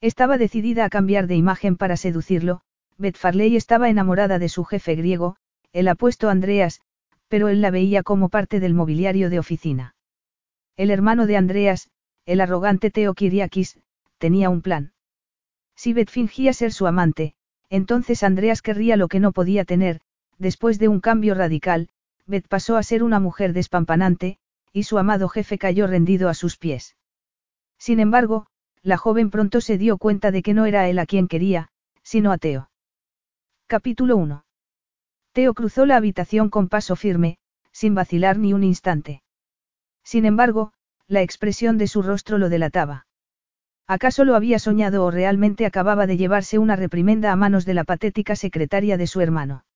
Estaba decidida a cambiar de imagen para seducirlo, Beth Farley estaba enamorada de su jefe griego, el apuesto Andreas, pero él la veía como parte del mobiliario de oficina. El hermano de Andreas, el arrogante Teo Kiriakis, tenía un plan. Si Beth fingía ser su amante, entonces Andreas querría lo que no podía tener, después de un cambio radical, Beth pasó a ser una mujer despampanante, y su amado jefe cayó rendido a sus pies. Sin embargo, la joven pronto se dio cuenta de que no era él a quien quería, sino a Teo. Capítulo 1. Teo cruzó la habitación con paso firme, sin vacilar ni un instante. Sin embargo, la expresión de su rostro lo delataba. ¿Acaso lo había soñado o realmente acababa de llevarse una reprimenda a manos de la patética secretaria de su hermano?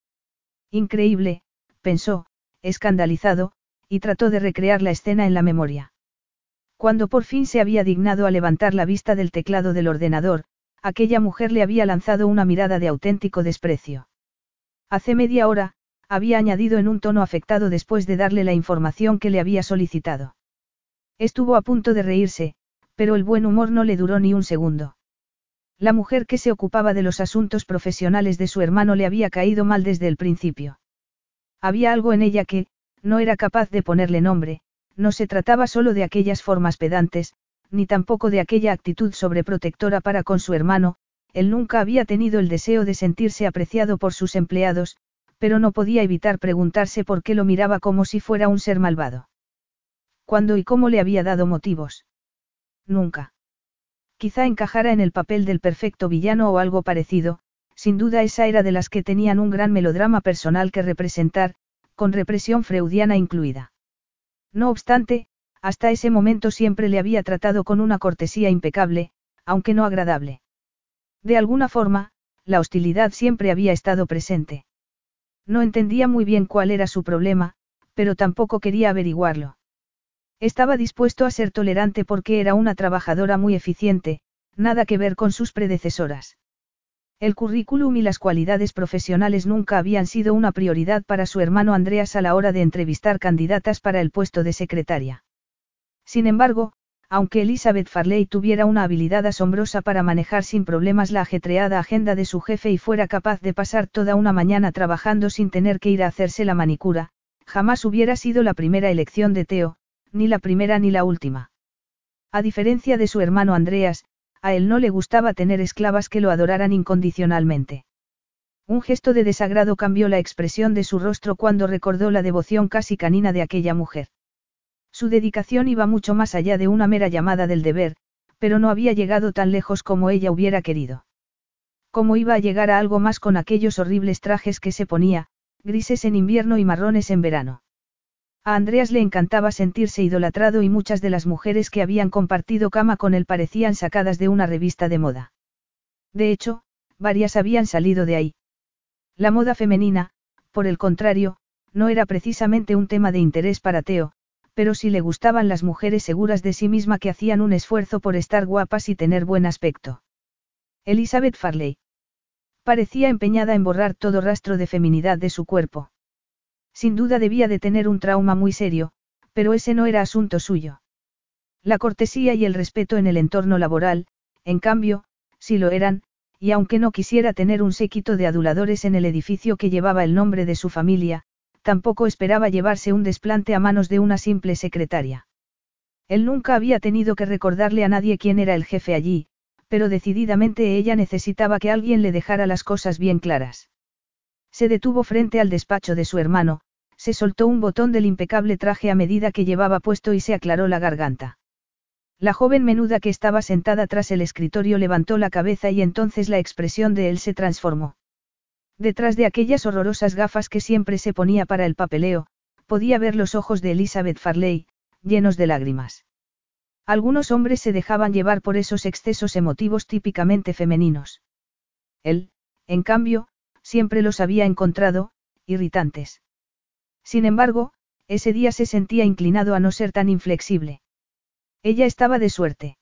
Increíble, pensó, escandalizado, y trató de recrear la escena en la memoria. Cuando por fin se había dignado a levantar la vista del teclado del ordenador, aquella mujer le había lanzado una mirada de auténtico desprecio. Hace media hora, había añadido en un tono afectado después de darle la información que le había solicitado. Estuvo a punto de reírse, pero el buen humor no le duró ni un segundo. La mujer que se ocupaba de los asuntos profesionales de su hermano le había caído mal desde el principio. Había algo en ella que, no era capaz de ponerle nombre, no se trataba solo de aquellas formas pedantes, ni tampoco de aquella actitud sobreprotectora para con su hermano, él nunca había tenido el deseo de sentirse apreciado por sus empleados, pero no podía evitar preguntarse por qué lo miraba como si fuera un ser malvado. ¿Cuándo y cómo le había dado motivos? Nunca. Quizá encajara en el papel del perfecto villano o algo parecido, sin duda esa era de las que tenían un gran melodrama personal que representar, con represión freudiana incluida. No obstante, hasta ese momento siempre le había tratado con una cortesía impecable, aunque no agradable. De alguna forma, la hostilidad siempre había estado presente. No entendía muy bien cuál era su problema, pero tampoco quería averiguarlo. Estaba dispuesto a ser tolerante porque era una trabajadora muy eficiente, nada que ver con sus predecesoras. El currículum y las cualidades profesionales nunca habían sido una prioridad para su hermano Andreas a la hora de entrevistar candidatas para el puesto de secretaria. Sin embargo, aunque Elizabeth Farley tuviera una habilidad asombrosa para manejar sin problemas la ajetreada agenda de su jefe y fuera capaz de pasar toda una mañana trabajando sin tener que ir a hacerse la manicura, jamás hubiera sido la primera elección de Teo, ni la primera ni la última. A diferencia de su hermano Andreas, a él no le gustaba tener esclavas que lo adoraran incondicionalmente. Un gesto de desagrado cambió la expresión de su rostro cuando recordó la devoción casi canina de aquella mujer. Su dedicación iba mucho más allá de una mera llamada del deber, pero no había llegado tan lejos como ella hubiera querido. ¿Cómo iba a llegar a algo más con aquellos horribles trajes que se ponía, grises en invierno y marrones en verano? A Andreas le encantaba sentirse idolatrado y muchas de las mujeres que habían compartido cama con él parecían sacadas de una revista de moda. De hecho, varias habían salido de ahí. La moda femenina, por el contrario, no era precisamente un tema de interés para Teo, pero sí le gustaban las mujeres seguras de sí misma que hacían un esfuerzo por estar guapas y tener buen aspecto. Elizabeth Farley. Parecía empeñada en borrar todo rastro de feminidad de su cuerpo. Sin duda debía de tener un trauma muy serio, pero ese no era asunto suyo. La cortesía y el respeto en el entorno laboral, en cambio, sí lo eran, y aunque no quisiera tener un séquito de aduladores en el edificio que llevaba el nombre de su familia, tampoco esperaba llevarse un desplante a manos de una simple secretaria. Él nunca había tenido que recordarle a nadie quién era el jefe allí, pero decididamente ella necesitaba que alguien le dejara las cosas bien claras. Se detuvo frente al despacho de su hermano, se soltó un botón del impecable traje a medida que llevaba puesto y se aclaró la garganta. La joven menuda que estaba sentada tras el escritorio levantó la cabeza y entonces la expresión de él se transformó. Detrás de aquellas horrorosas gafas que siempre se ponía para el papeleo, podía ver los ojos de Elizabeth Farley, llenos de lágrimas. Algunos hombres se dejaban llevar por esos excesos emotivos típicamente femeninos. Él, en cambio, siempre los había encontrado, irritantes. Sin embargo, ese día se sentía inclinado a no ser tan inflexible. Ella estaba de suerte.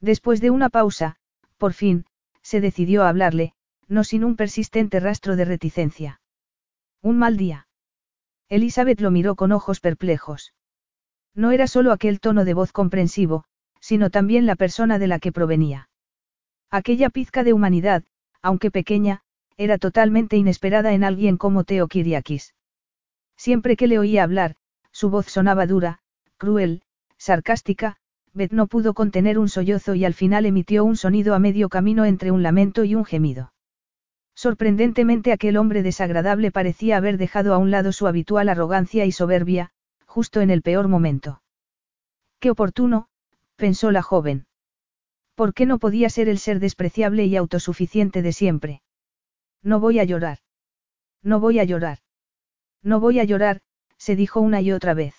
Después de una pausa, por fin, se decidió a hablarle, no sin un persistente rastro de reticencia. Un mal día. Elizabeth lo miró con ojos perplejos. No era solo aquel tono de voz comprensivo, sino también la persona de la que provenía. Aquella pizca de humanidad, aunque pequeña, era totalmente inesperada en alguien como Teo Kiriakis. Siempre que le oía hablar, su voz sonaba dura, cruel, sarcástica, Beth no pudo contener un sollozo y al final emitió un sonido a medio camino entre un lamento y un gemido. Sorprendentemente aquel hombre desagradable parecía haber dejado a un lado su habitual arrogancia y soberbia, justo en el peor momento. Qué oportuno, pensó la joven. ¿Por qué no podía ser el ser despreciable y autosuficiente de siempre? No voy a llorar. No voy a llorar. No voy a llorar, se dijo una y otra vez.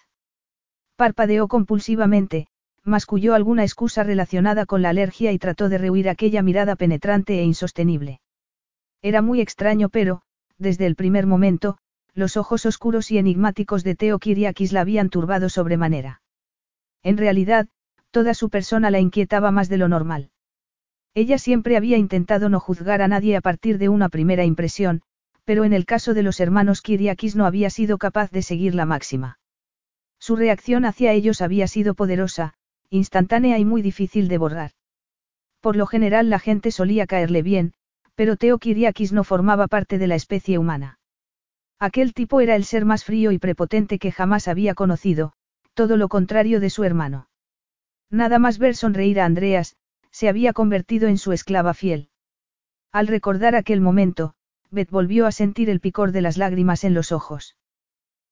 Parpadeó compulsivamente, masculló alguna excusa relacionada con la alergia y trató de rehuir aquella mirada penetrante e insostenible. Era muy extraño pero, desde el primer momento, los ojos oscuros y enigmáticos de Teo Kiriakis la habían turbado sobremanera. En realidad, toda su persona la inquietaba más de lo normal. Ella siempre había intentado no juzgar a nadie a partir de una primera impresión, pero en el caso de los hermanos Kiriakis no había sido capaz de seguir la máxima. Su reacción hacia ellos había sido poderosa, instantánea y muy difícil de borrar. Por lo general la gente solía caerle bien, pero Teo Kiriakis no formaba parte de la especie humana. Aquel tipo era el ser más frío y prepotente que jamás había conocido, todo lo contrario de su hermano. Nada más ver sonreír a Andreas, se había convertido en su esclava fiel. Al recordar aquel momento, Beth volvió a sentir el picor de las lágrimas en los ojos.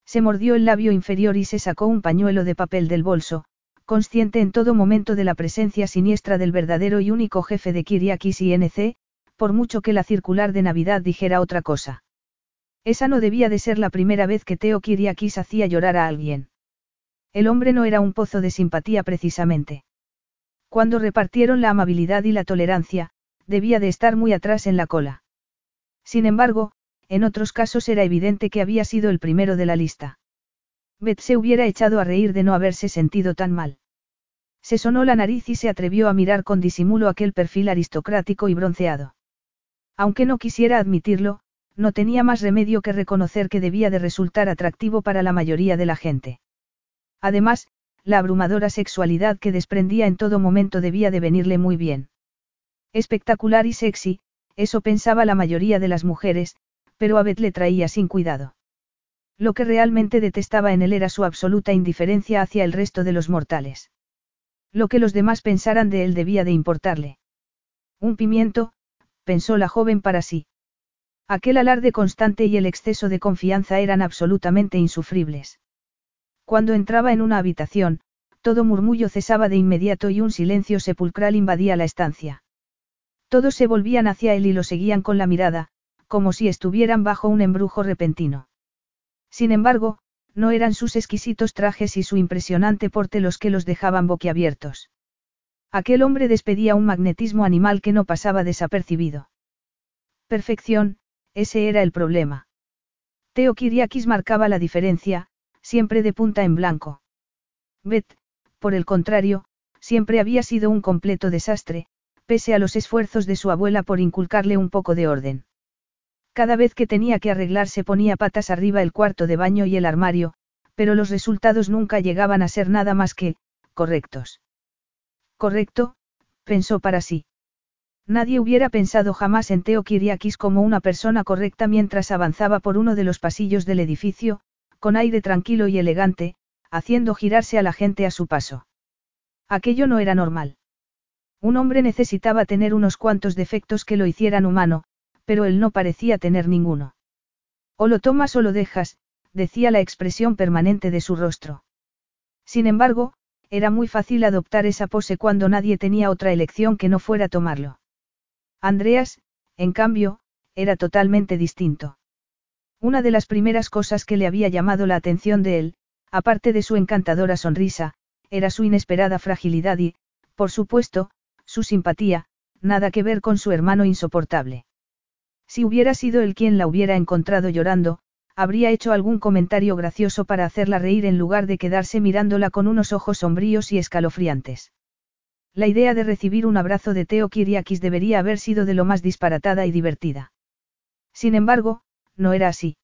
Se mordió el labio inferior y se sacó un pañuelo de papel del bolso, consciente en todo momento de la presencia siniestra del verdadero y único jefe de Kiriakis y NC, por mucho que la circular de Navidad dijera otra cosa. Esa no debía de ser la primera vez que Teo Kiriakis hacía llorar a alguien. El hombre no era un pozo de simpatía precisamente. Cuando repartieron la amabilidad y la tolerancia, debía de estar muy atrás en la cola. Sin embargo, en otros casos era evidente que había sido el primero de la lista. Beth se hubiera echado a reír de no haberse sentido tan mal. Se sonó la nariz y se atrevió a mirar con disimulo aquel perfil aristocrático y bronceado. Aunque no quisiera admitirlo, no tenía más remedio que reconocer que debía de resultar atractivo para la mayoría de la gente. Además, la abrumadora sexualidad que desprendía en todo momento debía de venirle muy bien. Espectacular y sexy, eso pensaba la mayoría de las mujeres, pero a Beth le traía sin cuidado. Lo que realmente detestaba en él era su absoluta indiferencia hacia el resto de los mortales. Lo que los demás pensaran de él debía de importarle. Un pimiento, pensó la joven para sí. Aquel alarde constante y el exceso de confianza eran absolutamente insufribles. Cuando entraba en una habitación, todo murmullo cesaba de inmediato y un silencio sepulcral invadía la estancia. Todos se volvían hacia él y lo seguían con la mirada, como si estuvieran bajo un embrujo repentino. Sin embargo, no eran sus exquisitos trajes y su impresionante porte los que los dejaban boquiabiertos. Aquel hombre despedía un magnetismo animal que no pasaba desapercibido. Perfección, ese era el problema. Teo Kiriakis marcaba la diferencia, siempre de punta en blanco. Beth, por el contrario, siempre había sido un completo desastre, pese a los esfuerzos de su abuela por inculcarle un poco de orden. Cada vez que tenía que arreglarse ponía patas arriba el cuarto de baño y el armario, pero los resultados nunca llegaban a ser nada más que, correctos. Correcto, pensó para sí. Nadie hubiera pensado jamás en Teo Kiriakis como una persona correcta mientras avanzaba por uno de los pasillos del edificio, con aire tranquilo y elegante, haciendo girarse a la gente a su paso. Aquello no era normal. Un hombre necesitaba tener unos cuantos defectos que lo hicieran humano, pero él no parecía tener ninguno. O lo tomas o lo dejas, decía la expresión permanente de su rostro. Sin embargo, era muy fácil adoptar esa pose cuando nadie tenía otra elección que no fuera tomarlo. Andreas, en cambio, era totalmente distinto. Una de las primeras cosas que le había llamado la atención de él, aparte de su encantadora sonrisa, era su inesperada fragilidad y, por supuesto, su simpatía, nada que ver con su hermano insoportable. Si hubiera sido él quien la hubiera encontrado llorando, habría hecho algún comentario gracioso para hacerla reír en lugar de quedarse mirándola con unos ojos sombríos y escalofriantes. La idea de recibir un abrazo de Teo Kiriakis debería haber sido de lo más disparatada y divertida. Sin embargo, no era así.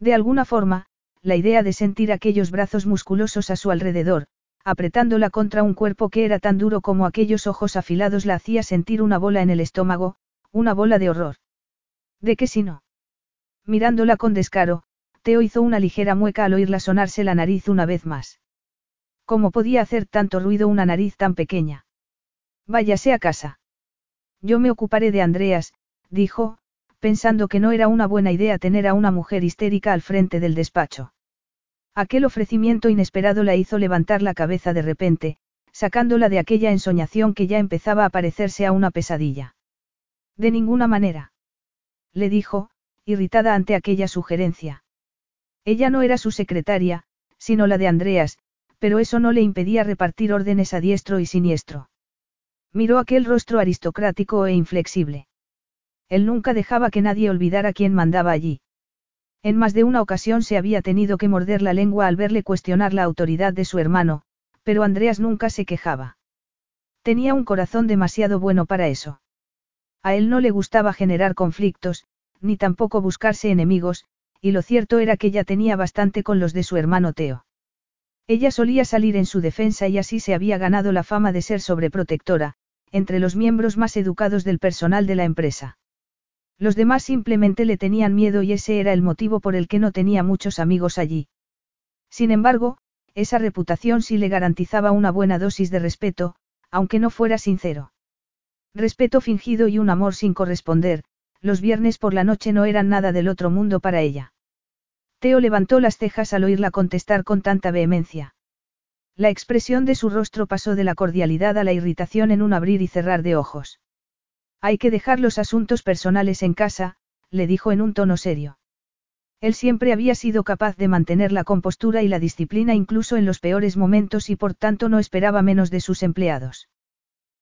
De alguna forma, la idea de sentir aquellos brazos musculosos a su alrededor, apretándola contra un cuerpo que era tan duro como aquellos ojos afilados la hacía sentir una bola en el estómago, una bola de horror. ¿De qué si no? Mirándola con descaro, Teo hizo una ligera mueca al oírla sonarse la nariz una vez más. ¿Cómo podía hacer tanto ruido una nariz tan pequeña? Váyase a casa. Yo me ocuparé de Andreas, dijo, pensando que no era una buena idea tener a una mujer histérica al frente del despacho. Aquel ofrecimiento inesperado la hizo levantar la cabeza de repente, sacándola de aquella ensoñación que ya empezaba a parecerse a una pesadilla. De ninguna manera. Le dijo, irritada ante aquella sugerencia. Ella no era su secretaria, sino la de Andreas, pero eso no le impedía repartir órdenes a diestro y siniestro. Miró aquel rostro aristocrático e inflexible. Él nunca dejaba que nadie olvidara quién mandaba allí. En más de una ocasión se había tenido que morder la lengua al verle cuestionar la autoridad de su hermano, pero Andreas nunca se quejaba. Tenía un corazón demasiado bueno para eso. A él no le gustaba generar conflictos, ni tampoco buscarse enemigos, y lo cierto era que ya tenía bastante con los de su hermano Teo. Ella solía salir en su defensa y así se había ganado la fama de ser sobreprotectora, entre los miembros más educados del personal de la empresa. Los demás simplemente le tenían miedo y ese era el motivo por el que no tenía muchos amigos allí. Sin embargo, esa reputación sí le garantizaba una buena dosis de respeto, aunque no fuera sincero. Respeto fingido y un amor sin corresponder, los viernes por la noche no eran nada del otro mundo para ella. Teo levantó las cejas al oírla contestar con tanta vehemencia. La expresión de su rostro pasó de la cordialidad a la irritación en un abrir y cerrar de ojos. Hay que dejar los asuntos personales en casa, le dijo en un tono serio. Él siempre había sido capaz de mantener la compostura y la disciplina incluso en los peores momentos y por tanto no esperaba menos de sus empleados.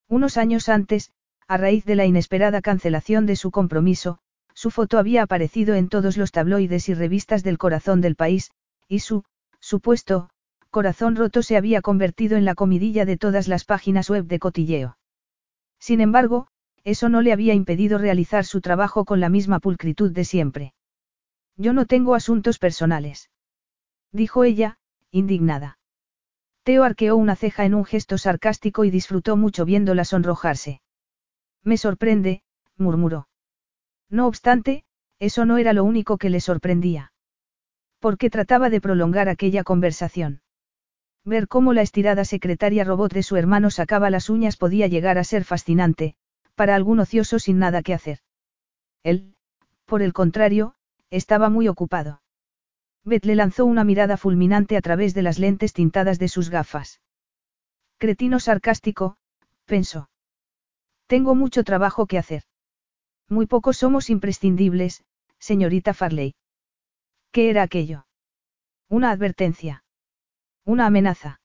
Unos años antes, a raíz de la inesperada cancelación de su compromiso, su foto había aparecido en todos los tabloides y revistas del corazón del país, y su, supuesto, Corazón roto se había convertido en la comidilla de todas las páginas web de cotilleo. Sin embargo, eso no le había impedido realizar su trabajo con la misma pulcritud de siempre. Yo no tengo asuntos personales. Dijo ella, indignada. Teo arqueó una ceja en un gesto sarcástico y disfrutó mucho viéndola sonrojarse. Me sorprende, murmuró. No obstante, eso no era lo único que le sorprendía. Porque trataba de prolongar aquella conversación. Ver cómo la estirada secretaria robot de su hermano sacaba las uñas podía llegar a ser fascinante, para algún ocioso sin nada que hacer. Él, por el contrario, estaba muy ocupado. Beth le lanzó una mirada fulminante a través de las lentes tintadas de sus gafas. Cretino sarcástico, pensó. Tengo mucho trabajo que hacer. Muy pocos somos imprescindibles, señorita Farley. ¿Qué era aquello? Una advertencia. Una amenaza.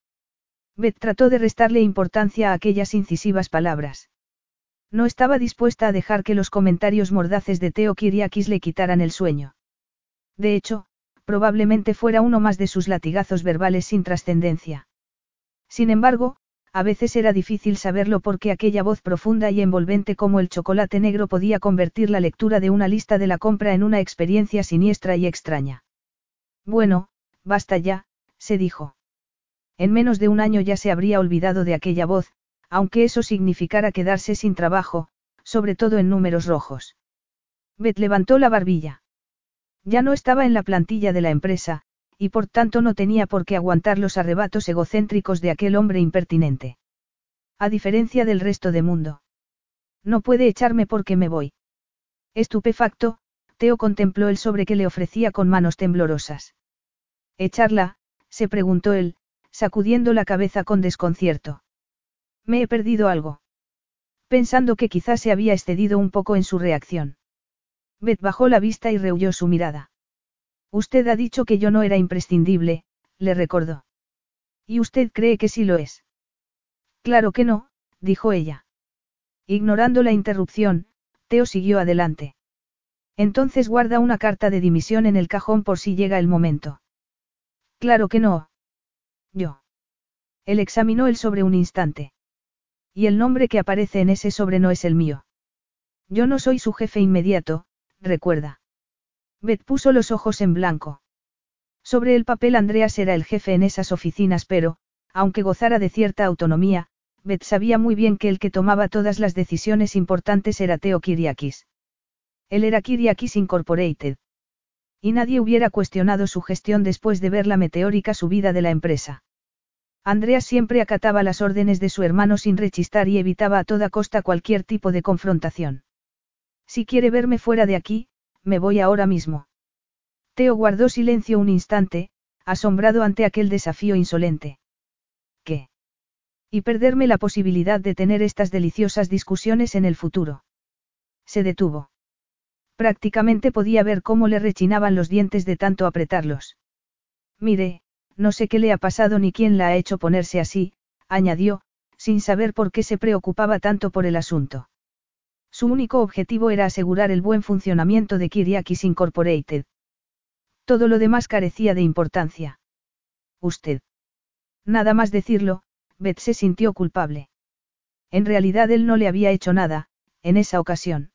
Beth trató de restarle importancia a aquellas incisivas palabras. No estaba dispuesta a dejar que los comentarios mordaces de Teo Kiriakis le quitaran el sueño. De hecho, probablemente fuera uno más de sus latigazos verbales sin trascendencia. Sin embargo, a veces era difícil saberlo porque aquella voz profunda y envolvente como el chocolate negro podía convertir la lectura de una lista de la compra en una experiencia siniestra y extraña. Bueno, basta ya, se dijo. En menos de un año ya se habría olvidado de aquella voz, aunque eso significara quedarse sin trabajo, sobre todo en números rojos. Beth levantó la barbilla. Ya no estaba en la plantilla de la empresa, y por tanto no tenía por qué aguantar los arrebatos egocéntricos de aquel hombre impertinente. A diferencia del resto de mundo. No puede echarme porque me voy. Estupefacto, Teo contempló el sobre que le ofrecía con manos temblorosas. ¿Echarla? se preguntó él, sacudiendo la cabeza con desconcierto. Me he perdido algo. Pensando que quizás se había excedido un poco en su reacción. Beth bajó la vista y rehuyó su mirada. Usted ha dicho que yo no era imprescindible, le recordó. ¿Y usted cree que sí lo es? Claro que no, dijo ella. Ignorando la interrupción, Teo siguió adelante. Entonces guarda una carta de dimisión en el cajón por si llega el momento. Claro que no. Yo. Él examinó el sobre un instante. Y el nombre que aparece en ese sobre no es el mío. Yo no soy su jefe inmediato, recuerda. Beth puso los ojos en blanco. Sobre el papel Andreas era el jefe en esas oficinas, pero, aunque gozara de cierta autonomía, Beth sabía muy bien que el que tomaba todas las decisiones importantes era Teo Kiriakis. Él era Kiriakis Incorporated. Y nadie hubiera cuestionado su gestión después de ver la meteórica subida de la empresa. Andreas siempre acataba las órdenes de su hermano sin rechistar y evitaba a toda costa cualquier tipo de confrontación. Si quiere verme fuera de aquí, me voy ahora mismo. Teo guardó silencio un instante, asombrado ante aquel desafío insolente. ¿Qué? Y perderme la posibilidad de tener estas deliciosas discusiones en el futuro. Se detuvo. Prácticamente podía ver cómo le rechinaban los dientes de tanto apretarlos. Mire, no sé qué le ha pasado ni quién la ha hecho ponerse así, añadió, sin saber por qué se preocupaba tanto por el asunto. Su único objetivo era asegurar el buen funcionamiento de Kiriakis Incorporated. Todo lo demás carecía de importancia. Usted. Nada más decirlo, Beth se sintió culpable. En realidad él no le había hecho nada, en esa ocasión.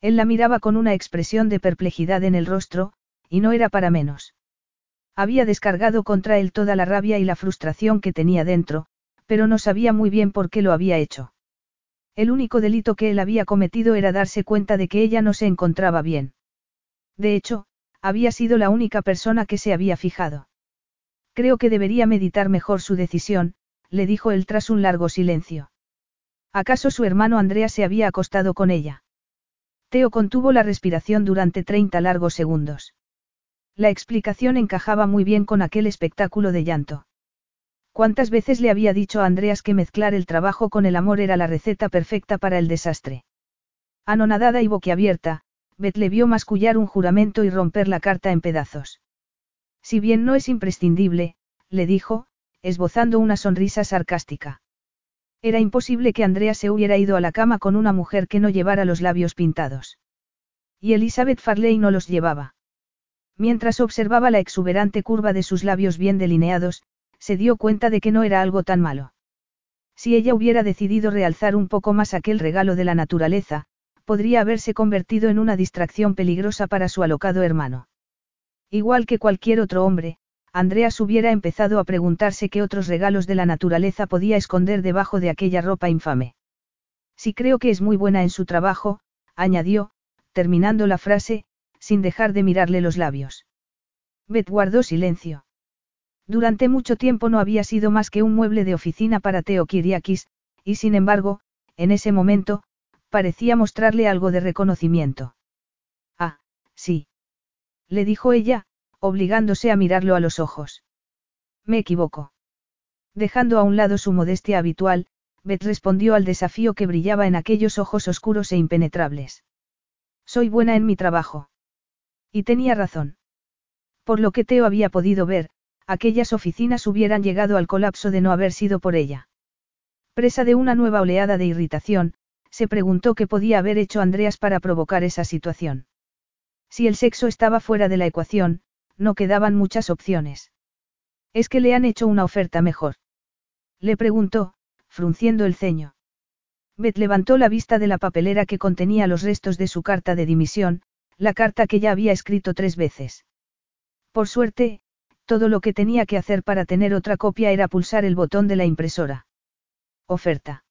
Él la miraba con una expresión de perplejidad en el rostro, y no era para menos. Había descargado contra él toda la rabia y la frustración que tenía dentro, pero no sabía muy bien por qué lo había hecho. El único delito que él había cometido era darse cuenta de que ella no se encontraba bien. De hecho, había sido la única persona que se había fijado. Creo que debería meditar mejor su decisión, le dijo él tras un largo silencio. ¿Acaso su hermano Andrea se había acostado con ella? Teo contuvo la respiración durante 30 largos segundos. La explicación encajaba muy bien con aquel espectáculo de llanto. ¿Cuántas veces le había dicho a Andreas que mezclar el trabajo con el amor era la receta perfecta para el desastre? Anonadada y boquiabierta, Beth le vio mascullar un juramento y romper la carta en pedazos. Si bien no es imprescindible, le dijo, esbozando una sonrisa sarcástica. Era imposible que Andrea se hubiera ido a la cama con una mujer que no llevara los labios pintados. Y Elizabeth Farley no los llevaba. Mientras observaba la exuberante curva de sus labios bien delineados, se dio cuenta de que no era algo tan malo. Si ella hubiera decidido realzar un poco más aquel regalo de la naturaleza, podría haberse convertido en una distracción peligrosa para su alocado hermano. Igual que cualquier otro hombre, Andreas hubiera empezado a preguntarse qué otros regalos de la naturaleza podía esconder debajo de aquella ropa infame. Si creo que es muy buena en su trabajo, añadió, terminando la frase, sin dejar de mirarle los labios. Beth guardó silencio. Durante mucho tiempo no había sido más que un mueble de oficina para Teo Kiriakis, y sin embargo, en ese momento, parecía mostrarle algo de reconocimiento. Ah, sí. Le dijo ella, obligándose a mirarlo a los ojos. Me equivoco. Dejando a un lado su modestia habitual, Beth respondió al desafío que brillaba en aquellos ojos oscuros e impenetrables. Soy buena en mi trabajo. Y tenía razón. Por lo que Teo había podido ver, aquellas oficinas hubieran llegado al colapso de no haber sido por ella. Presa de una nueva oleada de irritación, se preguntó qué podía haber hecho Andreas para provocar esa situación. Si el sexo estaba fuera de la ecuación, no quedaban muchas opciones. ¿Es que le han hecho una oferta mejor? Le preguntó, frunciendo el ceño. Beth levantó la vista de la papelera que contenía los restos de su carta de dimisión, la carta que ya había escrito tres veces. Por suerte, todo lo que tenía que hacer para tener otra copia era pulsar el botón de la impresora. Oferta.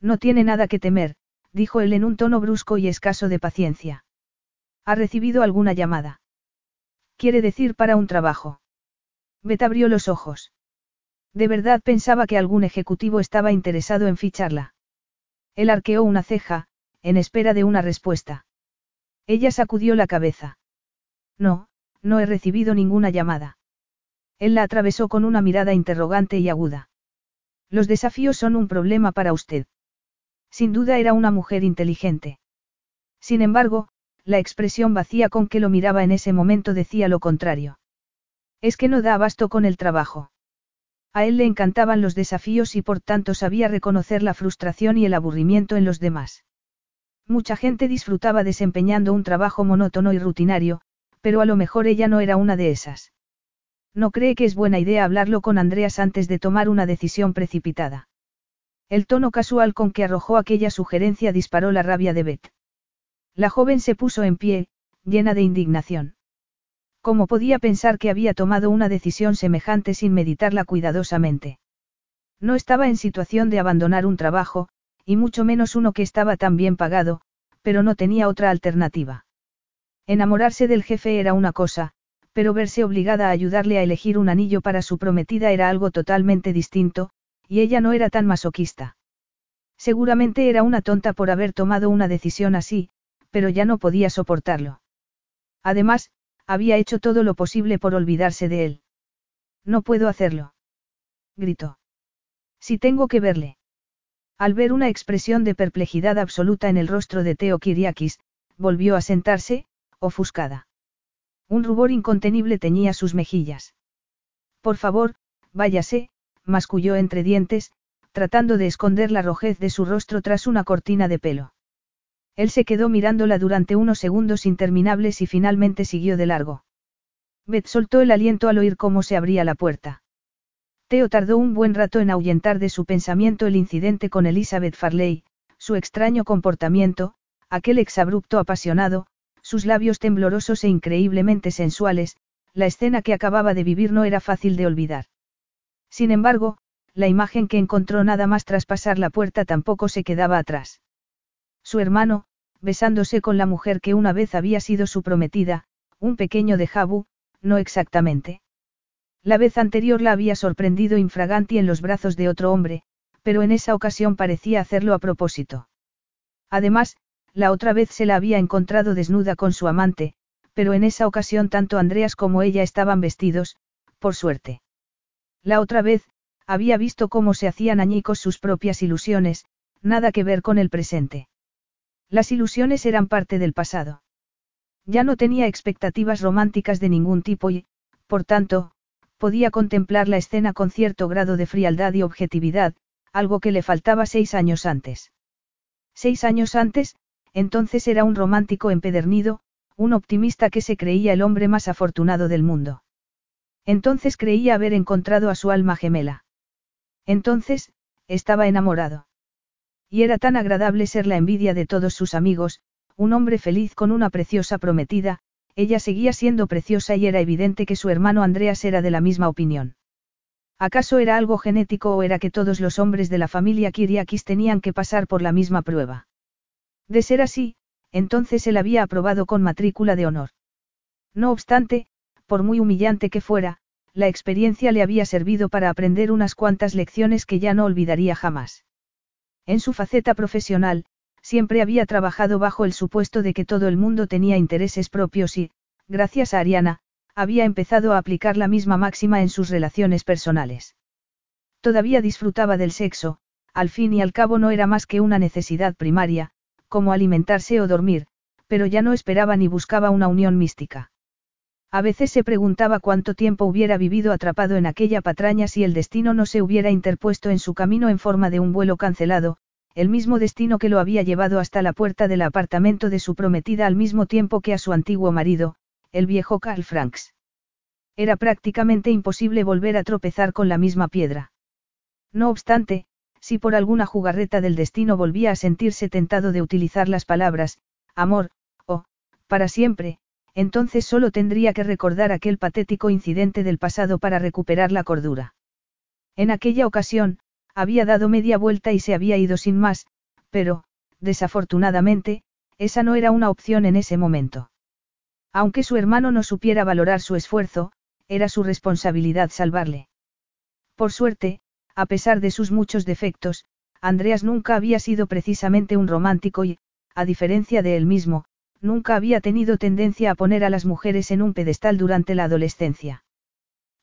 No tiene nada que temer, dijo él en un tono brusco y escaso de paciencia. ¿Ha recibido alguna llamada? Quiere decir para un trabajo. Bet abrió los ojos. De verdad pensaba que algún ejecutivo estaba interesado en ficharla. Él arqueó una ceja, en espera de una respuesta. Ella sacudió la cabeza. No, no he recibido ninguna llamada. Él la atravesó con una mirada interrogante y aguda. Los desafíos son un problema para usted. Sin duda era una mujer inteligente. Sin embargo, la expresión vacía con que lo miraba en ese momento decía lo contrario. Es que no da abasto con el trabajo. A él le encantaban los desafíos y por tanto sabía reconocer la frustración y el aburrimiento en los demás. Mucha gente disfrutaba desempeñando un trabajo monótono y rutinario, pero a lo mejor ella no era una de esas. No cree que es buena idea hablarlo con Andreas antes de tomar una decisión precipitada. El tono casual con que arrojó aquella sugerencia disparó la rabia de Beth. La joven se puso en pie, llena de indignación. ¿Cómo podía pensar que había tomado una decisión semejante sin meditarla cuidadosamente? No estaba en situación de abandonar un trabajo, y mucho menos uno que estaba tan bien pagado, pero no tenía otra alternativa. Enamorarse del jefe era una cosa, pero verse obligada a ayudarle a elegir un anillo para su prometida era algo totalmente distinto, y ella no era tan masoquista. Seguramente era una tonta por haber tomado una decisión así, pero ya no podía soportarlo. Además, había hecho todo lo posible por olvidarse de él. No puedo hacerlo. Gritó. Si tengo que verle. Al ver una expresión de perplejidad absoluta en el rostro de Teo Kiriakis, volvió a sentarse, ofuscada. Un rubor incontenible teñía sus mejillas. Por favor, váyase, masculló entre dientes, tratando de esconder la rojez de su rostro tras una cortina de pelo. Él se quedó mirándola durante unos segundos interminables y finalmente siguió de largo. Beth soltó el aliento al oír cómo se abría la puerta. Theo tardó un buen rato en ahuyentar de su pensamiento el incidente con Elizabeth Farley, su extraño comportamiento, aquel exabrupto apasionado, sus labios temblorosos e increíblemente sensuales, la escena que acababa de vivir no era fácil de olvidar. Sin embargo, la imagen que encontró nada más tras pasar la puerta tampoco se quedaba atrás. Su hermano, besándose con la mujer que una vez había sido su prometida, un pequeño de Jabu, no exactamente. La vez anterior la había sorprendido infraganti en los brazos de otro hombre, pero en esa ocasión parecía hacerlo a propósito. Además, la otra vez se la había encontrado desnuda con su amante, pero en esa ocasión tanto Andreas como ella estaban vestidos, por suerte. La otra vez, había visto cómo se hacían añicos sus propias ilusiones, nada que ver con el presente. Las ilusiones eran parte del pasado. Ya no tenía expectativas románticas de ningún tipo y, por tanto, podía contemplar la escena con cierto grado de frialdad y objetividad, algo que le faltaba seis años antes. Seis años antes, entonces era un romántico empedernido, un optimista que se creía el hombre más afortunado del mundo. Entonces creía haber encontrado a su alma gemela. Entonces, estaba enamorado. Y era tan agradable ser la envidia de todos sus amigos, un hombre feliz con una preciosa prometida, ella seguía siendo preciosa y era evidente que su hermano Andreas era de la misma opinión. ¿Acaso era algo genético o era que todos los hombres de la familia Kiriakis tenían que pasar por la misma prueba? De ser así, entonces él había aprobado con matrícula de honor. No obstante, por muy humillante que fuera, la experiencia le había servido para aprender unas cuantas lecciones que ya no olvidaría jamás. En su faceta profesional, siempre había trabajado bajo el supuesto de que todo el mundo tenía intereses propios y, gracias a Ariana, había empezado a aplicar la misma máxima en sus relaciones personales. Todavía disfrutaba del sexo, al fin y al cabo no era más que una necesidad primaria, como alimentarse o dormir, pero ya no esperaba ni buscaba una unión mística. A veces se preguntaba cuánto tiempo hubiera vivido atrapado en aquella patraña si el destino no se hubiera interpuesto en su camino en forma de un vuelo cancelado, el mismo destino que lo había llevado hasta la puerta del apartamento de su prometida al mismo tiempo que a su antiguo marido, el viejo Carl Franks. Era prácticamente imposible volver a tropezar con la misma piedra. No obstante, si por alguna jugarreta del destino volvía a sentirse tentado de utilizar las palabras, amor, o, para siempre, entonces solo tendría que recordar aquel patético incidente del pasado para recuperar la cordura. En aquella ocasión, había dado media vuelta y se había ido sin más, pero, desafortunadamente, esa no era una opción en ese momento. Aunque su hermano no supiera valorar su esfuerzo, era su responsabilidad salvarle. Por suerte, a pesar de sus muchos defectos, Andreas nunca había sido precisamente un romántico y, a diferencia de él mismo, nunca había tenido tendencia a poner a las mujeres en un pedestal durante la adolescencia.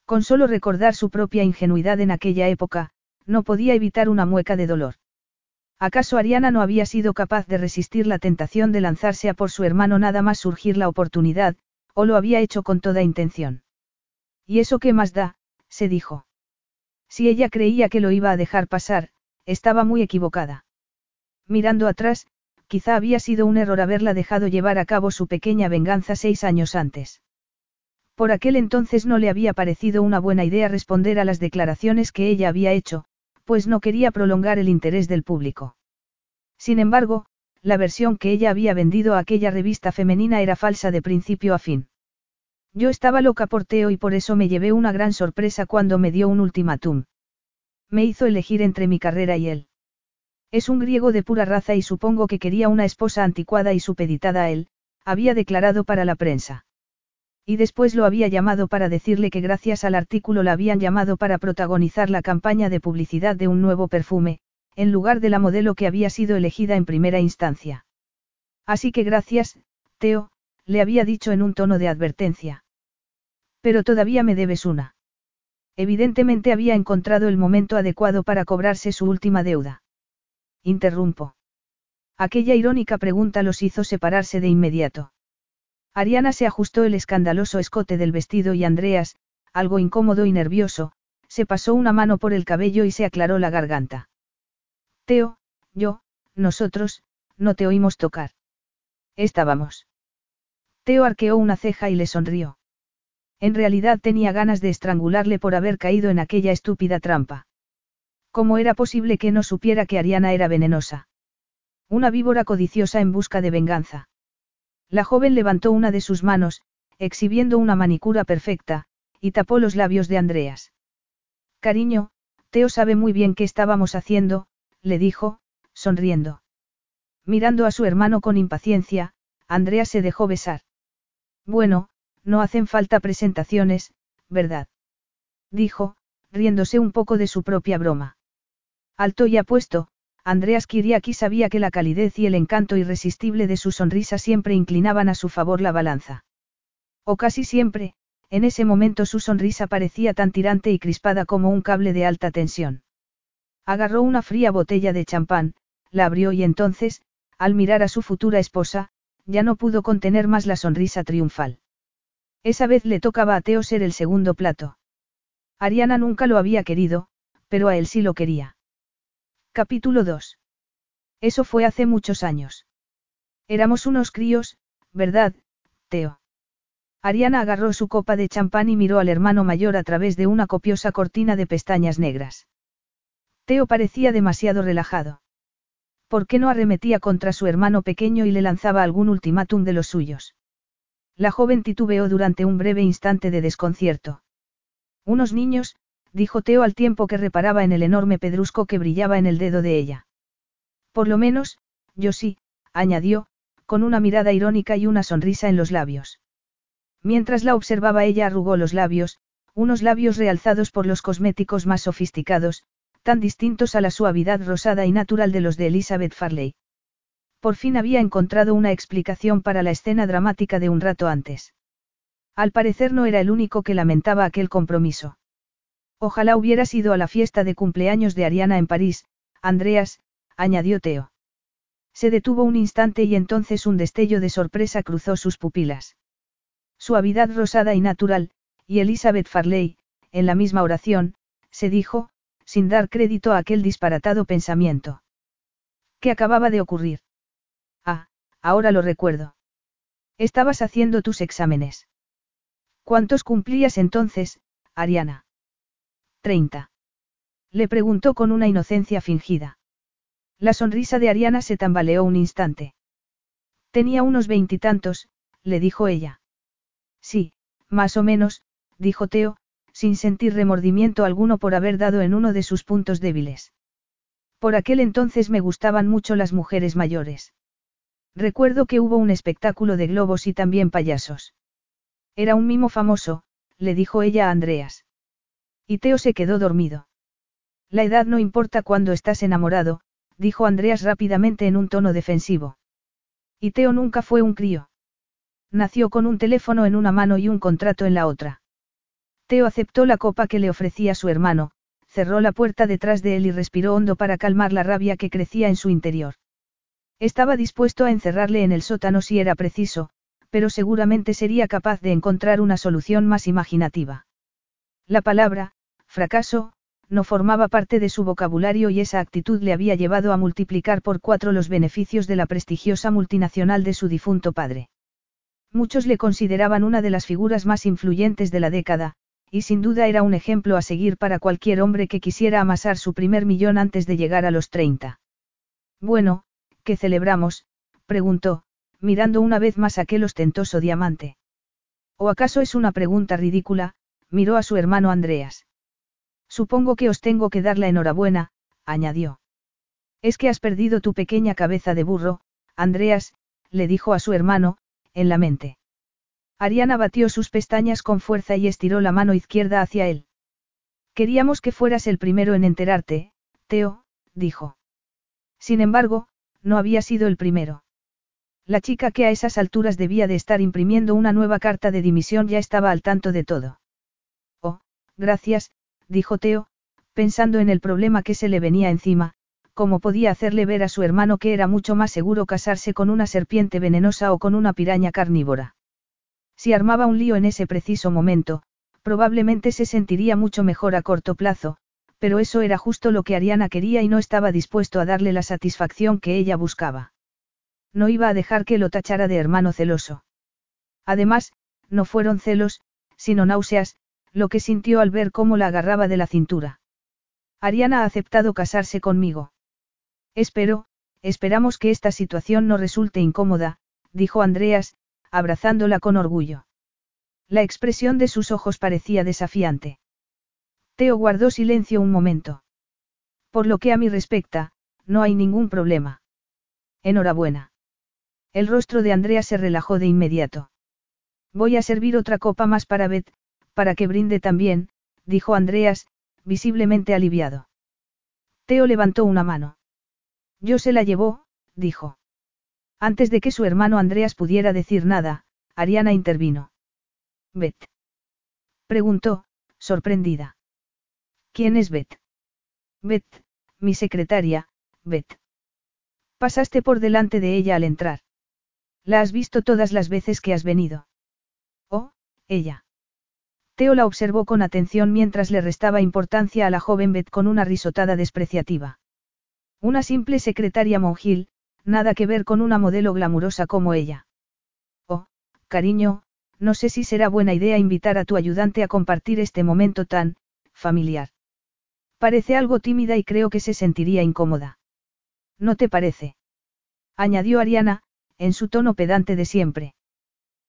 Con solo recordar su propia ingenuidad en aquella época, no podía evitar una mueca de dolor. ¿Acaso Ariana no había sido capaz de resistir la tentación de lanzarse a por su hermano nada más surgir la oportunidad, o lo había hecho con toda intención? ¿Y eso qué más da? se dijo. Si ella creía que lo iba a dejar pasar, estaba muy equivocada. Mirando atrás, quizá había sido un error haberla dejado llevar a cabo su pequeña venganza seis años antes. Por aquel entonces no le había parecido una buena idea responder a las declaraciones que ella había hecho, pues no quería prolongar el interés del público. Sin embargo, la versión que ella había vendido a aquella revista femenina era falsa de principio a fin. Yo estaba loca por Teo y por eso me llevé una gran sorpresa cuando me dio un ultimátum. Me hizo elegir entre mi carrera y él. Es un griego de pura raza y supongo que quería una esposa anticuada y supeditada a él, había declarado para la prensa. Y después lo había llamado para decirle que gracias al artículo la habían llamado para protagonizar la campaña de publicidad de un nuevo perfume, en lugar de la modelo que había sido elegida en primera instancia. Así que gracias, Teo, le había dicho en un tono de advertencia. Pero todavía me debes una. Evidentemente había encontrado el momento adecuado para cobrarse su última deuda. Interrumpo. Aquella irónica pregunta los hizo separarse de inmediato. Ariana se ajustó el escandaloso escote del vestido y Andreas, algo incómodo y nervioso, se pasó una mano por el cabello y se aclaró la garganta. Teo, yo, nosotros, no te oímos tocar. Estábamos. Teo arqueó una ceja y le sonrió. En realidad tenía ganas de estrangularle por haber caído en aquella estúpida trampa. ¿Cómo era posible que no supiera que Ariana era venenosa? Una víbora codiciosa en busca de venganza. La joven levantó una de sus manos, exhibiendo una manicura perfecta, y tapó los labios de Andreas. Cariño, Teo sabe muy bien qué estábamos haciendo, le dijo, sonriendo. Mirando a su hermano con impaciencia, Andreas se dejó besar. Bueno, no hacen falta presentaciones, ¿verdad? Dijo, riéndose un poco de su propia broma. Alto y apuesto, Andreas Kiriaki sabía que la calidez y el encanto irresistible de su sonrisa siempre inclinaban a su favor la balanza. O casi siempre, en ese momento su sonrisa parecía tan tirante y crispada como un cable de alta tensión. Agarró una fría botella de champán, la abrió y entonces, al mirar a su futura esposa, ya no pudo contener más la sonrisa triunfal. Esa vez le tocaba a Teo ser el segundo plato. Ariana nunca lo había querido, pero a él sí lo quería. Capítulo 2. Eso fue hace muchos años. Éramos unos críos, ¿verdad, Teo? Ariana agarró su copa de champán y miró al hermano mayor a través de una copiosa cortina de pestañas negras. Teo parecía demasiado relajado. ¿Por qué no arremetía contra su hermano pequeño y le lanzaba algún ultimátum de los suyos? La joven titubeó durante un breve instante de desconcierto. Unos niños, dijo Teo al tiempo que reparaba en el enorme pedrusco que brillaba en el dedo de ella. Por lo menos, yo sí, añadió, con una mirada irónica y una sonrisa en los labios. Mientras la observaba ella arrugó los labios, unos labios realzados por los cosméticos más sofisticados, tan distintos a la suavidad rosada y natural de los de Elizabeth Farley. Por fin había encontrado una explicación para la escena dramática de un rato antes. Al parecer no era el único que lamentaba aquel compromiso. Ojalá hubieras ido a la fiesta de cumpleaños de Ariana en París, Andreas, añadió Teo. Se detuvo un instante y entonces un destello de sorpresa cruzó sus pupilas. Suavidad rosada y natural, y Elizabeth Farley, en la misma oración, se dijo, sin dar crédito a aquel disparatado pensamiento. ¿Qué acababa de ocurrir? Ah, ahora lo recuerdo. Estabas haciendo tus exámenes. ¿Cuántos cumplías entonces, Ariana? Treinta. Le preguntó con una inocencia fingida. La sonrisa de Ariana se tambaleó un instante. Tenía unos veintitantos, le dijo ella. Sí, más o menos, dijo Teo, sin sentir remordimiento alguno por haber dado en uno de sus puntos débiles. Por aquel entonces me gustaban mucho las mujeres mayores. Recuerdo que hubo un espectáculo de globos y también payasos. Era un mimo famoso, le dijo ella a Andreas. Y Teo se quedó dormido. La edad no importa cuando estás enamorado, dijo Andreas rápidamente en un tono defensivo. Y Teo nunca fue un crío. Nació con un teléfono en una mano y un contrato en la otra. Teo aceptó la copa que le ofrecía su hermano, cerró la puerta detrás de él y respiró hondo para calmar la rabia que crecía en su interior. Estaba dispuesto a encerrarle en el sótano si era preciso, pero seguramente sería capaz de encontrar una solución más imaginativa. La palabra, fracaso, no formaba parte de su vocabulario y esa actitud le había llevado a multiplicar por cuatro los beneficios de la prestigiosa multinacional de su difunto padre. Muchos le consideraban una de las figuras más influyentes de la década, y sin duda era un ejemplo a seguir para cualquier hombre que quisiera amasar su primer millón antes de llegar a los 30. Bueno, ¿qué celebramos? preguntó, mirando una vez más aquel ostentoso diamante. ¿O acaso es una pregunta ridícula? miró a su hermano Andreas. Supongo que os tengo que dar la enhorabuena, añadió. Es que has perdido tu pequeña cabeza de burro, Andreas, le dijo a su hermano, en la mente. Ariana batió sus pestañas con fuerza y estiró la mano izquierda hacia él. Queríamos que fueras el primero en enterarte, Teo, dijo. Sin embargo, no había sido el primero. La chica que a esas alturas debía de estar imprimiendo una nueva carta de dimisión ya estaba al tanto de todo. Oh, gracias, dijo Teo, pensando en el problema que se le venía encima, cómo podía hacerle ver a su hermano que era mucho más seguro casarse con una serpiente venenosa o con una piraña carnívora. Si armaba un lío en ese preciso momento, probablemente se sentiría mucho mejor a corto plazo, pero eso era justo lo que Ariana quería y no estaba dispuesto a darle la satisfacción que ella buscaba. No iba a dejar que lo tachara de hermano celoso. Además, no fueron celos, sino náuseas, lo que sintió al ver cómo la agarraba de la cintura. Ariana ha aceptado casarse conmigo. Espero, esperamos que esta situación no resulte incómoda, dijo Andreas, abrazándola con orgullo. La expresión de sus ojos parecía desafiante. Teo guardó silencio un momento. Por lo que a mí respecta, no hay ningún problema. Enhorabuena. El rostro de Andrea se relajó de inmediato. Voy a servir otra copa más para Beth, para que brinde también, dijo Andreas, visiblemente aliviado. Teo levantó una mano. Yo se la llevó, dijo. Antes de que su hermano Andreas pudiera decir nada, Ariana intervino. Beth. Preguntó, sorprendida. ¿Quién es Beth? Beth, mi secretaria, Beth. Pasaste por delante de ella al entrar. La has visto todas las veces que has venido. Oh, ella. Teo la observó con atención mientras le restaba importancia a la joven Beth con una risotada despreciativa. Una simple secretaria monjil, nada que ver con una modelo glamurosa como ella. Oh, cariño, no sé si será buena idea invitar a tu ayudante a compartir este momento tan, familiar. Parece algo tímida y creo que se sentiría incómoda. ¿No te parece? añadió Ariana, en su tono pedante de siempre.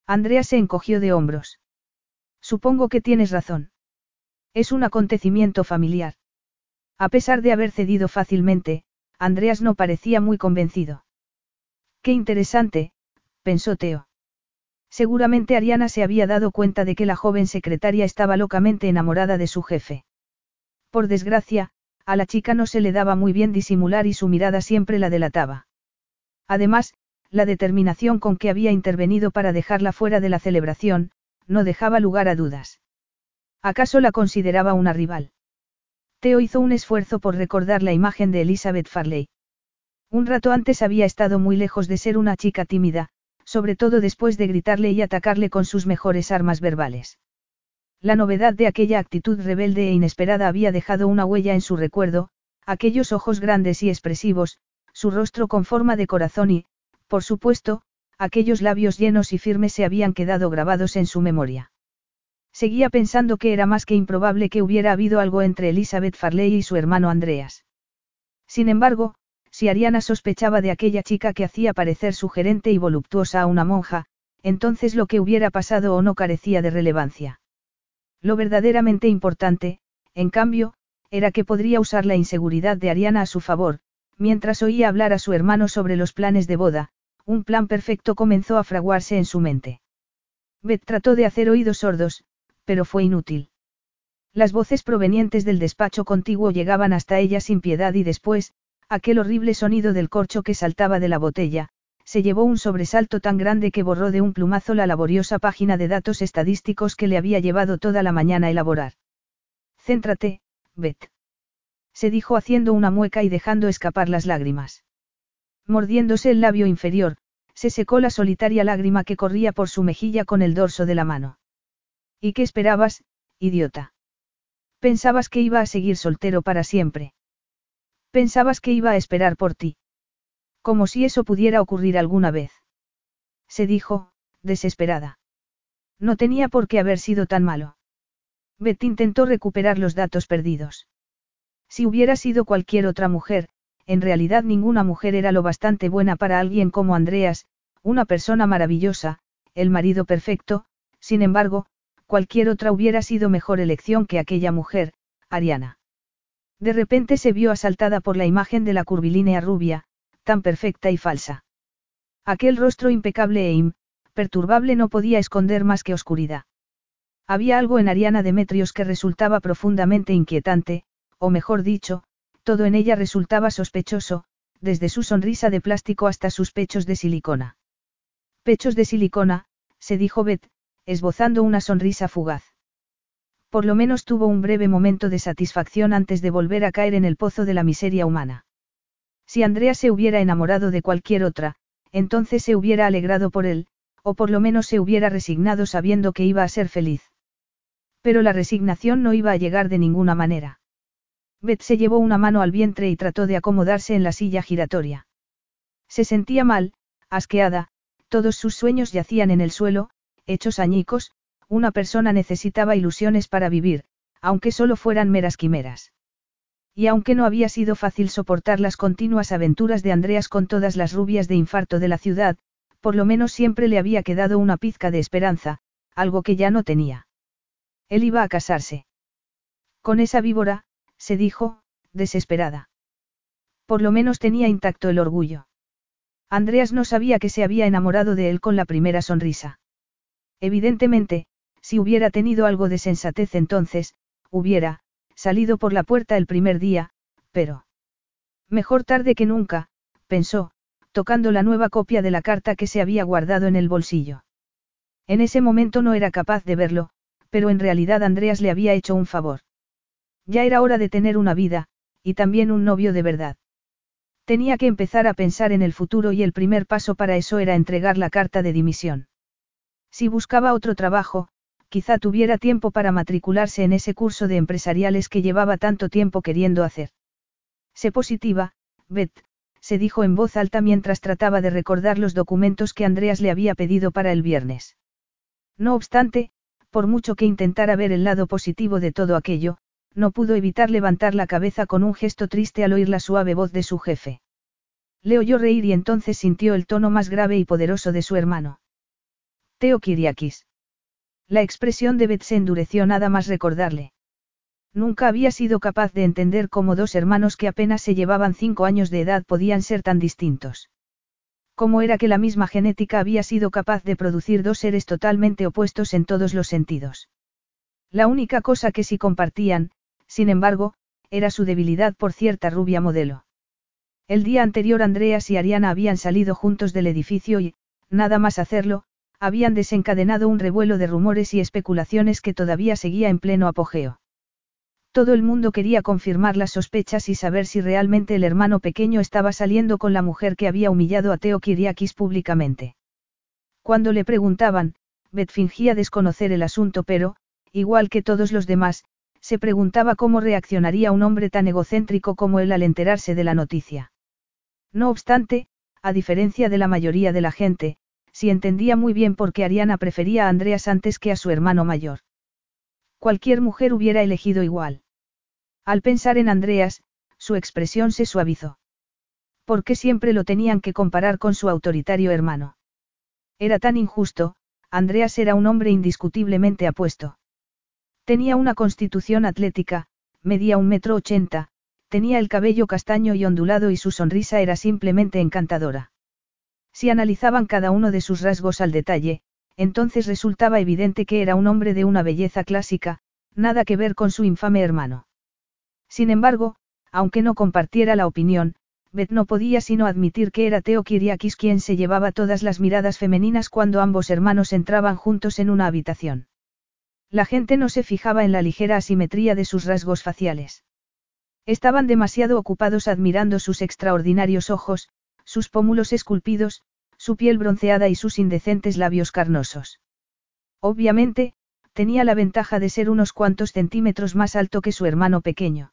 Andrea se encogió de hombros. Supongo que tienes razón. Es un acontecimiento familiar. A pesar de haber cedido fácilmente, Andreas no parecía muy convencido. Qué interesante, pensó Teo. Seguramente Ariana se había dado cuenta de que la joven secretaria estaba locamente enamorada de su jefe. Por desgracia, a la chica no se le daba muy bien disimular y su mirada siempre la delataba. Además, la determinación con que había intervenido para dejarla fuera de la celebración, no dejaba lugar a dudas. ¿Acaso la consideraba una rival? Teo hizo un esfuerzo por recordar la imagen de Elizabeth Farley. Un rato antes había estado muy lejos de ser una chica tímida, sobre todo después de gritarle y atacarle con sus mejores armas verbales. La novedad de aquella actitud rebelde e inesperada había dejado una huella en su recuerdo, aquellos ojos grandes y expresivos, su rostro con forma de corazón y, por supuesto, aquellos labios llenos y firmes se habían quedado grabados en su memoria. Seguía pensando que era más que improbable que hubiera habido algo entre Elizabeth Farley y su hermano Andreas. Sin embargo, si Ariana sospechaba de aquella chica que hacía parecer sugerente y voluptuosa a una monja, entonces lo que hubiera pasado o no carecía de relevancia. Lo verdaderamente importante, en cambio, era que podría usar la inseguridad de Ariana a su favor, mientras oía hablar a su hermano sobre los planes de boda, un plan perfecto comenzó a fraguarse en su mente. Beth trató de hacer oídos sordos, pero fue inútil. Las voces provenientes del despacho contiguo llegaban hasta ella sin piedad y después, aquel horrible sonido del corcho que saltaba de la botella, se llevó un sobresalto tan grande que borró de un plumazo la laboriosa página de datos estadísticos que le había llevado toda la mañana a elaborar. Céntrate, Beth. Se dijo haciendo una mueca y dejando escapar las lágrimas. Mordiéndose el labio inferior, se secó la solitaria lágrima que corría por su mejilla con el dorso de la mano. ¿Y qué esperabas, idiota? Pensabas que iba a seguir soltero para siempre. Pensabas que iba a esperar por ti. Como si eso pudiera ocurrir alguna vez. Se dijo, desesperada. No tenía por qué haber sido tan malo. Beth intentó recuperar los datos perdidos. Si hubiera sido cualquier otra mujer, en realidad ninguna mujer era lo bastante buena para alguien como Andreas, una persona maravillosa, el marido perfecto, sin embargo, cualquier otra hubiera sido mejor elección que aquella mujer, Ariana. De repente se vio asaltada por la imagen de la curvilínea rubia, tan perfecta y falsa. Aquel rostro impecable e imperturbable no podía esconder más que oscuridad. Había algo en Ariana Demetrios que resultaba profundamente inquietante, o mejor dicho, todo en ella resultaba sospechoso, desde su sonrisa de plástico hasta sus pechos de silicona. Pechos de silicona, se dijo Beth, esbozando una sonrisa fugaz. Por lo menos tuvo un breve momento de satisfacción antes de volver a caer en el pozo de la miseria humana. Si Andrea se hubiera enamorado de cualquier otra, entonces se hubiera alegrado por él, o por lo menos se hubiera resignado sabiendo que iba a ser feliz. Pero la resignación no iba a llegar de ninguna manera. Beth se llevó una mano al vientre y trató de acomodarse en la silla giratoria. Se sentía mal, asqueada, todos sus sueños yacían en el suelo, hechos añicos, una persona necesitaba ilusiones para vivir, aunque solo fueran meras quimeras. Y aunque no había sido fácil soportar las continuas aventuras de Andreas con todas las rubias de infarto de la ciudad, por lo menos siempre le había quedado una pizca de esperanza, algo que ya no tenía. Él iba a casarse. Con esa víbora, se dijo, desesperada. Por lo menos tenía intacto el orgullo. Andreas no sabía que se había enamorado de él con la primera sonrisa. Evidentemente, si hubiera tenido algo de sensatez entonces, hubiera, salido por la puerta el primer día, pero... Mejor tarde que nunca, pensó, tocando la nueva copia de la carta que se había guardado en el bolsillo. En ese momento no era capaz de verlo, pero en realidad Andreas le había hecho un favor. Ya era hora de tener una vida, y también un novio de verdad. Tenía que empezar a pensar en el futuro y el primer paso para eso era entregar la carta de dimisión. Si buscaba otro trabajo, quizá tuviera tiempo para matricularse en ese curso de empresariales que llevaba tanto tiempo queriendo hacer. Sé positiva, Beth, se dijo en voz alta mientras trataba de recordar los documentos que Andreas le había pedido para el viernes. No obstante, por mucho que intentara ver el lado positivo de todo aquello, no pudo evitar levantar la cabeza con un gesto triste al oír la suave voz de su jefe. Le oyó reír y entonces sintió el tono más grave y poderoso de su hermano. Teo Kiriakis. La expresión de Beth se endureció nada más recordarle. Nunca había sido capaz de entender cómo dos hermanos que apenas se llevaban cinco años de edad podían ser tan distintos. Cómo era que la misma genética había sido capaz de producir dos seres totalmente opuestos en todos los sentidos. La única cosa que sí compartían, sin embargo, era su debilidad por cierta rubia modelo. El día anterior Andreas y Ariana habían salido juntos del edificio y, nada más hacerlo, habían desencadenado un revuelo de rumores y especulaciones que todavía seguía en pleno apogeo. Todo el mundo quería confirmar las sospechas y saber si realmente el hermano pequeño estaba saliendo con la mujer que había humillado a Teo Kiriakis públicamente. Cuando le preguntaban, Beth fingía desconocer el asunto pero, igual que todos los demás, se preguntaba cómo reaccionaría un hombre tan egocéntrico como él al enterarse de la noticia. No obstante, a diferencia de la mayoría de la gente, sí entendía muy bien por qué Ariana prefería a Andreas antes que a su hermano mayor. Cualquier mujer hubiera elegido igual. Al pensar en Andreas, su expresión se suavizó. ¿Por qué siempre lo tenían que comparar con su autoritario hermano? Era tan injusto, Andreas era un hombre indiscutiblemente apuesto. Tenía una constitución atlética, medía un metro ochenta, tenía el cabello castaño y ondulado y su sonrisa era simplemente encantadora. Si analizaban cada uno de sus rasgos al detalle, entonces resultaba evidente que era un hombre de una belleza clásica, nada que ver con su infame hermano. Sin embargo, aunque no compartiera la opinión, Beth no podía sino admitir que era Teo Kiriakis quien se llevaba todas las miradas femeninas cuando ambos hermanos entraban juntos en una habitación. La gente no se fijaba en la ligera asimetría de sus rasgos faciales. Estaban demasiado ocupados admirando sus extraordinarios ojos, sus pómulos esculpidos, su piel bronceada y sus indecentes labios carnosos. Obviamente, tenía la ventaja de ser unos cuantos centímetros más alto que su hermano pequeño.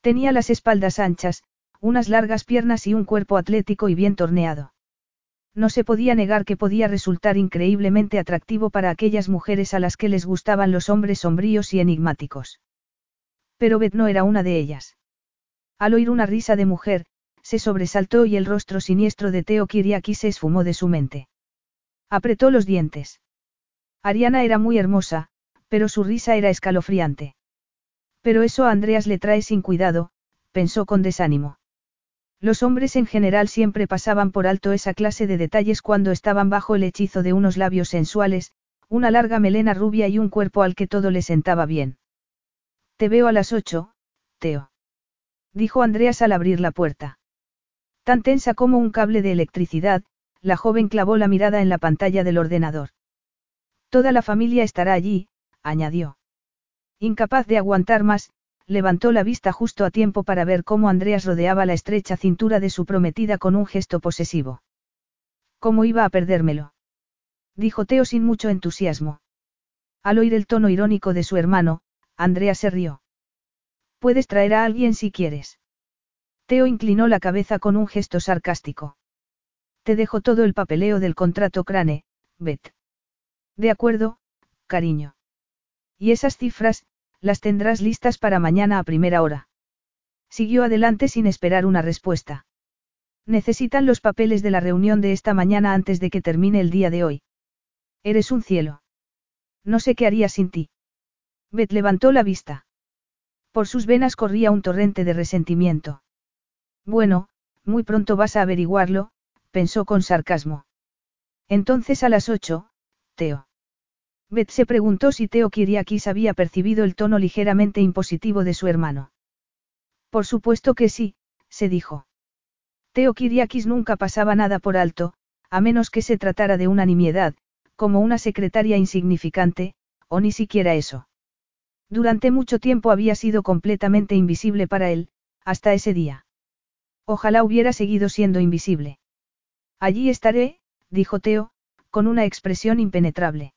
Tenía las espaldas anchas, unas largas piernas y un cuerpo atlético y bien torneado. No se podía negar que podía resultar increíblemente atractivo para aquellas mujeres a las que les gustaban los hombres sombríos y enigmáticos. Pero Beth no era una de ellas. Al oír una risa de mujer, se sobresaltó y el rostro siniestro de Teo Kiriaki se esfumó de su mente. Apretó los dientes. Ariana era muy hermosa, pero su risa era escalofriante. Pero eso a Andreas le trae sin cuidado, pensó con desánimo. Los hombres en general siempre pasaban por alto esa clase de detalles cuando estaban bajo el hechizo de unos labios sensuales, una larga melena rubia y un cuerpo al que todo le sentaba bien. Te veo a las ocho, Teo. Dijo Andreas al abrir la puerta. Tan tensa como un cable de electricidad, la joven clavó la mirada en la pantalla del ordenador. Toda la familia estará allí, añadió. Incapaz de aguantar más, levantó la vista justo a tiempo para ver cómo Andreas rodeaba la estrecha cintura de su prometida con un gesto posesivo. ¿Cómo iba a perdérmelo? Dijo Teo sin mucho entusiasmo. Al oír el tono irónico de su hermano, Andrea se rió. Puedes traer a alguien si quieres. Teo inclinó la cabeza con un gesto sarcástico. Te dejo todo el papeleo del contrato Crane, Bet. De acuerdo, cariño. Y esas cifras, las tendrás listas para mañana a primera hora. Siguió adelante sin esperar una respuesta. Necesitan los papeles de la reunión de esta mañana antes de que termine el día de hoy. Eres un cielo. No sé qué haría sin ti. Beth levantó la vista. Por sus venas corría un torrente de resentimiento. Bueno, muy pronto vas a averiguarlo, pensó con sarcasmo. Entonces a las ocho, Teo. Beth se preguntó si Teo Kiriakis había percibido el tono ligeramente impositivo de su hermano. Por supuesto que sí, se dijo. Teo Kiriakis nunca pasaba nada por alto, a menos que se tratara de una nimiedad, como una secretaria insignificante, o ni siquiera eso. Durante mucho tiempo había sido completamente invisible para él, hasta ese día. Ojalá hubiera seguido siendo invisible. Allí estaré, dijo Teo, con una expresión impenetrable.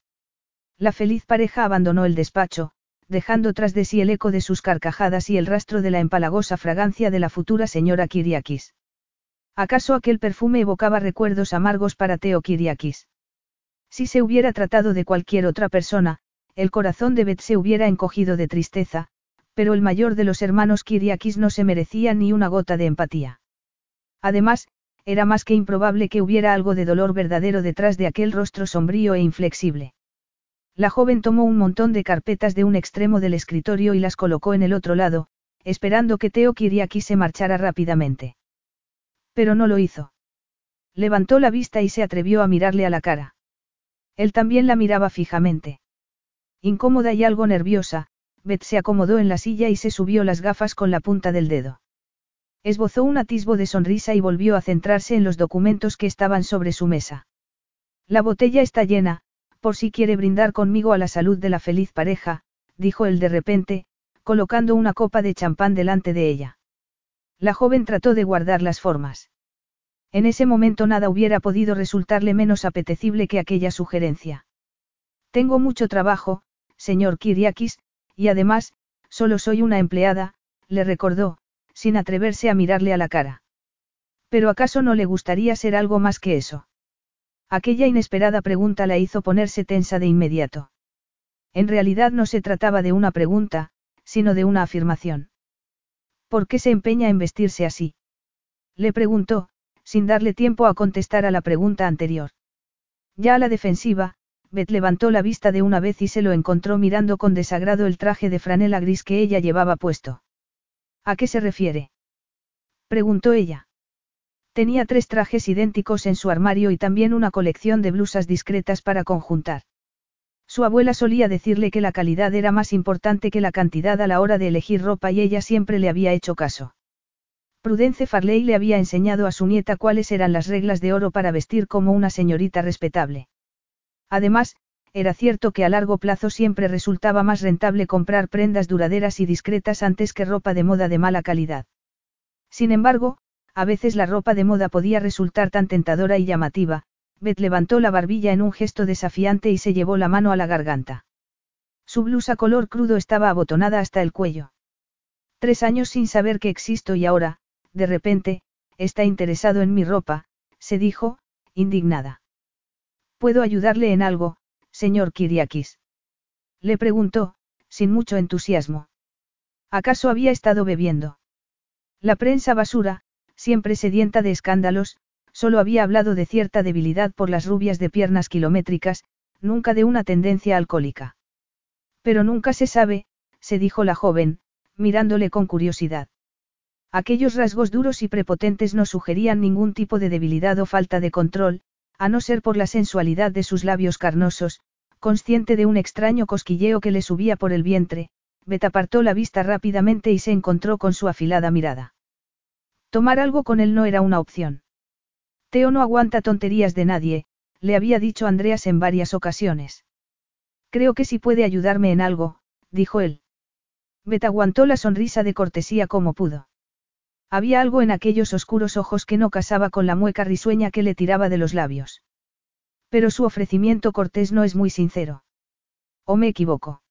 La feliz pareja abandonó el despacho, dejando tras de sí el eco de sus carcajadas y el rastro de la empalagosa fragancia de la futura señora Kiriakis. ¿Acaso aquel perfume evocaba recuerdos amargos para Teo Kiriakis? Si se hubiera tratado de cualquier otra persona, el corazón de Beth se hubiera encogido de tristeza, pero el mayor de los hermanos Kiriakis no se merecía ni una gota de empatía. Además, era más que improbable que hubiera algo de dolor verdadero detrás de aquel rostro sombrío e inflexible. La joven tomó un montón de carpetas de un extremo del escritorio y las colocó en el otro lado, esperando que Teo Kiriaki se marchara rápidamente. Pero no lo hizo. Levantó la vista y se atrevió a mirarle a la cara. Él también la miraba fijamente. Incómoda y algo nerviosa, Beth se acomodó en la silla y se subió las gafas con la punta del dedo. Esbozó un atisbo de sonrisa y volvió a centrarse en los documentos que estaban sobre su mesa. La botella está llena, por si quiere brindar conmigo a la salud de la feliz pareja, dijo él de repente, colocando una copa de champán delante de ella. La joven trató de guardar las formas. En ese momento nada hubiera podido resultarle menos apetecible que aquella sugerencia. Tengo mucho trabajo, señor Kiriakis, y además, solo soy una empleada, le recordó, sin atreverse a mirarle a la cara. Pero ¿acaso no le gustaría ser algo más que eso? Aquella inesperada pregunta la hizo ponerse tensa de inmediato. En realidad no se trataba de una pregunta, sino de una afirmación. ¿Por qué se empeña en vestirse así? Le preguntó, sin darle tiempo a contestar a la pregunta anterior. Ya a la defensiva, Beth levantó la vista de una vez y se lo encontró mirando con desagrado el traje de franela gris que ella llevaba puesto. ¿A qué se refiere? preguntó ella. Tenía tres trajes idénticos en su armario y también una colección de blusas discretas para conjuntar. Su abuela solía decirle que la calidad era más importante que la cantidad a la hora de elegir ropa y ella siempre le había hecho caso. Prudence Farley le había enseñado a su nieta cuáles eran las reglas de oro para vestir como una señorita respetable. Además, era cierto que a largo plazo siempre resultaba más rentable comprar prendas duraderas y discretas antes que ropa de moda de mala calidad. Sin embargo, a veces la ropa de moda podía resultar tan tentadora y llamativa, Beth levantó la barbilla en un gesto desafiante y se llevó la mano a la garganta. Su blusa color crudo estaba abotonada hasta el cuello. Tres años sin saber que existo y ahora, de repente, está interesado en mi ropa, se dijo, indignada. ¿Puedo ayudarle en algo, señor Kiriakis? Le preguntó, sin mucho entusiasmo. ¿Acaso había estado bebiendo? La prensa basura, siempre sedienta de escándalos, solo había hablado de cierta debilidad por las rubias de piernas kilométricas, nunca de una tendencia alcohólica. Pero nunca se sabe, se dijo la joven, mirándole con curiosidad. Aquellos rasgos duros y prepotentes no sugerían ningún tipo de debilidad o falta de control, a no ser por la sensualidad de sus labios carnosos, consciente de un extraño cosquilleo que le subía por el vientre, Bet apartó la vista rápidamente y se encontró con su afilada mirada. Tomar algo con él no era una opción. Teo no aguanta tonterías de nadie, le había dicho Andreas en varias ocasiones. Creo que si puede ayudarme en algo, dijo él. Bet aguantó la sonrisa de cortesía como pudo. Había algo en aquellos oscuros ojos que no casaba con la mueca risueña que le tiraba de los labios. Pero su ofrecimiento cortés no es muy sincero. ¿O me equivoco?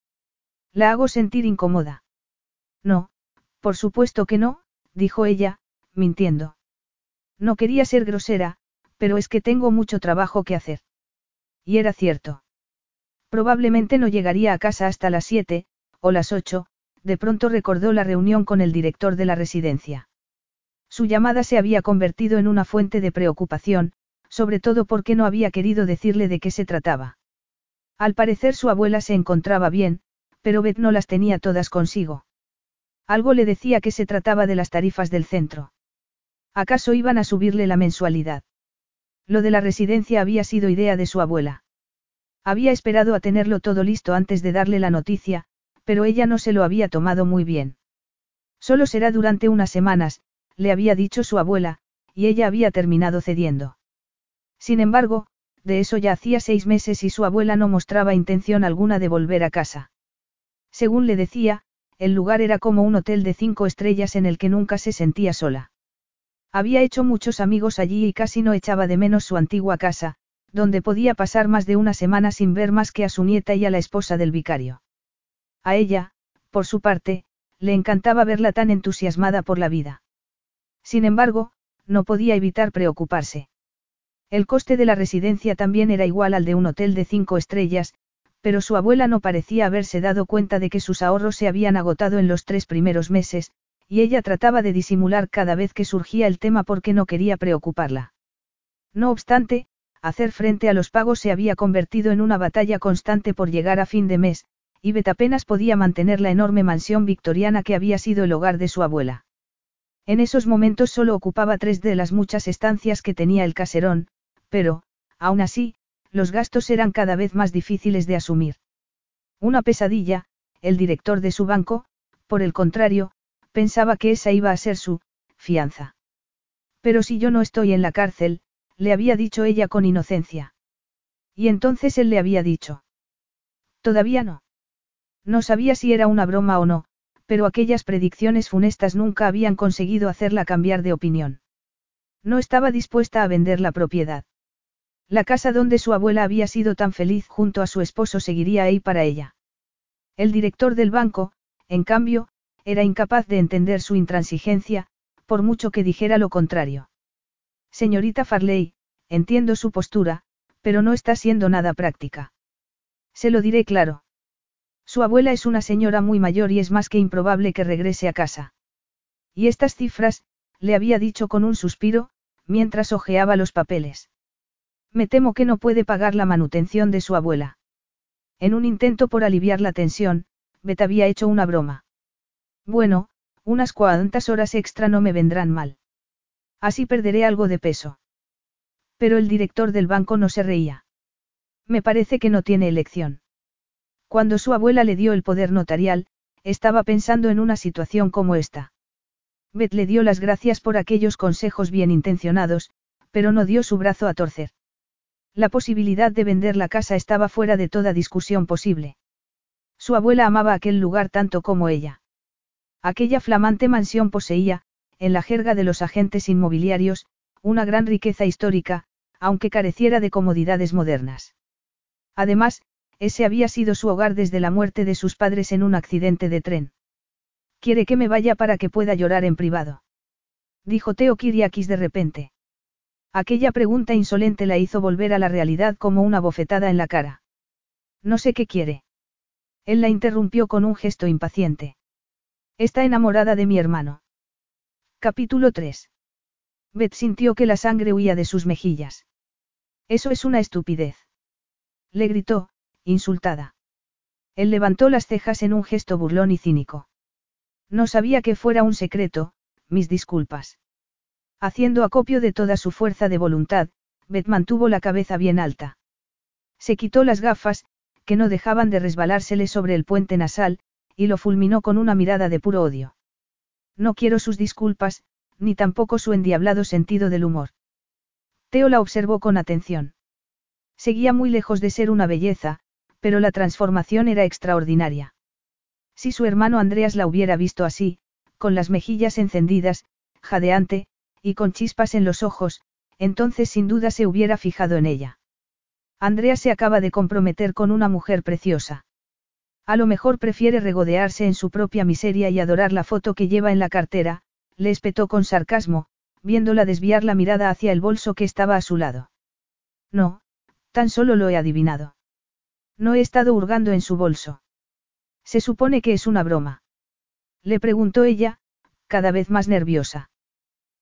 La hago sentir incómoda. No, por supuesto que no, dijo ella, mintiendo. No quería ser grosera, pero es que tengo mucho trabajo que hacer. Y era cierto. Probablemente no llegaría a casa hasta las siete, o las ocho, de pronto recordó la reunión con el director de la residencia. Su llamada se había convertido en una fuente de preocupación, sobre todo porque no había querido decirle de qué se trataba. Al parecer su abuela se encontraba bien, pero Beth no las tenía todas consigo. Algo le decía que se trataba de las tarifas del centro. ¿Acaso iban a subirle la mensualidad? Lo de la residencia había sido idea de su abuela. Había esperado a tenerlo todo listo antes de darle la noticia, pero ella no se lo había tomado muy bien. Solo será durante unas semanas, le había dicho su abuela, y ella había terminado cediendo. Sin embargo, de eso ya hacía seis meses y su abuela no mostraba intención alguna de volver a casa. Según le decía, el lugar era como un hotel de cinco estrellas en el que nunca se sentía sola. Había hecho muchos amigos allí y casi no echaba de menos su antigua casa, donde podía pasar más de una semana sin ver más que a su nieta y a la esposa del vicario. A ella, por su parte, le encantaba verla tan entusiasmada por la vida. Sin embargo, no podía evitar preocuparse. El coste de la residencia también era igual al de un hotel de cinco estrellas, pero su abuela no parecía haberse dado cuenta de que sus ahorros se habían agotado en los tres primeros meses, y ella trataba de disimular cada vez que surgía el tema porque no quería preocuparla. No obstante, hacer frente a los pagos se había convertido en una batalla constante por llegar a fin de mes, y Bet apenas podía mantener la enorme mansión victoriana que había sido el hogar de su abuela. En esos momentos solo ocupaba tres de las muchas estancias que tenía el caserón, pero, aún así, los gastos eran cada vez más difíciles de asumir. Una pesadilla, el director de su banco, por el contrario, pensaba que esa iba a ser su fianza. Pero si yo no estoy en la cárcel, le había dicho ella con inocencia. Y entonces él le había dicho. Todavía no. No sabía si era una broma o no, pero aquellas predicciones funestas nunca habían conseguido hacerla cambiar de opinión. No estaba dispuesta a vender la propiedad. La casa donde su abuela había sido tan feliz junto a su esposo seguiría ahí para ella. El director del banco, en cambio, era incapaz de entender su intransigencia, por mucho que dijera lo contrario. Señorita Farley, entiendo su postura, pero no está siendo nada práctica. Se lo diré claro. Su abuela es una señora muy mayor y es más que improbable que regrese a casa. Y estas cifras, le había dicho con un suspiro, mientras hojeaba los papeles. Me temo que no puede pagar la manutención de su abuela. En un intento por aliviar la tensión, Bet había hecho una broma. Bueno, unas cuantas horas extra no me vendrán mal. Así perderé algo de peso. Pero el director del banco no se reía. Me parece que no tiene elección. Cuando su abuela le dio el poder notarial, estaba pensando en una situación como esta. Beth le dio las gracias por aquellos consejos bien intencionados, pero no dio su brazo a torcer. La posibilidad de vender la casa estaba fuera de toda discusión posible. Su abuela amaba aquel lugar tanto como ella. Aquella flamante mansión poseía, en la jerga de los agentes inmobiliarios, una gran riqueza histórica, aunque careciera de comodidades modernas. Además, ese había sido su hogar desde la muerte de sus padres en un accidente de tren. Quiere que me vaya para que pueda llorar en privado. Dijo Teo Kiriakis de repente. Aquella pregunta insolente la hizo volver a la realidad como una bofetada en la cara. No sé qué quiere. Él la interrumpió con un gesto impaciente. Está enamorada de mi hermano. Capítulo 3. Beth sintió que la sangre huía de sus mejillas. Eso es una estupidez. Le gritó, insultada. Él levantó las cejas en un gesto burlón y cínico. No sabía que fuera un secreto, mis disculpas. Haciendo acopio de toda su fuerza de voluntad, Beth mantuvo la cabeza bien alta. Se quitó las gafas, que no dejaban de resbalársele sobre el puente nasal, y lo fulminó con una mirada de puro odio. No quiero sus disculpas, ni tampoco su endiablado sentido del humor. Teo la observó con atención. Seguía muy lejos de ser una belleza, pero la transformación era extraordinaria. Si su hermano Andreas la hubiera visto así, con las mejillas encendidas, jadeante, y con chispas en los ojos, entonces sin duda se hubiera fijado en ella. Andreas se acaba de comprometer con una mujer preciosa. A lo mejor prefiere regodearse en su propia miseria y adorar la foto que lleva en la cartera, le espetó con sarcasmo, viéndola desviar la mirada hacia el bolso que estaba a su lado. No, tan solo lo he adivinado. No he estado hurgando en su bolso. Se supone que es una broma. Le preguntó ella, cada vez más nerviosa.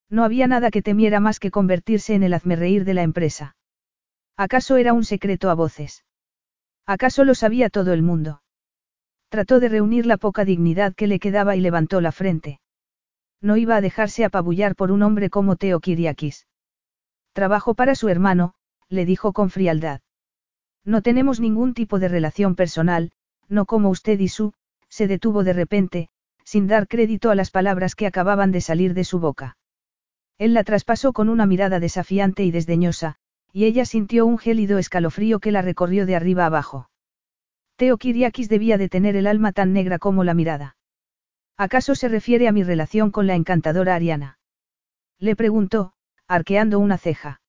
No había nada que temiera más que convertirse en el hazmerreír de la empresa. ¿Acaso era un secreto a voces? ¿Acaso lo sabía todo el mundo? Trató de reunir la poca dignidad que le quedaba y levantó la frente. No iba a dejarse apabullar por un hombre como Teo Kiriakis. Trabajo para su hermano, le dijo con frialdad. No tenemos ningún tipo de relación personal, no como usted y su, se detuvo de repente, sin dar crédito a las palabras que acababan de salir de su boca. Él la traspasó con una mirada desafiante y desdeñosa, y ella sintió un gélido escalofrío que la recorrió de arriba abajo. Teo Kiriakis debía de tener el alma tan negra como la mirada. ¿Acaso se refiere a mi relación con la encantadora Ariana? Le preguntó, arqueando una ceja.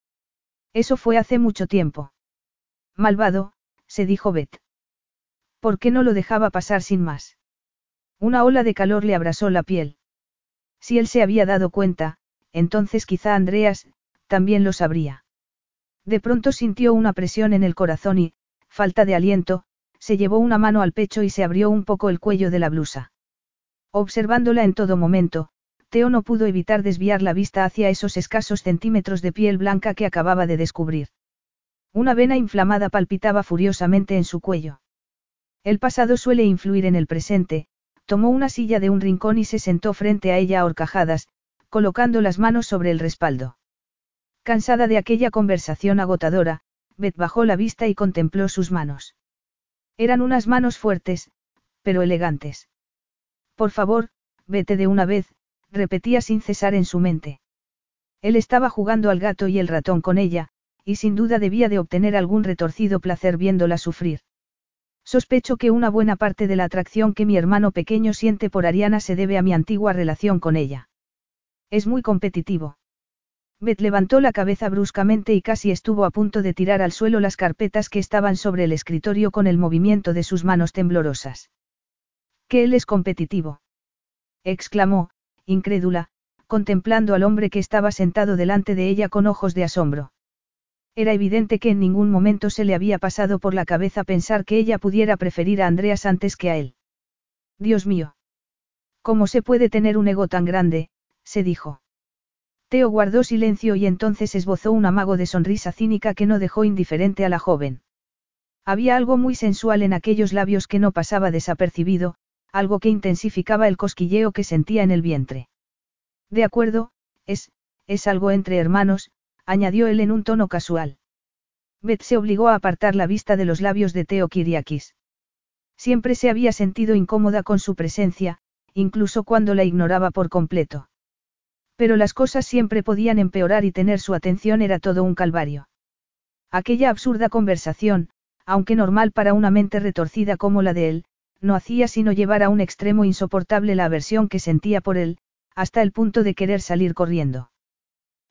Eso fue hace mucho tiempo. Malvado, se dijo Beth. ¿Por qué no lo dejaba pasar sin más? Una ola de calor le abrasó la piel. Si él se había dado cuenta, entonces quizá Andreas, también lo sabría. De pronto sintió una presión en el corazón y, falta de aliento, se llevó una mano al pecho y se abrió un poco el cuello de la blusa. Observándola en todo momento, Teo no pudo evitar desviar la vista hacia esos escasos centímetros de piel blanca que acababa de descubrir. Una vena inflamada palpitaba furiosamente en su cuello. El pasado suele influir en el presente, tomó una silla de un rincón y se sentó frente a ella a horcajadas, colocando las manos sobre el respaldo. Cansada de aquella conversación agotadora, Beth bajó la vista y contempló sus manos. Eran unas manos fuertes, pero elegantes. Por favor, vete de una vez, repetía sin cesar en su mente. Él estaba jugando al gato y el ratón con ella, y sin duda debía de obtener algún retorcido placer viéndola sufrir. Sospecho que una buena parte de la atracción que mi hermano pequeño siente por Ariana se debe a mi antigua relación con ella. Es muy competitivo. Beth levantó la cabeza bruscamente y casi estuvo a punto de tirar al suelo las carpetas que estaban sobre el escritorio con el movimiento de sus manos temblorosas. Que él es competitivo. exclamó, incrédula, contemplando al hombre que estaba sentado delante de ella con ojos de asombro. Era evidente que en ningún momento se le había pasado por la cabeza pensar que ella pudiera preferir a Andreas antes que a él. Dios mío. ¿Cómo se puede tener un ego tan grande? se dijo. Teo guardó silencio y entonces esbozó un amago de sonrisa cínica que no dejó indiferente a la joven. Había algo muy sensual en aquellos labios que no pasaba desapercibido, algo que intensificaba el cosquilleo que sentía en el vientre. De acuerdo, es, es algo entre hermanos, añadió él en un tono casual. Beth se obligó a apartar la vista de los labios de Teo Kiriakis. Siempre se había sentido incómoda con su presencia, incluso cuando la ignoraba por completo. Pero las cosas siempre podían empeorar y tener su atención era todo un calvario. Aquella absurda conversación, aunque normal para una mente retorcida como la de él, no hacía sino llevar a un extremo insoportable la aversión que sentía por él, hasta el punto de querer salir corriendo.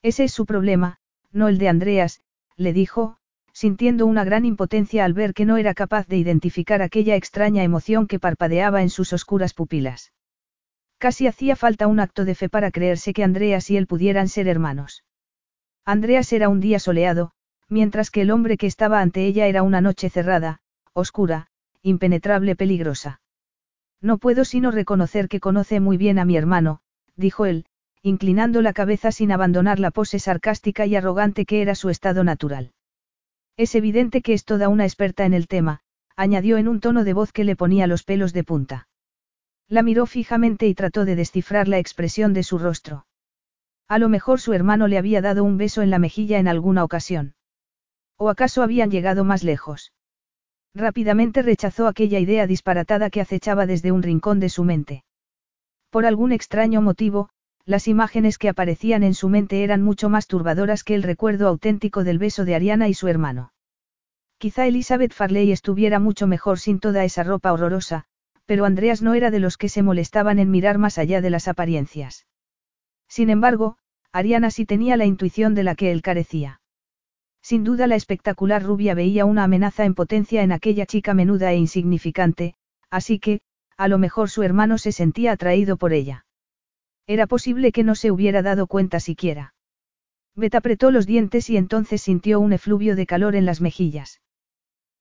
Ese es su problema, no el de Andreas, le dijo, sintiendo una gran impotencia al ver que no era capaz de identificar aquella extraña emoción que parpadeaba en sus oscuras pupilas. Casi hacía falta un acto de fe para creerse que Andreas y él pudieran ser hermanos. Andreas era un día soleado, mientras que el hombre que estaba ante ella era una noche cerrada, oscura, impenetrable, peligrosa. No puedo sino reconocer que conoce muy bien a mi hermano, dijo él, inclinando la cabeza sin abandonar la pose sarcástica y arrogante que era su estado natural. Es evidente que es toda una experta en el tema, añadió en un tono de voz que le ponía los pelos de punta. La miró fijamente y trató de descifrar la expresión de su rostro. A lo mejor su hermano le había dado un beso en la mejilla en alguna ocasión. ¿O acaso habían llegado más lejos? Rápidamente rechazó aquella idea disparatada que acechaba desde un rincón de su mente. Por algún extraño motivo, las imágenes que aparecían en su mente eran mucho más turbadoras que el recuerdo auténtico del beso de Ariana y su hermano. Quizá Elizabeth Farley estuviera mucho mejor sin toda esa ropa horrorosa, pero Andreas no era de los que se molestaban en mirar más allá de las apariencias. Sin embargo, Ariana sí tenía la intuición de la que él carecía. Sin duda la espectacular rubia veía una amenaza en potencia en aquella chica menuda e insignificante, así que, a lo mejor su hermano se sentía atraído por ella. Era posible que no se hubiera dado cuenta siquiera. Bet apretó los dientes y entonces sintió un efluvio de calor en las mejillas.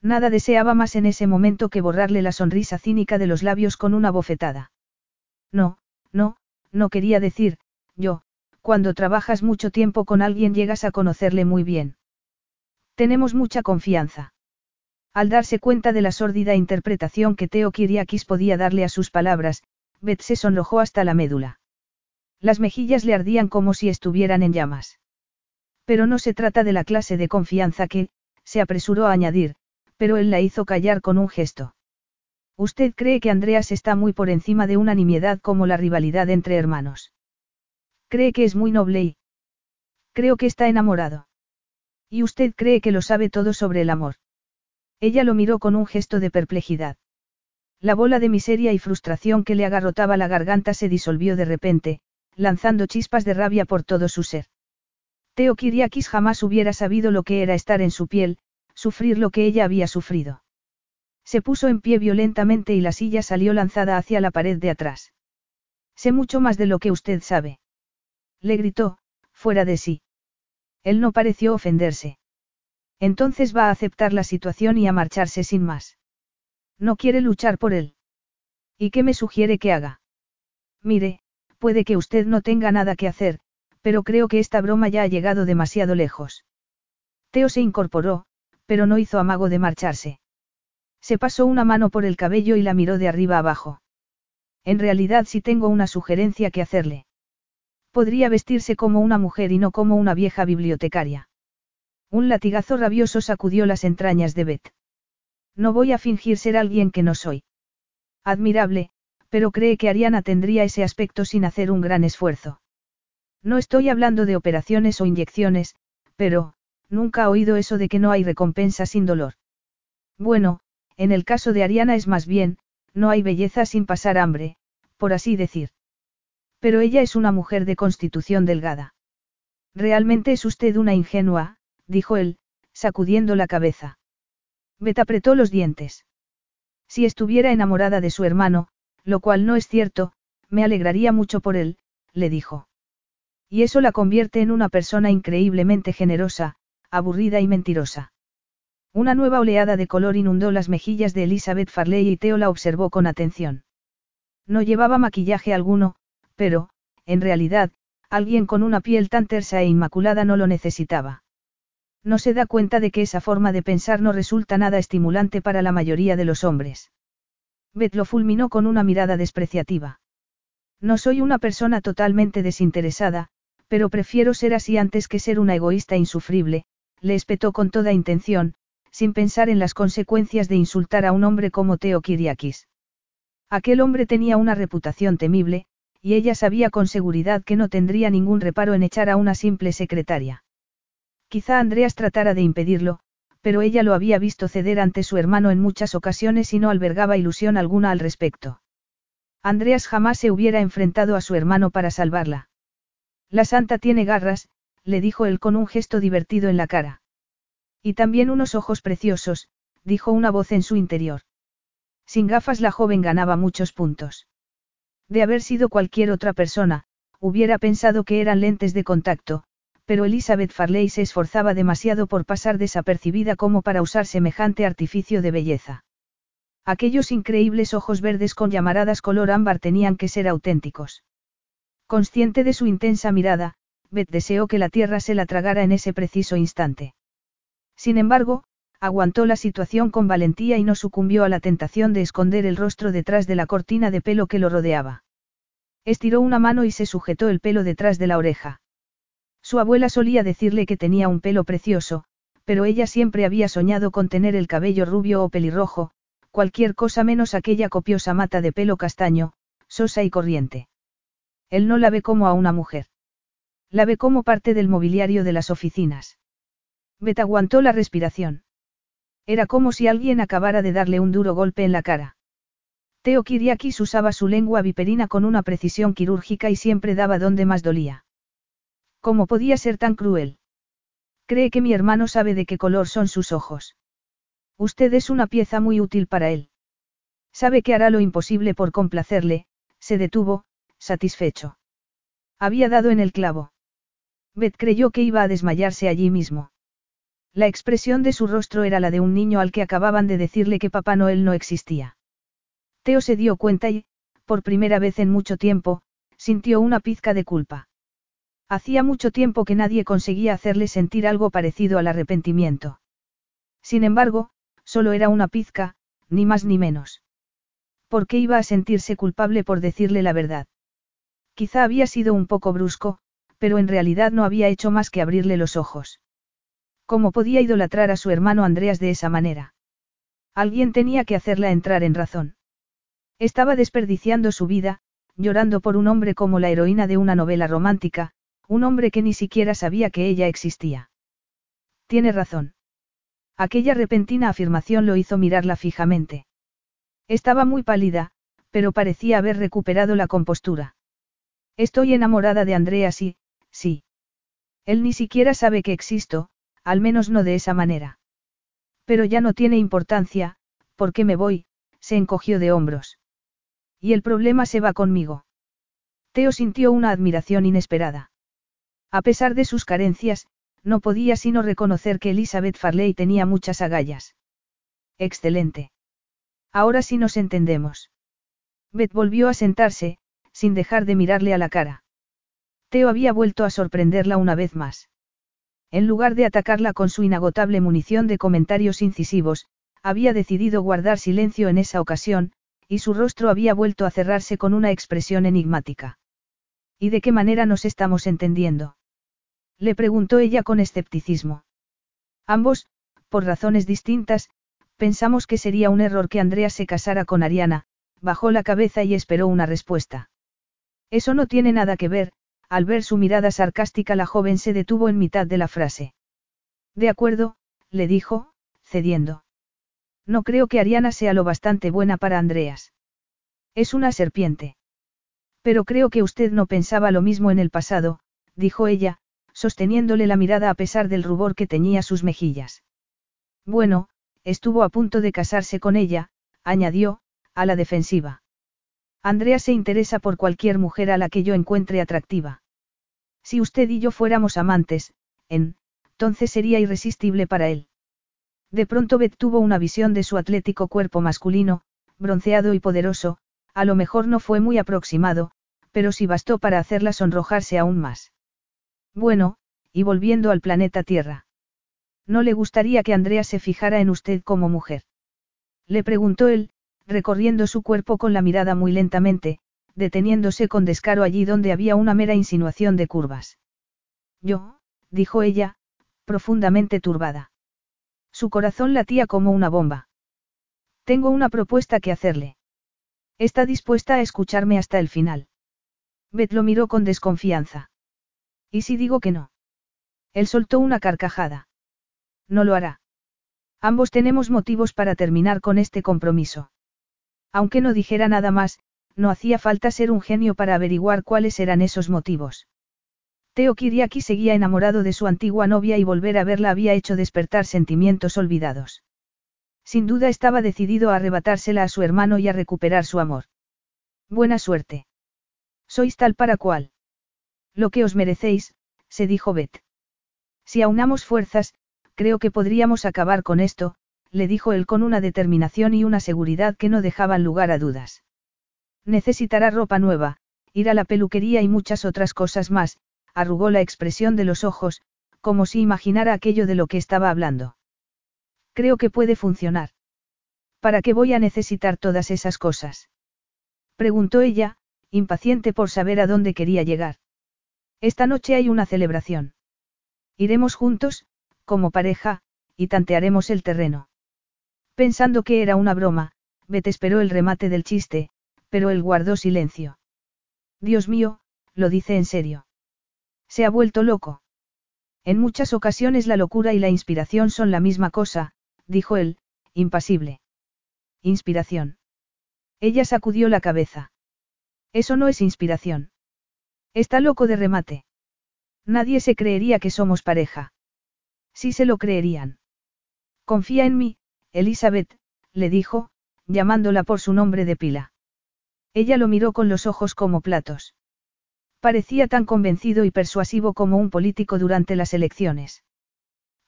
Nada deseaba más en ese momento que borrarle la sonrisa cínica de los labios con una bofetada. No, no, no quería decir, yo, cuando trabajas mucho tiempo con alguien llegas a conocerle muy bien. Tenemos mucha confianza. Al darse cuenta de la sórdida interpretación que Teo Kiriakis podía darle a sus palabras, Beth se sonrojó hasta la médula. Las mejillas le ardían como si estuvieran en llamas. Pero no se trata de la clase de confianza que, se apresuró a añadir, pero él la hizo callar con un gesto. Usted cree que Andreas está muy por encima de una nimiedad como la rivalidad entre hermanos. Cree que es muy noble y... Creo que está enamorado. Y usted cree que lo sabe todo sobre el amor. Ella lo miró con un gesto de perplejidad. La bola de miseria y frustración que le agarrotaba la garganta se disolvió de repente, lanzando chispas de rabia por todo su ser. Teo Kiriakis jamás hubiera sabido lo que era estar en su piel, sufrir lo que ella había sufrido. Se puso en pie violentamente y la silla salió lanzada hacia la pared de atrás. Sé mucho más de lo que usted sabe. Le gritó, fuera de sí. Él no pareció ofenderse. Entonces va a aceptar la situación y a marcharse sin más. No quiere luchar por él. ¿Y qué me sugiere que haga? Mire, puede que usted no tenga nada que hacer, pero creo que esta broma ya ha llegado demasiado lejos. Teo se incorporó, pero no hizo amago de marcharse. Se pasó una mano por el cabello y la miró de arriba abajo. En realidad sí tengo una sugerencia que hacerle. Podría vestirse como una mujer y no como una vieja bibliotecaria. Un latigazo rabioso sacudió las entrañas de Beth. No voy a fingir ser alguien que no soy. Admirable, pero cree que Ariana tendría ese aspecto sin hacer un gran esfuerzo. No estoy hablando de operaciones o inyecciones, pero, nunca ha oído eso de que no hay recompensa sin dolor. Bueno, en el caso de Ariana es más bien, no hay belleza sin pasar hambre, por así decir. Pero ella es una mujer de constitución delgada. Realmente es usted una ingenua, dijo él, sacudiendo la cabeza. Bet apretó los dientes. Si estuviera enamorada de su hermano, lo cual no es cierto, me alegraría mucho por él, le dijo. Y eso la convierte en una persona increíblemente generosa, aburrida y mentirosa. Una nueva oleada de color inundó las mejillas de Elizabeth Farley y Theo la observó con atención. No llevaba maquillaje alguno, pero, en realidad, alguien con una piel tan tersa e inmaculada no lo necesitaba. No se da cuenta de que esa forma de pensar no resulta nada estimulante para la mayoría de los hombres. Beth lo fulminó con una mirada despreciativa. No soy una persona totalmente desinteresada, pero prefiero ser así antes que ser una egoísta insufrible, le espetó con toda intención, sin pensar en las consecuencias de insultar a un hombre como Teo Kiriakis. Aquel hombre tenía una reputación temible, y ella sabía con seguridad que no tendría ningún reparo en echar a una simple secretaria. Quizá Andreas tratara de impedirlo, pero ella lo había visto ceder ante su hermano en muchas ocasiones y no albergaba ilusión alguna al respecto. Andreas jamás se hubiera enfrentado a su hermano para salvarla. La santa tiene garras, le dijo él con un gesto divertido en la cara. Y también unos ojos preciosos, dijo una voz en su interior. Sin gafas la joven ganaba muchos puntos. De haber sido cualquier otra persona, hubiera pensado que eran lentes de contacto, pero Elizabeth Farley se esforzaba demasiado por pasar desapercibida como para usar semejante artificio de belleza. Aquellos increíbles ojos verdes con llamaradas color ámbar tenían que ser auténticos. Consciente de su intensa mirada, Beth deseó que la tierra se la tragara en ese preciso instante. Sin embargo, aguantó la situación con valentía y no sucumbió a la tentación de esconder el rostro detrás de la cortina de pelo que lo rodeaba. Estiró una mano y se sujetó el pelo detrás de la oreja. Su abuela solía decirle que tenía un pelo precioso, pero ella siempre había soñado con tener el cabello rubio o pelirrojo, cualquier cosa menos aquella copiosa mata de pelo castaño, sosa y corriente. Él no la ve como a una mujer. La ve como parte del mobiliario de las oficinas. Bet aguantó la respiración. Era como si alguien acabara de darle un duro golpe en la cara. Teo Kiriakis usaba su lengua viperina con una precisión quirúrgica y siempre daba donde más dolía. ¿Cómo podía ser tan cruel? Cree que mi hermano sabe de qué color son sus ojos. Usted es una pieza muy útil para él. Sabe que hará lo imposible por complacerle, se detuvo, satisfecho. Había dado en el clavo. Beth creyó que iba a desmayarse allí mismo. La expresión de su rostro era la de un niño al que acababan de decirle que Papá Noel no existía. Teo se dio cuenta y, por primera vez en mucho tiempo, sintió una pizca de culpa. Hacía mucho tiempo que nadie conseguía hacerle sentir algo parecido al arrepentimiento. Sin embargo, solo era una pizca, ni más ni menos. ¿Por qué iba a sentirse culpable por decirle la verdad? Quizá había sido un poco brusco, pero en realidad no había hecho más que abrirle los ojos. ¿Cómo podía idolatrar a su hermano Andreas de esa manera? Alguien tenía que hacerla entrar en razón. Estaba desperdiciando su vida, llorando por un hombre como la heroína de una novela romántica, un hombre que ni siquiera sabía que ella existía. Tiene razón. Aquella repentina afirmación lo hizo mirarla fijamente. Estaba muy pálida, pero parecía haber recuperado la compostura. Estoy enamorada de Andreas y, sí. Él ni siquiera sabe que existo, al menos no de esa manera. Pero ya no tiene importancia, ¿por qué me voy? se encogió de hombros. Y el problema se va conmigo. Teo sintió una admiración inesperada. A pesar de sus carencias, no podía sino reconocer que Elizabeth Farley tenía muchas agallas. Excelente. Ahora sí nos entendemos. Beth volvió a sentarse, sin dejar de mirarle a la cara. Teo había vuelto a sorprenderla una vez más. En lugar de atacarla con su inagotable munición de comentarios incisivos, había decidido guardar silencio en esa ocasión, y su rostro había vuelto a cerrarse con una expresión enigmática. ¿Y de qué manera nos estamos entendiendo? Le preguntó ella con escepticismo. Ambos, por razones distintas, pensamos que sería un error que Andrea se casara con Ariana, bajó la cabeza y esperó una respuesta. Eso no tiene nada que ver, al ver su mirada sarcástica la joven se detuvo en mitad de la frase. De acuerdo, le dijo, cediendo. No creo que Ariana sea lo bastante buena para Andreas. Es una serpiente. Pero creo que usted no pensaba lo mismo en el pasado, dijo ella, sosteniéndole la mirada a pesar del rubor que teñía sus mejillas. Bueno, estuvo a punto de casarse con ella, añadió, a la defensiva. Andrea se interesa por cualquier mujer a la que yo encuentre atractiva. Si usted y yo fuéramos amantes, en, entonces sería irresistible para él. De pronto Beth tuvo una visión de su atlético cuerpo masculino, bronceado y poderoso, a lo mejor no fue muy aproximado, pero sí bastó para hacerla sonrojarse aún más. Bueno, y volviendo al planeta Tierra. ¿No le gustaría que Andrea se fijara en usted como mujer? Le preguntó él, recorriendo su cuerpo con la mirada muy lentamente, deteniéndose con descaro allí donde había una mera insinuación de curvas. Yo, dijo ella, profundamente turbada. Su corazón latía como una bomba. Tengo una propuesta que hacerle. Está dispuesta a escucharme hasta el final. Beth lo miró con desconfianza. ¿Y si digo que no? Él soltó una carcajada. No lo hará. Ambos tenemos motivos para terminar con este compromiso. Aunque no dijera nada más, no hacía falta ser un genio para averiguar cuáles eran esos motivos. Teo Kiriaki seguía enamorado de su antigua novia y volver a verla había hecho despertar sentimientos olvidados. Sin duda estaba decidido a arrebatársela a su hermano y a recuperar su amor. Buena suerte. Sois tal para cual. Lo que os merecéis, se dijo Beth. Si aunamos fuerzas, creo que podríamos acabar con esto, le dijo él con una determinación y una seguridad que no dejaban lugar a dudas. Necesitará ropa nueva, ir a la peluquería y muchas otras cosas más, arrugó la expresión de los ojos, como si imaginara aquello de lo que estaba hablando. Creo que puede funcionar. ¿Para qué voy a necesitar todas esas cosas? Preguntó ella, impaciente por saber a dónde quería llegar. Esta noche hay una celebración. Iremos juntos, como pareja, y tantearemos el terreno. Pensando que era una broma, Beth esperó el remate del chiste, pero él guardó silencio. Dios mío, lo dice en serio. Se ha vuelto loco. En muchas ocasiones la locura y la inspiración son la misma cosa, dijo él, impasible. Inspiración. Ella sacudió la cabeza. Eso no es inspiración. Está loco de remate. Nadie se creería que somos pareja. Sí se lo creerían. Confía en mí, Elizabeth, le dijo, llamándola por su nombre de pila. Ella lo miró con los ojos como platos. Parecía tan convencido y persuasivo como un político durante las elecciones.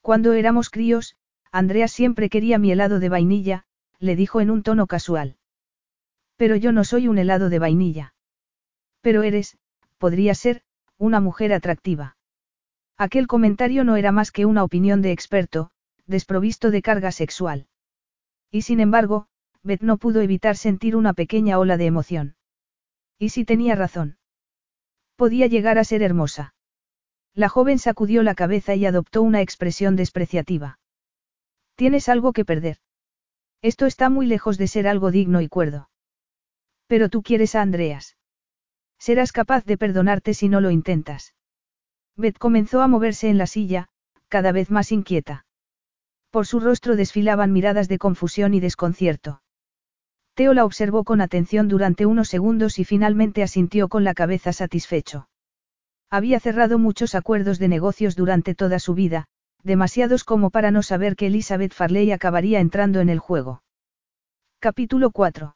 Cuando éramos críos, Andrea siempre quería mi helado de vainilla, le dijo en un tono casual. Pero yo no soy un helado de vainilla. Pero eres, podría ser, una mujer atractiva. Aquel comentario no era más que una opinión de experto, desprovisto de carga sexual. Y sin embargo, Beth no pudo evitar sentir una pequeña ola de emoción. ¿Y si tenía razón? Podía llegar a ser hermosa. La joven sacudió la cabeza y adoptó una expresión despreciativa. Tienes algo que perder. Esto está muy lejos de ser algo digno y cuerdo. Pero tú quieres a Andreas. Serás capaz de perdonarte si no lo intentas. Beth comenzó a moverse en la silla, cada vez más inquieta. Por su rostro desfilaban miradas de confusión y desconcierto. Teo la observó con atención durante unos segundos y finalmente asintió con la cabeza satisfecho. Había cerrado muchos acuerdos de negocios durante toda su vida, demasiados como para no saber que Elizabeth Farley acabaría entrando en el juego. Capítulo 4.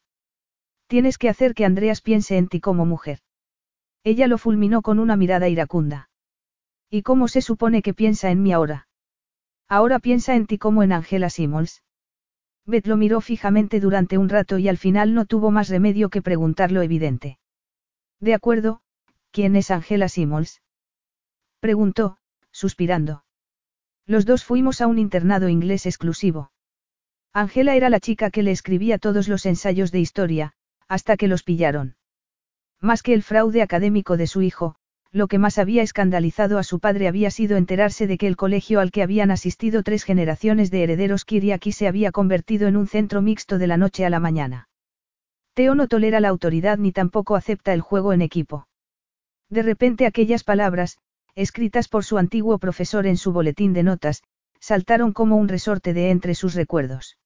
Tienes que hacer que Andreas piense en ti como mujer. Ella lo fulminó con una mirada iracunda. ¿Y cómo se supone que piensa en mí ahora? Ahora piensa en ti como en Angela Simmons. Beth lo miró fijamente durante un rato y al final no tuvo más remedio que preguntar lo evidente. De acuerdo, ¿quién es Angela Simmons? Preguntó, suspirando. Los dos fuimos a un internado inglés exclusivo. Angela era la chica que le escribía todos los ensayos de historia, hasta que los pillaron. Más que el fraude académico de su hijo, lo que más había escandalizado a su padre había sido enterarse de que el colegio al que habían asistido tres generaciones de herederos Kiriaki se había convertido en un centro mixto de la noche a la mañana. Teo no tolera la autoridad ni tampoco acepta el juego en equipo. De repente aquellas palabras, escritas por su antiguo profesor en su boletín de notas, saltaron como un resorte de entre sus recuerdos.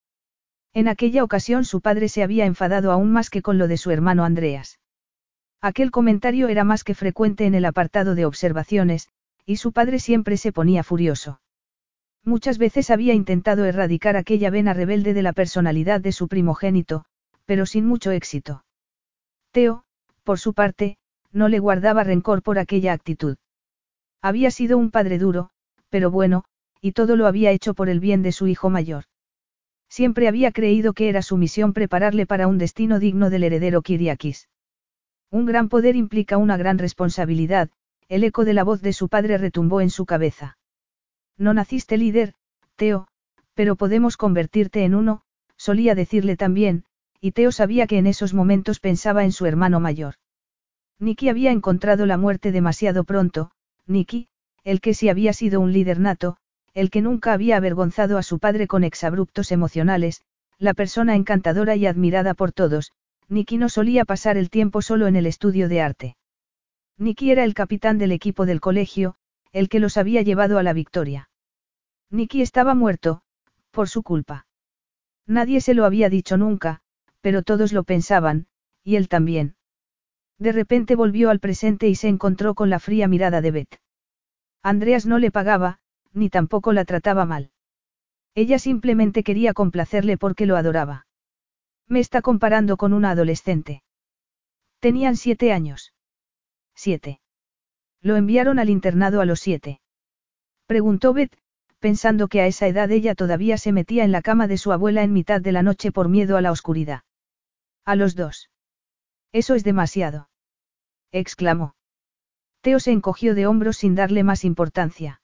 En aquella ocasión su padre se había enfadado aún más que con lo de su hermano Andreas. Aquel comentario era más que frecuente en el apartado de observaciones, y su padre siempre se ponía furioso. Muchas veces había intentado erradicar aquella vena rebelde de la personalidad de su primogénito, pero sin mucho éxito. Teo, por su parte, no le guardaba rencor por aquella actitud. Había sido un padre duro, pero bueno, y todo lo había hecho por el bien de su hijo mayor. Siempre había creído que era su misión prepararle para un destino digno del heredero Kiriakis. Un gran poder implica una gran responsabilidad, el eco de la voz de su padre retumbó en su cabeza. No naciste líder, Teo, pero podemos convertirte en uno, solía decirle también, y Teo sabía que en esos momentos pensaba en su hermano mayor. Nicky había encontrado la muerte demasiado pronto, Nicky, el que sí había sido un líder nato, el que nunca había avergonzado a su padre con exabruptos emocionales, la persona encantadora y admirada por todos, Nicky no solía pasar el tiempo solo en el estudio de arte. Nicky era el capitán del equipo del colegio, el que los había llevado a la victoria. Nicky estaba muerto, por su culpa. Nadie se lo había dicho nunca, pero todos lo pensaban, y él también. De repente volvió al presente y se encontró con la fría mirada de Beth. Andreas no le pagaba, ni tampoco la trataba mal. Ella simplemente quería complacerle porque lo adoraba. Me está comparando con una adolescente. Tenían siete años. Siete. Lo enviaron al internado a los siete. Preguntó Beth, pensando que a esa edad ella todavía se metía en la cama de su abuela en mitad de la noche por miedo a la oscuridad. A los dos. Eso es demasiado. exclamó. Teo se encogió de hombros sin darle más importancia.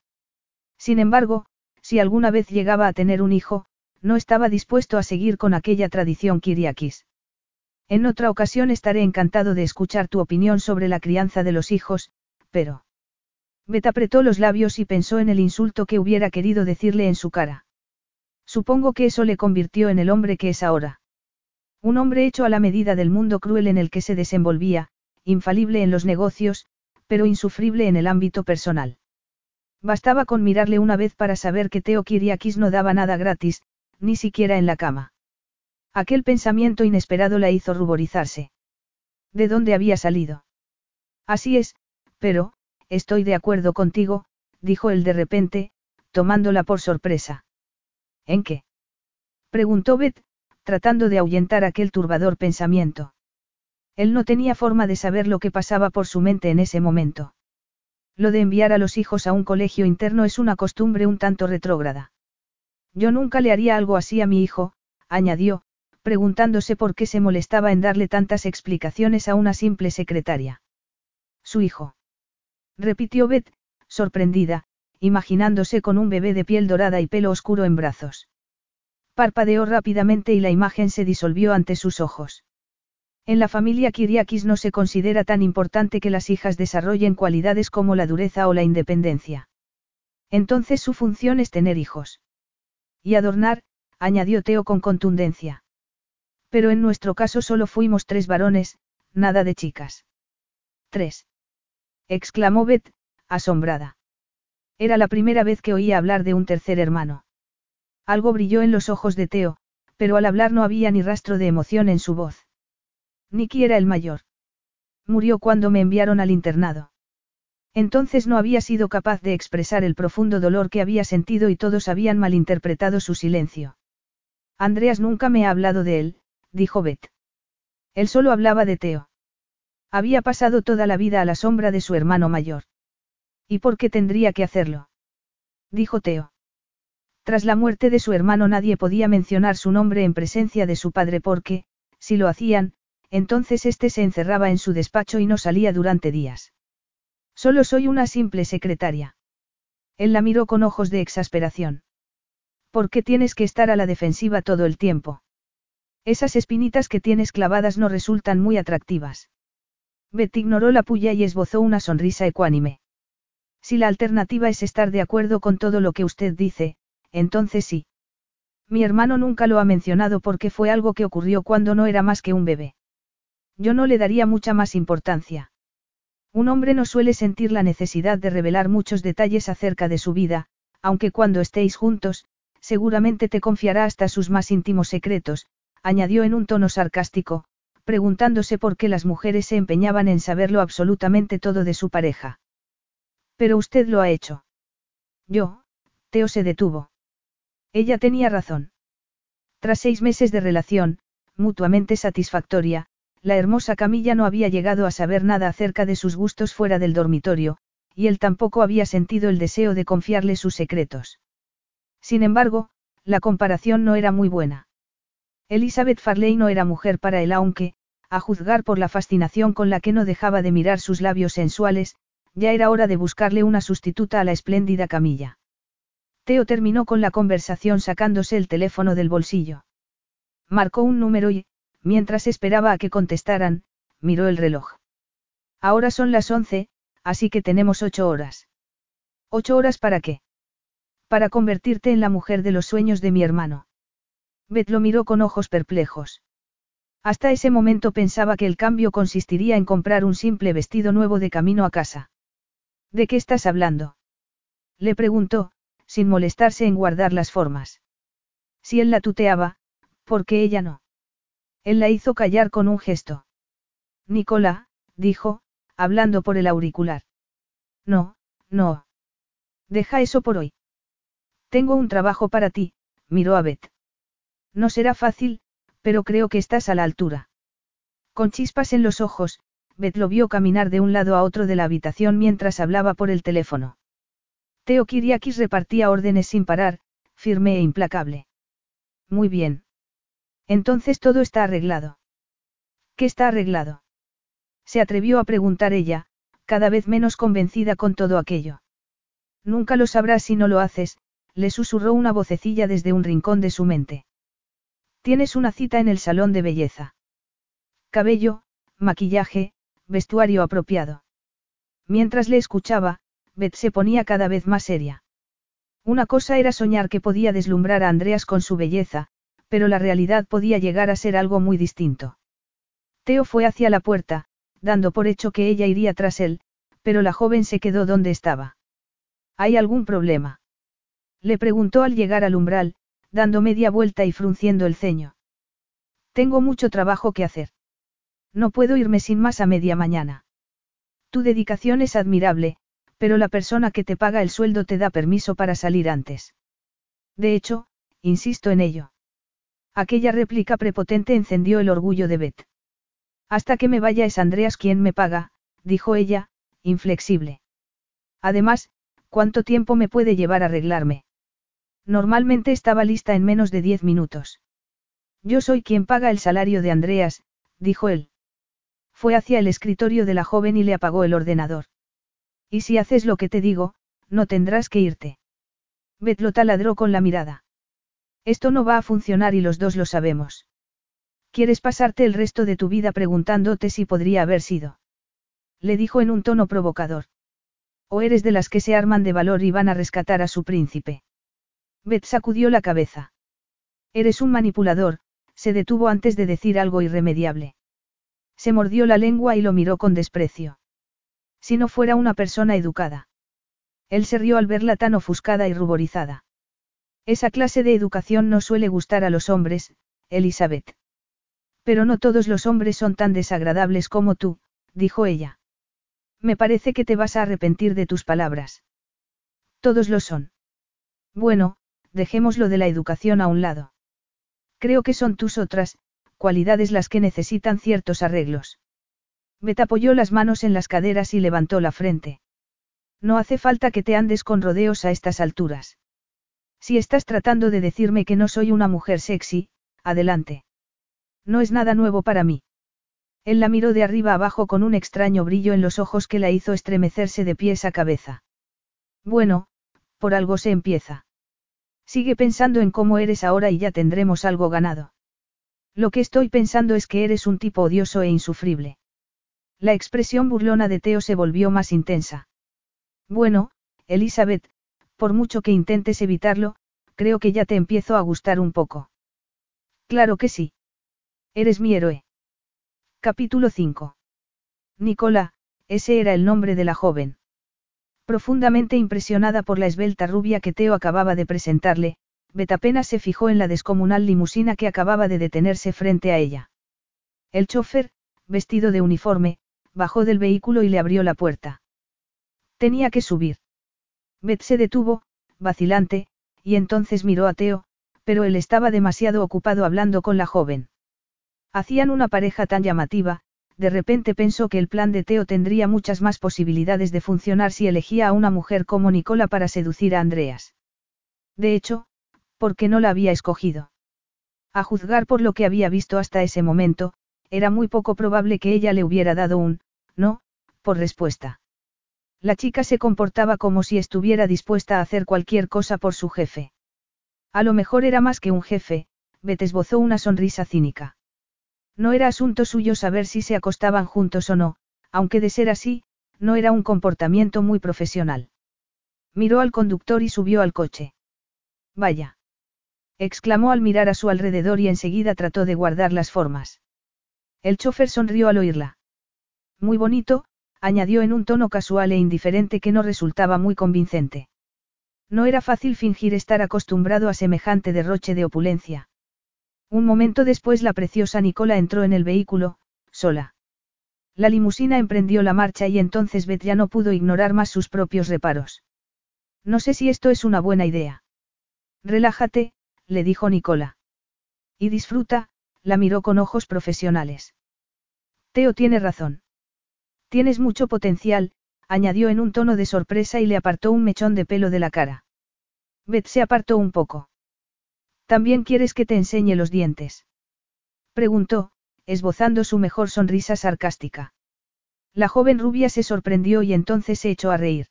Sin embargo, si alguna vez llegaba a tener un hijo, no estaba dispuesto a seguir con aquella tradición kiriakis. En otra ocasión estaré encantado de escuchar tu opinión sobre la crianza de los hijos, pero... Bet apretó los labios y pensó en el insulto que hubiera querido decirle en su cara. Supongo que eso le convirtió en el hombre que es ahora. Un hombre hecho a la medida del mundo cruel en el que se desenvolvía, infalible en los negocios, pero insufrible en el ámbito personal. Bastaba con mirarle una vez para saber que Teo Kiriakis no daba nada gratis, ni siquiera en la cama. Aquel pensamiento inesperado la hizo ruborizarse. ¿De dónde había salido? Así es, pero, estoy de acuerdo contigo, dijo él de repente, tomándola por sorpresa. ¿En qué? preguntó Beth, tratando de ahuyentar aquel turbador pensamiento. Él no tenía forma de saber lo que pasaba por su mente en ese momento. Lo de enviar a los hijos a un colegio interno es una costumbre un tanto retrógrada. Yo nunca le haría algo así a mi hijo, añadió, preguntándose por qué se molestaba en darle tantas explicaciones a una simple secretaria. Su hijo. Repitió Beth, sorprendida, imaginándose con un bebé de piel dorada y pelo oscuro en brazos. Parpadeó rápidamente y la imagen se disolvió ante sus ojos. En la familia Kiriakis no se considera tan importante que las hijas desarrollen cualidades como la dureza o la independencia. Entonces su función es tener hijos. Y adornar, añadió Teo con contundencia. Pero en nuestro caso solo fuimos tres varones, nada de chicas. Tres exclamó Beth, asombrada. Era la primera vez que oía hablar de un tercer hermano. Algo brilló en los ojos de Teo, pero al hablar no había ni rastro de emoción en su voz. Nicky era el mayor. Murió cuando me enviaron al internado. Entonces no había sido capaz de expresar el profundo dolor que había sentido y todos habían malinterpretado su silencio. Andreas nunca me ha hablado de él, dijo Beth. Él solo hablaba de Teo. Había pasado toda la vida a la sombra de su hermano mayor. ¿Y por qué tendría que hacerlo? Dijo Teo. Tras la muerte de su hermano nadie podía mencionar su nombre en presencia de su padre porque, si lo hacían, entonces éste se encerraba en su despacho y no salía durante días. Solo soy una simple secretaria. Él la miró con ojos de exasperación. ¿Por qué tienes que estar a la defensiva todo el tiempo? Esas espinitas que tienes clavadas no resultan muy atractivas. Betty ignoró la puya y esbozó una sonrisa ecuánime. Si la alternativa es estar de acuerdo con todo lo que usted dice, entonces sí. Mi hermano nunca lo ha mencionado porque fue algo que ocurrió cuando no era más que un bebé. Yo no le daría mucha más importancia. Un hombre no suele sentir la necesidad de revelar muchos detalles acerca de su vida, aunque cuando estéis juntos, seguramente te confiará hasta sus más íntimos secretos, añadió en un tono sarcástico, preguntándose por qué las mujeres se empeñaban en saberlo absolutamente todo de su pareja. Pero usted lo ha hecho. Yo, Teo se detuvo. Ella tenía razón. Tras seis meses de relación, mutuamente satisfactoria, la hermosa Camilla no había llegado a saber nada acerca de sus gustos fuera del dormitorio, y él tampoco había sentido el deseo de confiarle sus secretos. Sin embargo, la comparación no era muy buena. Elizabeth Farley no era mujer para él aunque, a juzgar por la fascinación con la que no dejaba de mirar sus labios sensuales, ya era hora de buscarle una sustituta a la espléndida Camilla. Teo terminó con la conversación sacándose el teléfono del bolsillo. Marcó un número y, mientras esperaba a que contestaran, miró el reloj. Ahora son las once, así que tenemos ocho horas. ¿Ocho horas para qué? Para convertirte en la mujer de los sueños de mi hermano. Beth lo miró con ojos perplejos. Hasta ese momento pensaba que el cambio consistiría en comprar un simple vestido nuevo de camino a casa. ¿De qué estás hablando? Le preguntó, sin molestarse en guardar las formas. Si él la tuteaba, ¿por qué ella no? Él la hizo callar con un gesto. Nicola, dijo, hablando por el auricular. No, no. Deja eso por hoy. Tengo un trabajo para ti, miró a Beth. No será fácil, pero creo que estás a la altura. Con chispas en los ojos, Beth lo vio caminar de un lado a otro de la habitación mientras hablaba por el teléfono. Teo Kiriakis repartía órdenes sin parar, firme e implacable. Muy bien. Entonces todo está arreglado. ¿Qué está arreglado? Se atrevió a preguntar ella, cada vez menos convencida con todo aquello. Nunca lo sabrás si no lo haces, le susurró una vocecilla desde un rincón de su mente. Tienes una cita en el salón de belleza. Cabello, maquillaje, vestuario apropiado. Mientras le escuchaba, Beth se ponía cada vez más seria. Una cosa era soñar que podía deslumbrar a Andreas con su belleza, pero la realidad podía llegar a ser algo muy distinto. Teo fue hacia la puerta, dando por hecho que ella iría tras él, pero la joven se quedó donde estaba. ¿Hay algún problema? Le preguntó al llegar al umbral, dando media vuelta y frunciendo el ceño. Tengo mucho trabajo que hacer. No puedo irme sin más a media mañana. Tu dedicación es admirable, pero la persona que te paga el sueldo te da permiso para salir antes. De hecho, insisto en ello. Aquella réplica prepotente encendió el orgullo de Beth. Hasta que me vaya es Andreas quien me paga, dijo ella, inflexible. Además, ¿cuánto tiempo me puede llevar a arreglarme? Normalmente estaba lista en menos de diez minutos. Yo soy quien paga el salario de Andreas, dijo él. Fue hacia el escritorio de la joven y le apagó el ordenador. Y si haces lo que te digo, no tendrás que irte. Beth lo taladró con la mirada. Esto no va a funcionar y los dos lo sabemos. ¿Quieres pasarte el resto de tu vida preguntándote si podría haber sido? Le dijo en un tono provocador. ¿O eres de las que se arman de valor y van a rescatar a su príncipe? Beth sacudió la cabeza. Eres un manipulador, se detuvo antes de decir algo irremediable. Se mordió la lengua y lo miró con desprecio. Si no fuera una persona educada. Él se rió al verla tan ofuscada y ruborizada. Esa clase de educación no suele gustar a los hombres, Elizabeth. Pero no todos los hombres son tan desagradables como tú, dijo ella. Me parece que te vas a arrepentir de tus palabras. Todos lo son. Bueno, dejémoslo de la educación a un lado. Creo que son tus otras, cualidades las que necesitan ciertos arreglos. Bet apoyó las manos en las caderas y levantó la frente. No hace falta que te andes con rodeos a estas alturas. Si estás tratando de decirme que no soy una mujer sexy, adelante. No es nada nuevo para mí. Él la miró de arriba abajo con un extraño brillo en los ojos que la hizo estremecerse de pies a cabeza. Bueno, por algo se empieza. Sigue pensando en cómo eres ahora y ya tendremos algo ganado. Lo que estoy pensando es que eres un tipo odioso e insufrible. La expresión burlona de Teo se volvió más intensa. Bueno, Elizabeth, por mucho que intentes evitarlo, creo que ya te empiezo a gustar un poco. Claro que sí. Eres mi héroe. Capítulo 5. Nicola, ese era el nombre de la joven. Profundamente impresionada por la esbelta rubia que Teo acababa de presentarle, Bet apenas se fijó en la descomunal limusina que acababa de detenerse frente a ella. El chofer, vestido de uniforme, bajó del vehículo y le abrió la puerta. Tenía que subir. Bet se detuvo, vacilante, y entonces miró a Teo, pero él estaba demasiado ocupado hablando con la joven. Hacían una pareja tan llamativa, de repente pensó que el plan de Teo tendría muchas más posibilidades de funcionar si elegía a una mujer como Nicola para seducir a Andreas. De hecho, ¿por qué no la había escogido? A juzgar por lo que había visto hasta ese momento, era muy poco probable que ella le hubiera dado un, no, por respuesta. La chica se comportaba como si estuviera dispuesta a hacer cualquier cosa por su jefe. A lo mejor era más que un jefe, Beth esbozó una sonrisa cínica. No era asunto suyo saber si se acostaban juntos o no, aunque de ser así, no era un comportamiento muy profesional. Miró al conductor y subió al coche. Vaya. exclamó al mirar a su alrededor y enseguida trató de guardar las formas. El chofer sonrió al oírla. Muy bonito, añadió en un tono casual e indiferente que no resultaba muy convincente. No era fácil fingir estar acostumbrado a semejante derroche de opulencia. Un momento después la preciosa Nicola entró en el vehículo, sola. La limusina emprendió la marcha y entonces Beth ya no pudo ignorar más sus propios reparos. No sé si esto es una buena idea. Relájate, le dijo Nicola. Y disfruta, la miró con ojos profesionales. Teo tiene razón. Tienes mucho potencial, añadió en un tono de sorpresa y le apartó un mechón de pelo de la cara. Beth se apartó un poco. ¿También quieres que te enseñe los dientes? Preguntó, esbozando su mejor sonrisa sarcástica. La joven rubia se sorprendió y entonces se echó a reír.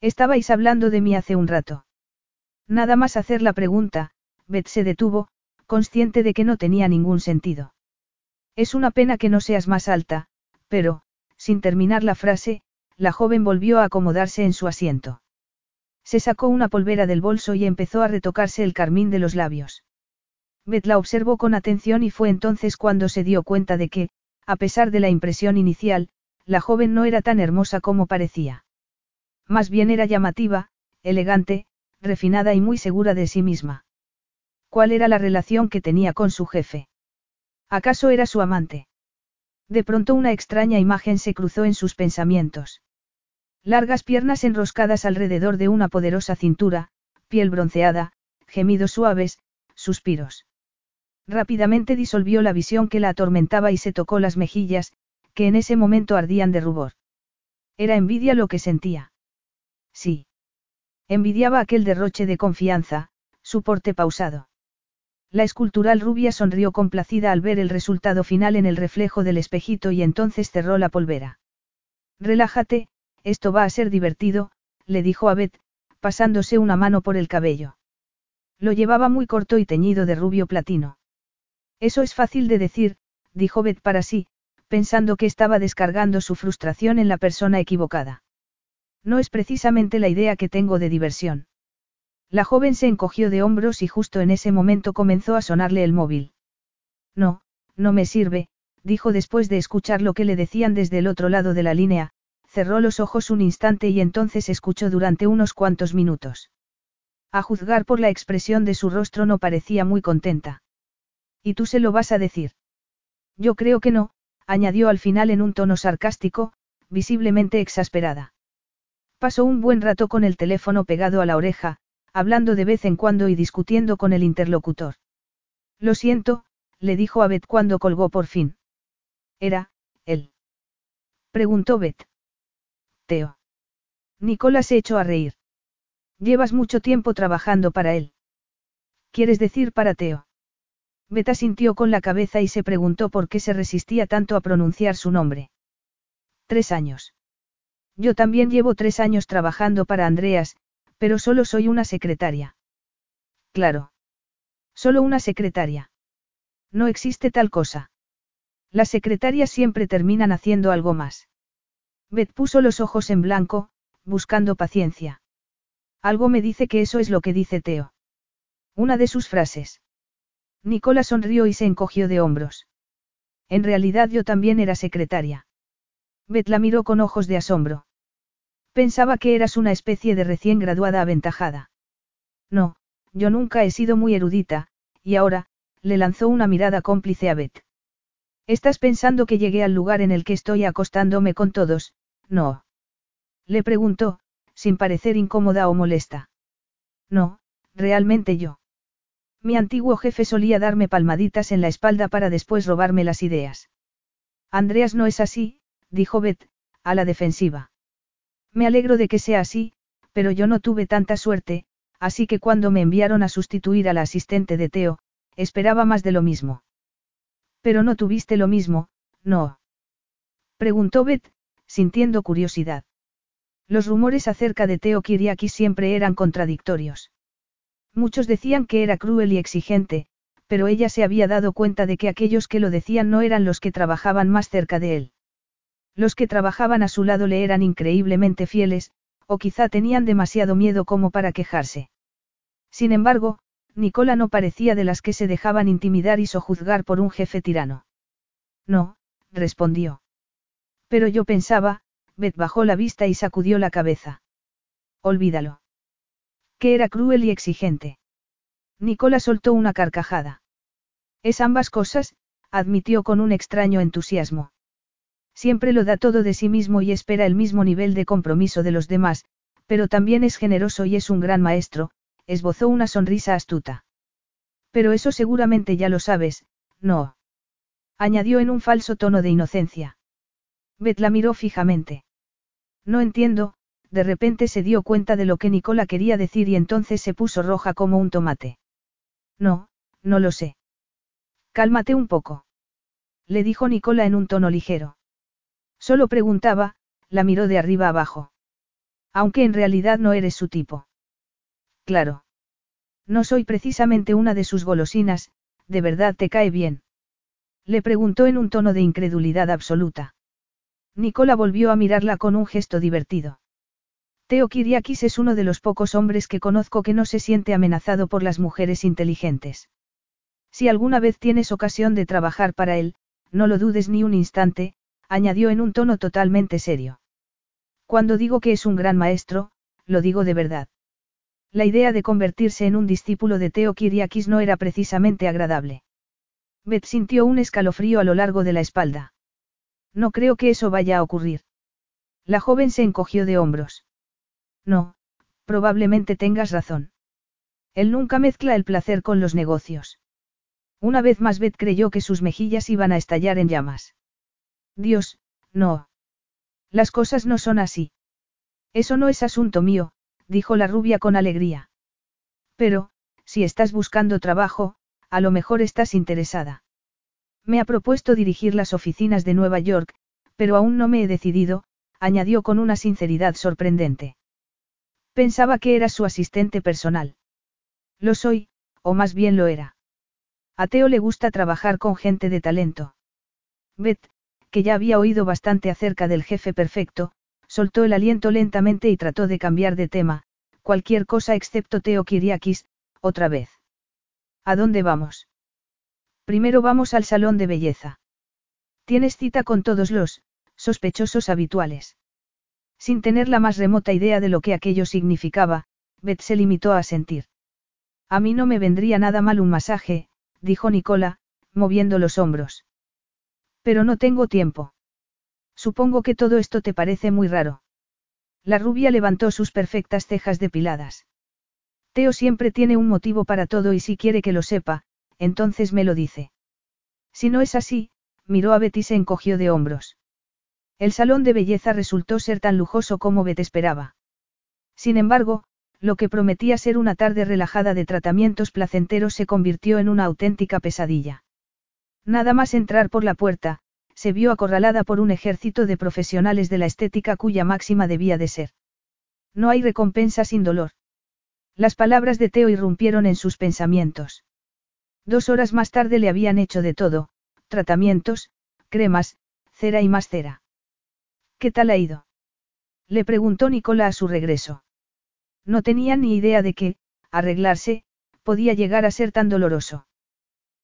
Estabais hablando de mí hace un rato. Nada más hacer la pregunta, Beth se detuvo, consciente de que no tenía ningún sentido. Es una pena que no seas más alta, pero, sin terminar la frase, la joven volvió a acomodarse en su asiento. Se sacó una polvera del bolso y empezó a retocarse el carmín de los labios. Beth la observó con atención y fue entonces cuando se dio cuenta de que, a pesar de la impresión inicial, la joven no era tan hermosa como parecía. Más bien era llamativa, elegante, refinada y muy segura de sí misma. ¿Cuál era la relación que tenía con su jefe? ¿Acaso era su amante? De pronto una extraña imagen se cruzó en sus pensamientos. Largas piernas enroscadas alrededor de una poderosa cintura, piel bronceada, gemidos suaves, suspiros. Rápidamente disolvió la visión que la atormentaba y se tocó las mejillas, que en ese momento ardían de rubor. Era envidia lo que sentía. Sí. Envidiaba aquel derroche de confianza, su porte pausado. La escultural rubia sonrió complacida al ver el resultado final en el reflejo del espejito y entonces cerró la polvera. Relájate, esto va a ser divertido, le dijo a pasándose una mano por el cabello. Lo llevaba muy corto y teñido de rubio platino. Eso es fácil de decir, dijo Beth para sí, pensando que estaba descargando su frustración en la persona equivocada. No es precisamente la idea que tengo de diversión. La joven se encogió de hombros y justo en ese momento comenzó a sonarle el móvil. No, no me sirve, dijo después de escuchar lo que le decían desde el otro lado de la línea, cerró los ojos un instante y entonces escuchó durante unos cuantos minutos. A juzgar por la expresión de su rostro no parecía muy contenta. ¿Y tú se lo vas a decir? Yo creo que no, añadió al final en un tono sarcástico, visiblemente exasperada. Pasó un buen rato con el teléfono pegado a la oreja, hablando de vez en cuando y discutiendo con el interlocutor. Lo siento, le dijo a Beth cuando colgó por fin. ¿Era, él? Preguntó Beth. Teo. Nicolás se echó a reír. Llevas mucho tiempo trabajando para él. ¿Quieres decir para Teo? Beth asintió con la cabeza y se preguntó por qué se resistía tanto a pronunciar su nombre. Tres años. Yo también llevo tres años trabajando para Andreas, pero solo soy una secretaria. Claro. Solo una secretaria. No existe tal cosa. Las secretarias siempre terminan haciendo algo más. Beth puso los ojos en blanco, buscando paciencia. Algo me dice que eso es lo que dice Teo. Una de sus frases. Nicola sonrió y se encogió de hombros. En realidad yo también era secretaria. Beth la miró con ojos de asombro. Pensaba que eras una especie de recién graduada aventajada. No, yo nunca he sido muy erudita, y ahora, le lanzó una mirada cómplice a Beth. ¿Estás pensando que llegué al lugar en el que estoy acostándome con todos? No. Le preguntó, sin parecer incómoda o molesta. No, realmente yo. Mi antiguo jefe solía darme palmaditas en la espalda para después robarme las ideas. Andreas no es así, dijo Beth, a la defensiva. Me alegro de que sea así, pero yo no tuve tanta suerte, así que cuando me enviaron a sustituir a la asistente de Teo, esperaba más de lo mismo. Pero no tuviste lo mismo, ¿no? Preguntó Beth, sintiendo curiosidad. Los rumores acerca de Teo Kiriaki siempre eran contradictorios. Muchos decían que era cruel y exigente, pero ella se había dado cuenta de que aquellos que lo decían no eran los que trabajaban más cerca de él. Los que trabajaban a su lado le eran increíblemente fieles, o quizá tenían demasiado miedo como para quejarse. Sin embargo, Nicola no parecía de las que se dejaban intimidar y sojuzgar por un jefe tirano. No, respondió. Pero yo pensaba, Beth bajó la vista y sacudió la cabeza. Olvídalo. Que era cruel y exigente. Nicola soltó una carcajada. Es ambas cosas, admitió con un extraño entusiasmo. Siempre lo da todo de sí mismo y espera el mismo nivel de compromiso de los demás, Pero también es generoso y es un gran maestro, esbozó una sonrisa astuta. Pero eso seguramente ya lo sabes, no. Añadió en un falso tono de inocencia. Beth la miró fijamente. No entiendo, de repente se dio cuenta de lo que Nicola quería decir y entonces se puso roja como un tomate. No, no lo sé. Cálmate un poco. Le dijo Nicola en un tono ligero. Solo preguntaba, la miró de arriba abajo. Aunque en realidad no eres su tipo. Claro. No soy precisamente una de sus golosinas, ¿de verdad te cae bien? Le preguntó en un tono de incredulidad absoluta. Nicola volvió a mirarla con un gesto divertido. Teo Kiriakis es uno de los pocos hombres que conozco que no se siente amenazado por las mujeres inteligentes. Si alguna vez tienes ocasión de trabajar para él, no lo dudes ni un instante, añadió en un tono totalmente serio. Cuando digo que es un gran maestro, lo digo de verdad. La idea de convertirse en un discípulo de Teo Kiriakis no era precisamente agradable. Beth sintió un escalofrío a lo largo de la espalda. No creo que eso vaya a ocurrir. La joven se encogió de hombros. No, probablemente tengas razón. Él nunca mezcla el placer con los negocios. Una vez más Beth creyó que sus mejillas iban a estallar en llamas. Dios, no. Las cosas no son así. Eso no es asunto mío, dijo la rubia con alegría. Pero, si estás buscando trabajo, a lo mejor estás interesada. Me ha propuesto dirigir las oficinas de Nueva York, pero aún no me he decidido, añadió con una sinceridad sorprendente. Pensaba que eras su asistente personal. Lo soy, o más bien lo era. A Teo le gusta trabajar con gente de talento. Beth, que ya había oído bastante acerca del jefe perfecto, soltó el aliento lentamente y trató de cambiar de tema, cualquier cosa excepto Teo Kiriakis, otra vez. ¿A dónde vamos? Primero vamos al salón de belleza. Tienes cita con todos los, sospechosos habituales. Sin tener la más remota idea de lo que aquello significaba, Beth se limitó a sentir. A mí no me vendría nada mal un masaje, dijo Nicola, moviendo los hombros. Pero no tengo tiempo. Supongo que todo esto te parece muy raro. La rubia levantó sus perfectas cejas depiladas. Teo siempre tiene un motivo para todo y si quiere que lo sepa, entonces me lo dice. Si no es así, miró a Betty y se encogió de hombros. El salón de belleza resultó ser tan lujoso como Bet esperaba. Sin embargo, lo que prometía ser una tarde relajada de tratamientos placenteros se convirtió en una auténtica pesadilla. Nada más entrar por la puerta, se vio acorralada por un ejército de profesionales de la estética cuya máxima debía de ser. No hay recompensa sin dolor. Las palabras de Teo irrumpieron en sus pensamientos. Dos horas más tarde le habían hecho de todo, tratamientos, cremas, cera y más cera. ¿Qué tal ha ido? Le preguntó Nicola a su regreso. No tenía ni idea de que, arreglarse, podía llegar a ser tan doloroso.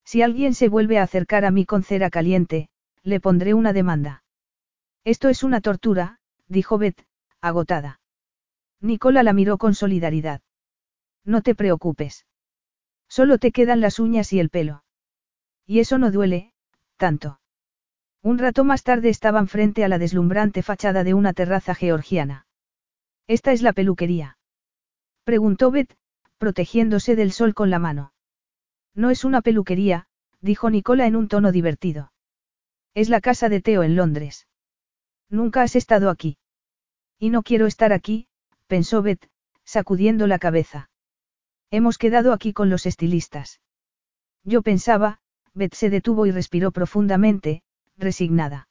Si alguien se vuelve a acercar a mí con cera caliente, le pondré una demanda. Esto es una tortura, dijo Beth, agotada. Nicola la miró con solidaridad. No te preocupes. Solo te quedan las uñas y el pelo. Y eso no duele, tanto. Un rato más tarde estaban frente a la deslumbrante fachada de una terraza georgiana. ¿Esta es la peluquería? Preguntó Beth, protegiéndose del sol con la mano. No es una peluquería, dijo Nicola en un tono divertido. Es la casa de Teo en Londres. Nunca has estado aquí. Y no quiero estar aquí, pensó Beth, sacudiendo la cabeza. Hemos quedado aquí con los estilistas. Yo pensaba, Beth se detuvo y respiró profundamente, resignada.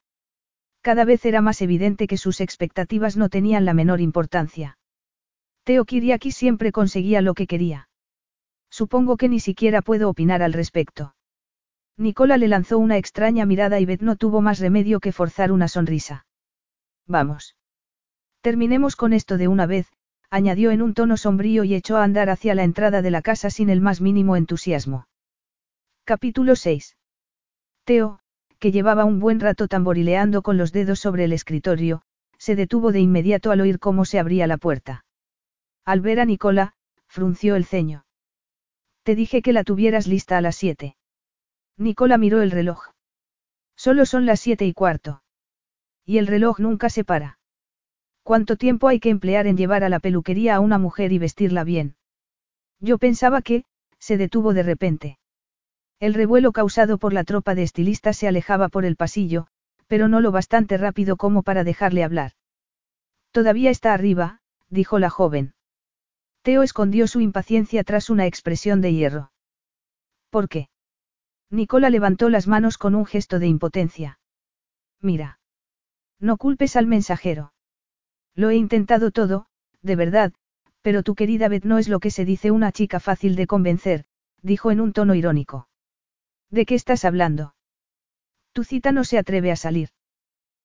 Cada vez era más evidente que sus expectativas no tenían la menor importancia. Teo Kiriaki siempre conseguía lo que quería. Supongo que ni siquiera puedo opinar al respecto. Nicola le lanzó una extraña mirada y Beth no tuvo más remedio que forzar una sonrisa. Vamos. Terminemos con esto de una vez, añadió en un tono sombrío y echó a andar hacia la entrada de la casa sin el más mínimo entusiasmo. Capítulo 6. Teo, que llevaba un buen rato tamborileando con los dedos sobre el escritorio, se detuvo de inmediato al oír cómo se abría la puerta. Al ver a Nicola, frunció el ceño. Te dije que la tuvieras lista a las siete. Nicola miró el reloj. Solo son las siete y cuarto. Y el reloj nunca se para. ¿Cuánto tiempo hay que emplear en llevar a la peluquería a una mujer y vestirla bien? Yo pensaba que, se detuvo de repente. El revuelo causado por la tropa de estilistas se alejaba por el pasillo, pero no lo bastante rápido como para dejarle hablar. Todavía está arriba, dijo la joven. Teo escondió su impaciencia tras una expresión de hierro. ¿Por qué? Nicola levantó las manos con un gesto de impotencia. Mira. No culpes al mensajero. Lo he intentado todo, de verdad, pero tu querida Beth no es lo que se dice una chica fácil de convencer, dijo en un tono irónico. ¿De qué estás hablando? Tu cita no se atreve a salir.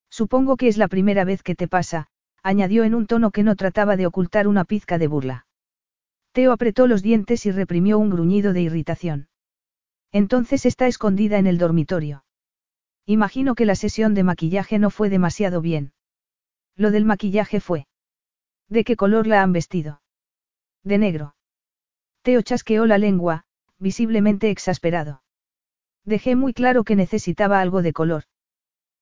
Supongo que es la primera vez que te pasa, añadió en un tono que no trataba de ocultar una pizca de burla. Teo apretó los dientes y reprimió un gruñido de irritación. Entonces está escondida en el dormitorio. Imagino que la sesión de maquillaje no fue demasiado bien. Lo del maquillaje fue. ¿De qué color la han vestido? De negro. Teo chasqueó la lengua, visiblemente exasperado. Dejé muy claro que necesitaba algo de color.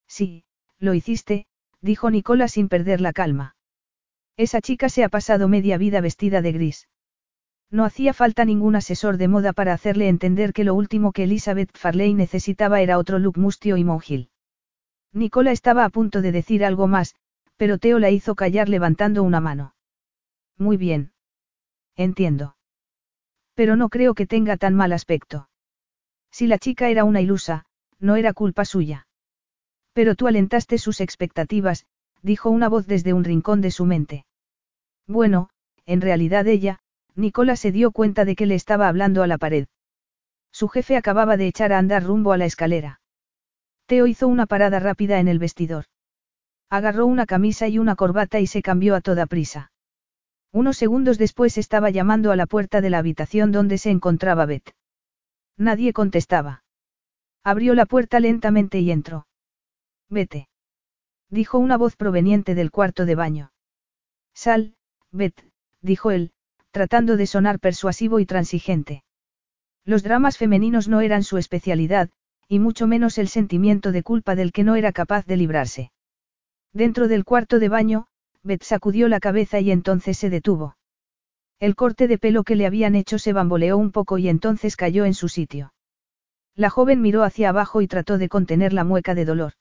Sí, lo hiciste, dijo Nicola sin perder la calma. Esa chica se ha pasado media vida vestida de gris. No hacía falta ningún asesor de moda para hacerle entender que lo último que Elizabeth Farley necesitaba era otro look mustio y monjil. Nicola estaba a punto de decir algo más, pero Teo la hizo callar levantando una mano. Muy bien. Entiendo. Pero no creo que tenga tan mal aspecto. Si la chica era una ilusa, no era culpa suya. Pero tú alentaste sus expectativas, dijo una voz desde un rincón de su mente. Bueno, en realidad ella, Nicola se dio cuenta de que le estaba hablando a la pared. Su jefe acababa de echar a andar rumbo a la escalera. Teo hizo una parada rápida en el vestidor. Agarró una camisa y una corbata y se cambió a toda prisa. Unos segundos después estaba llamando a la puerta de la habitación donde se encontraba Beth. Nadie contestaba. Abrió la puerta lentamente y entró. Vete. Dijo una voz proveniente del cuarto de baño. Sal, Beth, dijo él, tratando de sonar persuasivo y transigente. Los dramas femeninos no eran su especialidad, y mucho menos el sentimiento de culpa del que no era capaz de librarse. Dentro del cuarto de baño, Beth sacudió la cabeza y entonces se detuvo. El corte de pelo que le habían hecho se bamboleó un poco y entonces cayó en su sitio. La joven miró hacia abajo y trató de contener la mueca de dolor.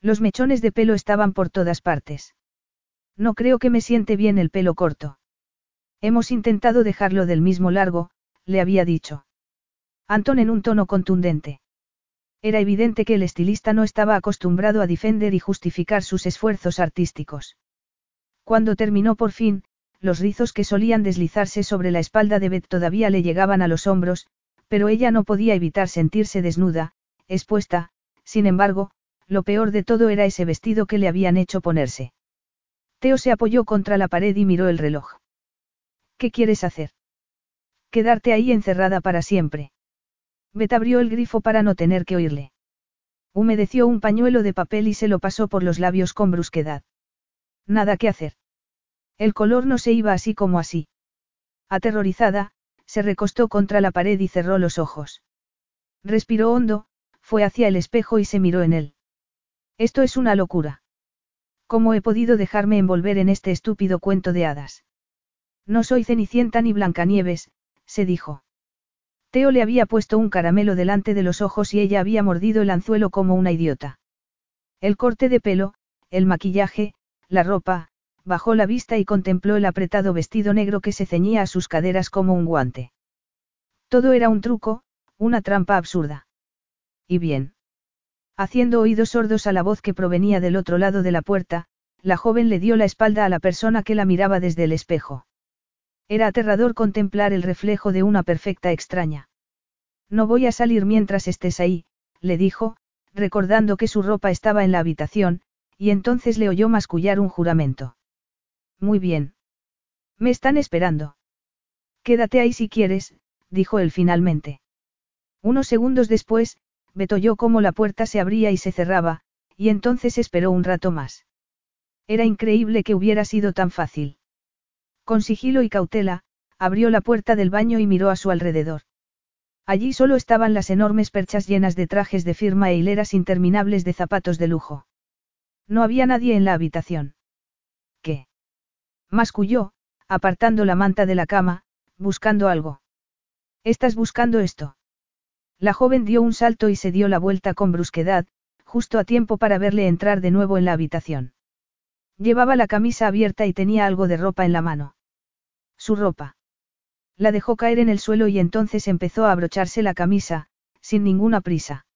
Los mechones de pelo estaban por todas partes. No creo que me siente bien el pelo corto. Hemos intentado dejarlo del mismo largo, le había dicho. Anton en un tono contundente. Era evidente que el estilista no estaba acostumbrado a defender y justificar sus esfuerzos artísticos. Cuando terminó por fin, los rizos que solían deslizarse sobre la espalda de Beth todavía le llegaban a los hombros, pero ella no podía evitar sentirse desnuda, expuesta, sin embargo, lo peor de todo era ese vestido que le habían hecho ponerse. Teo se apoyó contra la pared y miró el reloj. ¿Qué quieres hacer? Quedarte ahí encerrada para siempre. Bet abrió el grifo para no tener que oírle. Humedeció un pañuelo de papel y se lo pasó por los labios con brusquedad. Nada que hacer. El color no se iba así como así. Aterrorizada, se recostó contra la pared y cerró los ojos. Respiró hondo, fue hacia el espejo y se miró en él. Esto es una locura. ¿Cómo he podido dejarme envolver en este estúpido cuento de hadas? No soy Cenicienta ni Blancanieves, se dijo. Teo le había puesto un caramelo delante de los ojos y ella había mordido el anzuelo como una idiota. El corte de pelo, el maquillaje, la ropa, bajó la vista y contempló el apretado vestido negro que se ceñía a sus caderas como un guante. Todo era un truco, una trampa absurda. Y bien. Haciendo oídos sordos a la voz que provenía del otro lado de la puerta, la joven le dio la espalda a la persona que la miraba desde el espejo. Era aterrador contemplar el reflejo de una perfecta extraña. No voy a salir mientras estés ahí, le dijo, recordando que su ropa estaba en la habitación, y entonces le oyó mascullar un juramento. Muy bien. Me están esperando. Quédate ahí si quieres, dijo él finalmente. Unos segundos después, Beto oyó cómo la puerta se abría y se cerraba, y entonces esperó un rato más. Era increíble que hubiera sido tan fácil. Con sigilo y cautela, abrió la puerta del baño y miró a su alrededor. Allí solo estaban las enormes perchas llenas de trajes de firma e hileras interminables de zapatos de lujo. No había nadie en la habitación. ¿Qué? Masculló, apartando la manta de la cama, buscando algo. ¿Estás buscando esto? La joven dio un salto y se dio la vuelta con brusquedad, justo a tiempo para verle entrar de nuevo en la habitación. Llevaba la camisa abierta y tenía algo de ropa en la mano. Su ropa. La dejó caer en el suelo y entonces empezó a abrocharse la camisa, sin ninguna prisa.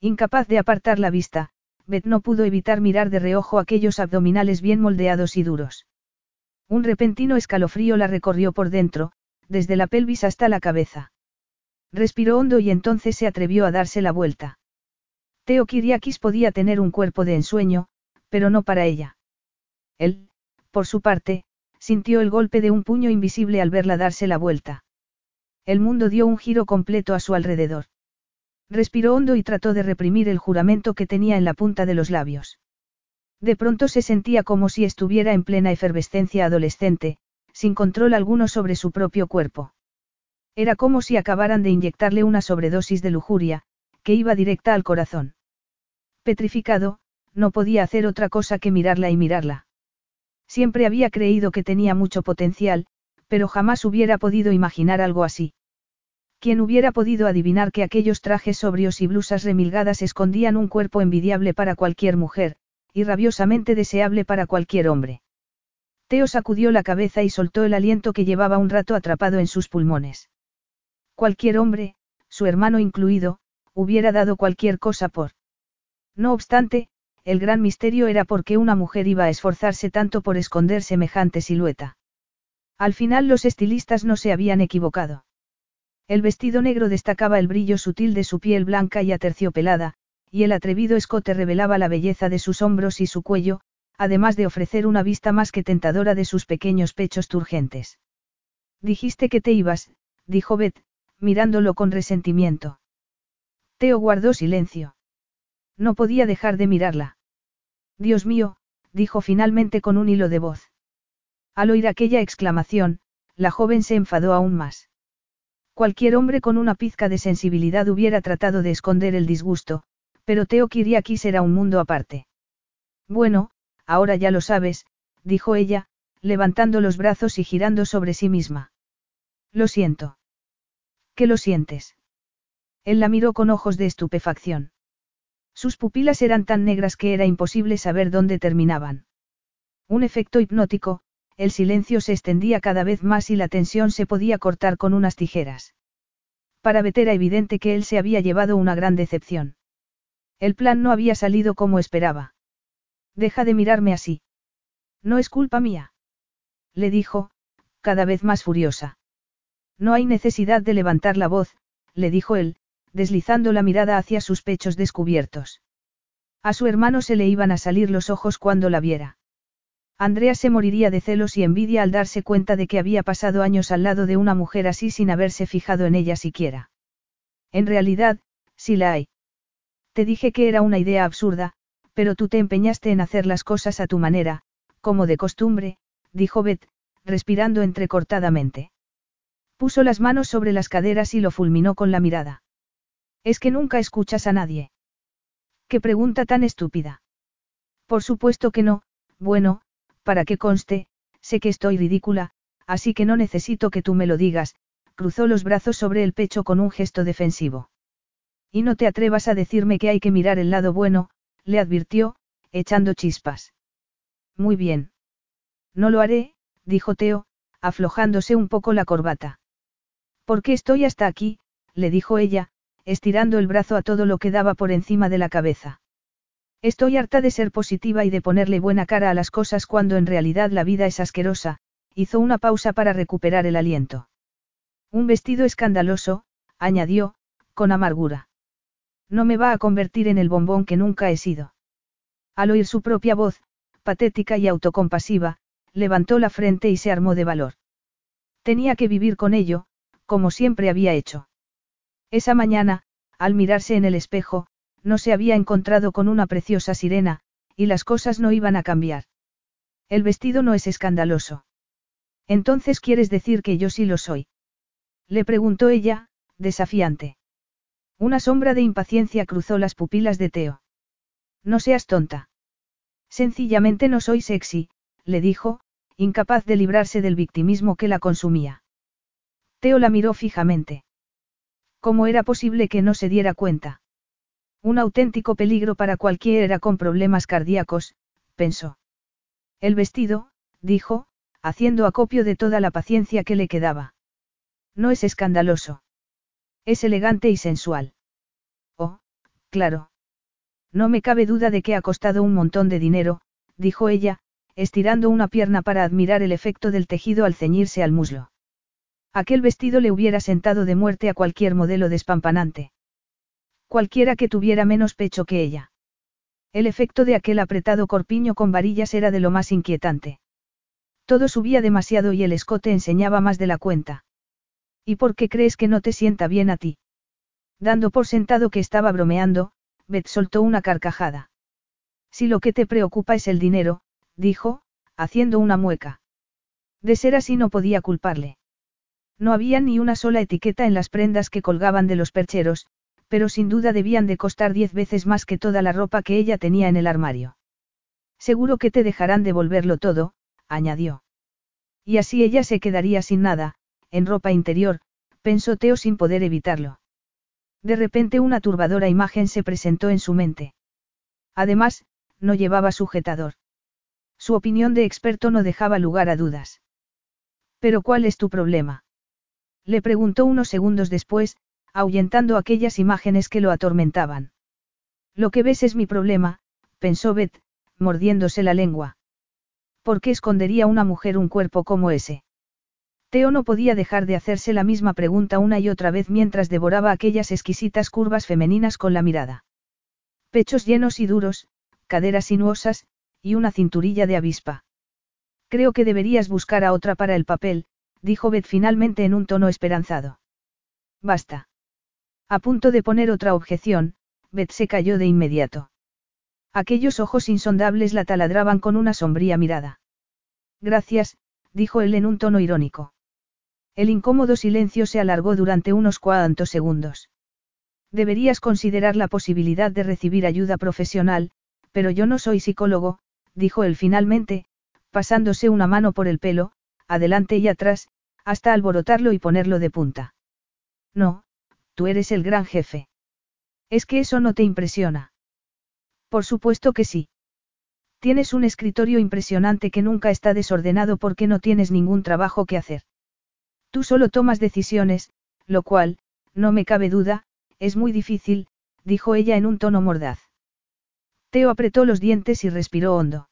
Incapaz de apartar la vista, Beth no pudo evitar mirar de reojo aquellos abdominales bien moldeados y duros. Un repentino escalofrío la recorrió por dentro, desde la pelvis hasta la cabeza. Respiró hondo y entonces se atrevió a darse la vuelta. Teo Kiriakis podía tener un cuerpo de ensueño, pero no para ella. Él, por su parte, sintió el golpe de un puño invisible al verla darse la vuelta. El mundo dio un giro completo a su alrededor. Respiró hondo y trató de reprimir el juramento que tenía en la punta de los labios. De pronto se sentía como si estuviera en plena efervescencia adolescente, sin control alguno sobre su propio cuerpo. Era como si acabaran de inyectarle una sobredosis de lujuria, que iba directa al corazón. Petrificado, no podía hacer otra cosa que mirarla y mirarla. Siempre había creído que tenía mucho potencial, pero jamás hubiera podido imaginar algo así. ¿Quién hubiera podido adivinar que aquellos trajes sobrios y blusas remilgadas escondían un cuerpo envidiable para cualquier mujer, y rabiosamente deseable para cualquier hombre? Teo sacudió la cabeza y soltó el aliento que llevaba un rato atrapado en sus pulmones. Cualquier hombre, su hermano incluido, hubiera dado cualquier cosa por. No obstante, el gran misterio era por qué una mujer iba a esforzarse tanto por esconder semejante silueta. Al final los estilistas no se habían equivocado. El vestido negro destacaba el brillo sutil de su piel blanca y aterciopelada, y el atrevido escote revelaba la belleza de sus hombros y su cuello, además de ofrecer una vista más que tentadora de sus pequeños pechos turgentes. Dijiste que te ibas, dijo Beth, mirándolo con resentimiento. Teo guardó silencio. No podía dejar de mirarla. Dios mío, dijo finalmente con un hilo de voz. Al oír aquella exclamación, la joven se enfadó aún más. Cualquier hombre con una pizca de sensibilidad hubiera tratado de esconder el disgusto, pero Teo Kiriakis era un mundo aparte. Bueno, ahora ya lo sabes, dijo ella, levantando los brazos y girando sobre sí misma. Lo siento. ¿Qué lo sientes? Él la miró con ojos de estupefacción. Sus pupilas eran tan negras que era imposible saber dónde terminaban. Un efecto hipnótico, el silencio se extendía cada vez más y la tensión se podía cortar con unas tijeras. Para Bet era evidente que él se había llevado una gran decepción. El plan no había salido como esperaba. Deja de mirarme así. No es culpa mía. Le dijo, cada vez más furiosa. No hay necesidad de levantar la voz, le dijo él, deslizando la mirada hacia sus pechos descubiertos. A su hermano se le iban a salir los ojos cuando la viera. Andrea se moriría de celos y envidia al darse cuenta de que había pasado años al lado de una mujer así sin haberse fijado en ella siquiera. En realidad, sí la hay. Te dije que era una idea absurda, pero tú te empeñaste en hacer las cosas a tu manera, como de costumbre, dijo Beth, respirando entrecortadamente. Puso las manos sobre las caderas y lo fulminó con la mirada. Es que nunca escuchas a nadie. ¿Qué pregunta tan estúpida? Por supuesto que no, bueno, para que conste, sé que estoy ridícula, así que no necesito que tú me lo digas, cruzó los brazos sobre el pecho con un gesto defensivo. Y no te atrevas a decirme que hay que mirar el lado bueno, le advirtió, echando chispas. Muy bien. No lo haré, dijo Teo, aflojándose un poco la corbata. ¿Por qué estoy hasta aquí? le dijo ella, estirando el brazo a todo lo que daba por encima de la cabeza. Estoy harta de ser positiva y de ponerle buena cara a las cosas cuando en realidad la vida es asquerosa, hizo una pausa para recuperar el aliento. Un vestido escandaloso, añadió, con amargura. No me va a convertir en el bombón que nunca he sido. Al oír su propia voz, patética y autocompasiva, levantó la frente y se armó de valor. Tenía que vivir con ello, como siempre había hecho. Esa mañana, al mirarse en el espejo, no se había encontrado con una preciosa sirena, y las cosas no iban a cambiar. El vestido no es escandaloso. Entonces quieres decir que yo sí lo soy. Le preguntó ella, desafiante. Una sombra de impaciencia cruzó las pupilas de Teo. No seas tonta. Sencillamente no soy sexy, le dijo, incapaz de librarse del victimismo que la consumía. Teo la miró fijamente. ¿Cómo era posible que no se diera cuenta? Un auténtico peligro para cualquiera con problemas cardíacos, pensó. El vestido, dijo, haciendo acopio de toda la paciencia que le quedaba. No es escandaloso. Es elegante y sensual. Oh, claro. No me cabe duda de que ha costado un montón de dinero, dijo ella, estirando una pierna para admirar el efecto del tejido al ceñirse al muslo. Aquel vestido le hubiera sentado de muerte a cualquier modelo despampanante. Cualquiera que tuviera menos pecho que ella. El efecto de aquel apretado corpiño con varillas era de lo más inquietante. Todo subía demasiado y el escote enseñaba más de la cuenta. ¿Y por qué crees que no te sienta bien a ti? Dando por sentado que estaba bromeando, Beth soltó una carcajada. Si lo que te preocupa es el dinero, dijo, haciendo una mueca. De ser así no podía culparle. No había ni una sola etiqueta en las prendas que colgaban de los percheros, pero sin duda debían de costar diez veces más que toda la ropa que ella tenía en el armario. Seguro que te dejarán devolverlo todo, añadió. Y así ella se quedaría sin nada, en ropa interior, pensó Teo sin poder evitarlo. De repente una turbadora imagen se presentó en su mente. Además, no llevaba sujetador. Su opinión de experto no dejaba lugar a dudas. ¿Pero cuál es tu problema? Le preguntó unos segundos después, ahuyentando aquellas imágenes que lo atormentaban. Lo que ves es mi problema, pensó Beth, mordiéndose la lengua. ¿Por qué escondería una mujer un cuerpo como ese? Teo no podía dejar de hacerse la misma pregunta una y otra vez mientras devoraba aquellas exquisitas curvas femeninas con la mirada. Pechos llenos y duros, caderas sinuosas, y una cinturilla de avispa. Creo que deberías buscar a otra para el papel, dijo Beth finalmente en un tono esperanzado. Basta. A punto de poner otra objeción, Beth se cayó de inmediato. Aquellos ojos insondables la taladraban con una sombría mirada. Gracias, dijo él en un tono irónico. El incómodo silencio se alargó durante unos cuantos segundos. Deberías considerar la posibilidad de recibir ayuda profesional, pero yo no soy psicólogo, dijo él finalmente, pasándose una mano por el pelo, adelante y atrás, hasta alborotarlo y ponerlo de punta. No, tú eres el gran jefe. Es que eso no te impresiona. Por supuesto que sí. Tienes un escritorio impresionante que nunca está desordenado porque no tienes ningún trabajo que hacer. Tú solo tomas decisiones, lo cual, no me cabe duda, es muy difícil, dijo ella en un tono mordaz. Teo apretó los dientes y respiró hondo.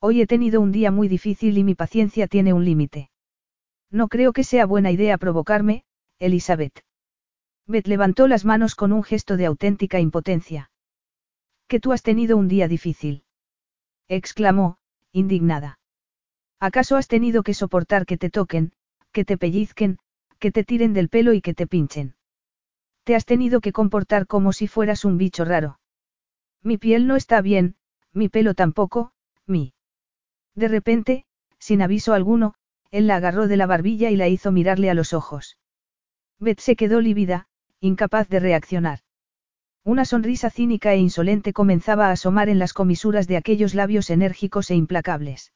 Hoy he tenido un día muy difícil y mi paciencia tiene un límite. No creo que sea buena idea provocarme, Elizabeth. Beth levantó las manos con un gesto de auténtica impotencia. Que tú has tenido un día difícil. exclamó, indignada. ¿Acaso has tenido que soportar que te toquen, que te pellizquen, que te tiren del pelo y que te pinchen? Te has tenido que comportar como si fueras un bicho raro. Mi piel no está bien, mi pelo tampoco, mi. De repente, sin aviso alguno, él la agarró de la barbilla y la hizo mirarle a los ojos. Beth se quedó lívida, incapaz de reaccionar. Una sonrisa cínica e insolente comenzaba a asomar en las comisuras de aquellos labios enérgicos e implacables.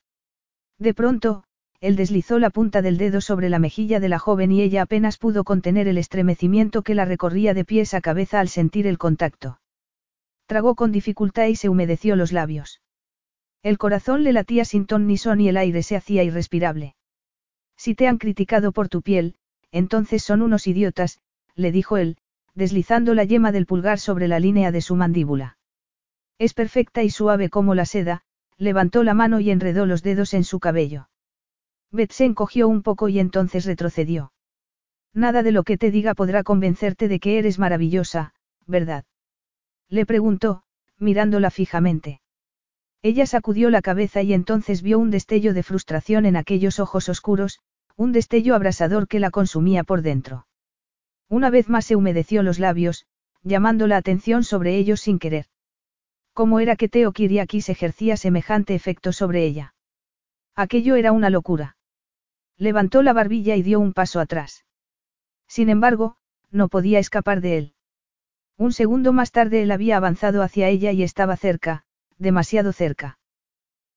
De pronto, él deslizó la punta del dedo sobre la mejilla de la joven y ella apenas pudo contener el estremecimiento que la recorría de pies a cabeza al sentir el contacto. Tragó con dificultad y se humedeció los labios. El corazón le latía sin ton ni son y el aire se hacía irrespirable. Si te han criticado por tu piel, entonces son unos idiotas, le dijo él, deslizando la yema del pulgar sobre la línea de su mandíbula. Es perfecta y suave como la seda, levantó la mano y enredó los dedos en su cabello. Beth se encogió un poco y entonces retrocedió. Nada de lo que te diga podrá convencerte de que eres maravillosa, ¿verdad? Le preguntó, mirándola fijamente. Ella sacudió la cabeza y entonces vio un destello de frustración en aquellos ojos oscuros, un destello abrasador que la consumía por dentro. Una vez más se humedeció los labios, llamando la atención sobre ellos sin querer. ¿Cómo era que Teo Kiriakis ejercía semejante efecto sobre ella? Aquello era una locura. Levantó la barbilla y dio un paso atrás. Sin embargo, no podía escapar de él. Un segundo más tarde él había avanzado hacia ella y estaba cerca, demasiado cerca.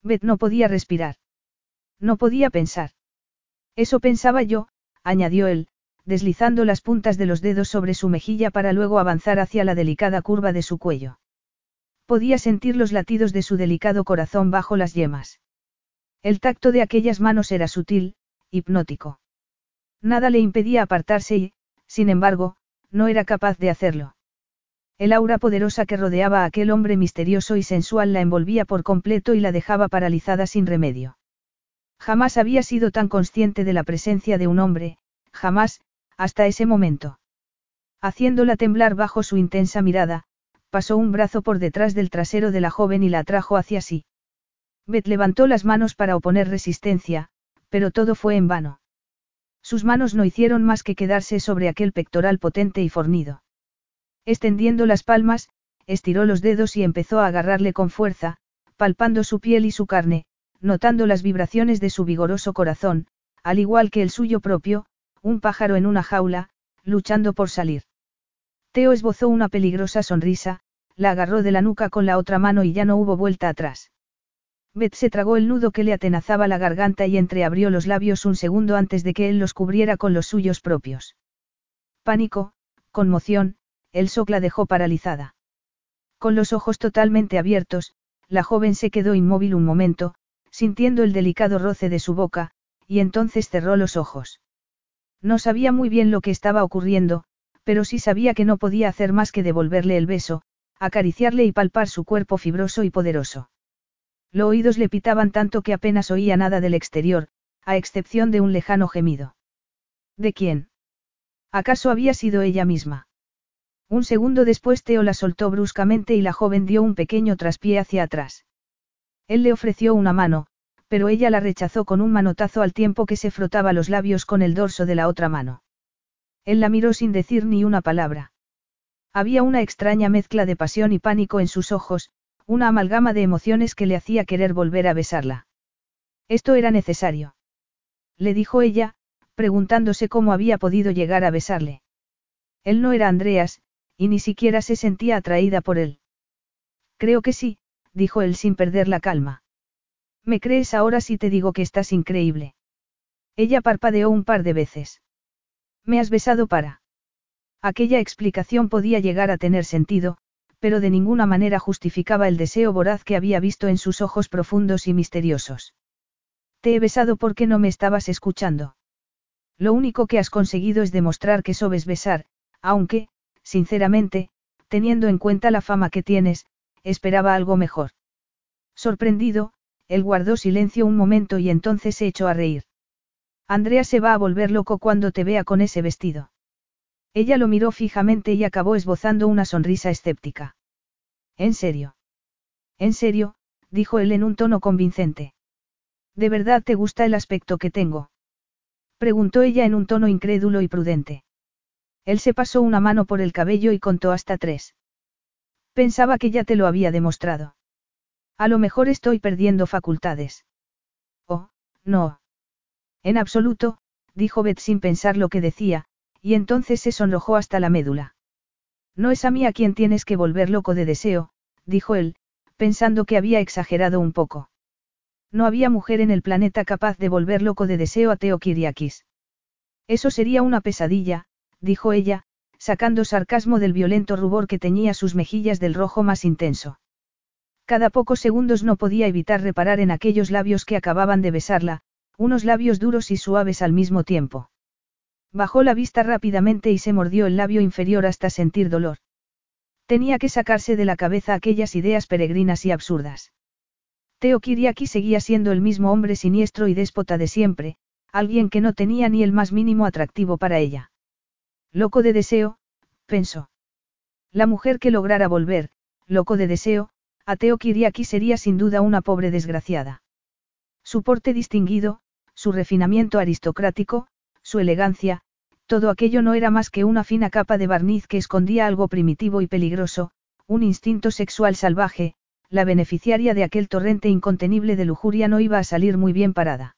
Beth no podía respirar. No podía pensar. Eso pensaba yo, añadió él, deslizando las puntas de los dedos sobre su mejilla para luego avanzar hacia la delicada curva de su cuello. Podía sentir los latidos de su delicado corazón bajo las yemas. El tacto de aquellas manos era sutil, hipnótico. Nada le impedía apartarse y, sin embargo, no era capaz de hacerlo. El aura poderosa que rodeaba a aquel hombre misterioso y sensual la envolvía por completo y la dejaba paralizada sin remedio. Jamás había sido tan consciente de la presencia de un hombre, jamás, hasta ese momento. Haciéndola temblar bajo su intensa mirada, pasó un brazo por detrás del trasero de la joven y la atrajo hacia sí. Beth levantó las manos para oponer resistencia, pero todo fue en vano. Sus manos no hicieron más que quedarse sobre aquel pectoral potente y fornido. Extendiendo las palmas, estiró los dedos y empezó a agarrarle con fuerza, palpando su piel y su carne, notando las vibraciones de su vigoroso corazón, al igual que el suyo propio, un pájaro en una jaula, luchando por salir. Teo esbozó una peligrosa sonrisa, la agarró de la nuca con la otra mano y ya no hubo vuelta atrás. Beth se tragó el nudo que le atenazaba la garganta y entreabrió los labios un segundo antes de que él los cubriera con los suyos propios. Pánico, conmoción, el shock la dejó paralizada. Con los ojos totalmente abiertos, la joven se quedó inmóvil un momento, sintiendo el delicado roce de su boca, y entonces cerró los ojos. No sabía muy bien lo que estaba ocurriendo, pero sí sabía que no podía hacer más que devolverle el beso, acariciarle y palpar su cuerpo fibroso y poderoso. Los oídos le pitaban tanto que apenas oía nada del exterior, a excepción de un lejano gemido. ¿De quién? ¿Acaso había sido ella misma? Un segundo después Teo la soltó bruscamente y la joven dio un pequeño traspié hacia atrás. Él le ofreció una mano, pero ella la rechazó con un manotazo al tiempo que se frotaba los labios con el dorso de la otra mano. Él la miró sin decir ni una palabra. Había una extraña mezcla de pasión y pánico en sus ojos, una amalgama de emociones que le hacía querer volver a besarla. Esto era necesario. Le dijo ella, preguntándose cómo había podido llegar a besarle. Él no era Andreas, y ni siquiera se sentía atraída por él. Creo que sí, dijo él sin perder la calma. ¿Me crees ahora si te digo que estás increíble? Ella parpadeó un par de veces. Me has besado para. Aquella explicación podía llegar a tener sentido, pero de ninguna manera justificaba el deseo voraz que había visto en sus ojos profundos y misteriosos. Te he besado porque no me estabas escuchando. Lo único que has conseguido es demostrar que sobes besar, aunque, sinceramente, teniendo en cuenta la fama que tienes, esperaba algo mejor. Sorprendido, él guardó silencio un momento y entonces se echó a reír. Andrea se va a volver loco cuando te vea con ese vestido. Ella lo miró fijamente y acabó esbozando una sonrisa escéptica. ¿En serio? En serio, dijo él en un tono convincente. ¿De verdad te gusta el aspecto que tengo? Preguntó ella en un tono incrédulo y prudente. Él se pasó una mano por el cabello y contó hasta tres. Pensaba que ya te lo había demostrado. A lo mejor estoy perdiendo facultades. Oh, no. En absoluto, dijo Beth sin pensar lo que decía, y entonces se sonrojó hasta la médula. No es a mí a quien tienes que volver loco de deseo, dijo él, pensando que había exagerado un poco. No había mujer en el planeta capaz de volver loco de deseo a Teo Kiriakis. Eso sería una pesadilla, dijo ella, sacando sarcasmo del violento rubor que teñía sus mejillas del rojo más intenso. Cada pocos segundos no podía evitar reparar en aquellos labios que acababan de besarla, unos labios duros y suaves al mismo tiempo. Bajó la vista rápidamente y se mordió el labio inferior hasta sentir dolor. Tenía que sacarse de la cabeza aquellas ideas peregrinas y absurdas. Teo Kiriaki seguía siendo el mismo hombre siniestro y déspota de siempre, alguien que no tenía ni el más mínimo atractivo para ella. Loco de deseo, pensó. La mujer que lograra volver, loco de deseo, a Teo Kiriaki sería sin duda una pobre desgraciada. Su porte distinguido, su refinamiento aristocrático, su elegancia, todo aquello no era más que una fina capa de barniz que escondía algo primitivo y peligroso, un instinto sexual salvaje, la beneficiaria de aquel torrente incontenible de lujuria no iba a salir muy bien parada.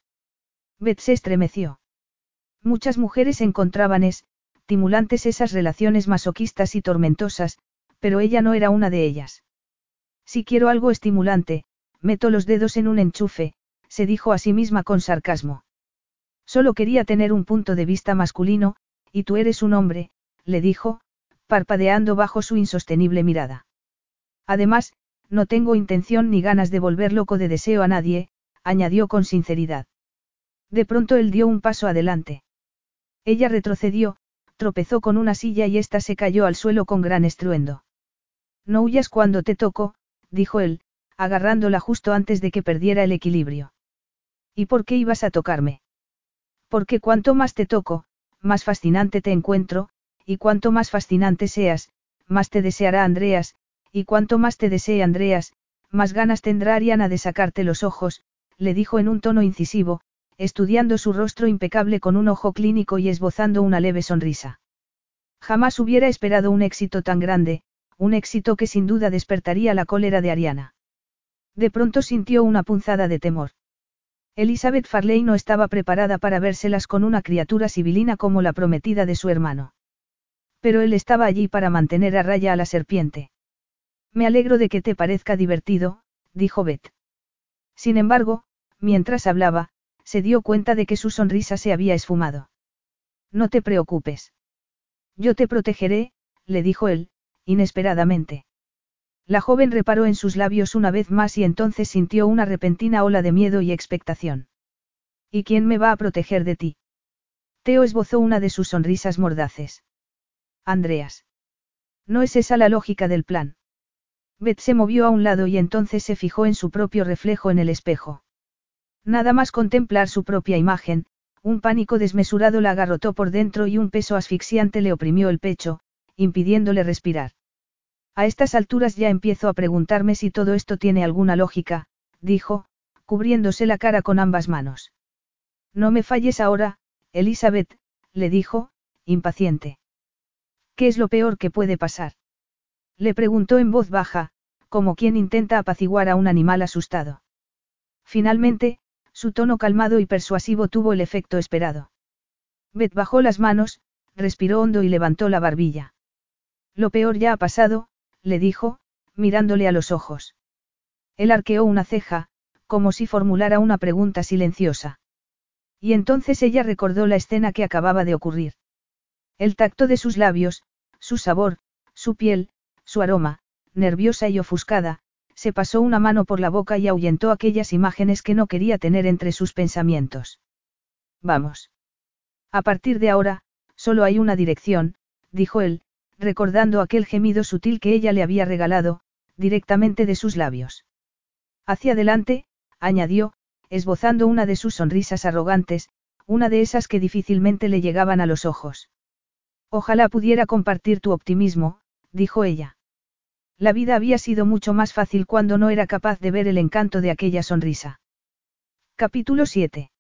Beth se estremeció. Muchas mujeres encontraban estimulantes esas relaciones masoquistas y tormentosas, pero ella no era una de ellas. Si quiero algo estimulante, meto los dedos en un enchufe, se dijo a sí misma con sarcasmo. Solo quería tener un punto de vista masculino, y tú eres un hombre, le dijo, parpadeando bajo su insostenible mirada. Además, no tengo intención ni ganas de volver loco de deseo a nadie, añadió con sinceridad. De pronto él dio un paso adelante. Ella retrocedió, tropezó con una silla y ésta se cayó al suelo con gran estruendo. No huyas cuando te toco, dijo él, agarrándola justo antes de que perdiera el equilibrio. ¿Y por qué ibas a tocarme? Porque cuanto más te toco, más fascinante te encuentro, y cuanto más fascinante seas, más te deseará Andreas, y cuanto más te desee Andreas, más ganas tendrá Ariana de sacarte los ojos, le dijo en un tono incisivo, estudiando su rostro impecable con un ojo clínico y esbozando una leve sonrisa. Jamás hubiera esperado un éxito tan grande, un éxito que sin duda despertaría la cólera de Ariana. De pronto sintió una punzada de temor. Elizabeth Farley no estaba preparada para vérselas con una criatura sibilina como la prometida de su hermano. Pero él estaba allí para mantener a raya a la serpiente. Me alegro de que te parezca divertido, dijo Beth. Sin embargo, mientras hablaba, se dio cuenta de que su sonrisa se había esfumado. No te preocupes. Yo te protegeré, le dijo él, inesperadamente. La joven reparó en sus labios una vez más y entonces sintió una repentina ola de miedo y expectación. ¿Y quién me va a proteger de ti? Teo esbozó una de sus sonrisas mordaces. Andreas. No es esa la lógica del plan. Beth se movió a un lado y entonces se fijó en su propio reflejo en el espejo. Nada más contemplar su propia imagen, un pánico desmesurado la agarrotó por dentro y un peso asfixiante le oprimió el pecho, impidiéndole respirar. A estas alturas ya empiezo a preguntarme si todo esto tiene alguna lógica, dijo, cubriéndose la cara con ambas manos. No me falles ahora, Elizabeth, le dijo, impaciente. ¿Qué es lo peor que puede pasar? Le preguntó en voz baja, como quien intenta apaciguar a un animal asustado. Finalmente, su tono calmado y persuasivo tuvo el efecto esperado. Beth bajó las manos, respiró hondo y levantó la barbilla. Lo peor ya ha pasado, le dijo, mirándole a los ojos. Él arqueó una ceja, como si formulara una pregunta silenciosa. Y entonces ella recordó la escena que acababa de ocurrir. El tacto de sus labios, su sabor, su piel, su aroma, nerviosa y ofuscada, se pasó una mano por la boca y ahuyentó aquellas imágenes que no quería tener entre sus pensamientos. Vamos. A partir de ahora, solo hay una dirección, dijo él, recordando aquel gemido sutil que ella le había regalado, directamente de sus labios. Hacia adelante, añadió, esbozando una de sus sonrisas arrogantes, una de esas que difícilmente le llegaban a los ojos. Ojalá pudiera compartir tu optimismo, dijo ella. La vida había sido mucho más fácil cuando no era capaz de ver el encanto de aquella sonrisa. Capítulo 7.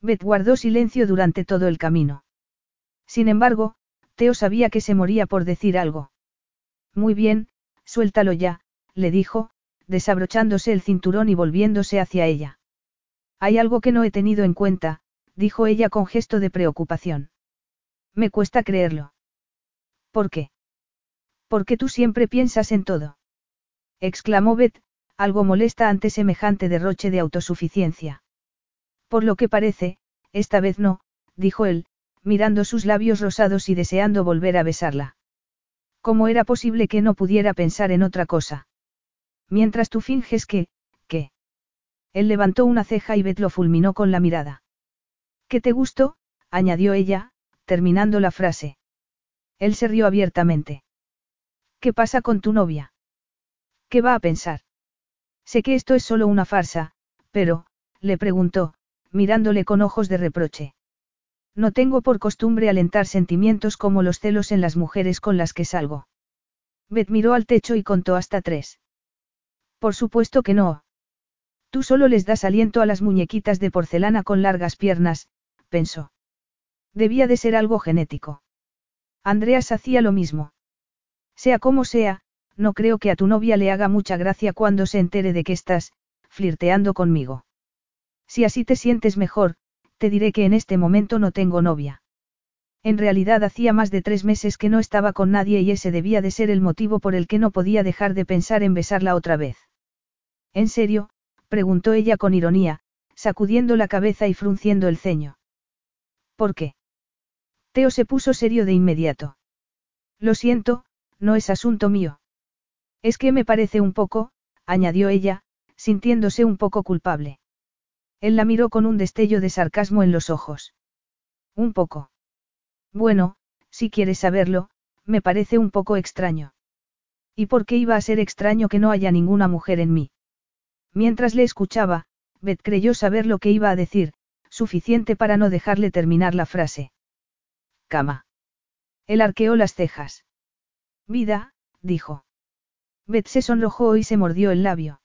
Beth guardó silencio durante todo el camino. Sin embargo, Teo sabía que se moría por decir algo. Muy bien, suéltalo ya, le dijo, desabrochándose el cinturón y volviéndose hacia ella. Hay algo que no he tenido en cuenta, dijo ella con gesto de preocupación. Me cuesta creerlo. ¿Por qué? Porque tú siempre piensas en todo. exclamó Beth, algo molesta ante semejante derroche de autosuficiencia. Por lo que parece, esta vez no, dijo él, mirando sus labios rosados y deseando volver a besarla. ¿Cómo era posible que no pudiera pensar en otra cosa? Mientras tú finges que, ¿qué? Él levantó una ceja y Beth lo fulminó con la mirada. ¿Qué te gustó? añadió ella, terminando la frase. Él se rió abiertamente. ¿Qué pasa con tu novia? ¿Qué va a pensar? Sé que esto es solo una farsa, pero, le preguntó, mirándole con ojos de reproche. No tengo por costumbre alentar sentimientos como los celos en las mujeres con las que salgo. Beth miró al techo y contó hasta tres. Por supuesto que no. Tú solo les das aliento a las muñequitas de porcelana con largas piernas, pensó. Debía de ser algo genético. Andreas hacía lo mismo. Sea como sea, no creo que a tu novia le haga mucha gracia cuando se entere de que estás, flirteando conmigo. Si así te sientes mejor, te diré que en este momento no tengo novia. En realidad hacía más de tres meses que no estaba con nadie y ese debía de ser el motivo por el que no podía dejar de pensar en besarla otra vez. ¿En serio? preguntó ella con ironía, sacudiendo la cabeza y frunciendo el ceño. ¿Por qué? Teo se puso serio de inmediato. Lo siento, no es asunto mío. Es que me parece un poco, añadió ella, sintiéndose un poco culpable. Él la miró con un destello de sarcasmo en los ojos. Un poco. Bueno, si quieres saberlo, me parece un poco extraño. ¿Y por qué iba a ser extraño que no haya ninguna mujer en mí? Mientras le escuchaba, Beth creyó saber lo que iba a decir, suficiente para no dejarle terminar la frase. Cama. Él arqueó las cejas. Vida, dijo. Beth se sonrojó y se mordió el labio.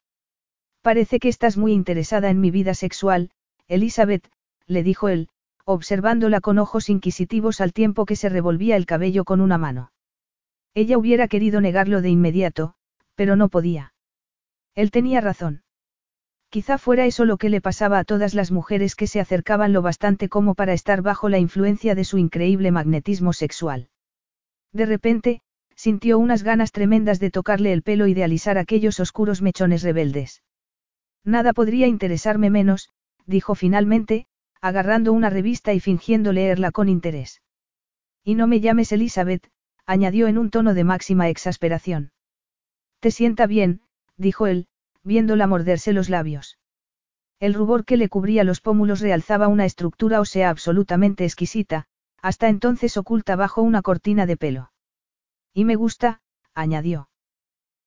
Parece que estás muy interesada en mi vida sexual, Elizabeth, le dijo él, observándola con ojos inquisitivos al tiempo que se revolvía el cabello con una mano. Ella hubiera querido negarlo de inmediato, pero no podía. Él tenía razón. Quizá fuera eso lo que le pasaba a todas las mujeres que se acercaban lo bastante como para estar bajo la influencia de su increíble magnetismo sexual. De repente, sintió unas ganas tremendas de tocarle el pelo y de alisar aquellos oscuros mechones rebeldes. Nada podría interesarme menos, dijo finalmente, agarrando una revista y fingiendo leerla con interés. Y no me llames Elizabeth, añadió en un tono de máxima exasperación. Te sienta bien, dijo él, viéndola morderse los labios. El rubor que le cubría los pómulos realzaba una estructura ósea absolutamente exquisita, hasta entonces oculta bajo una cortina de pelo. Y me gusta, añadió.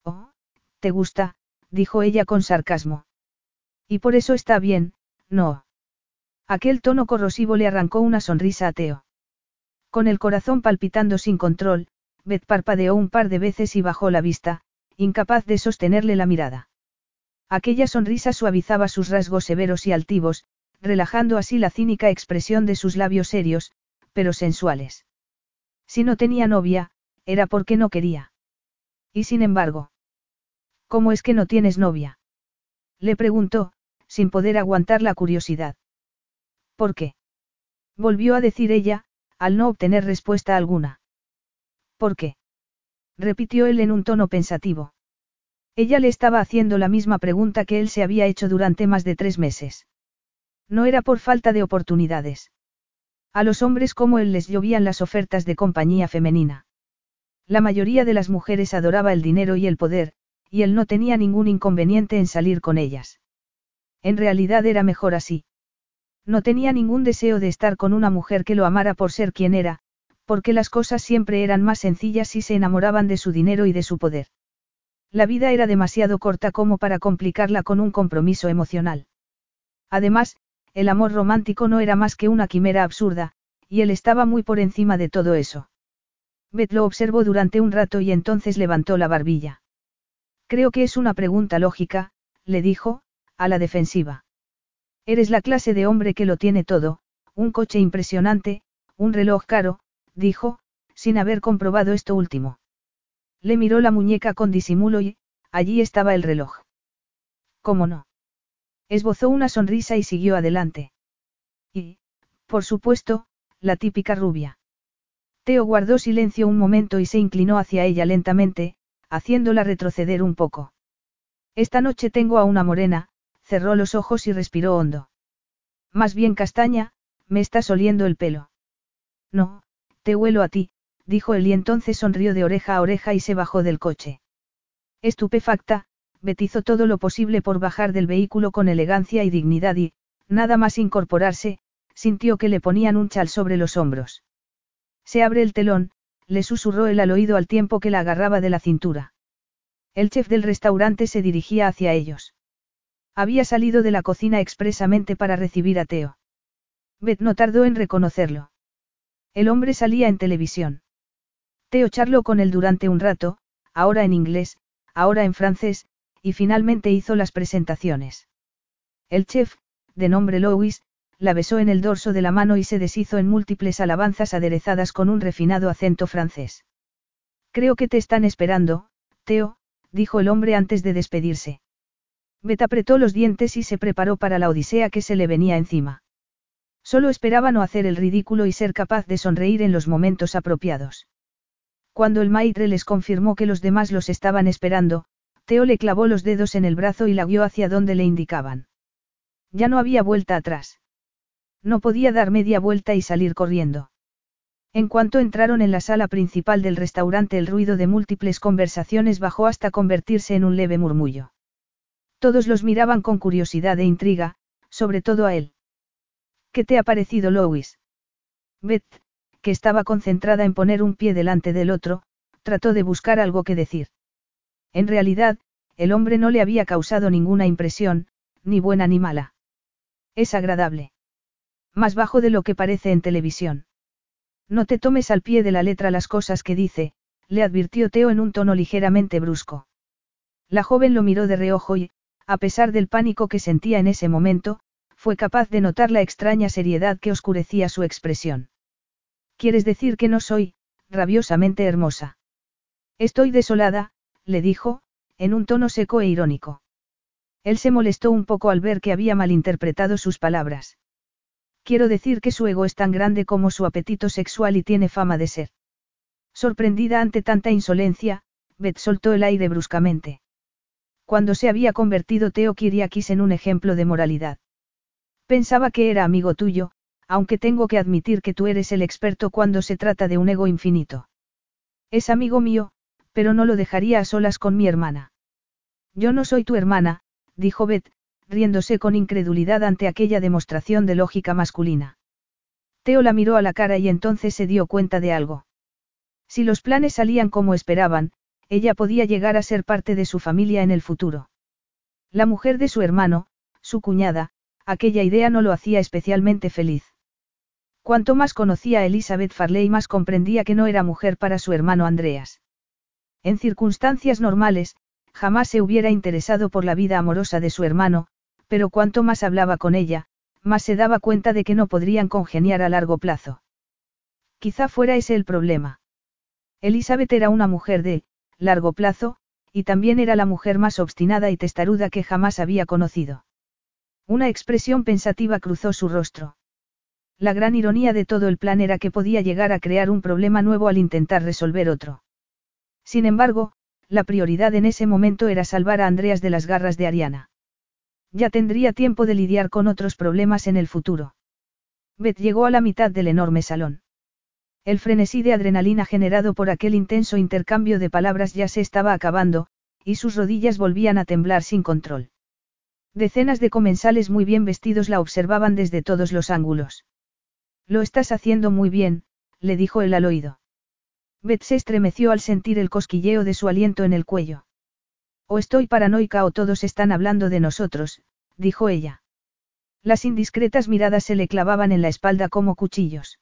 Oh, te gusta, dijo ella con sarcasmo. Y por eso está bien, no. Aquel tono corrosivo le arrancó una sonrisa a. Con el corazón palpitando sin control, Beth parpadeó un par de veces y bajó la vista, incapaz de sostenerle la mirada. Aquella sonrisa suavizaba sus rasgos severos y altivos, relajando así la cínica expresión de sus labios serios, pero sensuales. Si no tenía novia, era porque no quería. Y sin embargo. ¿Cómo es que no tienes novia? Le preguntó, sin poder aguantar la curiosidad. ¿Por qué? Volvió a decir ella, al no obtener respuesta alguna. ¿Por qué? repitió él en un tono pensativo. Ella le estaba haciendo la misma pregunta que él se había hecho durante más de tres meses. No era por falta de oportunidades. A los hombres como él les llovían las ofertas de compañía femenina. La mayoría de las mujeres adoraba el dinero y el poder, y él no tenía ningún inconveniente en salir con ellas. En realidad era mejor así. No tenía ningún deseo de estar con una mujer que lo amara por ser quien era, porque las cosas siempre eran más sencillas si se enamoraban de su dinero y de su poder. La vida era demasiado corta como para complicarla con un compromiso emocional. Además, el amor romántico no era más que una quimera absurda, y él estaba muy por encima de todo eso. Beth lo observó durante un rato y entonces levantó la barbilla. Creo que es una pregunta lógica, le dijo, a la defensiva. Eres la clase de hombre que lo tiene todo, un coche impresionante, un reloj caro, dijo, sin haber comprobado esto último. Le miró la muñeca con disimulo y, allí estaba el reloj. ¿Cómo no? Esbozó una sonrisa y siguió adelante. Y, por supuesto, la típica rubia. Teo guardó silencio un momento y se inclinó hacia ella lentamente, haciéndola retroceder un poco. Esta noche tengo a una morena, cerró los ojos y respiró hondo. Más bien castaña, me estás oliendo el pelo. No, te huelo a ti, dijo él y entonces sonrió de oreja a oreja y se bajó del coche. Estupefacta, betizó todo lo posible por bajar del vehículo con elegancia y dignidad y, nada más incorporarse, sintió que le ponían un chal sobre los hombros. Se abre el telón, le susurró él al oído al tiempo que la agarraba de la cintura. El chef del restaurante se dirigía hacia ellos. Había salido de la cocina expresamente para recibir a Teo. Beth no tardó en reconocerlo. El hombre salía en televisión. Teo charló con él durante un rato, ahora en inglés, ahora en francés, y finalmente hizo las presentaciones. El chef, de nombre Louis, la besó en el dorso de la mano y se deshizo en múltiples alabanzas aderezadas con un refinado acento francés. Creo que te están esperando, Teo, dijo el hombre antes de despedirse. Bet apretó los dientes y se preparó para la odisea que se le venía encima. Solo esperaba no hacer el ridículo y ser capaz de sonreír en los momentos apropiados. Cuando el maitre les confirmó que los demás los estaban esperando, Teo le clavó los dedos en el brazo y la guió hacia donde le indicaban. Ya no había vuelta atrás. No podía dar media vuelta y salir corriendo. En cuanto entraron en la sala principal del restaurante el ruido de múltiples conversaciones bajó hasta convertirse en un leve murmullo. Todos los miraban con curiosidad e intriga, sobre todo a él. ¿Qué te ha parecido Lois? Beth, que estaba concentrada en poner un pie delante del otro, trató de buscar algo que decir. En realidad, el hombre no le había causado ninguna impresión, ni buena ni mala. Es agradable. Más bajo de lo que parece en televisión. No te tomes al pie de la letra las cosas que dice, le advirtió Teo en un tono ligeramente brusco. La joven lo miró de reojo y, a pesar del pánico que sentía en ese momento, fue capaz de notar la extraña seriedad que oscurecía su expresión. ¿Quieres decir que no soy, rabiosamente hermosa? Estoy desolada, le dijo, en un tono seco e irónico. Él se molestó un poco al ver que había malinterpretado sus palabras. Quiero decir que su ego es tan grande como su apetito sexual y tiene fama de ser. Sorprendida ante tanta insolencia, Beth soltó el aire bruscamente. Cuando se había convertido Teo Kiriakis en un ejemplo de moralidad. Pensaba que era amigo tuyo, aunque tengo que admitir que tú eres el experto cuando se trata de un ego infinito. Es amigo mío, pero no lo dejaría a solas con mi hermana. Yo no soy tu hermana, dijo Beth, riéndose con incredulidad ante aquella demostración de lógica masculina. Teo la miró a la cara y entonces se dio cuenta de algo. Si los planes salían como esperaban, ella podía llegar a ser parte de su familia en el futuro. La mujer de su hermano, su cuñada, aquella idea no lo hacía especialmente feliz. Cuanto más conocía a Elizabeth Farley más comprendía que no era mujer para su hermano Andreas. En circunstancias normales, jamás se hubiera interesado por la vida amorosa de su hermano, pero cuanto más hablaba con ella, más se daba cuenta de que no podrían congeniar a largo plazo. Quizá fuera ese el problema. Elizabeth era una mujer de, largo plazo, y también era la mujer más obstinada y testaruda que jamás había conocido. Una expresión pensativa cruzó su rostro. La gran ironía de todo el plan era que podía llegar a crear un problema nuevo al intentar resolver otro. Sin embargo, la prioridad en ese momento era salvar a Andreas de las garras de Ariana. Ya tendría tiempo de lidiar con otros problemas en el futuro. Beth llegó a la mitad del enorme salón. El frenesí de adrenalina generado por aquel intenso intercambio de palabras ya se estaba acabando, y sus rodillas volvían a temblar sin control. Decenas de comensales muy bien vestidos la observaban desde todos los ángulos. Lo estás haciendo muy bien, le dijo él al oído. Beth se estremeció al sentir el cosquilleo de su aliento en el cuello. O estoy paranoica o todos están hablando de nosotros, dijo ella. Las indiscretas miradas se le clavaban en la espalda como cuchillos.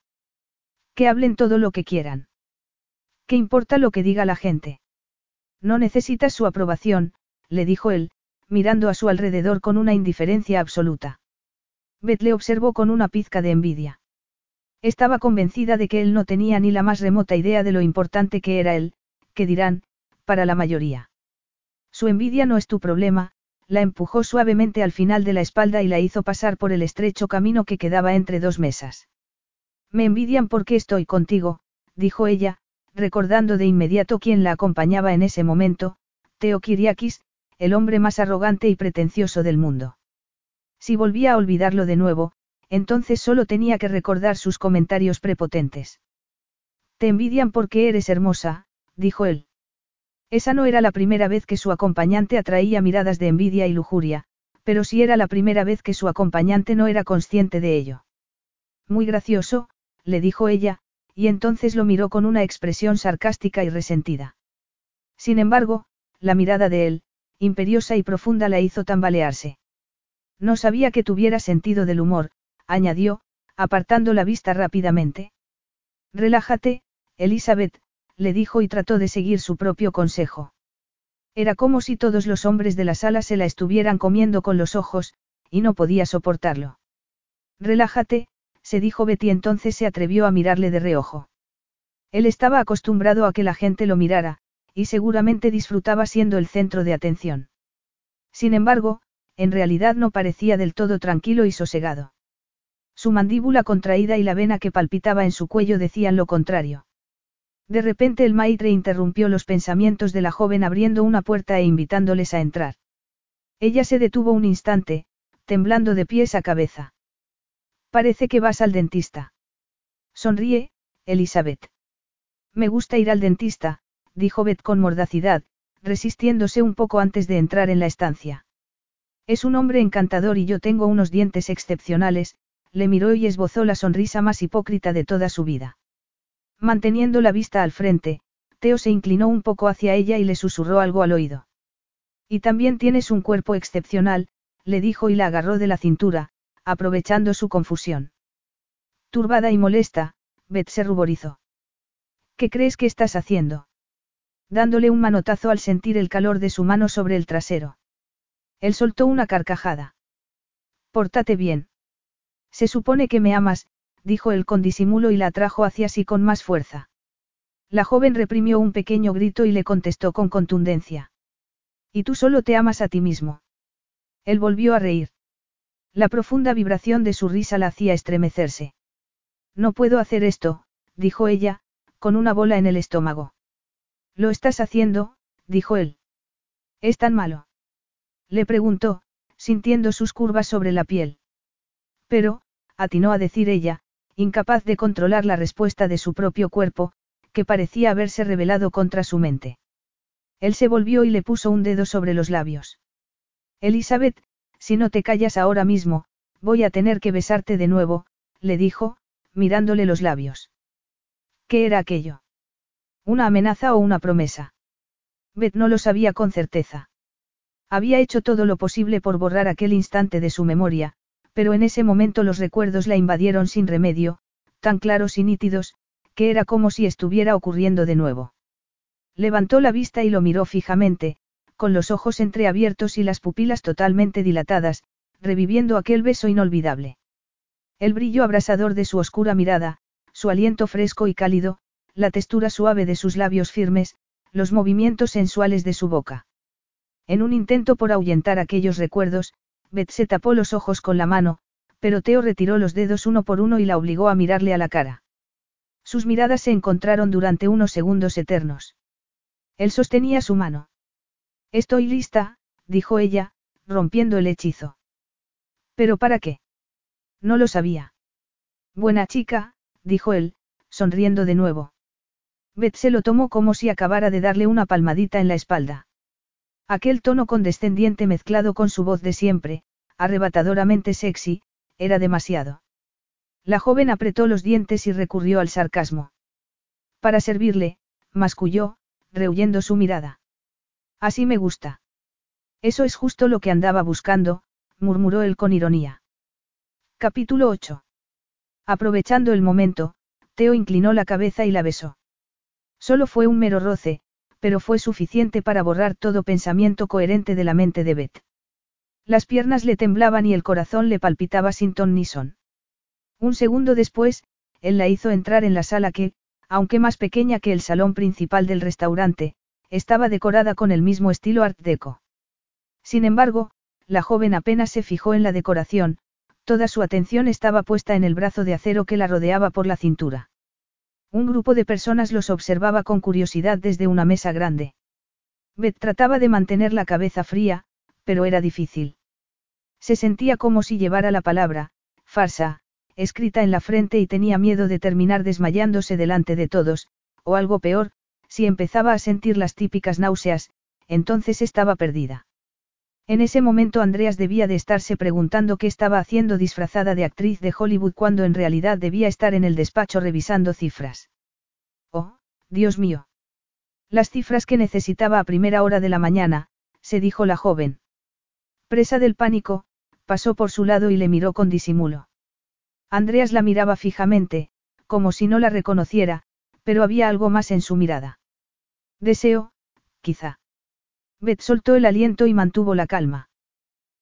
Que hablen todo lo que quieran. ¿Qué importa lo que diga la gente? No necesitas su aprobación, le dijo él, mirando a su alrededor con una indiferencia absoluta. Beth le observó con una pizca de envidia. Estaba convencida de que él no tenía ni la más remota idea de lo importante que era él, que dirán, para la mayoría. Su envidia no es tu problema, la empujó suavemente al final de la espalda y la hizo pasar por el estrecho camino que quedaba entre dos mesas. Me envidian porque estoy contigo, dijo ella, recordando de inmediato quién la acompañaba en ese momento, Teo Kiriakis, el hombre más arrogante y pretencioso del mundo. Si volvía a olvidarlo de nuevo, entonces solo tenía que recordar sus comentarios prepotentes. Te envidian porque eres hermosa, dijo él. Esa no era la primera vez que su acompañante atraía miradas de envidia y lujuria, pero sí era la primera vez que su acompañante no era consciente de ello. Muy gracioso, le dijo ella, y entonces lo miró con una expresión sarcástica y resentida. Sin embargo, la mirada de él, imperiosa y profunda, la hizo tambalearse. No sabía que tuviera sentido del humor, añadió, apartando la vista rápidamente. Relájate, Elizabeth, le dijo y trató de seguir su propio consejo. Era como si todos los hombres de la sala se la estuvieran comiendo con los ojos, y no podía soportarlo. Relájate, se dijo Betty entonces se atrevió a mirarle de reojo. Él estaba acostumbrado a que la gente lo mirara, y seguramente disfrutaba siendo el centro de atención. Sin embargo, en realidad no parecía del todo tranquilo y sosegado. Su mandíbula contraída y la vena que palpitaba en su cuello decían lo contrario. De repente el maitre interrumpió los pensamientos de la joven abriendo una puerta e invitándoles a entrar. Ella se detuvo un instante, temblando de pies a cabeza. Parece que vas al dentista. Sonríe, Elizabeth. Me gusta ir al dentista, dijo Beth con mordacidad, resistiéndose un poco antes de entrar en la estancia. Es un hombre encantador y yo tengo unos dientes excepcionales, le miró y esbozó la sonrisa más hipócrita de toda su vida. Manteniendo la vista al frente, Teo se inclinó un poco hacia ella y le susurró algo al oído. Y también tienes un cuerpo excepcional, le dijo y la agarró de la cintura, aprovechando su confusión. Turbada y molesta, Beth se ruborizó. ¿Qué crees que estás haciendo? Dándole un manotazo al sentir el calor de su mano sobre el trasero. Él soltó una carcajada. Pórtate bien. Se supone que me amas, dijo él con disimulo y la atrajo hacia sí con más fuerza. La joven reprimió un pequeño grito y le contestó con contundencia. Y tú solo te amas a ti mismo. Él volvió a reír. La profunda vibración de su risa la hacía estremecerse. No puedo hacer esto, dijo ella, con una bola en el estómago. Lo estás haciendo, dijo él. ¿Es tan malo? Le preguntó, sintiendo sus curvas sobre la piel. Pero, atinó a decir ella, incapaz de controlar la respuesta de su propio cuerpo, que parecía haberse rebelado contra su mente. Él se volvió y le puso un dedo sobre los labios. Elizabeth, si no te callas ahora mismo, voy a tener que besarte de nuevo, le dijo, mirándole los labios. ¿Qué era aquello? ¿Una amenaza o una promesa? Beth no lo sabía con certeza. Había hecho todo lo posible por borrar aquel instante de su memoria, pero en ese momento los recuerdos la invadieron sin remedio, tan claros y nítidos, que era como si estuviera ocurriendo de nuevo. Levantó la vista y lo miró fijamente, con los ojos entreabiertos y las pupilas totalmente dilatadas, reviviendo aquel beso inolvidable. El brillo abrasador de su oscura mirada, su aliento fresco y cálido, la textura suave de sus labios firmes, los movimientos sensuales de su boca. En un intento por ahuyentar aquellos recuerdos, Beth se tapó los ojos con la mano, pero Teo retiró los dedos uno por uno y la obligó a mirarle a la cara. Sus miradas se encontraron durante unos segundos eternos. Él sostenía su mano. Estoy lista, dijo ella, rompiendo el hechizo. ¿Pero para qué? No lo sabía. Buena chica, dijo él, sonriendo de nuevo. Beth se lo tomó como si acabara de darle una palmadita en la espalda. Aquel tono condescendiente mezclado con su voz de siempre, arrebatadoramente sexy, era demasiado. La joven apretó los dientes y recurrió al sarcasmo. Para servirle, masculló, rehuyendo su mirada. Así me gusta. Eso es justo lo que andaba buscando, murmuró él con ironía. Capítulo 8. Aprovechando el momento, Teo inclinó la cabeza y la besó. Solo fue un mero roce, pero fue suficiente para borrar todo pensamiento coherente de la mente de Beth. Las piernas le temblaban y el corazón le palpitaba sin ton ni son. Un segundo después, él la hizo entrar en la sala que, aunque más pequeña que el salón principal del restaurante, estaba decorada con el mismo estilo art deco. Sin embargo, la joven apenas se fijó en la decoración, toda su atención estaba puesta en el brazo de acero que la rodeaba por la cintura. Un grupo de personas los observaba con curiosidad desde una mesa grande. Beth trataba de mantener la cabeza fría, pero era difícil. Se sentía como si llevara la palabra, farsa, escrita en la frente y tenía miedo de terminar desmayándose delante de todos, o algo peor, si empezaba a sentir las típicas náuseas, entonces estaba perdida. En ese momento Andreas debía de estarse preguntando qué estaba haciendo disfrazada de actriz de Hollywood cuando en realidad debía estar en el despacho revisando cifras. Oh, Dios mío. Las cifras que necesitaba a primera hora de la mañana, se dijo la joven. Presa del pánico, pasó por su lado y le miró con disimulo. Andreas la miraba fijamente, como si no la reconociera, pero había algo más en su mirada. Deseo, quizá. Beth soltó el aliento y mantuvo la calma.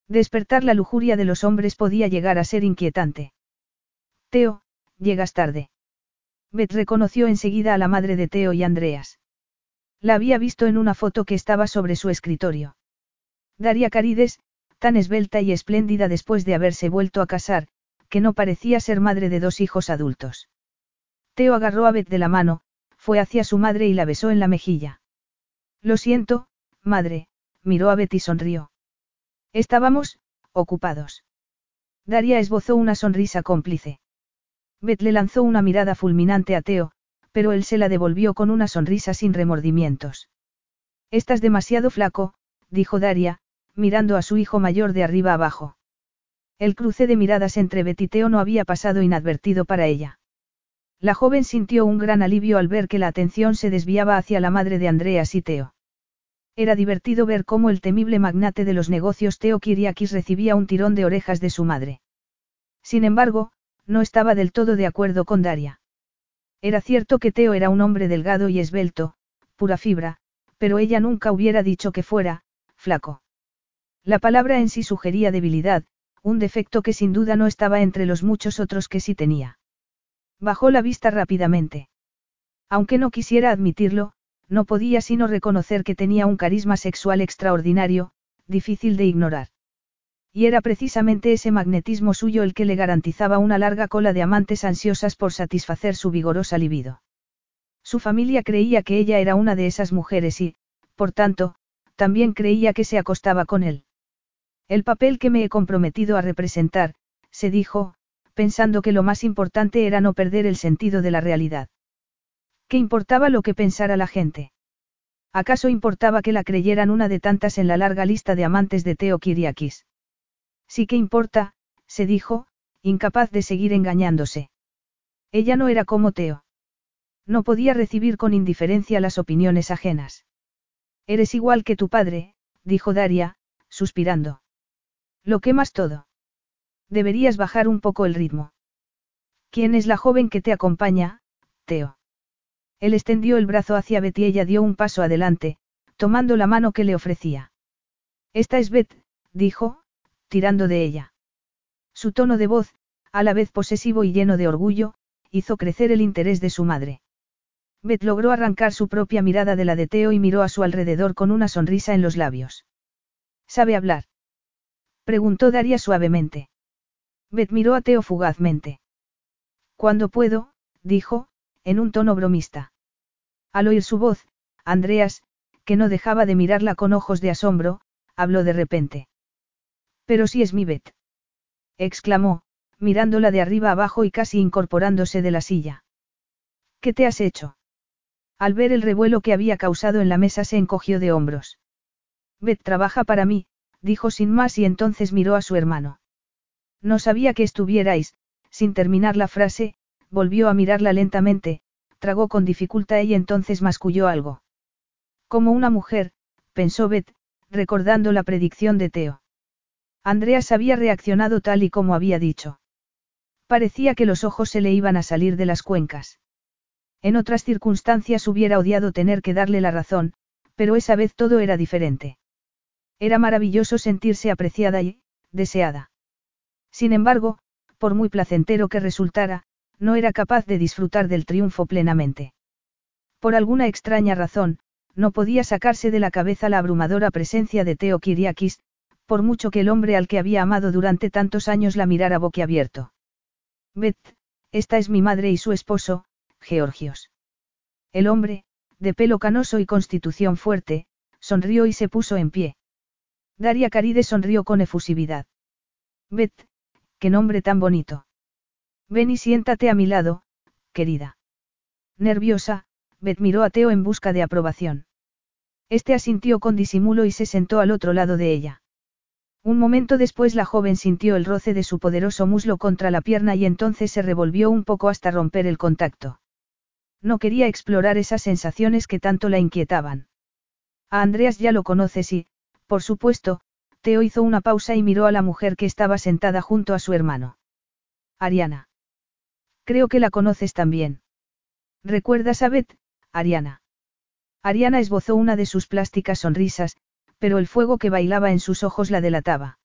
Despertar la lujuria de los hombres podía llegar a ser inquietante. Teo, llegas tarde. Beth reconoció enseguida a la madre de Teo y Andreas. La había visto en una foto que estaba sobre su escritorio. Daria Carides, tan esbelta y espléndida después de haberse vuelto a casar, que no parecía ser madre de dos hijos adultos. Teo agarró a Beth de la mano, fue hacia su madre y la besó en la mejilla. Lo siento, madre, miró a Beth y sonrió. Estábamos, ocupados. Daria esbozó una sonrisa cómplice. Beth le lanzó una mirada fulminante a Teo, pero él se la devolvió con una sonrisa sin remordimientos. Estás demasiado flaco, dijo Daria, mirando a su hijo mayor de arriba abajo. El cruce de miradas entre Beth y Teo no había pasado inadvertido para ella. La joven sintió un gran alivio al ver que la atención se desviaba hacia la madre de Andreas y Teo. Era divertido ver cómo el temible magnate de los negocios Teo Kiriakis recibía un tirón de orejas de su madre. Sin embargo, no estaba del todo de acuerdo con Daria. Era cierto que Teo era un hombre delgado y esbelto, pura fibra, pero ella nunca hubiera dicho que fuera, flaco. La palabra en sí sugería debilidad, un defecto que sin duda no estaba entre los muchos otros que sí tenía. Bajó la vista rápidamente. Aunque no quisiera admitirlo, no podía sino reconocer que tenía un carisma sexual extraordinario, difícil de ignorar. Y era precisamente ese magnetismo suyo el que le garantizaba una larga cola de amantes ansiosas por satisfacer su vigorosa libido. Su familia creía que ella era una de esas mujeres y, por tanto, también creía que se acostaba con él. El papel que me he comprometido a representar, se dijo, pensando que lo más importante era no perder el sentido de la realidad. ¿Qué importaba lo que pensara la gente? ¿Acaso importaba que la creyeran una de tantas en la larga lista de amantes de Teo Kiriakis? Sí que importa, se dijo, incapaz de seguir engañándose. Ella no era como Teo. No podía recibir con indiferencia las opiniones ajenas. Eres igual que tu padre, dijo Daria, suspirando. Lo quemas todo. Deberías bajar un poco el ritmo. ¿Quién es la joven que te acompaña, Teo? Él extendió el brazo hacia Betty y ella dio un paso adelante, tomando la mano que le ofrecía. Esta es Beth, dijo, tirando de ella. Su tono de voz, a la vez posesivo y lleno de orgullo, hizo crecer el interés de su madre. Beth logró arrancar su propia mirada de la de Teo y miró a su alrededor con una sonrisa en los labios. ¿Sabe hablar? Preguntó Daria suavemente. Beth miró a Teo fugazmente. Cuando puedo, dijo, en un tono bromista. Al oír su voz, Andreas, que no dejaba de mirarla con ojos de asombro, habló de repente. Pero si es mi Bet. exclamó, mirándola de arriba abajo y casi incorporándose de la silla. ¿Qué te has hecho? Al ver el revuelo que había causado en la mesa se encogió de hombros. Bet trabaja para mí, dijo sin más y entonces miró a su hermano. No sabía que estuvierais, sin terminar la frase, volvió a mirarla lentamente, tragó con dificultad y entonces masculló algo. Como una mujer, pensó Beth, recordando la predicción de Teo. Andreas había reaccionado tal y como había dicho. Parecía que los ojos se le iban a salir de las cuencas. En otras circunstancias hubiera odiado tener que darle la razón, pero esa vez todo era diferente. Era maravilloso sentirse apreciada y, deseada. Sin embargo, por muy placentero que resultara, no era capaz de disfrutar del triunfo plenamente. Por alguna extraña razón, no podía sacarse de la cabeza la abrumadora presencia de Teo Kiriakis, por mucho que el hombre al que había amado durante tantos años la mirara boquiabierto. Beth, esta es mi madre y su esposo, Georgios. El hombre, de pelo canoso y constitución fuerte, sonrió y se puso en pie. Daria Caride sonrió con efusividad. Beth, qué nombre tan bonito. Ven y siéntate a mi lado, querida. Nerviosa, Beth miró a Teo en busca de aprobación. Este asintió con disimulo y se sentó al otro lado de ella. Un momento después la joven sintió el roce de su poderoso muslo contra la pierna y entonces se revolvió un poco hasta romper el contacto. No quería explorar esas sensaciones que tanto la inquietaban. A Andreas ya lo conoces y, por supuesto, Teo hizo una pausa y miró a la mujer que estaba sentada junto a su hermano. Ariana. Creo que la conoces también. ¿Recuerdas a Beth, Ariana? Ariana esbozó una de sus plásticas sonrisas, pero el fuego que bailaba en sus ojos la delataba.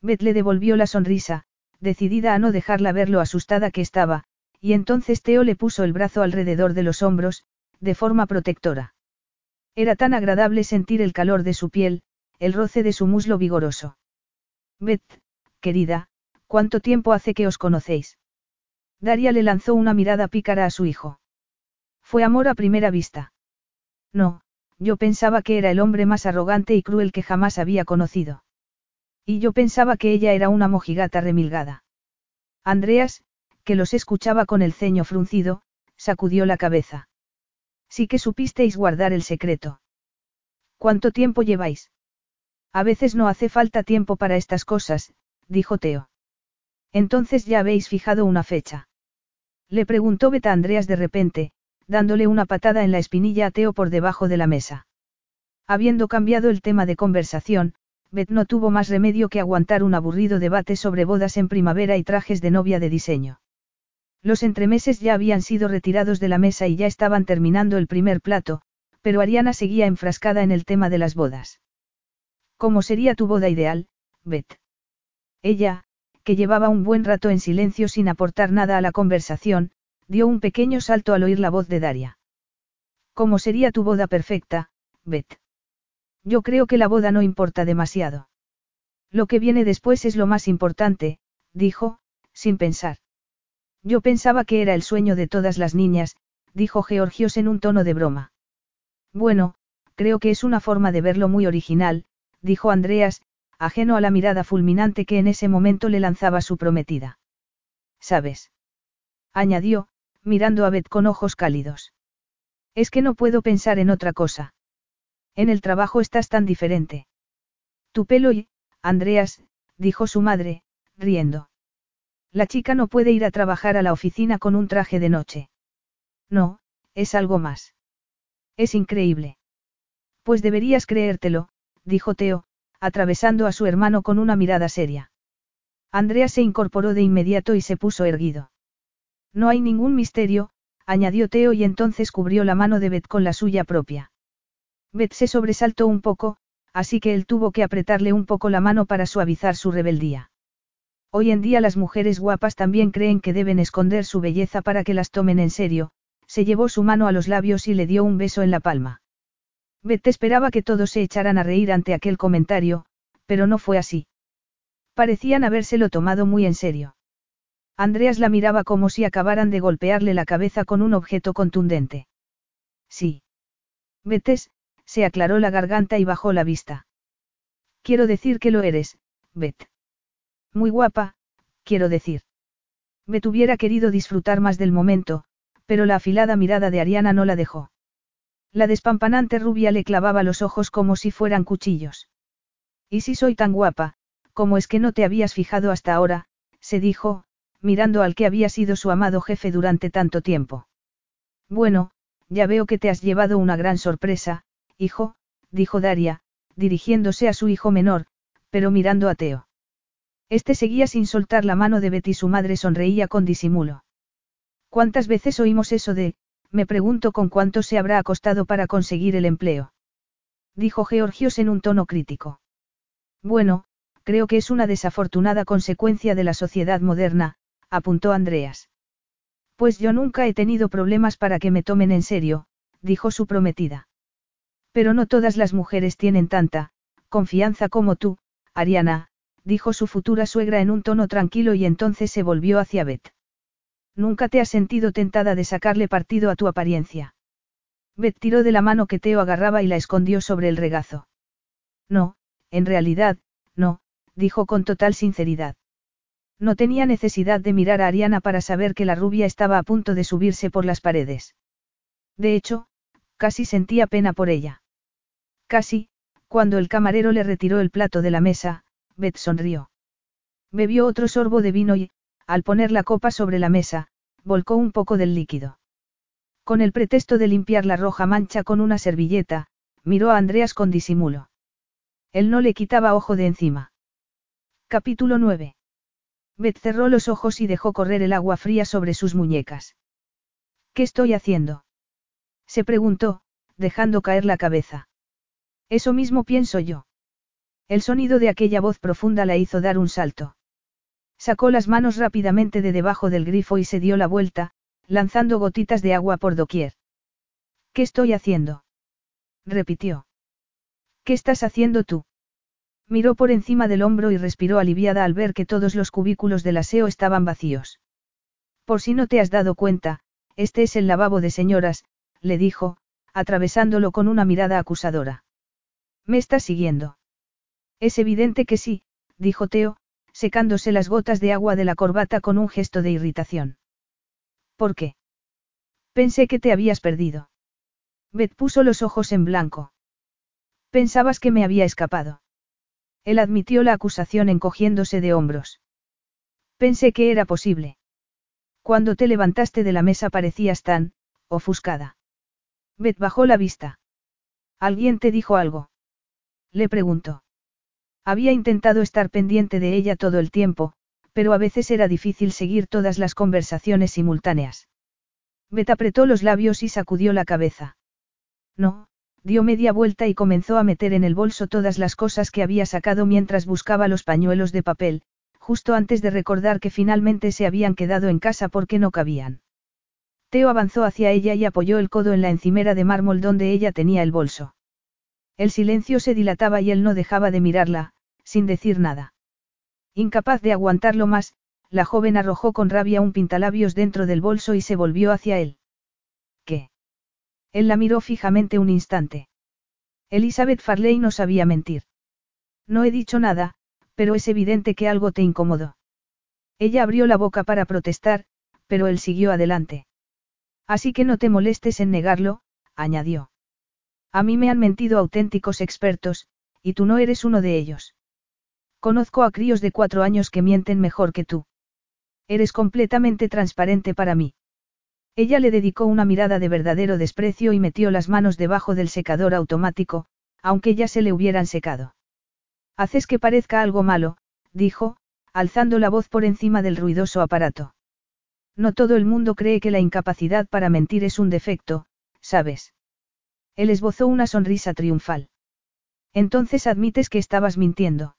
Beth le devolvió la sonrisa, decidida a no dejarla ver lo asustada que estaba, y entonces Teo le puso el brazo alrededor de los hombros, de forma protectora. Era tan agradable sentir el calor de su piel, el roce de su muslo vigoroso. Beth, querida, ¿cuánto tiempo hace que os conocéis? Daria le lanzó una mirada pícara a su hijo. Fue amor a primera vista. No, yo pensaba que era el hombre más arrogante y cruel que jamás había conocido. Y yo pensaba que ella era una mojigata remilgada. Andreas, que los escuchaba con el ceño fruncido, sacudió la cabeza. Sí que supisteis guardar el secreto. ¿Cuánto tiempo lleváis? A veces no hace falta tiempo para estas cosas, dijo Teo. Entonces ya habéis fijado una fecha. Le preguntó Beta Andreas de repente, dándole una patada en la espinilla a Teo por debajo de la mesa. Habiendo cambiado el tema de conversación, Bet no tuvo más remedio que aguantar un aburrido debate sobre bodas en primavera y trajes de novia de diseño. Los entremeses ya habían sido retirados de la mesa y ya estaban terminando el primer plato, pero Ariana seguía enfrascada en el tema de las bodas. ¿Cómo sería tu boda ideal, Bet? Ella, que llevaba un buen rato en silencio sin aportar nada a la conversación, dio un pequeño salto al oír la voz de Daria. ¿Cómo sería tu boda perfecta, Bet? Yo creo que la boda no importa demasiado. Lo que viene después es lo más importante, dijo, sin pensar. Yo pensaba que era el sueño de todas las niñas, dijo Georgios en un tono de broma. Bueno, creo que es una forma de verlo muy original, dijo Andreas, ajeno a la mirada fulminante que en ese momento le lanzaba su prometida. ¿Sabes? añadió, mirando a Beth con ojos cálidos. Es que no puedo pensar en otra cosa. En el trabajo estás tan diferente. Tu pelo y, Andreas, dijo su madre, riendo. La chica no puede ir a trabajar a la oficina con un traje de noche. No, es algo más. Es increíble. Pues deberías creértelo, dijo Teo, atravesando a su hermano con una mirada seria. Andreas se incorporó de inmediato y se puso erguido. No hay ningún misterio, añadió Teo y entonces cubrió la mano de Beth con la suya propia. Beth se sobresaltó un poco, así que él tuvo que apretarle un poco la mano para suavizar su rebeldía. Hoy en día las mujeres guapas también creen que deben esconder su belleza para que las tomen en serio, se llevó su mano a los labios y le dio un beso en la palma. Beth esperaba que todos se echaran a reír ante aquel comentario, pero no fue así. Parecían habérselo tomado muy en serio. Andreas la miraba como si acabaran de golpearle la cabeza con un objeto contundente. Sí. Betes, se aclaró la garganta y bajó la vista. Quiero decir que lo eres, Bet. Muy guapa, quiero decir. Bet hubiera querido disfrutar más del momento, pero la afilada mirada de Ariana no la dejó. La despampanante rubia le clavaba los ojos como si fueran cuchillos. ¿Y si soy tan guapa, como es que no te habías fijado hasta ahora? se dijo, mirando al que había sido su amado jefe durante tanto tiempo. Bueno, ya veo que te has llevado una gran sorpresa, Hijo, dijo Daria, dirigiéndose a su hijo menor, pero mirando a Teo. Este seguía sin soltar la mano de Betty su madre sonreía con disimulo. ¿Cuántas veces oímos eso de, me pregunto con cuánto se habrá acostado para conseguir el empleo? Dijo Georgios en un tono crítico. Bueno, creo que es una desafortunada consecuencia de la sociedad moderna, apuntó Andreas. Pues yo nunca he tenido problemas para que me tomen en serio, dijo su prometida. Pero no todas las mujeres tienen tanta, confianza como tú, Ariana, dijo su futura suegra en un tono tranquilo y entonces se volvió hacia Beth. Nunca te has sentido tentada de sacarle partido a tu apariencia. Beth tiró de la mano que Teo agarraba y la escondió sobre el regazo. No, en realidad, no, dijo con total sinceridad. No tenía necesidad de mirar a Ariana para saber que la rubia estaba a punto de subirse por las paredes. De hecho, casi sentía pena por ella. Casi, cuando el camarero le retiró el plato de la mesa, Beth sonrió. Bebió otro sorbo de vino y, al poner la copa sobre la mesa, volcó un poco del líquido. Con el pretexto de limpiar la roja mancha con una servilleta, miró a Andreas con disimulo. Él no le quitaba ojo de encima. Capítulo 9. Beth cerró los ojos y dejó correr el agua fría sobre sus muñecas. ¿Qué estoy haciendo? Se preguntó, dejando caer la cabeza. Eso mismo pienso yo. El sonido de aquella voz profunda la hizo dar un salto. Sacó las manos rápidamente de debajo del grifo y se dio la vuelta, lanzando gotitas de agua por doquier. ¿Qué estoy haciendo? repitió. ¿Qué estás haciendo tú? Miró por encima del hombro y respiró aliviada al ver que todos los cubículos del aseo estaban vacíos. Por si no te has dado cuenta, este es el lavabo de señoras, le dijo, atravesándolo con una mirada acusadora. ¿Me estás siguiendo? Es evidente que sí, dijo Teo, secándose las gotas de agua de la corbata con un gesto de irritación. ¿Por qué? Pensé que te habías perdido. Beth puso los ojos en blanco. Pensabas que me había escapado. Él admitió la acusación encogiéndose de hombros. Pensé que era posible. Cuando te levantaste de la mesa parecías tan, ofuscada. Beth bajó la vista. ¿Alguien te dijo algo? Le preguntó. Había intentado estar pendiente de ella todo el tiempo, pero a veces era difícil seguir todas las conversaciones simultáneas. Beth apretó los labios y sacudió la cabeza. No, dio media vuelta y comenzó a meter en el bolso todas las cosas que había sacado mientras buscaba los pañuelos de papel, justo antes de recordar que finalmente se habían quedado en casa porque no cabían. Teo avanzó hacia ella y apoyó el codo en la encimera de mármol donde ella tenía el bolso. El silencio se dilataba y él no dejaba de mirarla, sin decir nada. Incapaz de aguantarlo más, la joven arrojó con rabia un pintalabios dentro del bolso y se volvió hacia él. ¿Qué? Él la miró fijamente un instante. Elizabeth Farley no sabía mentir. No he dicho nada, pero es evidente que algo te incomodó. Ella abrió la boca para protestar, pero él siguió adelante. Así que no te molestes en negarlo, añadió. A mí me han mentido auténticos expertos, y tú no eres uno de ellos. Conozco a críos de cuatro años que mienten mejor que tú. Eres completamente transparente para mí. Ella le dedicó una mirada de verdadero desprecio y metió las manos debajo del secador automático, aunque ya se le hubieran secado. Haces que parezca algo malo, dijo, alzando la voz por encima del ruidoso aparato. No todo el mundo cree que la incapacidad para mentir es un defecto, ¿sabes? Él esbozó una sonrisa triunfal. Entonces admites que estabas mintiendo.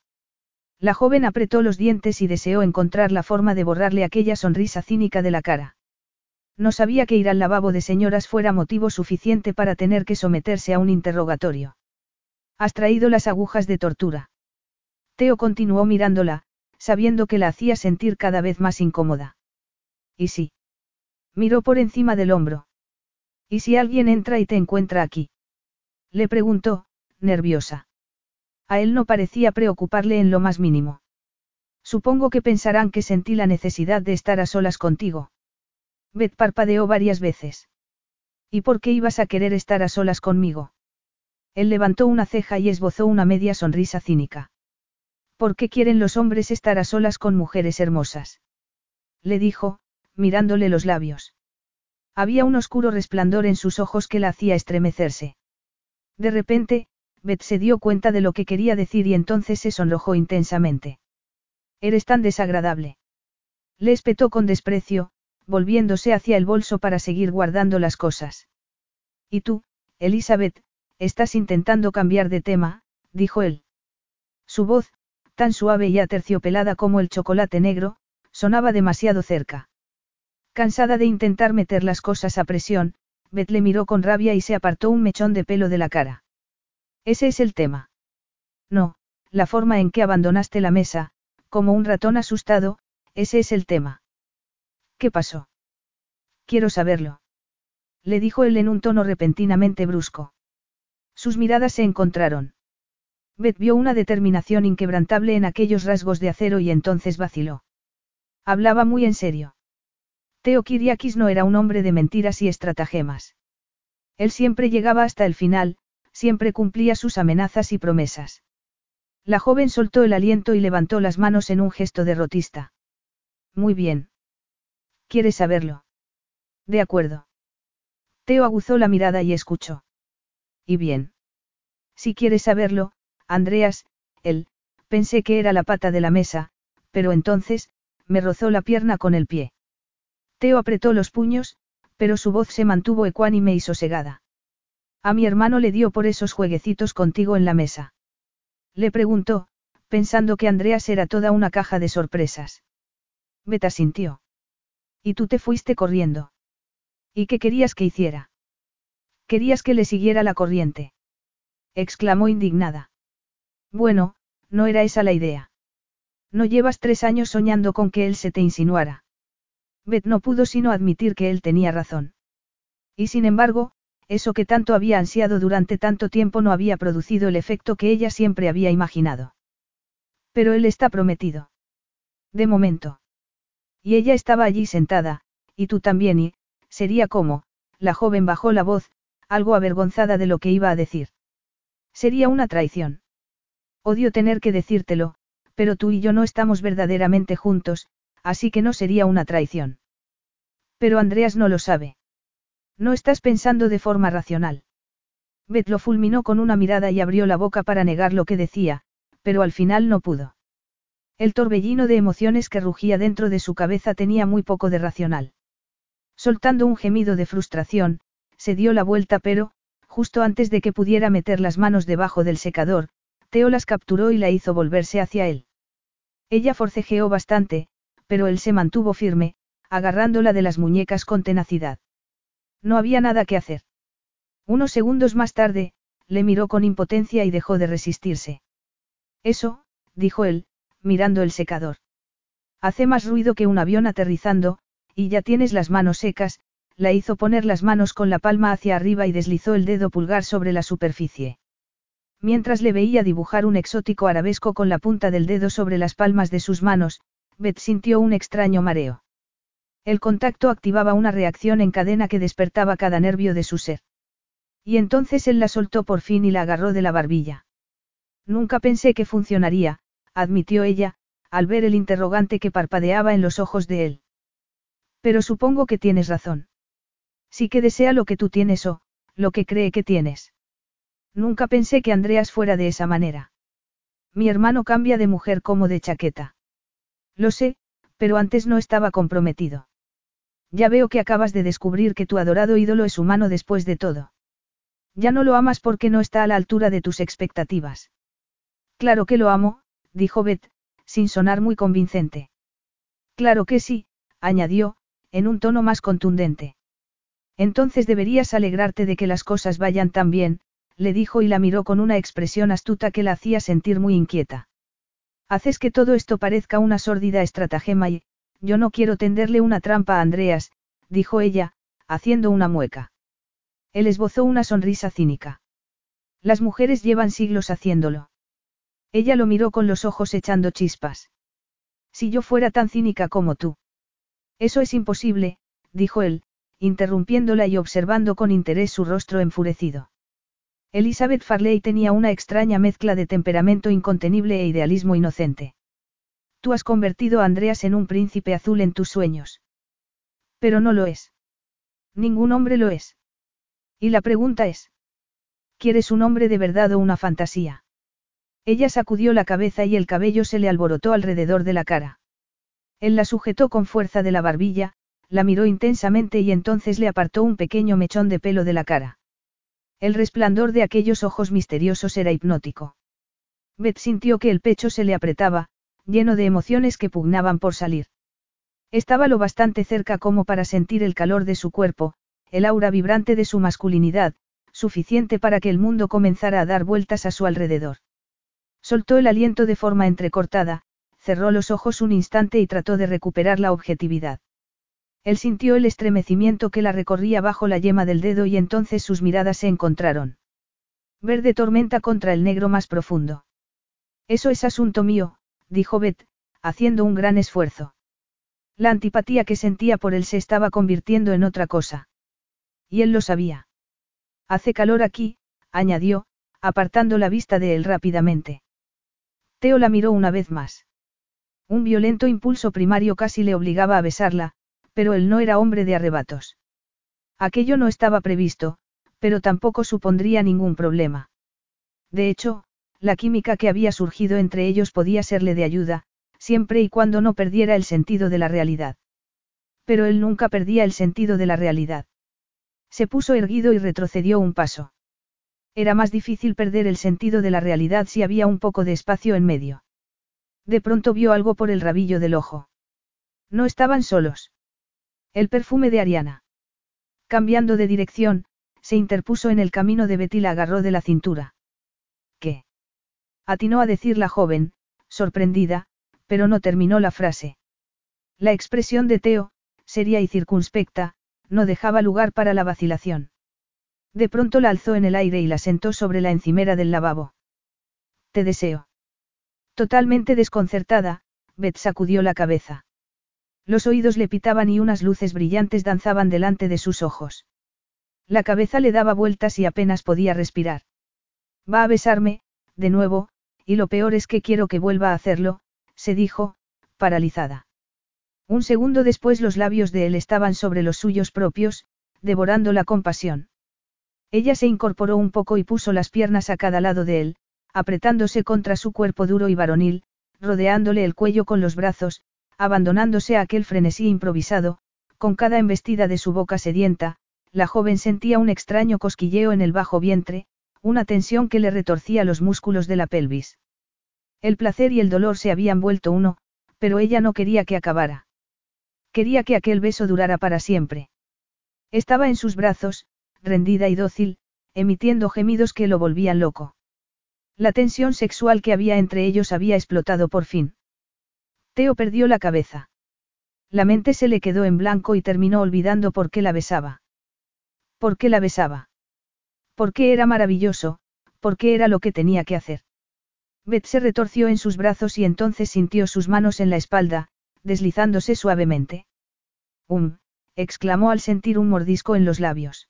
La joven apretó los dientes y deseó encontrar la forma de borrarle aquella sonrisa cínica de la cara. No sabía que ir al lavabo de señoras fuera motivo suficiente para tener que someterse a un interrogatorio. Has traído las agujas de tortura. Teo continuó mirándola, sabiendo que la hacía sentir cada vez más incómoda. ¿Y sí? Miró por encima del hombro. ¿Y si alguien entra y te encuentra aquí? Le preguntó, nerviosa. A él no parecía preocuparle en lo más mínimo. Supongo que pensarán que sentí la necesidad de estar a solas contigo. Beth parpadeó varias veces. ¿Y por qué ibas a querer estar a solas conmigo? Él levantó una ceja y esbozó una media sonrisa cínica. ¿Por qué quieren los hombres estar a solas con mujeres hermosas? Le dijo, mirándole los labios. Había un oscuro resplandor en sus ojos que la hacía estremecerse. De repente, Beth se dio cuenta de lo que quería decir y entonces se sonrojó intensamente. Eres tan desagradable. Le espetó con desprecio, volviéndose hacia el bolso para seguir guardando las cosas. Y tú, Elizabeth, estás intentando cambiar de tema, dijo él. Su voz, tan suave y aterciopelada como el chocolate negro, sonaba demasiado cerca. Cansada de intentar meter las cosas a presión, Beth le miró con rabia y se apartó un mechón de pelo de la cara. Ese es el tema. No, la forma en que abandonaste la mesa, como un ratón asustado, ese es el tema. ¿Qué pasó? Quiero saberlo. Le dijo él en un tono repentinamente brusco. Sus miradas se encontraron. Beth vio una determinación inquebrantable en aquellos rasgos de acero y entonces vaciló. Hablaba muy en serio. Teo Kiriakis no era un hombre de mentiras y estratagemas. Él siempre llegaba hasta el final, siempre cumplía sus amenazas y promesas. La joven soltó el aliento y levantó las manos en un gesto derrotista. Muy bien. ¿Quieres saberlo? De acuerdo. Teo aguzó la mirada y escuchó. Y bien. Si quieres saberlo, Andreas, él, pensé que era la pata de la mesa, pero entonces, me rozó la pierna con el pie. Teo apretó los puños, pero su voz se mantuvo ecuánime y sosegada. A mi hermano le dio por esos jueguecitos contigo en la mesa. Le preguntó, pensando que Andreas era toda una caja de sorpresas. Beta sintió. Y tú te fuiste corriendo. ¿Y qué querías que hiciera? Querías que le siguiera la corriente. exclamó indignada. Bueno, no era esa la idea. No llevas tres años soñando con que él se te insinuara. Beth no pudo sino admitir que él tenía razón. Y sin embargo, eso que tanto había ansiado durante tanto tiempo no había producido el efecto que ella siempre había imaginado. Pero él está prometido. De momento. Y ella estaba allí sentada, y tú también y, sería como, la joven bajó la voz, algo avergonzada de lo que iba a decir. Sería una traición. Odio tener que decírtelo, pero tú y yo no estamos verdaderamente juntos, así que no sería una traición. Pero Andreas no lo sabe. No estás pensando de forma racional. Beth lo fulminó con una mirada y abrió la boca para negar lo que decía, pero al final no pudo. El torbellino de emociones que rugía dentro de su cabeza tenía muy poco de racional. Soltando un gemido de frustración, se dio la vuelta pero, justo antes de que pudiera meter las manos debajo del secador, Teo las capturó y la hizo volverse hacia él. Ella forcejeó bastante, pero él se mantuvo firme, agarrándola de las muñecas con tenacidad. No había nada que hacer. Unos segundos más tarde, le miró con impotencia y dejó de resistirse. Eso, dijo él, mirando el secador. Hace más ruido que un avión aterrizando, y ya tienes las manos secas, la hizo poner las manos con la palma hacia arriba y deslizó el dedo pulgar sobre la superficie. Mientras le veía dibujar un exótico arabesco con la punta del dedo sobre las palmas de sus manos, Beth sintió un extraño mareo. El contacto activaba una reacción en cadena que despertaba cada nervio de su ser. Y entonces él la soltó por fin y la agarró de la barbilla. Nunca pensé que funcionaría, admitió ella, al ver el interrogante que parpadeaba en los ojos de él. Pero supongo que tienes razón. Sí que desea lo que tú tienes o, lo que cree que tienes. Nunca pensé que Andreas fuera de esa manera. Mi hermano cambia de mujer como de chaqueta. Lo sé, pero antes no estaba comprometido. Ya veo que acabas de descubrir que tu adorado ídolo es humano después de todo. Ya no lo amas porque no está a la altura de tus expectativas. Claro que lo amo, dijo Beth, sin sonar muy convincente. Claro que sí, añadió, en un tono más contundente. Entonces deberías alegrarte de que las cosas vayan tan bien, le dijo y la miró con una expresión astuta que la hacía sentir muy inquieta. Haces que todo esto parezca una sórdida estratagema y, yo no quiero tenderle una trampa a Andreas, dijo ella, haciendo una mueca. Él esbozó una sonrisa cínica. Las mujeres llevan siglos haciéndolo. Ella lo miró con los ojos echando chispas. Si yo fuera tan cínica como tú. Eso es imposible, dijo él, interrumpiéndola y observando con interés su rostro enfurecido. Elizabeth Farley tenía una extraña mezcla de temperamento incontenible e idealismo inocente. Tú has convertido a Andreas en un príncipe azul en tus sueños. Pero no lo es. Ningún hombre lo es. Y la pregunta es. ¿Quieres un hombre de verdad o una fantasía? Ella sacudió la cabeza y el cabello se le alborotó alrededor de la cara. Él la sujetó con fuerza de la barbilla, la miró intensamente y entonces le apartó un pequeño mechón de pelo de la cara. El resplandor de aquellos ojos misteriosos era hipnótico. Beth sintió que el pecho se le apretaba, lleno de emociones que pugnaban por salir. Estaba lo bastante cerca como para sentir el calor de su cuerpo, el aura vibrante de su masculinidad, suficiente para que el mundo comenzara a dar vueltas a su alrededor. Soltó el aliento de forma entrecortada, cerró los ojos un instante y trató de recuperar la objetividad. Él sintió el estremecimiento que la recorría bajo la yema del dedo y entonces sus miradas se encontraron. Verde tormenta contra el negro más profundo. Eso es asunto mío, dijo Beth, haciendo un gran esfuerzo. La antipatía que sentía por él se estaba convirtiendo en otra cosa. Y él lo sabía. Hace calor aquí, añadió, apartando la vista de él rápidamente. Teo la miró una vez más. Un violento impulso primario casi le obligaba a besarla, pero él no era hombre de arrebatos. Aquello no estaba previsto, pero tampoco supondría ningún problema. De hecho, la química que había surgido entre ellos podía serle de ayuda, siempre y cuando no perdiera el sentido de la realidad. Pero él nunca perdía el sentido de la realidad. Se puso erguido y retrocedió un paso. Era más difícil perder el sentido de la realidad si había un poco de espacio en medio. De pronto vio algo por el rabillo del ojo. No estaban solos. El perfume de Ariana. Cambiando de dirección, se interpuso en el camino de Betty y la agarró de la cintura. ¿Qué? Atinó a decir la joven, sorprendida, pero no terminó la frase. La expresión de Teo, seria y circunspecta, no dejaba lugar para la vacilación. De pronto la alzó en el aire y la sentó sobre la encimera del lavabo. Te deseo. Totalmente desconcertada, Beth sacudió la cabeza. Los oídos le pitaban y unas luces brillantes danzaban delante de sus ojos. La cabeza le daba vueltas y apenas podía respirar. Va a besarme, de nuevo, y lo peor es que quiero que vuelva a hacerlo, se dijo, paralizada. Un segundo después los labios de él estaban sobre los suyos propios, devorando la compasión. Ella se incorporó un poco y puso las piernas a cada lado de él, apretándose contra su cuerpo duro y varonil, rodeándole el cuello con los brazos, abandonándose a aquel frenesí improvisado, con cada embestida de su boca sedienta, la joven sentía un extraño cosquilleo en el bajo vientre, una tensión que le retorcía los músculos de la pelvis. El placer y el dolor se habían vuelto uno, pero ella no quería que acabara. Quería que aquel beso durara para siempre. Estaba en sus brazos, rendida y dócil, emitiendo gemidos que lo volvían loco. La tensión sexual que había entre ellos había explotado por fin. Teo perdió la cabeza. La mente se le quedó en blanco y terminó olvidando por qué la besaba. ¿Por qué la besaba? ¿Por qué era maravilloso? ¿Por qué era lo que tenía que hacer? Beth se retorció en sus brazos y entonces sintió sus manos en la espalda, deslizándose suavemente. Um, exclamó al sentir un mordisco en los labios.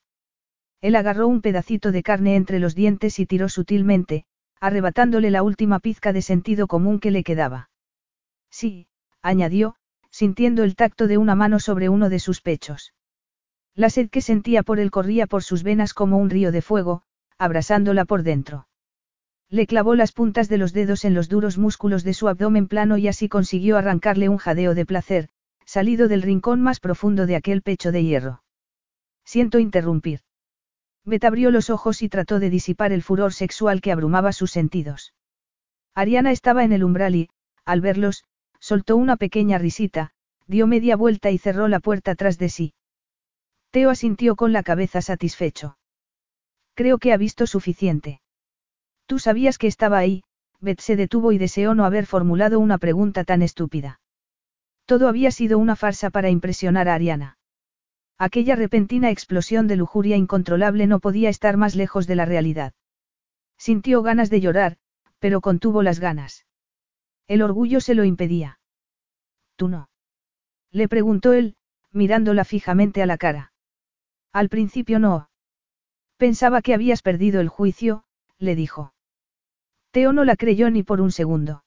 Él agarró un pedacito de carne entre los dientes y tiró sutilmente, arrebatándole la última pizca de sentido común que le quedaba. Sí, añadió, sintiendo el tacto de una mano sobre uno de sus pechos. La sed que sentía por él corría por sus venas como un río de fuego, abrasándola por dentro. Le clavó las puntas de los dedos en los duros músculos de su abdomen plano y así consiguió arrancarle un jadeo de placer, salido del rincón más profundo de aquel pecho de hierro. Siento interrumpir. Bet abrió los ojos y trató de disipar el furor sexual que abrumaba sus sentidos. Ariana estaba en el umbral y, al verlos, soltó una pequeña risita, dio media vuelta y cerró la puerta tras de sí. Teo asintió con la cabeza satisfecho. Creo que ha visto suficiente. Tú sabías que estaba ahí, Beth se detuvo y deseó no haber formulado una pregunta tan estúpida. Todo había sido una farsa para impresionar a Ariana. Aquella repentina explosión de lujuria incontrolable no podía estar más lejos de la realidad. Sintió ganas de llorar, pero contuvo las ganas. El orgullo se lo impedía. ¿Tú no? Le preguntó él, mirándola fijamente a la cara. Al principio no. Pensaba que habías perdido el juicio, le dijo. Teo no la creyó ni por un segundo.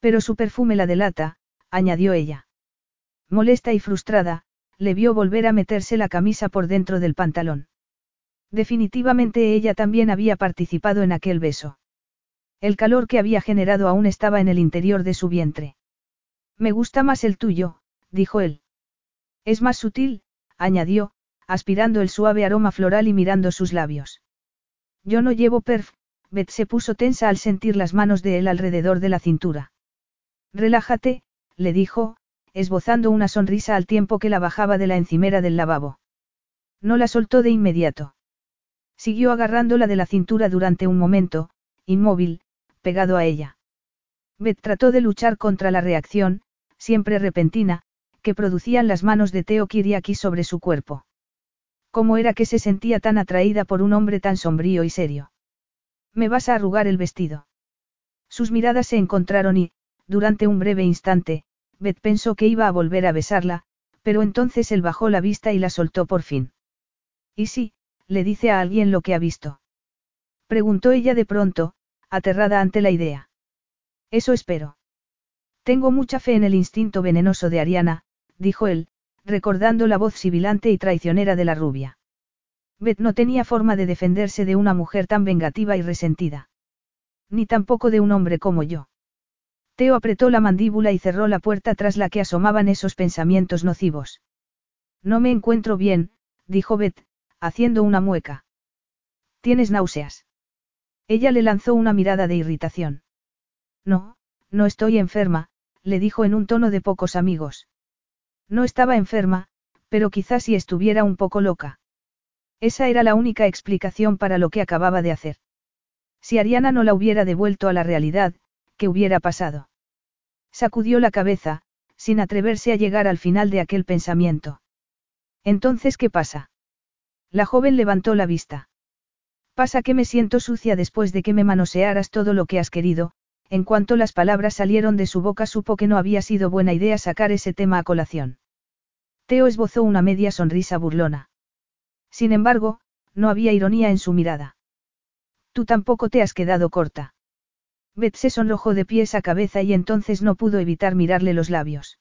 Pero su perfume la delata, añadió ella. Molesta y frustrada, le vio volver a meterse la camisa por dentro del pantalón. Definitivamente ella también había participado en aquel beso. El calor que había generado aún estaba en el interior de su vientre. Me gusta más el tuyo, dijo él. Es más sutil, añadió, aspirando el suave aroma floral y mirando sus labios. Yo no llevo perf, Beth se puso tensa al sentir las manos de él alrededor de la cintura. Relájate, le dijo, esbozando una sonrisa al tiempo que la bajaba de la encimera del lavabo. No la soltó de inmediato. Siguió agarrándola de la cintura durante un momento, inmóvil, pegado a ella. Beth trató de luchar contra la reacción, siempre repentina, que producían las manos de Teo Kiriaki sobre su cuerpo. ¿Cómo era que se sentía tan atraída por un hombre tan sombrío y serio? Me vas a arrugar el vestido. Sus miradas se encontraron y, durante un breve instante, Beth pensó que iba a volver a besarla, pero entonces él bajó la vista y la soltó por fin. ¿Y si, le dice a alguien lo que ha visto? Preguntó ella de pronto, aterrada ante la idea. Eso espero. Tengo mucha fe en el instinto venenoso de Ariana, dijo él, recordando la voz sibilante y traicionera de la rubia. Beth no tenía forma de defenderse de una mujer tan vengativa y resentida. Ni tampoco de un hombre como yo. Teo apretó la mandíbula y cerró la puerta tras la que asomaban esos pensamientos nocivos. No me encuentro bien, dijo Beth, haciendo una mueca. ¿Tienes náuseas? Ella le lanzó una mirada de irritación. No, no estoy enferma, le dijo en un tono de pocos amigos. No estaba enferma, pero quizás si estuviera un poco loca. Esa era la única explicación para lo que acababa de hacer. Si Ariana no la hubiera devuelto a la realidad, ¿qué hubiera pasado? Sacudió la cabeza, sin atreverse a llegar al final de aquel pensamiento. Entonces, ¿qué pasa? La joven levantó la vista. Pasa que me siento sucia después de que me manosearas todo lo que has querido, en cuanto las palabras salieron de su boca supo que no había sido buena idea sacar ese tema a colación. Teo esbozó una media sonrisa burlona. Sin embargo, no había ironía en su mirada. Tú tampoco te has quedado corta. Beth se sonrojó de pies a cabeza y entonces no pudo evitar mirarle los labios.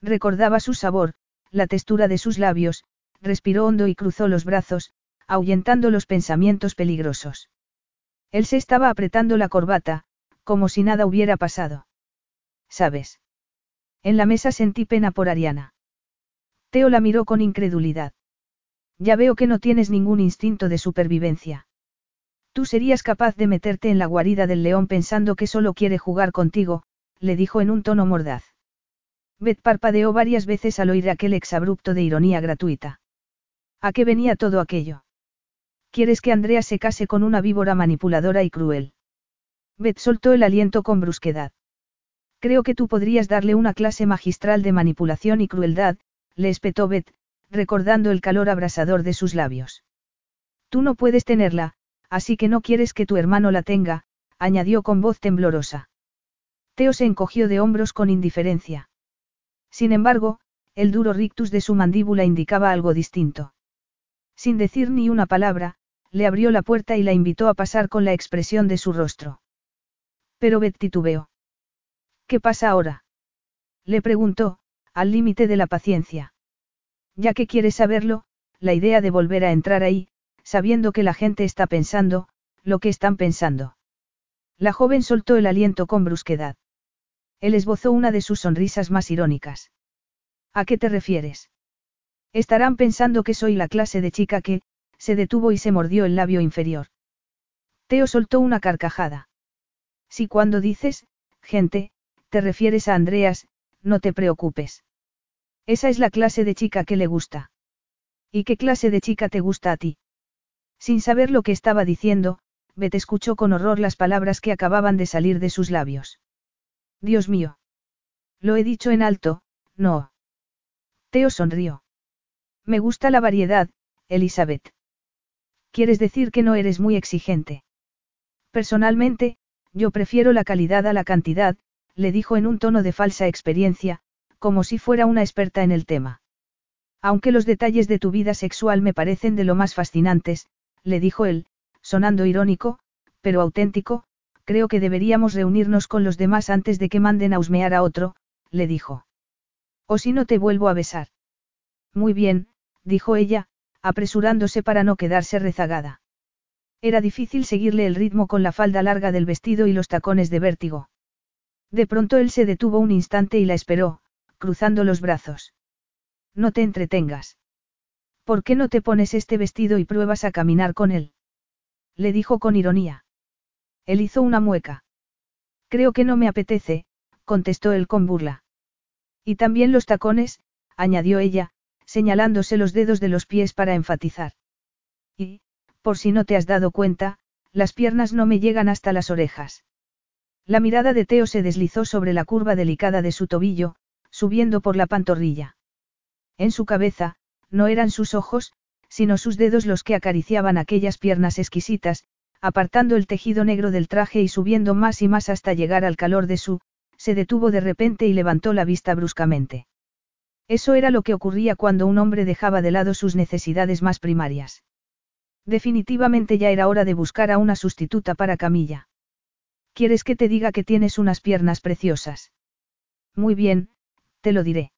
Recordaba su sabor, la textura de sus labios, respiró hondo y cruzó los brazos, ahuyentando los pensamientos peligrosos. Él se estaba apretando la corbata, como si nada hubiera pasado. ¿Sabes? En la mesa sentí pena por Ariana. Teo la miró con incredulidad. Ya veo que no tienes ningún instinto de supervivencia. Tú serías capaz de meterte en la guarida del león pensando que solo quiere jugar contigo, le dijo en un tono mordaz. Beth parpadeó varias veces al oír aquel exabrupto de ironía gratuita. ¿A qué venía todo aquello? ¿Quieres que Andrea se case con una víbora manipuladora y cruel? Beth soltó el aliento con brusquedad. Creo que tú podrías darle una clase magistral de manipulación y crueldad, le espetó Beth, recordando el calor abrasador de sus labios. Tú no puedes tenerla, así que no quieres que tu hermano la tenga, añadió con voz temblorosa. Teo se encogió de hombros con indiferencia. Sin embargo, el duro rictus de su mandíbula indicaba algo distinto. Sin decir ni una palabra, le abrió la puerta y la invitó a pasar con la expresión de su rostro. Pero Beth titubeó. ¿Qué pasa ahora? Le preguntó, al límite de la paciencia. Ya que quieres saberlo, la idea de volver a entrar ahí, sabiendo que la gente está pensando, lo que están pensando. La joven soltó el aliento con brusquedad. Él esbozó una de sus sonrisas más irónicas. ¿A qué te refieres? Estarán pensando que soy la clase de chica que, se detuvo y se mordió el labio inferior. Teo soltó una carcajada. Si cuando dices, gente, te refieres a Andreas, no te preocupes. Esa es la clase de chica que le gusta. ¿Y qué clase de chica te gusta a ti? Sin saber lo que estaba diciendo, Beth escuchó con horror las palabras que acababan de salir de sus labios. Dios mío. Lo he dicho en alto, no. Teo sonrió. Me gusta la variedad, Elizabeth. ¿Quieres decir que no eres muy exigente? Personalmente, yo prefiero la calidad a la cantidad, le dijo en un tono de falsa experiencia, como si fuera una experta en el tema. Aunque los detalles de tu vida sexual me parecen de lo más fascinantes, le dijo él, sonando irónico, pero auténtico, creo que deberíamos reunirnos con los demás antes de que manden a husmear a otro, le dijo. O si no te vuelvo a besar. Muy bien, dijo ella, apresurándose para no quedarse rezagada. Era difícil seguirle el ritmo con la falda larga del vestido y los tacones de vértigo. De pronto él se detuvo un instante y la esperó, cruzando los brazos. No te entretengas. ¿Por qué no te pones este vestido y pruebas a caminar con él? Le dijo con ironía. Él hizo una mueca. Creo que no me apetece, contestó él con burla. Y también los tacones, añadió ella, señalándose los dedos de los pies para enfatizar. Y, por si no te has dado cuenta, las piernas no me llegan hasta las orejas. La mirada de Teo se deslizó sobre la curva delicada de su tobillo, subiendo por la pantorrilla. En su cabeza, no eran sus ojos, sino sus dedos los que acariciaban aquellas piernas exquisitas, apartando el tejido negro del traje y subiendo más y más hasta llegar al calor de su, se detuvo de repente y levantó la vista bruscamente. Eso era lo que ocurría cuando un hombre dejaba de lado sus necesidades más primarias. Definitivamente ya era hora de buscar a una sustituta para Camilla. ¿Quieres que te diga que tienes unas piernas preciosas? Muy bien, te lo diré.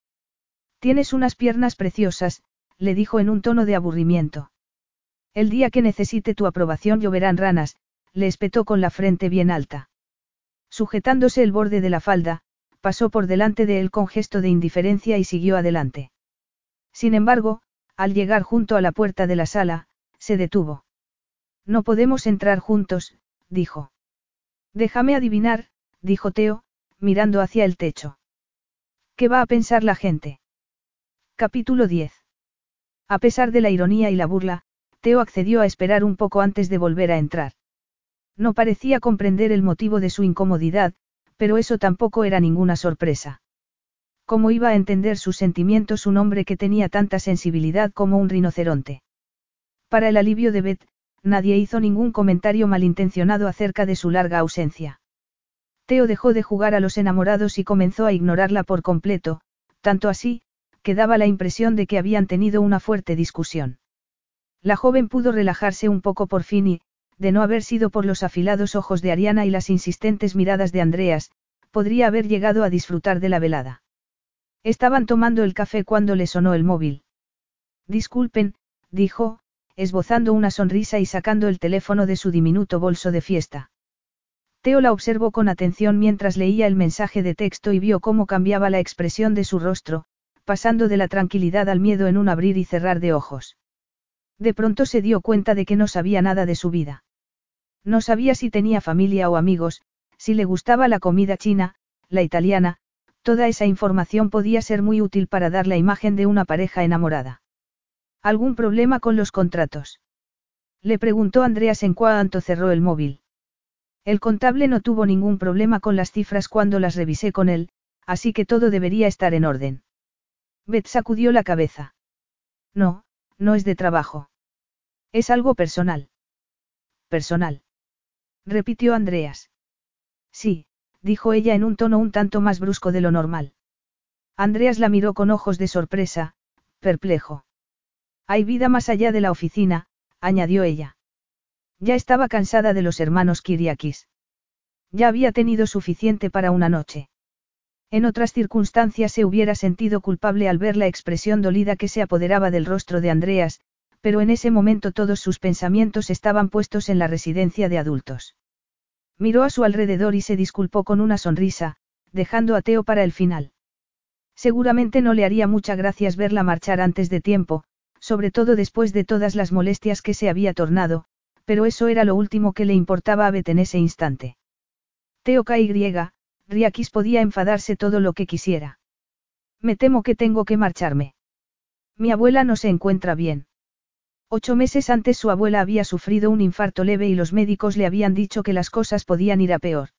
Tienes unas piernas preciosas, le dijo en un tono de aburrimiento. El día que necesite tu aprobación lloverán ranas, le espetó con la frente bien alta. Sujetándose el borde de la falda, pasó por delante de él con gesto de indiferencia y siguió adelante. Sin embargo, al llegar junto a la puerta de la sala, se detuvo. No podemos entrar juntos, dijo. Déjame adivinar, dijo Teo, mirando hacia el techo. ¿Qué va a pensar la gente? Capítulo 10. A pesar de la ironía y la burla, Teo accedió a esperar un poco antes de volver a entrar. No parecía comprender el motivo de su incomodidad, pero eso tampoco era ninguna sorpresa. ¿Cómo iba a entender sus sentimientos un hombre que tenía tanta sensibilidad como un rinoceronte? Para el alivio de Beth, nadie hizo ningún comentario malintencionado acerca de su larga ausencia. Teo dejó de jugar a los enamorados y comenzó a ignorarla por completo, tanto así, que daba la impresión de que habían tenido una fuerte discusión. La joven pudo relajarse un poco por fin y, de no haber sido por los afilados ojos de Ariana y las insistentes miradas de Andreas, podría haber llegado a disfrutar de la velada. Estaban tomando el café cuando le sonó el móvil. Disculpen, dijo, esbozando una sonrisa y sacando el teléfono de su diminuto bolso de fiesta. Teo la observó con atención mientras leía el mensaje de texto y vio cómo cambiaba la expresión de su rostro, pasando de la tranquilidad al miedo en un abrir y cerrar de ojos. De pronto se dio cuenta de que no sabía nada de su vida. No sabía si tenía familia o amigos, si le gustaba la comida china, la italiana, toda esa información podía ser muy útil para dar la imagen de una pareja enamorada. ¿Algún problema con los contratos? Le preguntó Andreas en cuanto cerró el móvil. El contable no tuvo ningún problema con las cifras cuando las revisé con él, así que todo debería estar en orden. Beth sacudió la cabeza. No, no es de trabajo. Es algo personal. Personal. Repitió Andreas. Sí, dijo ella en un tono un tanto más brusco de lo normal. Andreas la miró con ojos de sorpresa, perplejo. Hay vida más allá de la oficina, añadió ella. Ya estaba cansada de los hermanos Kiriakis. Ya había tenido suficiente para una noche. En otras circunstancias se hubiera sentido culpable al ver la expresión dolida que se apoderaba del rostro de Andreas, pero en ese momento todos sus pensamientos estaban puestos en la residencia de adultos. Miró a su alrededor y se disculpó con una sonrisa, dejando a Teo para el final. Seguramente no le haría muchas gracias verla marchar antes de tiempo, sobre todo después de todas las molestias que se había tornado, pero eso era lo último que le importaba a Bet en ese instante. Teo KY, Riakis podía enfadarse todo lo que quisiera. Me temo que tengo que marcharme. Mi abuela no se encuentra bien. Ocho meses antes su abuela había sufrido un infarto leve y los médicos le habían dicho que las cosas podían ir a peor.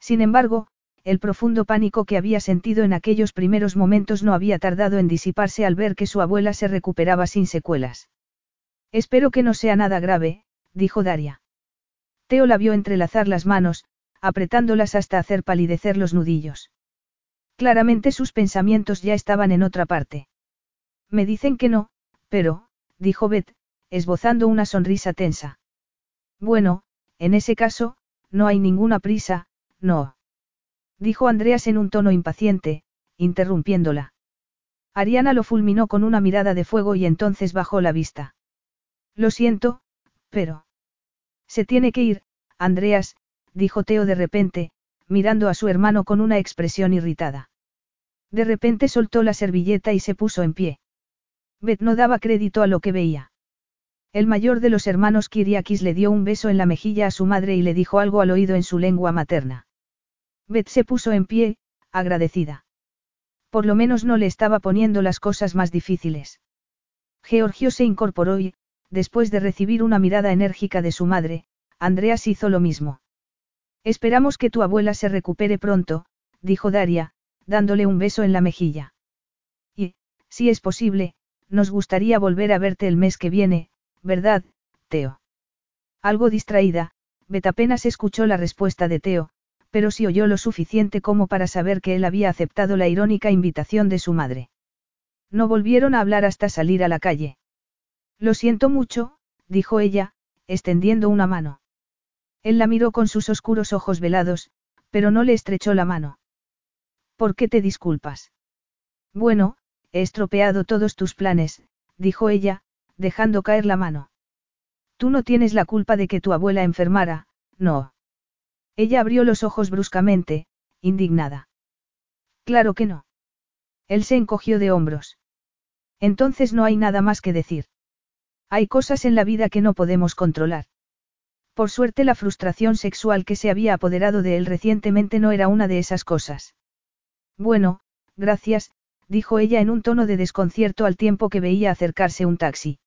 Sin embargo, el profundo pánico que había sentido en aquellos primeros momentos no había tardado en disiparse al ver que su abuela se recuperaba sin secuelas. Espero que no sea nada grave, dijo Daria. Teo la vio entrelazar las manos, apretándolas hasta hacer palidecer los nudillos. Claramente sus pensamientos ya estaban en otra parte. Me dicen que no, pero, dijo Beth, esbozando una sonrisa tensa. Bueno, en ese caso, no hay ninguna prisa, no. Dijo Andreas en un tono impaciente, interrumpiéndola. Ariana lo fulminó con una mirada de fuego y entonces bajó la vista. Lo siento, pero... Se tiene que ir, Andreas, dijo Teo de repente, mirando a su hermano con una expresión irritada. De repente soltó la servilleta y se puso en pie. Beth no daba crédito a lo que veía. El mayor de los hermanos Kiriakis le dio un beso en la mejilla a su madre y le dijo algo al oído en su lengua materna. Beth se puso en pie, agradecida. Por lo menos no le estaba poniendo las cosas más difíciles. Georgio se incorporó y, después de recibir una mirada enérgica de su madre, Andreas hizo lo mismo. Esperamos que tu abuela se recupere pronto, dijo Daria, dándole un beso en la mejilla. Y, si es posible, nos gustaría volver a verte el mes que viene, ¿verdad, Teo? Algo distraída, Bet apenas escuchó la respuesta de Teo, pero sí oyó lo suficiente como para saber que él había aceptado la irónica invitación de su madre. No volvieron a hablar hasta salir a la calle. Lo siento mucho, dijo ella, extendiendo una mano. Él la miró con sus oscuros ojos velados, pero no le estrechó la mano. ¿Por qué te disculpas? Bueno, he estropeado todos tus planes, dijo ella, dejando caer la mano. Tú no tienes la culpa de que tu abuela enfermara, no. Ella abrió los ojos bruscamente, indignada. Claro que no. Él se encogió de hombros. Entonces no hay nada más que decir. Hay cosas en la vida que no podemos controlar. Por suerte la frustración sexual que se había apoderado de él recientemente no era una de esas cosas. Bueno, gracias, dijo ella en un tono de desconcierto al tiempo que veía acercarse un taxi.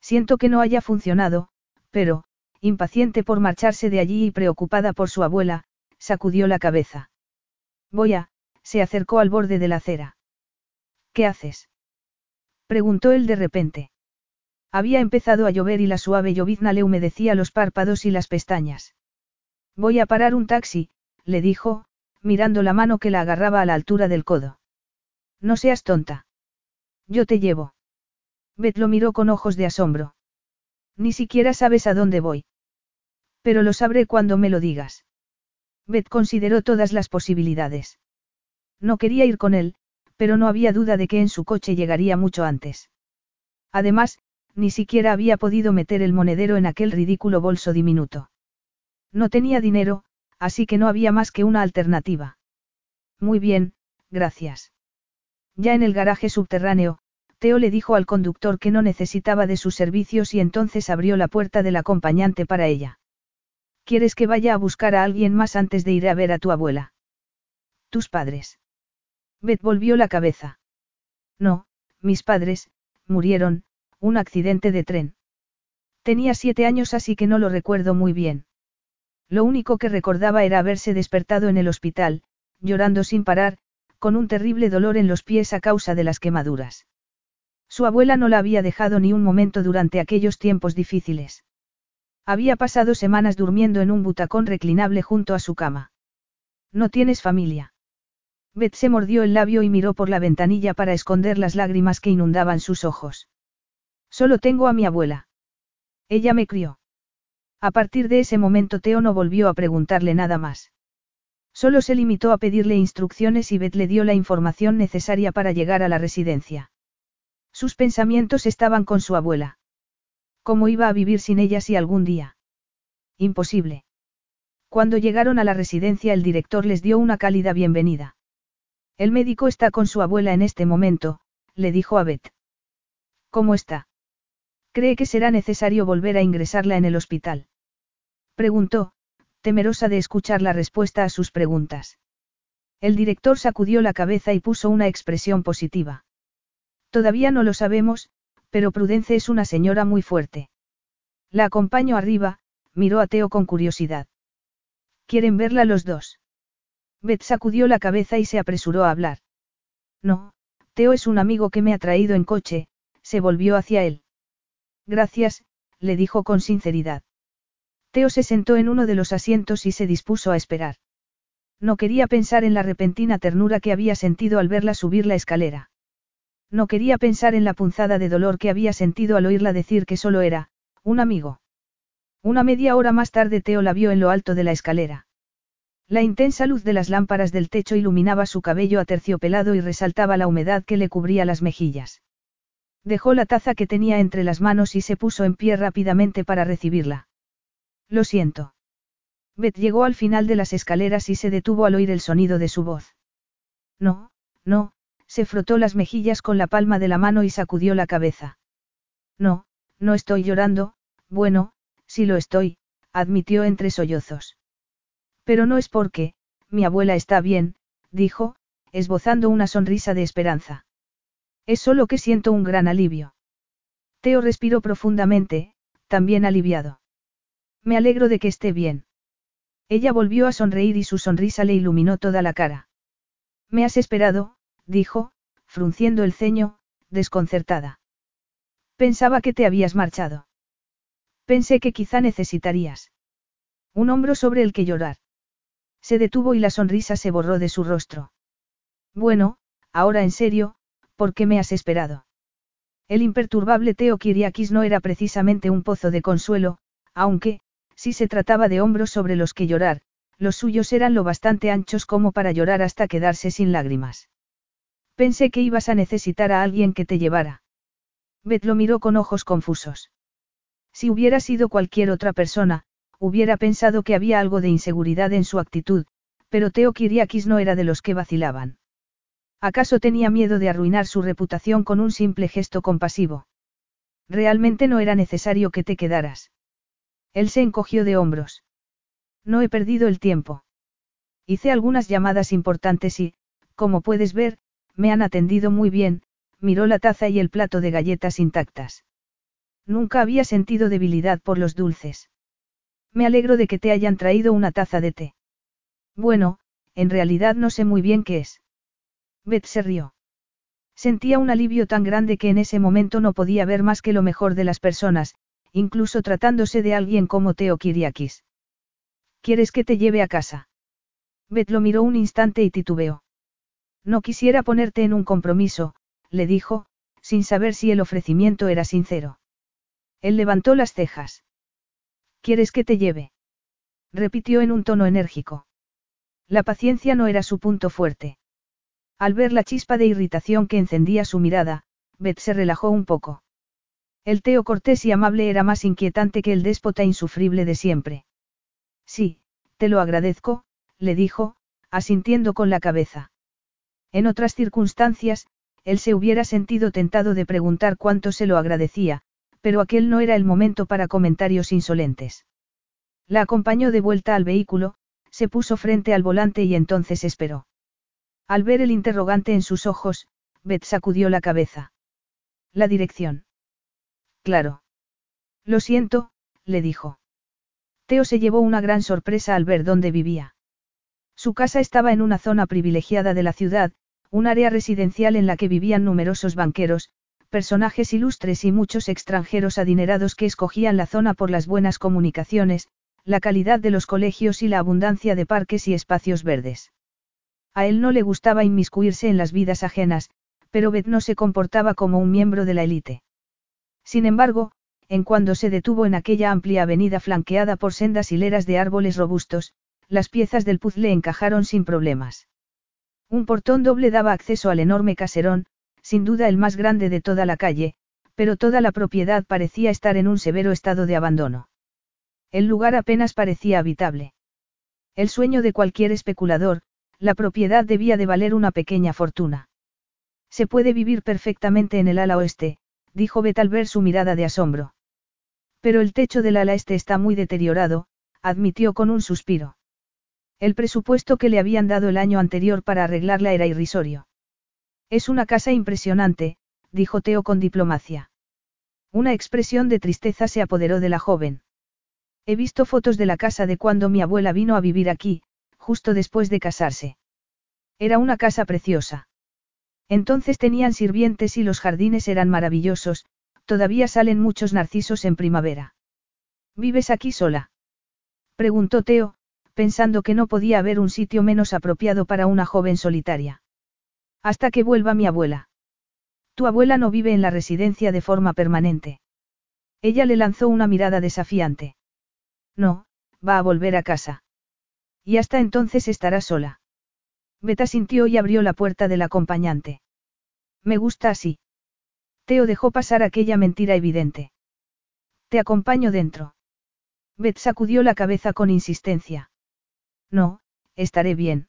Siento que no haya funcionado, pero, impaciente por marcharse de allí y preocupada por su abuela, sacudió la cabeza. Voy a, se acercó al borde de la acera. ¿Qué haces? preguntó él de repente. Había empezado a llover y la suave llovizna le humedecía los párpados y las pestañas. Voy a parar un taxi, le dijo, mirando la mano que la agarraba a la altura del codo. No seas tonta. Yo te llevo. Beth lo miró con ojos de asombro. Ni siquiera sabes a dónde voy. Pero lo sabré cuando me lo digas. Beth consideró todas las posibilidades. No quería ir con él, pero no había duda de que en su coche llegaría mucho antes. Además, ni siquiera había podido meter el monedero en aquel ridículo bolso diminuto. No tenía dinero, así que no había más que una alternativa. Muy bien, gracias. Ya en el garaje subterráneo, Teo le dijo al conductor que no necesitaba de sus servicios y entonces abrió la puerta del acompañante para ella. ¿Quieres que vaya a buscar a alguien más antes de ir a ver a tu abuela? Tus padres. Beth volvió la cabeza. No, mis padres, murieron, un accidente de tren. Tenía siete años así que no lo recuerdo muy bien. Lo único que recordaba era haberse despertado en el hospital, llorando sin parar, con un terrible dolor en los pies a causa de las quemaduras. Su abuela no la había dejado ni un momento durante aquellos tiempos difíciles. Había pasado semanas durmiendo en un butacón reclinable junto a su cama. ¿No tienes familia? Beth se mordió el labio y miró por la ventanilla para esconder las lágrimas que inundaban sus ojos. Solo tengo a mi abuela. Ella me crió. A partir de ese momento Teo no volvió a preguntarle nada más. Solo se limitó a pedirle instrucciones y Beth le dio la información necesaria para llegar a la residencia. Sus pensamientos estaban con su abuela. ¿Cómo iba a vivir sin ella si algún día? Imposible. Cuando llegaron a la residencia el director les dio una cálida bienvenida. El médico está con su abuela en este momento, le dijo a Beth. ¿Cómo está? ¿Cree que será necesario volver a ingresarla en el hospital? Preguntó, temerosa de escuchar la respuesta a sus preguntas. El director sacudió la cabeza y puso una expresión positiva. Todavía no lo sabemos, pero Prudence es una señora muy fuerte. La acompaño arriba, miró a Teo con curiosidad. ¿Quieren verla los dos? Beth sacudió la cabeza y se apresuró a hablar. No, Teo es un amigo que me ha traído en coche, se volvió hacia él. Gracias, le dijo con sinceridad. Teo se sentó en uno de los asientos y se dispuso a esperar. No quería pensar en la repentina ternura que había sentido al verla subir la escalera. No quería pensar en la punzada de dolor que había sentido al oírla decir que solo era, un amigo. Una media hora más tarde Teo la vio en lo alto de la escalera. La intensa luz de las lámparas del techo iluminaba su cabello aterciopelado y resaltaba la humedad que le cubría las mejillas. Dejó la taza que tenía entre las manos y se puso en pie rápidamente para recibirla. Lo siento. Beth llegó al final de las escaleras y se detuvo al oír el sonido de su voz. No, no, se frotó las mejillas con la palma de la mano y sacudió la cabeza. No, no estoy llorando, bueno, sí lo estoy, admitió entre sollozos. Pero no es porque, mi abuela está bien, dijo, esbozando una sonrisa de esperanza. Es solo que siento un gran alivio. Teo respiró profundamente, también aliviado. Me alegro de que esté bien. Ella volvió a sonreír y su sonrisa le iluminó toda la cara. Me has esperado, dijo, frunciendo el ceño, desconcertada. Pensaba que te habías marchado. Pensé que quizá necesitarías. Un hombro sobre el que llorar. Se detuvo y la sonrisa se borró de su rostro. Bueno, ahora en serio, ¿por qué me has esperado? El imperturbable Teo Kiriakis no era precisamente un pozo de consuelo, aunque, si se trataba de hombros sobre los que llorar, los suyos eran lo bastante anchos como para llorar hasta quedarse sin lágrimas. Pensé que ibas a necesitar a alguien que te llevara. Beth lo miró con ojos confusos. Si hubiera sido cualquier otra persona, hubiera pensado que había algo de inseguridad en su actitud, pero Teo Kiriakis no era de los que vacilaban. ¿Acaso tenía miedo de arruinar su reputación con un simple gesto compasivo? Realmente no era necesario que te quedaras. Él se encogió de hombros. No he perdido el tiempo. Hice algunas llamadas importantes y, como puedes ver, me han atendido muy bien, miró la taza y el plato de galletas intactas. Nunca había sentido debilidad por los dulces. Me alegro de que te hayan traído una taza de té. Bueno, en realidad no sé muy bien qué es. Beth se rió. Sentía un alivio tan grande que en ese momento no podía ver más que lo mejor de las personas, incluso tratándose de alguien como Teo Kiriakis. ¿Quieres que te lleve a casa? Beth lo miró un instante y titubeó. No quisiera ponerte en un compromiso, le dijo, sin saber si el ofrecimiento era sincero. Él levantó las cejas. ¿Quieres que te lleve? repitió en un tono enérgico. La paciencia no era su punto fuerte. Al ver la chispa de irritación que encendía su mirada, Beth se relajó un poco. El Teo cortés y amable era más inquietante que el déspota insufrible de siempre. Sí, te lo agradezco, le dijo, asintiendo con la cabeza. En otras circunstancias, él se hubiera sentido tentado de preguntar cuánto se lo agradecía, pero aquel no era el momento para comentarios insolentes. La acompañó de vuelta al vehículo, se puso frente al volante y entonces esperó. Al ver el interrogante en sus ojos, Beth sacudió la cabeza. La dirección. Claro. Lo siento, le dijo. Teo se llevó una gran sorpresa al ver dónde vivía. Su casa estaba en una zona privilegiada de la ciudad, un área residencial en la que vivían numerosos banqueros, personajes ilustres y muchos extranjeros adinerados que escogían la zona por las buenas comunicaciones, la calidad de los colegios y la abundancia de parques y espacios verdes. A él no le gustaba inmiscuirse en las vidas ajenas, pero Beth no se comportaba como un miembro de la élite. Sin embargo, en cuando se detuvo en aquella amplia avenida flanqueada por sendas hileras de árboles robustos, las piezas del puzzle encajaron sin problemas. Un portón doble daba acceso al enorme caserón, sin duda el más grande de toda la calle, pero toda la propiedad parecía estar en un severo estado de abandono. El lugar apenas parecía habitable. El sueño de cualquier especulador, la propiedad debía de valer una pequeña fortuna. Se puede vivir perfectamente en el ala oeste, dijo Bet al ver su mirada de asombro. Pero el techo del ala este está muy deteriorado, admitió con un suspiro. El presupuesto que le habían dado el año anterior para arreglarla era irrisorio. Es una casa impresionante, dijo Teo con diplomacia. Una expresión de tristeza se apoderó de la joven. He visto fotos de la casa de cuando mi abuela vino a vivir aquí, justo después de casarse. Era una casa preciosa. Entonces tenían sirvientes y los jardines eran maravillosos, todavía salen muchos narcisos en primavera. ¿Vives aquí sola? Preguntó Teo, pensando que no podía haber un sitio menos apropiado para una joven solitaria. Hasta que vuelva mi abuela. Tu abuela no vive en la residencia de forma permanente. Ella le lanzó una mirada desafiante. No, va a volver a casa. Y hasta entonces estará sola. Beta sintió y abrió la puerta del acompañante. Me gusta así. Teo dejó pasar aquella mentira evidente. Te acompaño dentro. Bet sacudió la cabeza con insistencia. No, estaré bien.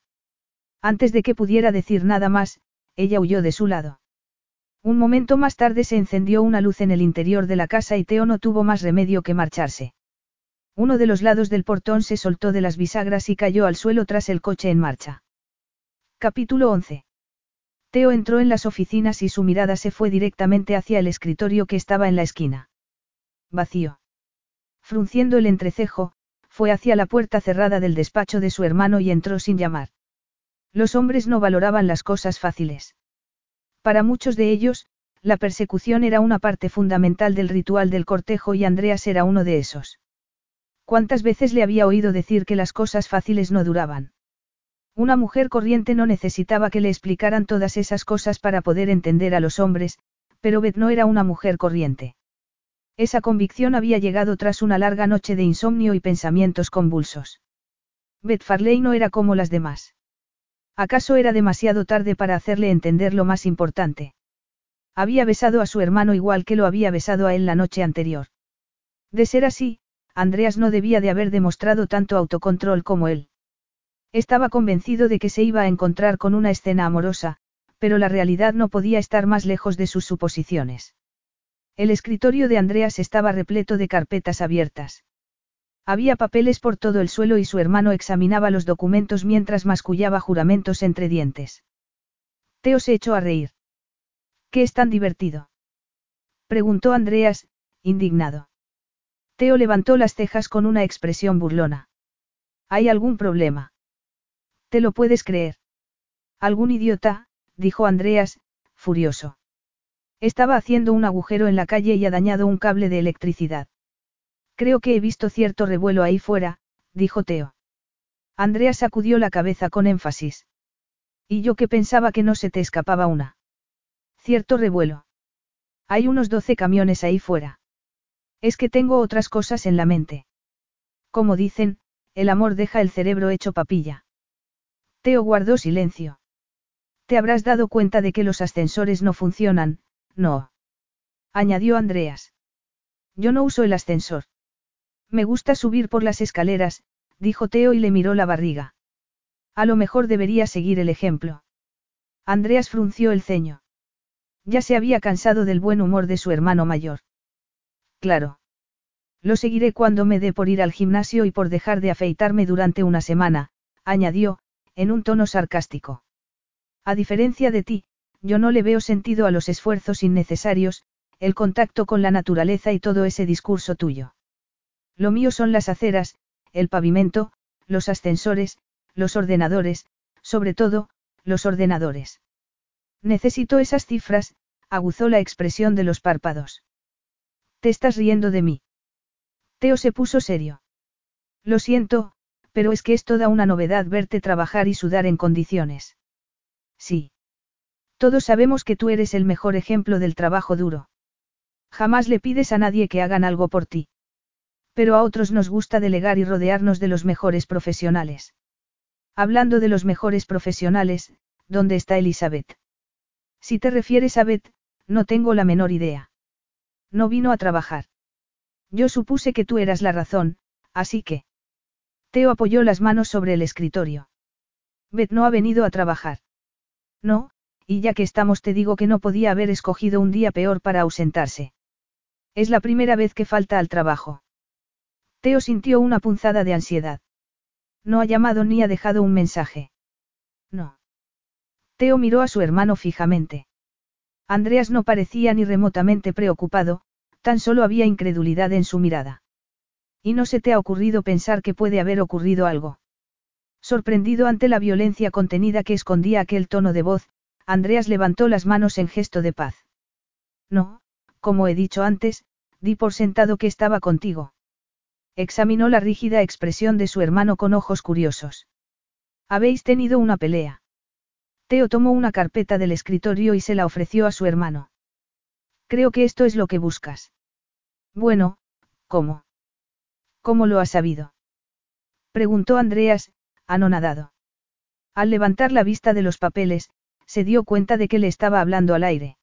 Antes de que pudiera decir nada más, ella huyó de su lado. Un momento más tarde se encendió una luz en el interior de la casa y Teo no tuvo más remedio que marcharse. Uno de los lados del portón se soltó de las bisagras y cayó al suelo tras el coche en marcha. Capítulo 11. Teo entró en las oficinas y su mirada se fue directamente hacia el escritorio que estaba en la esquina. Vacío. Frunciendo el entrecejo, fue hacia la puerta cerrada del despacho de su hermano y entró sin llamar. Los hombres no valoraban las cosas fáciles. Para muchos de ellos, la persecución era una parte fundamental del ritual del cortejo y Andreas era uno de esos. ¿Cuántas veces le había oído decir que las cosas fáciles no duraban? Una mujer corriente no necesitaba que le explicaran todas esas cosas para poder entender a los hombres, pero Beth no era una mujer corriente. Esa convicción había llegado tras una larga noche de insomnio y pensamientos convulsos. Beth Farley no era como las demás. ¿Acaso era demasiado tarde para hacerle entender lo más importante? Había besado a su hermano igual que lo había besado a él la noche anterior. De ser así, Andreas no debía de haber demostrado tanto autocontrol como él. Estaba convencido de que se iba a encontrar con una escena amorosa, pero la realidad no podía estar más lejos de sus suposiciones. El escritorio de Andreas estaba repleto de carpetas abiertas. Había papeles por todo el suelo y su hermano examinaba los documentos mientras mascullaba juramentos entre dientes. Teo se echó a reír. ¿Qué es tan divertido? Preguntó Andreas, indignado. Teo levantó las cejas con una expresión burlona. ¿Hay algún problema? ¿Te lo puedes creer? Algún idiota, dijo Andreas, furioso. Estaba haciendo un agujero en la calle y ha dañado un cable de electricidad. Creo que he visto cierto revuelo ahí fuera, dijo Teo. Andrea sacudió la cabeza con énfasis. Y yo que pensaba que no se te escapaba una. Cierto revuelo. Hay unos doce camiones ahí fuera. Es que tengo otras cosas en la mente. Como dicen, el amor deja el cerebro hecho papilla. Teo guardó silencio. Te habrás dado cuenta de que los ascensores no funcionan, no. Añadió Andreas. Yo no uso el ascensor. Me gusta subir por las escaleras, dijo Teo y le miró la barriga. A lo mejor debería seguir el ejemplo. Andreas frunció el ceño. Ya se había cansado del buen humor de su hermano mayor. Claro. Lo seguiré cuando me dé por ir al gimnasio y por dejar de afeitarme durante una semana, añadió, en un tono sarcástico. A diferencia de ti, yo no le veo sentido a los esfuerzos innecesarios, el contacto con la naturaleza y todo ese discurso tuyo. Lo mío son las aceras, el pavimento, los ascensores, los ordenadores, sobre todo, los ordenadores. Necesito esas cifras, aguzó la expresión de los párpados. Te estás riendo de mí. Teo se puso serio. Lo siento, pero es que es toda una novedad verte trabajar y sudar en condiciones. Sí. Todos sabemos que tú eres el mejor ejemplo del trabajo duro. Jamás le pides a nadie que hagan algo por ti. Pero a otros nos gusta delegar y rodearnos de los mejores profesionales. Hablando de los mejores profesionales, ¿dónde está Elizabeth? Si te refieres a Beth, no tengo la menor idea. No vino a trabajar. Yo supuse que tú eras la razón, así que... Teo apoyó las manos sobre el escritorio. Beth no ha venido a trabajar. No, y ya que estamos te digo que no podía haber escogido un día peor para ausentarse. Es la primera vez que falta al trabajo. Teo sintió una punzada de ansiedad. No ha llamado ni ha dejado un mensaje. No. Teo miró a su hermano fijamente. Andreas no parecía ni remotamente preocupado, tan solo había incredulidad en su mirada. ¿Y no se te ha ocurrido pensar que puede haber ocurrido algo? Sorprendido ante la violencia contenida que escondía aquel tono de voz, Andreas levantó las manos en gesto de paz. No, como he dicho antes, di por sentado que estaba contigo. Examinó la rígida expresión de su hermano con ojos curiosos. Habéis tenido una pelea. Teo tomó una carpeta del escritorio y se la ofreció a su hermano. Creo que esto es lo que buscas. Bueno, ¿cómo? ¿Cómo lo has sabido? Preguntó Andreas, anonadado. Al levantar la vista de los papeles, se dio cuenta de que le estaba hablando al aire.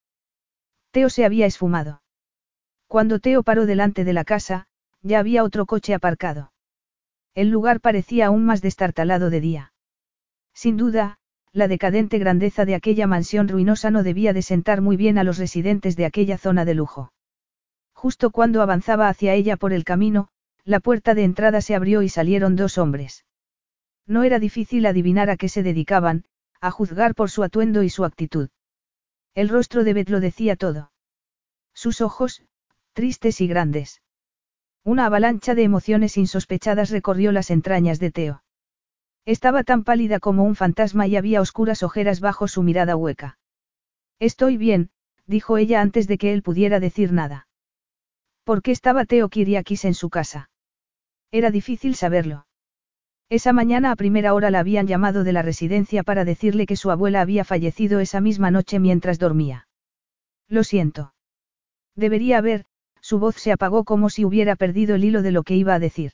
Teo se había esfumado. Cuando Teo paró delante de la casa, ya había otro coche aparcado. El lugar parecía aún más destartalado de día. Sin duda, la decadente grandeza de aquella mansión ruinosa no debía de sentar muy bien a los residentes de aquella zona de lujo. Justo cuando avanzaba hacia ella por el camino, la puerta de entrada se abrió y salieron dos hombres. No era difícil adivinar a qué se dedicaban, a juzgar por su atuendo y su actitud. El rostro de Beth lo decía todo. Sus ojos, tristes y grandes. Una avalancha de emociones insospechadas recorrió las entrañas de Teo. Estaba tan pálida como un fantasma y había oscuras ojeras bajo su mirada hueca. Estoy bien, dijo ella antes de que él pudiera decir nada. ¿Por qué estaba Teo Kiriakis en su casa? Era difícil saberlo. Esa mañana a primera hora la habían llamado de la residencia para decirle que su abuela había fallecido esa misma noche mientras dormía. Lo siento. Debería haber, su voz se apagó como si hubiera perdido el hilo de lo que iba a decir.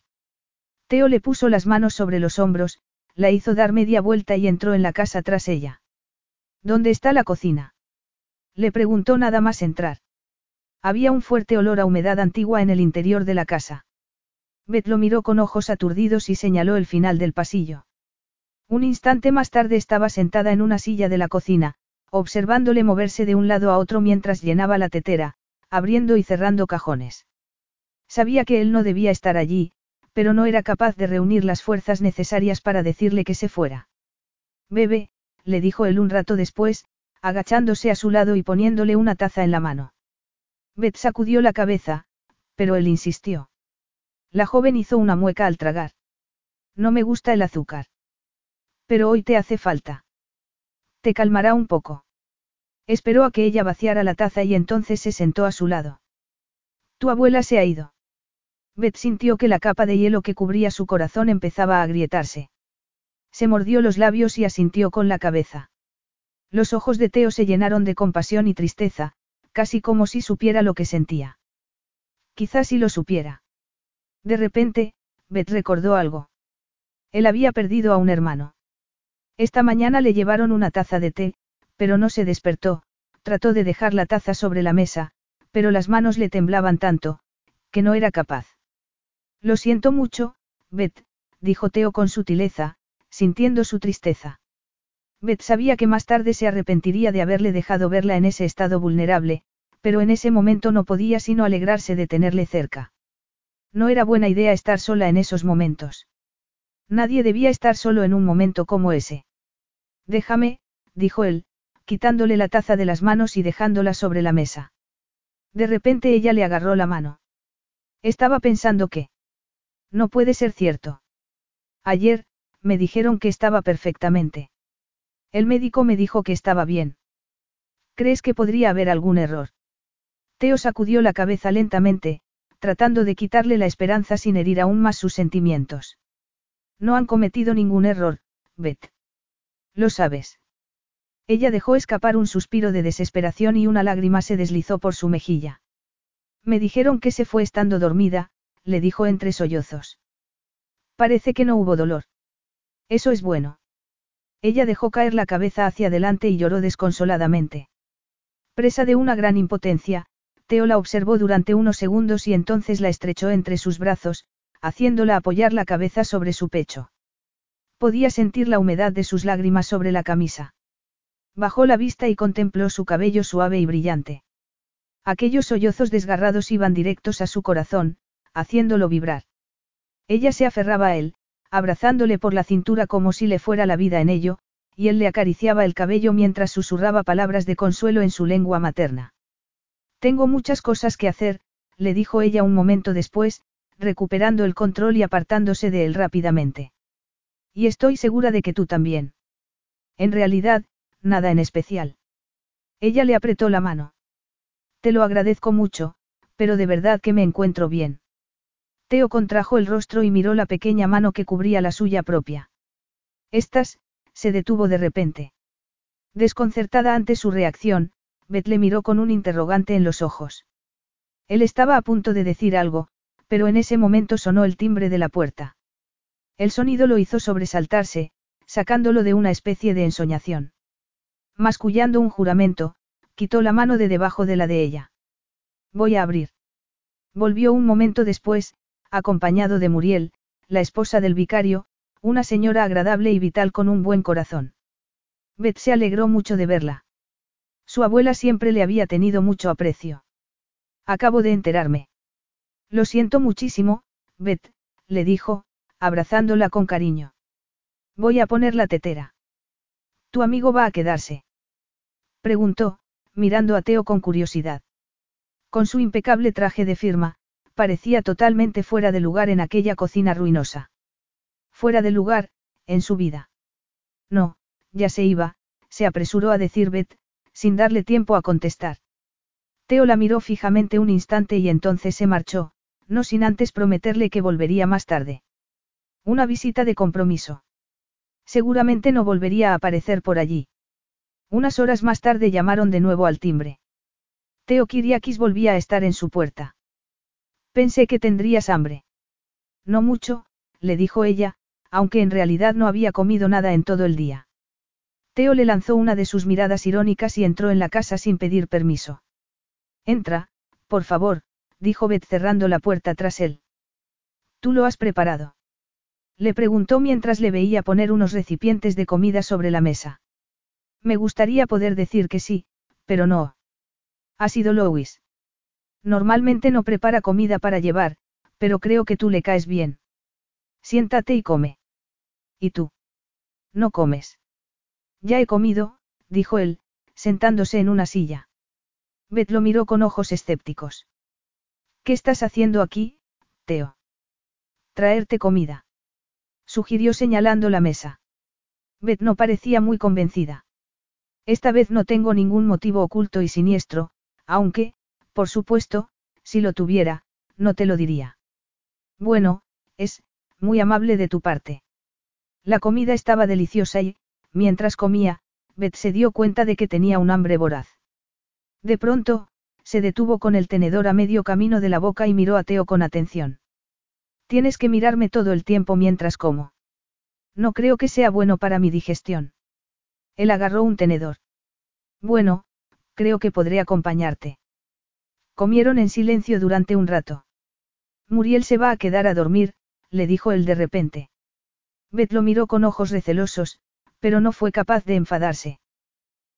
Teo le puso las manos sobre los hombros, la hizo dar media vuelta y entró en la casa tras ella. ¿Dónde está la cocina? Le preguntó nada más entrar. Había un fuerte olor a humedad antigua en el interior de la casa. Beth lo miró con ojos aturdidos y señaló el final del pasillo. Un instante más tarde estaba sentada en una silla de la cocina, observándole moverse de un lado a otro mientras llenaba la tetera, abriendo y cerrando cajones. Sabía que él no debía estar allí, pero no era capaz de reunir las fuerzas necesarias para decirle que se fuera. Bebe, le dijo él un rato después, agachándose a su lado y poniéndole una taza en la mano. Beth sacudió la cabeza, pero él insistió. La joven hizo una mueca al tragar. No me gusta el azúcar. Pero hoy te hace falta. Te calmará un poco. Esperó a que ella vaciara la taza y entonces se sentó a su lado. Tu abuela se ha ido. Beth sintió que la capa de hielo que cubría su corazón empezaba a agrietarse. Se mordió los labios y asintió con la cabeza. Los ojos de Teo se llenaron de compasión y tristeza, casi como si supiera lo que sentía. Quizás si lo supiera. De repente, Beth recordó algo. Él había perdido a un hermano. Esta mañana le llevaron una taza de té, pero no se despertó, trató de dejar la taza sobre la mesa, pero las manos le temblaban tanto, que no era capaz. Lo siento mucho, Beth, dijo Teo con sutileza, sintiendo su tristeza. Beth sabía que más tarde se arrepentiría de haberle dejado verla en ese estado vulnerable, pero en ese momento no podía sino alegrarse de tenerle cerca. No era buena idea estar sola en esos momentos. Nadie debía estar solo en un momento como ese. Déjame, dijo él, quitándole la taza de las manos y dejándola sobre la mesa. De repente ella le agarró la mano. Estaba pensando que... No puede ser cierto. Ayer, me dijeron que estaba perfectamente. El médico me dijo que estaba bien. ¿Crees que podría haber algún error? Teo sacudió la cabeza lentamente, tratando de quitarle la esperanza sin herir aún más sus sentimientos. No han cometido ningún error, Beth. Lo sabes. Ella dejó escapar un suspiro de desesperación y una lágrima se deslizó por su mejilla. Me dijeron que se fue estando dormida, le dijo entre sollozos. Parece que no hubo dolor. Eso es bueno. Ella dejó caer la cabeza hacia adelante y lloró desconsoladamente. Presa de una gran impotencia, Teo la observó durante unos segundos y entonces la estrechó entre sus brazos, haciéndola apoyar la cabeza sobre su pecho. Podía sentir la humedad de sus lágrimas sobre la camisa. Bajó la vista y contempló su cabello suave y brillante. Aquellos sollozos desgarrados iban directos a su corazón, haciéndolo vibrar. Ella se aferraba a él, abrazándole por la cintura como si le fuera la vida en ello, y él le acariciaba el cabello mientras susurraba palabras de consuelo en su lengua materna. Tengo muchas cosas que hacer, le dijo ella un momento después, recuperando el control y apartándose de él rápidamente. Y estoy segura de que tú también. En realidad, nada en especial. Ella le apretó la mano. Te lo agradezco mucho, pero de verdad que me encuentro bien. Teo contrajo el rostro y miró la pequeña mano que cubría la suya propia. Estas, se detuvo de repente. Desconcertada ante su reacción, Beth le miró con un interrogante en los ojos. Él estaba a punto de decir algo, pero en ese momento sonó el timbre de la puerta. El sonido lo hizo sobresaltarse, sacándolo de una especie de ensoñación. Mascullando un juramento, quitó la mano de debajo de la de ella. Voy a abrir. Volvió un momento después, acompañado de Muriel, la esposa del vicario, una señora agradable y vital con un buen corazón. Beth se alegró mucho de verla. Su abuela siempre le había tenido mucho aprecio. Acabo de enterarme. Lo siento muchísimo, Beth, le dijo, abrazándola con cariño. Voy a poner la tetera. ¿Tu amigo va a quedarse? Preguntó, mirando a Teo con curiosidad. Con su impecable traje de firma, parecía totalmente fuera de lugar en aquella cocina ruinosa. Fuera de lugar, en su vida. No, ya se iba, se apresuró a decir Beth, sin darle tiempo a contestar. Teo la miró fijamente un instante y entonces se marchó, no sin antes prometerle que volvería más tarde. Una visita de compromiso. Seguramente no volvería a aparecer por allí. Unas horas más tarde llamaron de nuevo al timbre. Teo Kiriakis volvía a estar en su puerta. Pensé que tendrías hambre. No mucho, le dijo ella, aunque en realidad no había comido nada en todo el día. Teo le lanzó una de sus miradas irónicas y entró en la casa sin pedir permiso. Entra, por favor, dijo Beth cerrando la puerta tras él. ¿Tú lo has preparado? Le preguntó mientras le veía poner unos recipientes de comida sobre la mesa. Me gustaría poder decir que sí, pero no. Ha sido Lois. Normalmente no prepara comida para llevar, pero creo que tú le caes bien. Siéntate y come. ¿Y tú? No comes. Ya he comido, dijo él, sentándose en una silla. Beth lo miró con ojos escépticos. ¿Qué estás haciendo aquí, Teo? Traerte comida sugirió señalando la mesa. Beth no parecía muy convencida. Esta vez no tengo ningún motivo oculto y siniestro, aunque, por supuesto, si lo tuviera, no te lo diría. Bueno, es, muy amable de tu parte. La comida estaba deliciosa y, mientras comía, Beth se dio cuenta de que tenía un hambre voraz. De pronto, se detuvo con el tenedor a medio camino de la boca y miró a Teo con atención. Tienes que mirarme todo el tiempo mientras como. No creo que sea bueno para mi digestión. Él agarró un tenedor. Bueno, creo que podré acompañarte. Comieron en silencio durante un rato. Muriel se va a quedar a dormir, le dijo él de repente. Beth lo miró con ojos recelosos, pero no fue capaz de enfadarse.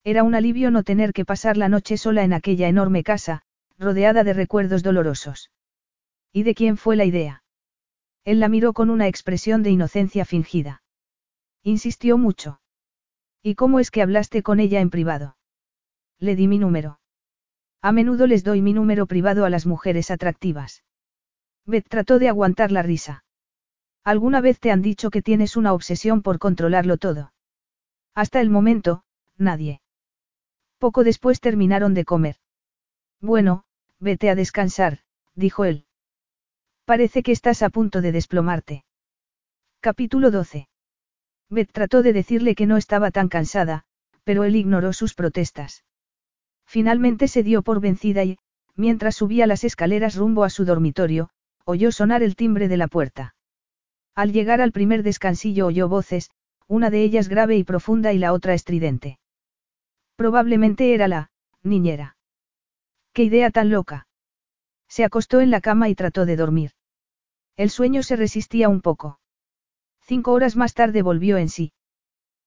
Era un alivio no tener que pasar la noche sola en aquella enorme casa, rodeada de recuerdos dolorosos. ¿Y de quién fue la idea? Él la miró con una expresión de inocencia fingida. Insistió mucho. ¿Y cómo es que hablaste con ella en privado? Le di mi número. A menudo les doy mi número privado a las mujeres atractivas. Beth trató de aguantar la risa. ¿Alguna vez te han dicho que tienes una obsesión por controlarlo todo? Hasta el momento, nadie. Poco después terminaron de comer. Bueno, vete a descansar, dijo él. Parece que estás a punto de desplomarte. Capítulo 12. Beth trató de decirle que no estaba tan cansada, pero él ignoró sus protestas. Finalmente se dio por vencida y, mientras subía las escaleras rumbo a su dormitorio, oyó sonar el timbre de la puerta. Al llegar al primer descansillo oyó voces, una de ellas grave y profunda y la otra estridente. Probablemente era la, niñera. ¡Qué idea tan loca! Se acostó en la cama y trató de dormir. El sueño se resistía un poco. Cinco horas más tarde volvió en sí.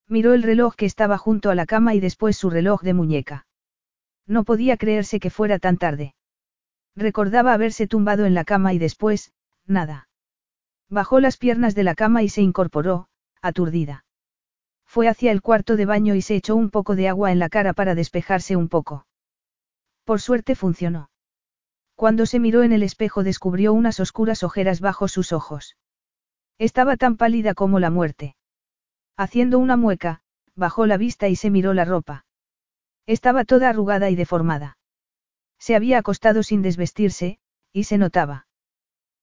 Miró el reloj que estaba junto a la cama y después su reloj de muñeca. No podía creerse que fuera tan tarde. Recordaba haberse tumbado en la cama y después, nada. Bajó las piernas de la cama y se incorporó, aturdida. Fue hacia el cuarto de baño y se echó un poco de agua en la cara para despejarse un poco. Por suerte funcionó. Cuando se miró en el espejo descubrió unas oscuras ojeras bajo sus ojos. Estaba tan pálida como la muerte. Haciendo una mueca, bajó la vista y se miró la ropa. Estaba toda arrugada y deformada. Se había acostado sin desvestirse, y se notaba.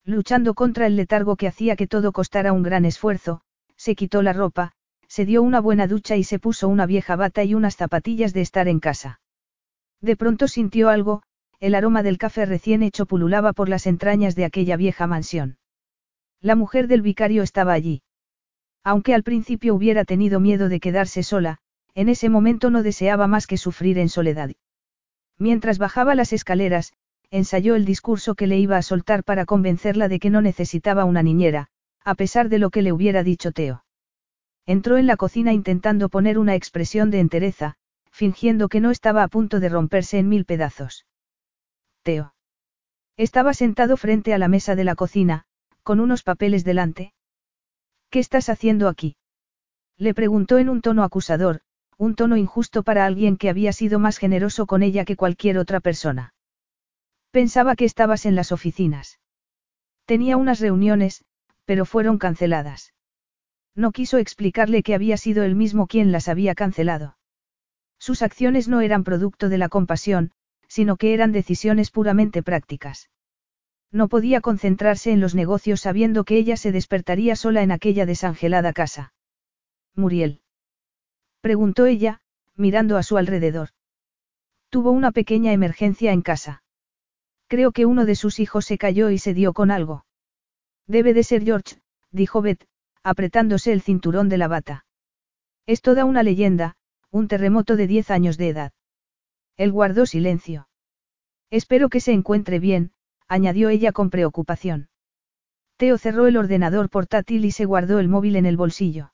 Luchando contra el letargo que hacía que todo costara un gran esfuerzo, se quitó la ropa, se dio una buena ducha y se puso una vieja bata y unas zapatillas de estar en casa. De pronto sintió algo, el aroma del café recién hecho pululaba por las entrañas de aquella vieja mansión. La mujer del vicario estaba allí. Aunque al principio hubiera tenido miedo de quedarse sola, en ese momento no deseaba más que sufrir en soledad. Mientras bajaba las escaleras, ensayó el discurso que le iba a soltar para convencerla de que no necesitaba una niñera, a pesar de lo que le hubiera dicho Teo. Entró en la cocina intentando poner una expresión de entereza, fingiendo que no estaba a punto de romperse en mil pedazos. Teo. Estaba sentado frente a la mesa de la cocina, con unos papeles delante. ¿Qué estás haciendo aquí? Le preguntó en un tono acusador, un tono injusto para alguien que había sido más generoso con ella que cualquier otra persona. Pensaba que estabas en las oficinas. Tenía unas reuniones, pero fueron canceladas. No quiso explicarle que había sido él mismo quien las había cancelado. Sus acciones no eran producto de la compasión, sino que eran decisiones puramente prácticas. No podía concentrarse en los negocios sabiendo que ella se despertaría sola en aquella desangelada casa. Muriel. Preguntó ella, mirando a su alrededor. Tuvo una pequeña emergencia en casa. Creo que uno de sus hijos se cayó y se dio con algo. Debe de ser George, dijo Beth, apretándose el cinturón de la bata. Es toda una leyenda, un terremoto de diez años de edad. Él guardó silencio. Espero que se encuentre bien, añadió ella con preocupación. Teo cerró el ordenador portátil y se guardó el móvil en el bolsillo.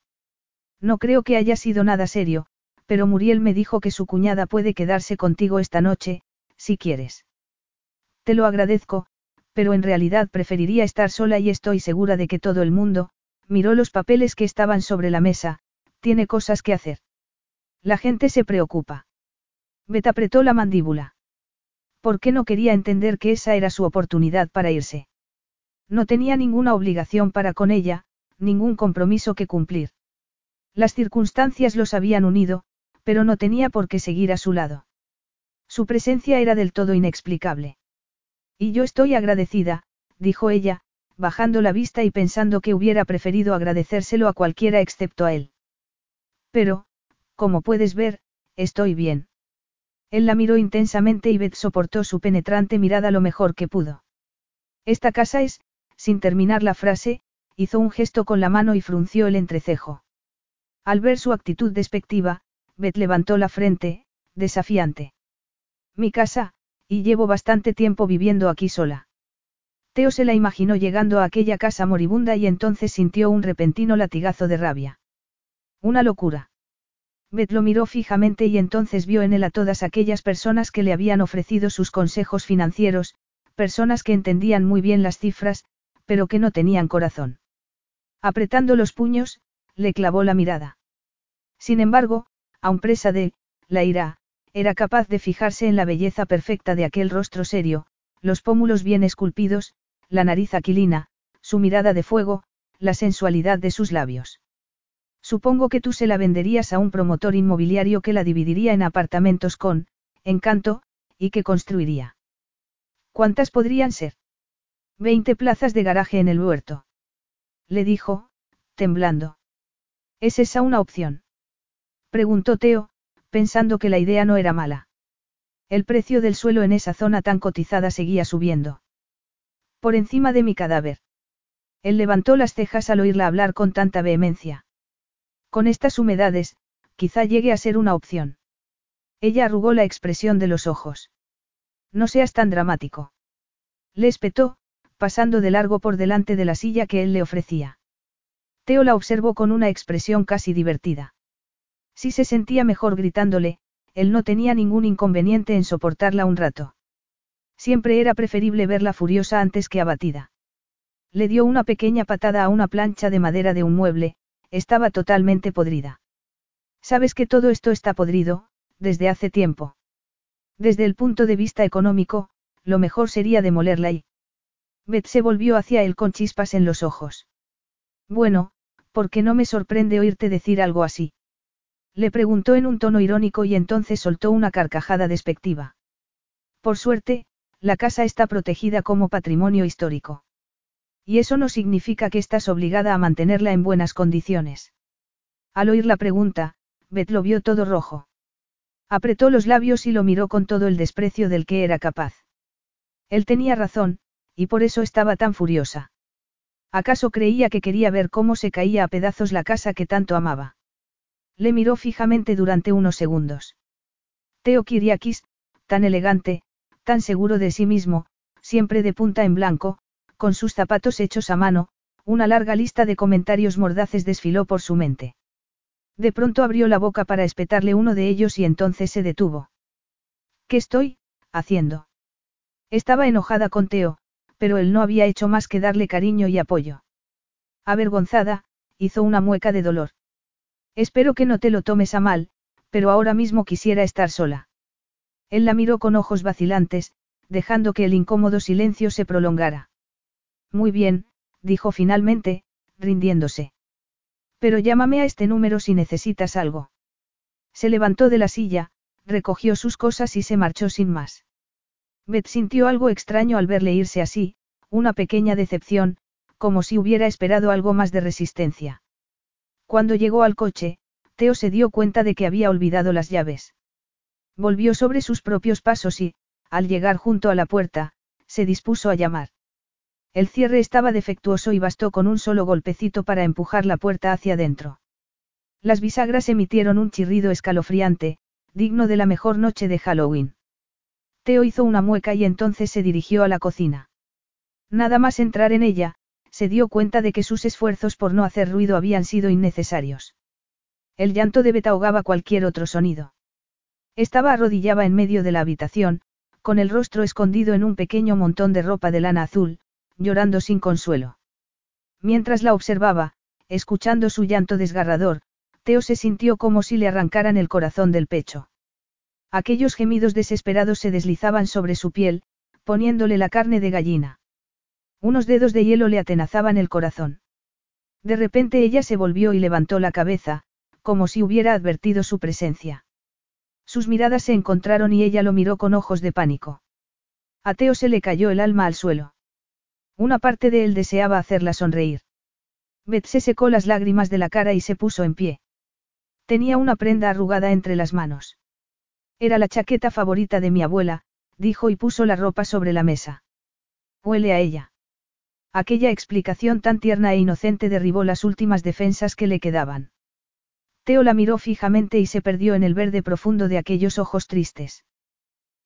No creo que haya sido nada serio, pero Muriel me dijo que su cuñada puede quedarse contigo esta noche, si quieres. Te lo agradezco, pero en realidad preferiría estar sola y estoy segura de que todo el mundo, miró los papeles que estaban sobre la mesa, tiene cosas que hacer. La gente se preocupa. Bet apretó la mandíbula. ¿Por qué no quería entender que esa era su oportunidad para irse? No tenía ninguna obligación para con ella, ningún compromiso que cumplir. Las circunstancias los habían unido, pero no tenía por qué seguir a su lado. Su presencia era del todo inexplicable. Y yo estoy agradecida, dijo ella, bajando la vista y pensando que hubiera preferido agradecérselo a cualquiera excepto a él. Pero, como puedes ver, estoy bien. Él la miró intensamente y Beth soportó su penetrante mirada lo mejor que pudo. Esta casa es, sin terminar la frase, hizo un gesto con la mano y frunció el entrecejo. Al ver su actitud despectiva, Beth levantó la frente, desafiante. Mi casa, y llevo bastante tiempo viviendo aquí sola. Teo se la imaginó llegando a aquella casa moribunda y entonces sintió un repentino latigazo de rabia. Una locura. Beth lo miró fijamente y entonces vio en él a todas aquellas personas que le habían ofrecido sus consejos financieros, personas que entendían muy bien las cifras, pero que no tenían corazón. Apretando los puños, le clavó la mirada. Sin embargo, aun presa de, la ira, era capaz de fijarse en la belleza perfecta de aquel rostro serio, los pómulos bien esculpidos, la nariz aquilina, su mirada de fuego, la sensualidad de sus labios. Supongo que tú se la venderías a un promotor inmobiliario que la dividiría en apartamentos con, encanto, y que construiría. ¿Cuántas podrían ser? Veinte plazas de garaje en el huerto. Le dijo, temblando. ¿Es esa una opción? Preguntó Teo, pensando que la idea no era mala. El precio del suelo en esa zona tan cotizada seguía subiendo. Por encima de mi cadáver. Él levantó las cejas al oírla hablar con tanta vehemencia. Con estas humedades, quizá llegue a ser una opción. Ella arrugó la expresión de los ojos. No seas tan dramático. Le espetó, pasando de largo por delante de la silla que él le ofrecía. Teo la observó con una expresión casi divertida. Si se sentía mejor gritándole, él no tenía ningún inconveniente en soportarla un rato. Siempre era preferible verla furiosa antes que abatida. Le dio una pequeña patada a una plancha de madera de un mueble, estaba totalmente podrida. Sabes que todo esto está podrido, desde hace tiempo. Desde el punto de vista económico, lo mejor sería demolerla y... Beth se volvió hacia él con chispas en los ojos. Bueno, ¿por qué no me sorprende oírte decir algo así? Le preguntó en un tono irónico y entonces soltó una carcajada despectiva. Por suerte, la casa está protegida como patrimonio histórico. Y eso no significa que estás obligada a mantenerla en buenas condiciones. Al oír la pregunta, Beth lo vio todo rojo. Apretó los labios y lo miró con todo el desprecio del que era capaz. Él tenía razón, y por eso estaba tan furiosa. ¿Acaso creía que quería ver cómo se caía a pedazos la casa que tanto amaba? Le miró fijamente durante unos segundos. Teo Kiriakis, tan elegante, tan seguro de sí mismo, siempre de punta en blanco, con sus zapatos hechos a mano, una larga lista de comentarios mordaces desfiló por su mente. De pronto abrió la boca para espetarle uno de ellos y entonces se detuvo. ¿Qué estoy, haciendo? Estaba enojada con Teo, pero él no había hecho más que darle cariño y apoyo. Avergonzada, hizo una mueca de dolor. Espero que no te lo tomes a mal, pero ahora mismo quisiera estar sola. Él la miró con ojos vacilantes, dejando que el incómodo silencio se prolongara. Muy bien, dijo finalmente, rindiéndose. Pero llámame a este número si necesitas algo. Se levantó de la silla, recogió sus cosas y se marchó sin más. Beth sintió algo extraño al verle irse así, una pequeña decepción, como si hubiera esperado algo más de resistencia. Cuando llegó al coche, Teo se dio cuenta de que había olvidado las llaves. Volvió sobre sus propios pasos y, al llegar junto a la puerta, se dispuso a llamar. El cierre estaba defectuoso y bastó con un solo golpecito para empujar la puerta hacia adentro. Las bisagras emitieron un chirrido escalofriante, digno de la mejor noche de Halloween. Teo hizo una mueca y entonces se dirigió a la cocina. Nada más entrar en ella, se dio cuenta de que sus esfuerzos por no hacer ruido habían sido innecesarios. El llanto de Beta ahogaba cualquier otro sonido. Estaba arrodillada en medio de la habitación, con el rostro escondido en un pequeño montón de ropa de lana azul, llorando sin consuelo. Mientras la observaba, escuchando su llanto desgarrador, Teo se sintió como si le arrancaran el corazón del pecho. Aquellos gemidos desesperados se deslizaban sobre su piel, poniéndole la carne de gallina. Unos dedos de hielo le atenazaban el corazón. De repente ella se volvió y levantó la cabeza, como si hubiera advertido su presencia. Sus miradas se encontraron y ella lo miró con ojos de pánico. A Teo se le cayó el alma al suelo. Una parte de él deseaba hacerla sonreír. Beth se secó las lágrimas de la cara y se puso en pie. Tenía una prenda arrugada entre las manos. Era la chaqueta favorita de mi abuela, dijo y puso la ropa sobre la mesa. Huele a ella. Aquella explicación tan tierna e inocente derribó las últimas defensas que le quedaban. Teo la miró fijamente y se perdió en el verde profundo de aquellos ojos tristes.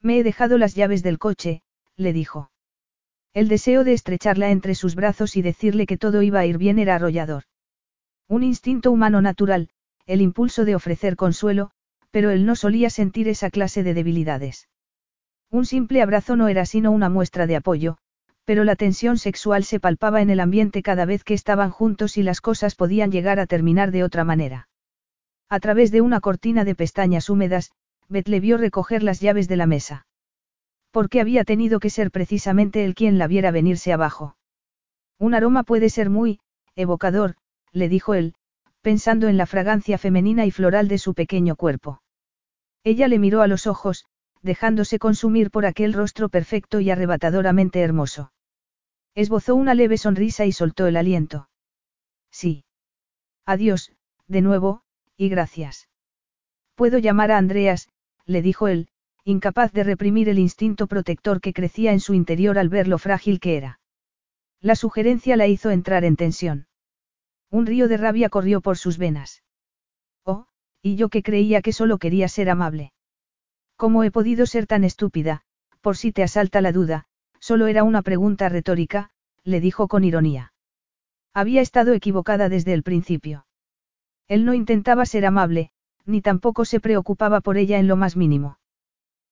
Me he dejado las llaves del coche, le dijo. El deseo de estrecharla entre sus brazos y decirle que todo iba a ir bien era arrollador. Un instinto humano natural, el impulso de ofrecer consuelo, pero él no solía sentir esa clase de debilidades. Un simple abrazo no era sino una muestra de apoyo, pero la tensión sexual se palpaba en el ambiente cada vez que estaban juntos y las cosas podían llegar a terminar de otra manera. A través de una cortina de pestañas húmedas, Beth le vio recoger las llaves de la mesa. Porque había tenido que ser precisamente él quien la viera venirse abajo. Un aroma puede ser muy, evocador, le dijo él, pensando en la fragancia femenina y floral de su pequeño cuerpo. Ella le miró a los ojos, dejándose consumir por aquel rostro perfecto y arrebatadoramente hermoso. Esbozó una leve sonrisa y soltó el aliento. Sí. Adiós, de nuevo, y gracias. Puedo llamar a Andreas, le dijo él, incapaz de reprimir el instinto protector que crecía en su interior al ver lo frágil que era. La sugerencia la hizo entrar en tensión. Un río de rabia corrió por sus venas. Oh, y yo que creía que solo quería ser amable. ¿Cómo he podido ser tan estúpida? Por si te asalta la duda, solo era una pregunta retórica, le dijo con ironía. Había estado equivocada desde el principio. Él no intentaba ser amable, ni tampoco se preocupaba por ella en lo más mínimo.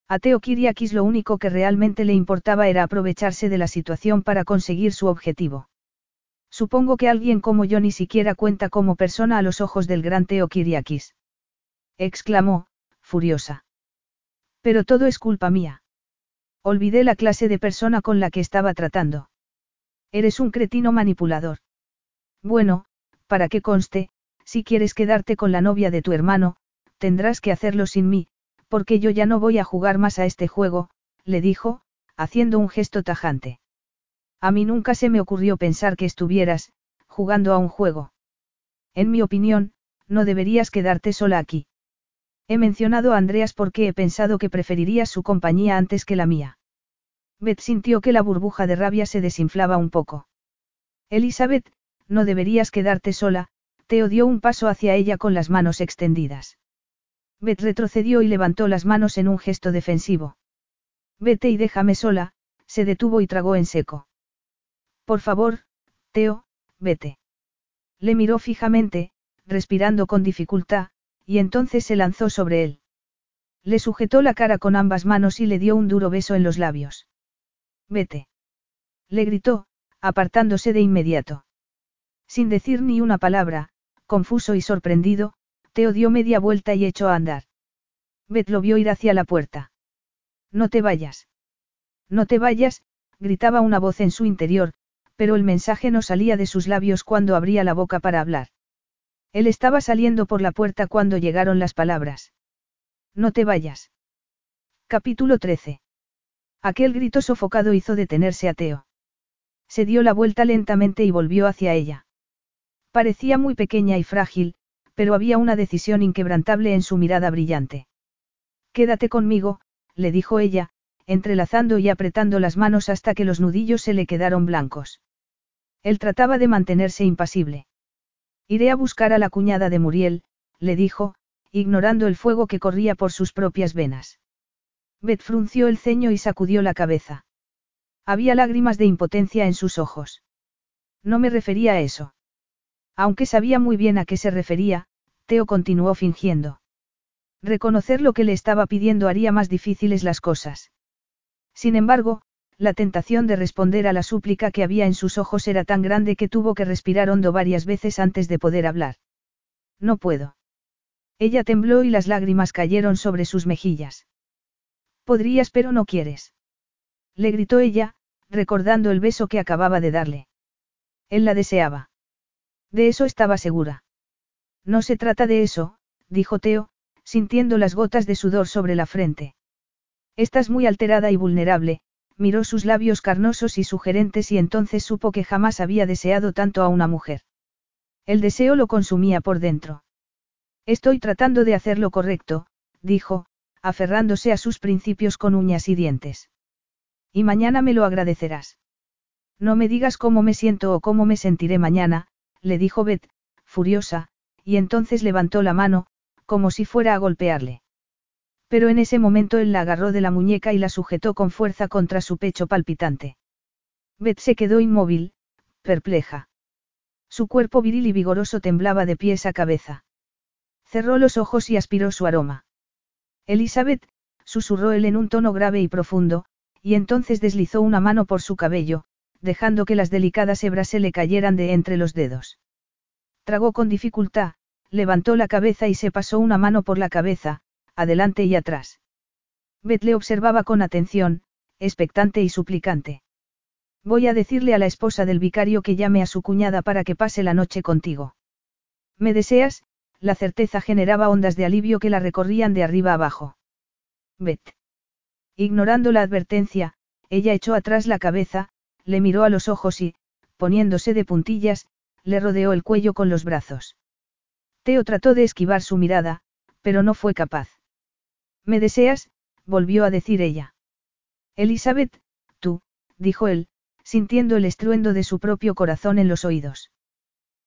A Teo Kiriakis lo único que realmente le importaba era aprovecharse de la situación para conseguir su objetivo. Supongo que alguien como yo ni siquiera cuenta como persona a los ojos del gran Teo Kiriakis. Exclamó, furiosa. Pero todo es culpa mía. Olvidé la clase de persona con la que estaba tratando. Eres un cretino manipulador. Bueno, para que conste, si quieres quedarte con la novia de tu hermano, tendrás que hacerlo sin mí, porque yo ya no voy a jugar más a este juego, le dijo, haciendo un gesto tajante. A mí nunca se me ocurrió pensar que estuvieras, jugando a un juego. En mi opinión, no deberías quedarte sola aquí. He mencionado a Andreas porque he pensado que preferirías su compañía antes que la mía. Beth sintió que la burbuja de rabia se desinflaba un poco. Elizabeth, no deberías quedarte sola, Teo dio un paso hacia ella con las manos extendidas. Beth retrocedió y levantó las manos en un gesto defensivo. Vete y déjame sola, se detuvo y tragó en seco. Por favor, Teo, vete. Le miró fijamente, respirando con dificultad, y entonces se lanzó sobre él. Le sujetó la cara con ambas manos y le dio un duro beso en los labios. Vete. Le gritó, apartándose de inmediato. Sin decir ni una palabra, confuso y sorprendido, Teo dio media vuelta y echó a andar. Beth lo vio ir hacia la puerta. No te vayas. No te vayas, gritaba una voz en su interior, pero el mensaje no salía de sus labios cuando abría la boca para hablar. Él estaba saliendo por la puerta cuando llegaron las palabras. No te vayas. Capítulo 13. Aquel grito sofocado hizo detenerse a Teo. Se dio la vuelta lentamente y volvió hacia ella. Parecía muy pequeña y frágil, pero había una decisión inquebrantable en su mirada brillante. Quédate conmigo, le dijo ella, entrelazando y apretando las manos hasta que los nudillos se le quedaron blancos. Él trataba de mantenerse impasible. Iré a buscar a la cuñada de Muriel, le dijo, ignorando el fuego que corría por sus propias venas. Beth frunció el ceño y sacudió la cabeza. Había lágrimas de impotencia en sus ojos. No me refería a eso. Aunque sabía muy bien a qué se refería, Teo continuó fingiendo. Reconocer lo que le estaba pidiendo haría más difíciles las cosas. Sin embargo, la tentación de responder a la súplica que había en sus ojos era tan grande que tuvo que respirar hondo varias veces antes de poder hablar. No puedo. Ella tembló y las lágrimas cayeron sobre sus mejillas. Podrías pero no quieres. Le gritó ella, recordando el beso que acababa de darle. Él la deseaba. De eso estaba segura. No se trata de eso, dijo Teo, sintiendo las gotas de sudor sobre la frente. Estás muy alterada y vulnerable, miró sus labios carnosos y sugerentes y entonces supo que jamás había deseado tanto a una mujer. El deseo lo consumía por dentro. Estoy tratando de hacer lo correcto, dijo, aferrándose a sus principios con uñas y dientes. Y mañana me lo agradecerás. No me digas cómo me siento o cómo me sentiré mañana, le dijo Beth, furiosa, y entonces levantó la mano, como si fuera a golpearle. Pero en ese momento él la agarró de la muñeca y la sujetó con fuerza contra su pecho palpitante. Beth se quedó inmóvil, perpleja. Su cuerpo viril y vigoroso temblaba de pies a cabeza. Cerró los ojos y aspiró su aroma. Elizabeth, susurró él en un tono grave y profundo, y entonces deslizó una mano por su cabello, dejando que las delicadas hebras se le cayeran de entre los dedos. Tragó con dificultad, levantó la cabeza y se pasó una mano por la cabeza, adelante y atrás. Beth le observaba con atención, expectante y suplicante. Voy a decirle a la esposa del vicario que llame a su cuñada para que pase la noche contigo. ¿Me deseas? La certeza generaba ondas de alivio que la recorrían de arriba abajo. Beth. Ignorando la advertencia, ella echó atrás la cabeza, le miró a los ojos y, poniéndose de puntillas, le rodeó el cuello con los brazos. Teo trató de esquivar su mirada, pero no fue capaz. ¿Me deseas? volvió a decir ella. Elizabeth, tú, dijo él, sintiendo el estruendo de su propio corazón en los oídos.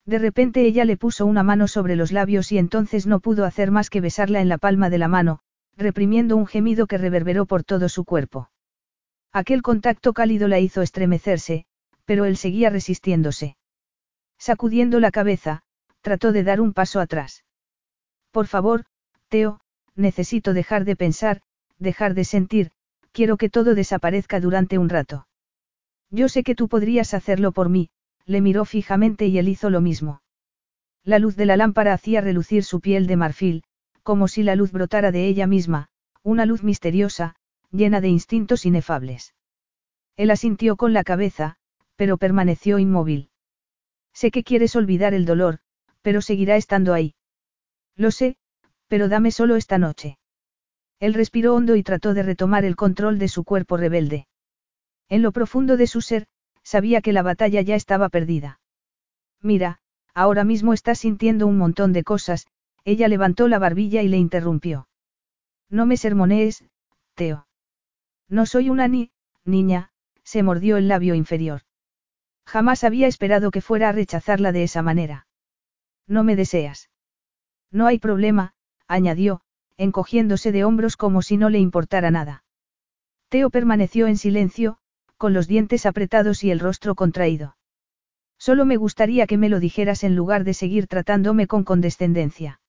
De repente ella le puso una mano sobre los labios y entonces no pudo hacer más que besarla en la palma de la mano, reprimiendo un gemido que reverberó por todo su cuerpo. Aquel contacto cálido la hizo estremecerse, pero él seguía resistiéndose. Sacudiendo la cabeza, trató de dar un paso atrás. Por favor, Teo, necesito dejar de pensar, dejar de sentir, quiero que todo desaparezca durante un rato. Yo sé que tú podrías hacerlo por mí, le miró fijamente y él hizo lo mismo. La luz de la lámpara hacía relucir su piel de marfil, como si la luz brotara de ella misma, una luz misteriosa, llena de instintos inefables. Él asintió con la cabeza, pero permaneció inmóvil. Sé que quieres olvidar el dolor, pero seguirá estando ahí. Lo sé, pero dame solo esta noche. Él respiró hondo y trató de retomar el control de su cuerpo rebelde. En lo profundo de su ser, sabía que la batalla ya estaba perdida. Mira, ahora mismo estás sintiendo un montón de cosas, ella levantó la barbilla y le interrumpió. No me sermonees, Teo. No soy una ni, niña, se mordió el labio inferior. Jamás había esperado que fuera a rechazarla de esa manera. No me deseas. No hay problema, añadió, encogiéndose de hombros como si no le importara nada. Teo permaneció en silencio, con los dientes apretados y el rostro contraído. Solo me gustaría que me lo dijeras en lugar de seguir tratándome con condescendencia.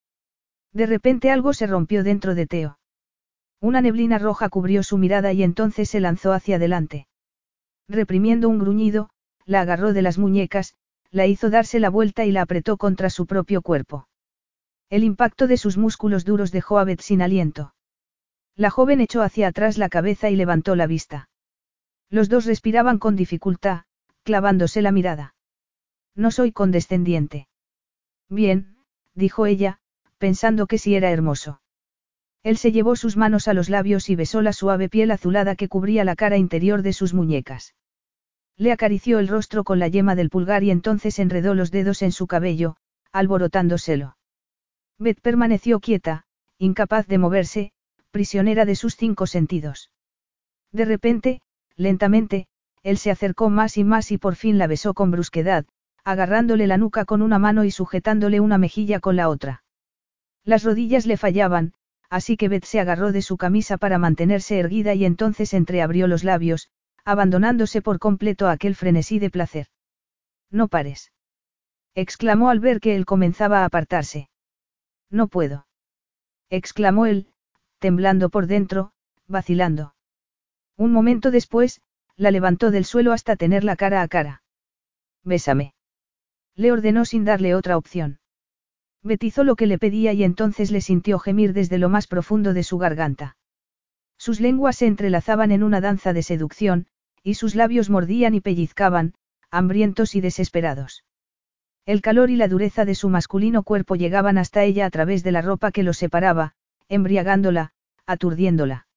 De repente algo se rompió dentro de Teo. Una neblina roja cubrió su mirada y entonces se lanzó hacia adelante. Reprimiendo un gruñido, la agarró de las muñecas, la hizo darse la vuelta y la apretó contra su propio cuerpo. El impacto de sus músculos duros dejó a Beth sin aliento. La joven echó hacia atrás la cabeza y levantó la vista. Los dos respiraban con dificultad, clavándose la mirada. No soy condescendiente. Bien, dijo ella, pensando que sí era hermoso. Él se llevó sus manos a los labios y besó la suave piel azulada que cubría la cara interior de sus muñecas. Le acarició el rostro con la yema del pulgar y entonces enredó los dedos en su cabello, alborotándoselo. Beth permaneció quieta, incapaz de moverse, prisionera de sus cinco sentidos. De repente, lentamente, él se acercó más y más y por fin la besó con brusquedad, agarrándole la nuca con una mano y sujetándole una mejilla con la otra. Las rodillas le fallaban, así que Beth se agarró de su camisa para mantenerse erguida y entonces entreabrió los labios, abandonándose por completo a aquel frenesí de placer. No pares. exclamó al ver que él comenzaba a apartarse. No puedo. exclamó él, temblando por dentro, vacilando. Un momento después, la levantó del suelo hasta tenerla cara a cara. Bésame. Le ordenó sin darle otra opción. Betizó lo que le pedía y entonces le sintió gemir desde lo más profundo de su garganta. Sus lenguas se entrelazaban en una danza de seducción, y sus labios mordían y pellizcaban, hambrientos y desesperados. El calor y la dureza de su masculino cuerpo llegaban hasta ella a través de la ropa que los separaba, embriagándola, aturdiéndola.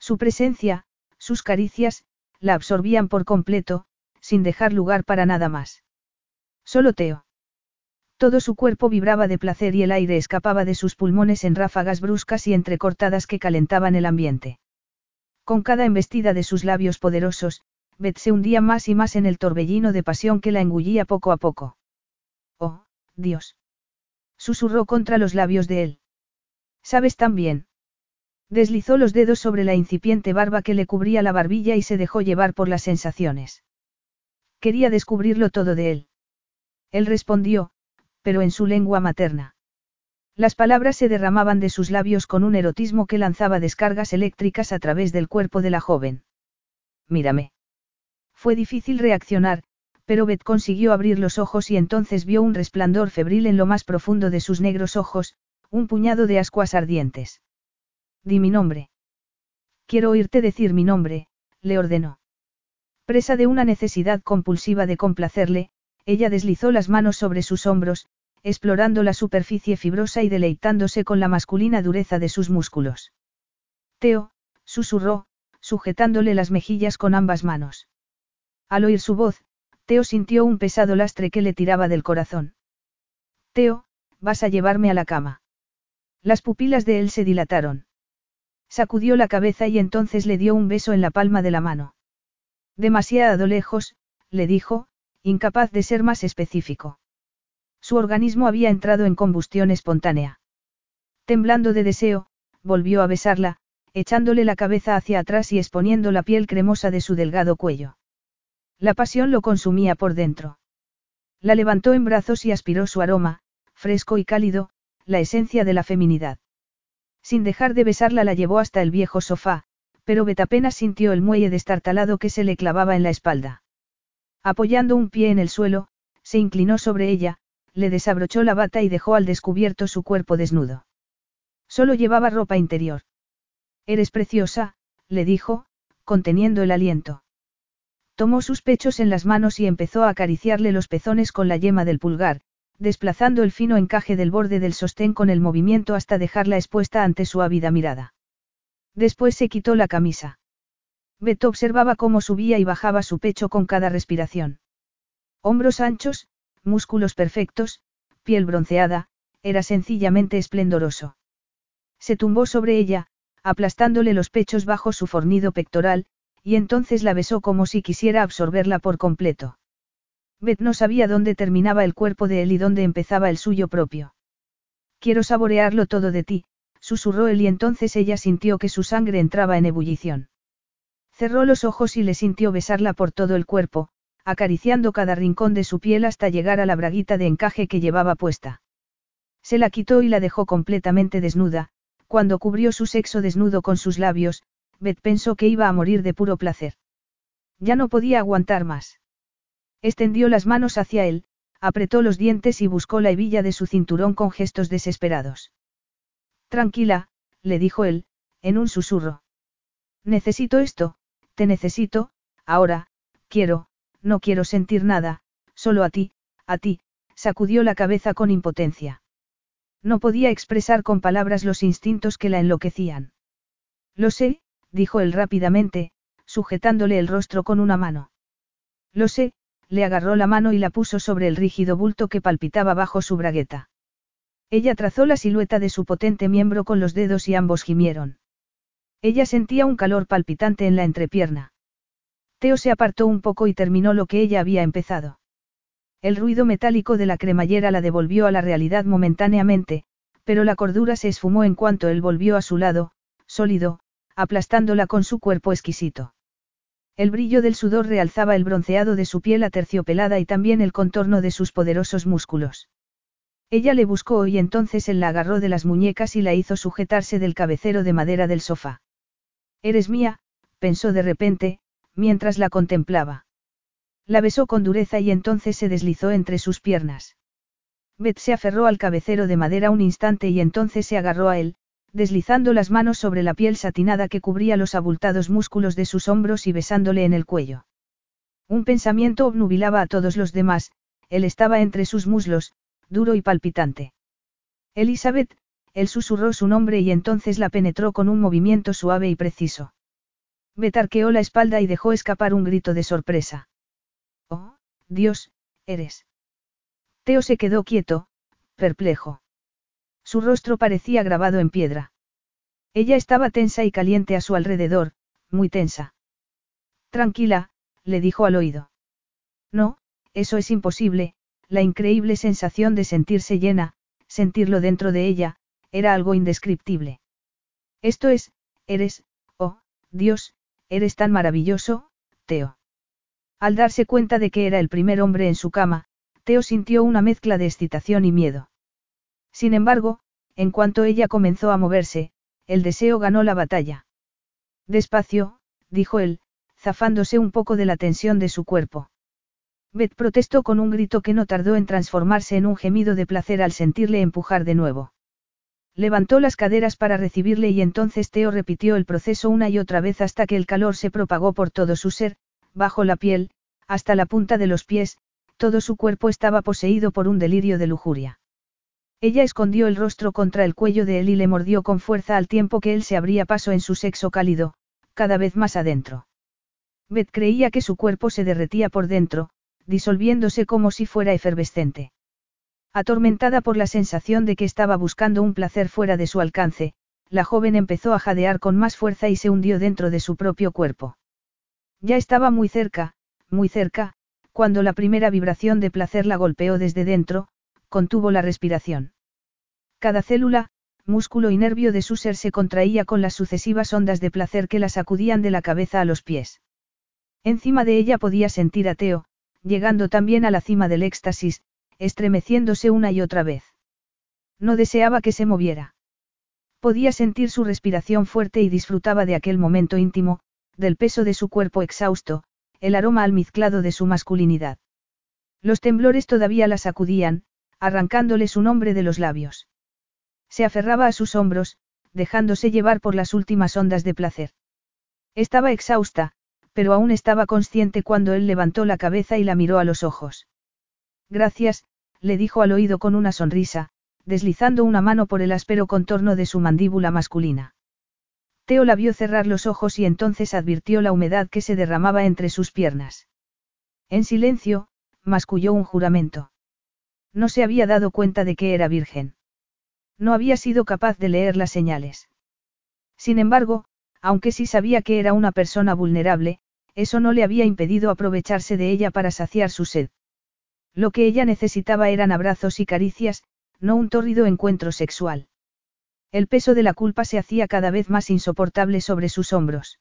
Su presencia, sus caricias, la absorbían por completo, sin dejar lugar para nada más. Solo Teo. Todo su cuerpo vibraba de placer y el aire escapaba de sus pulmones en ráfagas bruscas y entrecortadas que calentaban el ambiente. Con cada embestida de sus labios poderosos, Beth se hundía más y más en el torbellino de pasión que la engullía poco a poco. Oh, Dios. Susurró contra los labios de él. ¿Sabes tan bien? Deslizó los dedos sobre la incipiente barba que le cubría la barbilla y se dejó llevar por las sensaciones. Quería descubrirlo todo de él. Él respondió, pero en su lengua materna. Las palabras se derramaban de sus labios con un erotismo que lanzaba descargas eléctricas a través del cuerpo de la joven. Mírame. Fue difícil reaccionar, pero Beth consiguió abrir los ojos y entonces vio un resplandor febril en lo más profundo de sus negros ojos, un puñado de ascuas ardientes. Di mi nombre. Quiero oírte decir mi nombre, le ordenó. Presa de una necesidad compulsiva de complacerle, ella deslizó las manos sobre sus hombros, explorando la superficie fibrosa y deleitándose con la masculina dureza de sus músculos. Teo, susurró, sujetándole las mejillas con ambas manos. Al oír su voz, Teo sintió un pesado lastre que le tiraba del corazón. Teo, vas a llevarme a la cama. Las pupilas de él se dilataron. Sacudió la cabeza y entonces le dio un beso en la palma de la mano. Demasiado lejos, le dijo, incapaz de ser más específico. Su organismo había entrado en combustión espontánea. Temblando de deseo, volvió a besarla, echándole la cabeza hacia atrás y exponiendo la piel cremosa de su delgado cuello. La pasión lo consumía por dentro. La levantó en brazos y aspiró su aroma, fresco y cálido, la esencia de la feminidad. Sin dejar de besarla la llevó hasta el viejo sofá, pero Bet apenas sintió el muelle destartalado que se le clavaba en la espalda. Apoyando un pie en el suelo, se inclinó sobre ella, le desabrochó la bata y dejó al descubierto su cuerpo desnudo. Solo llevaba ropa interior. Eres preciosa, le dijo, conteniendo el aliento. Tomó sus pechos en las manos y empezó a acariciarle los pezones con la yema del pulgar, desplazando el fino encaje del borde del sostén con el movimiento hasta dejarla expuesta ante su ávida mirada. Después se quitó la camisa. Beto observaba cómo subía y bajaba su pecho con cada respiración. Hombros anchos, músculos perfectos, piel bronceada, era sencillamente esplendoroso. Se tumbó sobre ella, aplastándole los pechos bajo su fornido pectoral, y entonces la besó como si quisiera absorberla por completo. Beth no sabía dónde terminaba el cuerpo de él y dónde empezaba el suyo propio. Quiero saborearlo todo de ti, susurró él y entonces ella sintió que su sangre entraba en ebullición. Cerró los ojos y le sintió besarla por todo el cuerpo, acariciando cada rincón de su piel hasta llegar a la braguita de encaje que llevaba puesta. Se la quitó y la dejó completamente desnuda, cuando cubrió su sexo desnudo con sus labios, Beth pensó que iba a morir de puro placer. Ya no podía aguantar más. Extendió las manos hacia él, apretó los dientes y buscó la hebilla de su cinturón con gestos desesperados. Tranquila, le dijo él, en un susurro. Necesito esto, te necesito, ahora, quiero, no quiero sentir nada, solo a ti, a ti, sacudió la cabeza con impotencia. No podía expresar con palabras los instintos que la enloquecían. Lo sé, dijo él rápidamente, sujetándole el rostro con una mano. Lo sé, le agarró la mano y la puso sobre el rígido bulto que palpitaba bajo su bragueta. Ella trazó la silueta de su potente miembro con los dedos y ambos gimieron. Ella sentía un calor palpitante en la entrepierna. Teo se apartó un poco y terminó lo que ella había empezado. El ruido metálico de la cremallera la devolvió a la realidad momentáneamente, pero la cordura se esfumó en cuanto él volvió a su lado, sólido, aplastándola con su cuerpo exquisito. El brillo del sudor realzaba el bronceado de su piel aterciopelada y también el contorno de sus poderosos músculos. Ella le buscó y entonces él la agarró de las muñecas y la hizo sujetarse del cabecero de madera del sofá. Eres mía, pensó de repente, mientras la contemplaba. La besó con dureza y entonces se deslizó entre sus piernas. Beth se aferró al cabecero de madera un instante y entonces se agarró a él, deslizando las manos sobre la piel satinada que cubría los abultados músculos de sus hombros y besándole en el cuello. Un pensamiento obnubilaba a todos los demás, él estaba entre sus muslos, duro y palpitante. Elizabeth, él susurró su nombre y entonces la penetró con un movimiento suave y preciso. Betarqueó la espalda y dejó escapar un grito de sorpresa. Oh, Dios, eres. Teo se quedó quieto, perplejo. Su rostro parecía grabado en piedra. Ella estaba tensa y caliente a su alrededor, muy tensa. Tranquila, le dijo al oído. No, eso es imposible, la increíble sensación de sentirse llena, sentirlo dentro de ella, era algo indescriptible. Esto es, eres, oh, Dios, eres tan maravilloso, Teo. Al darse cuenta de que era el primer hombre en su cama, Teo sintió una mezcla de excitación y miedo. Sin embargo, en cuanto ella comenzó a moverse, el deseo ganó la batalla. Despacio, dijo él, zafándose un poco de la tensión de su cuerpo. Beth protestó con un grito que no tardó en transformarse en un gemido de placer al sentirle empujar de nuevo. Levantó las caderas para recibirle y entonces Teo repitió el proceso una y otra vez hasta que el calor se propagó por todo su ser, bajo la piel, hasta la punta de los pies, todo su cuerpo estaba poseído por un delirio de lujuria. Ella escondió el rostro contra el cuello de él y le mordió con fuerza al tiempo que él se abría paso en su sexo cálido, cada vez más adentro. Beth creía que su cuerpo se derretía por dentro, disolviéndose como si fuera efervescente. Atormentada por la sensación de que estaba buscando un placer fuera de su alcance, la joven empezó a jadear con más fuerza y se hundió dentro de su propio cuerpo. Ya estaba muy cerca, muy cerca, cuando la primera vibración de placer la golpeó desde dentro, contuvo la respiración. Cada célula, músculo y nervio de su ser se contraía con las sucesivas ondas de placer que la sacudían de la cabeza a los pies. Encima de ella podía sentir a Teo, llegando también a la cima del éxtasis, estremeciéndose una y otra vez. No deseaba que se moviera. Podía sentir su respiración fuerte y disfrutaba de aquel momento íntimo, del peso de su cuerpo exhausto, el aroma almizclado de su masculinidad. Los temblores todavía la sacudían, arrancándole su nombre de los labios. Se aferraba a sus hombros, dejándose llevar por las últimas ondas de placer. Estaba exhausta, pero aún estaba consciente cuando él levantó la cabeza y la miró a los ojos. Gracias, le dijo al oído con una sonrisa, deslizando una mano por el áspero contorno de su mandíbula masculina. Teo la vio cerrar los ojos y entonces advirtió la humedad que se derramaba entre sus piernas. En silencio, masculló un juramento. No se había dado cuenta de que era virgen. No había sido capaz de leer las señales. Sin embargo, aunque sí sabía que era una persona vulnerable, eso no le había impedido aprovecharse de ella para saciar su sed. Lo que ella necesitaba eran abrazos y caricias, no un tórrido encuentro sexual. El peso de la culpa se hacía cada vez más insoportable sobre sus hombros.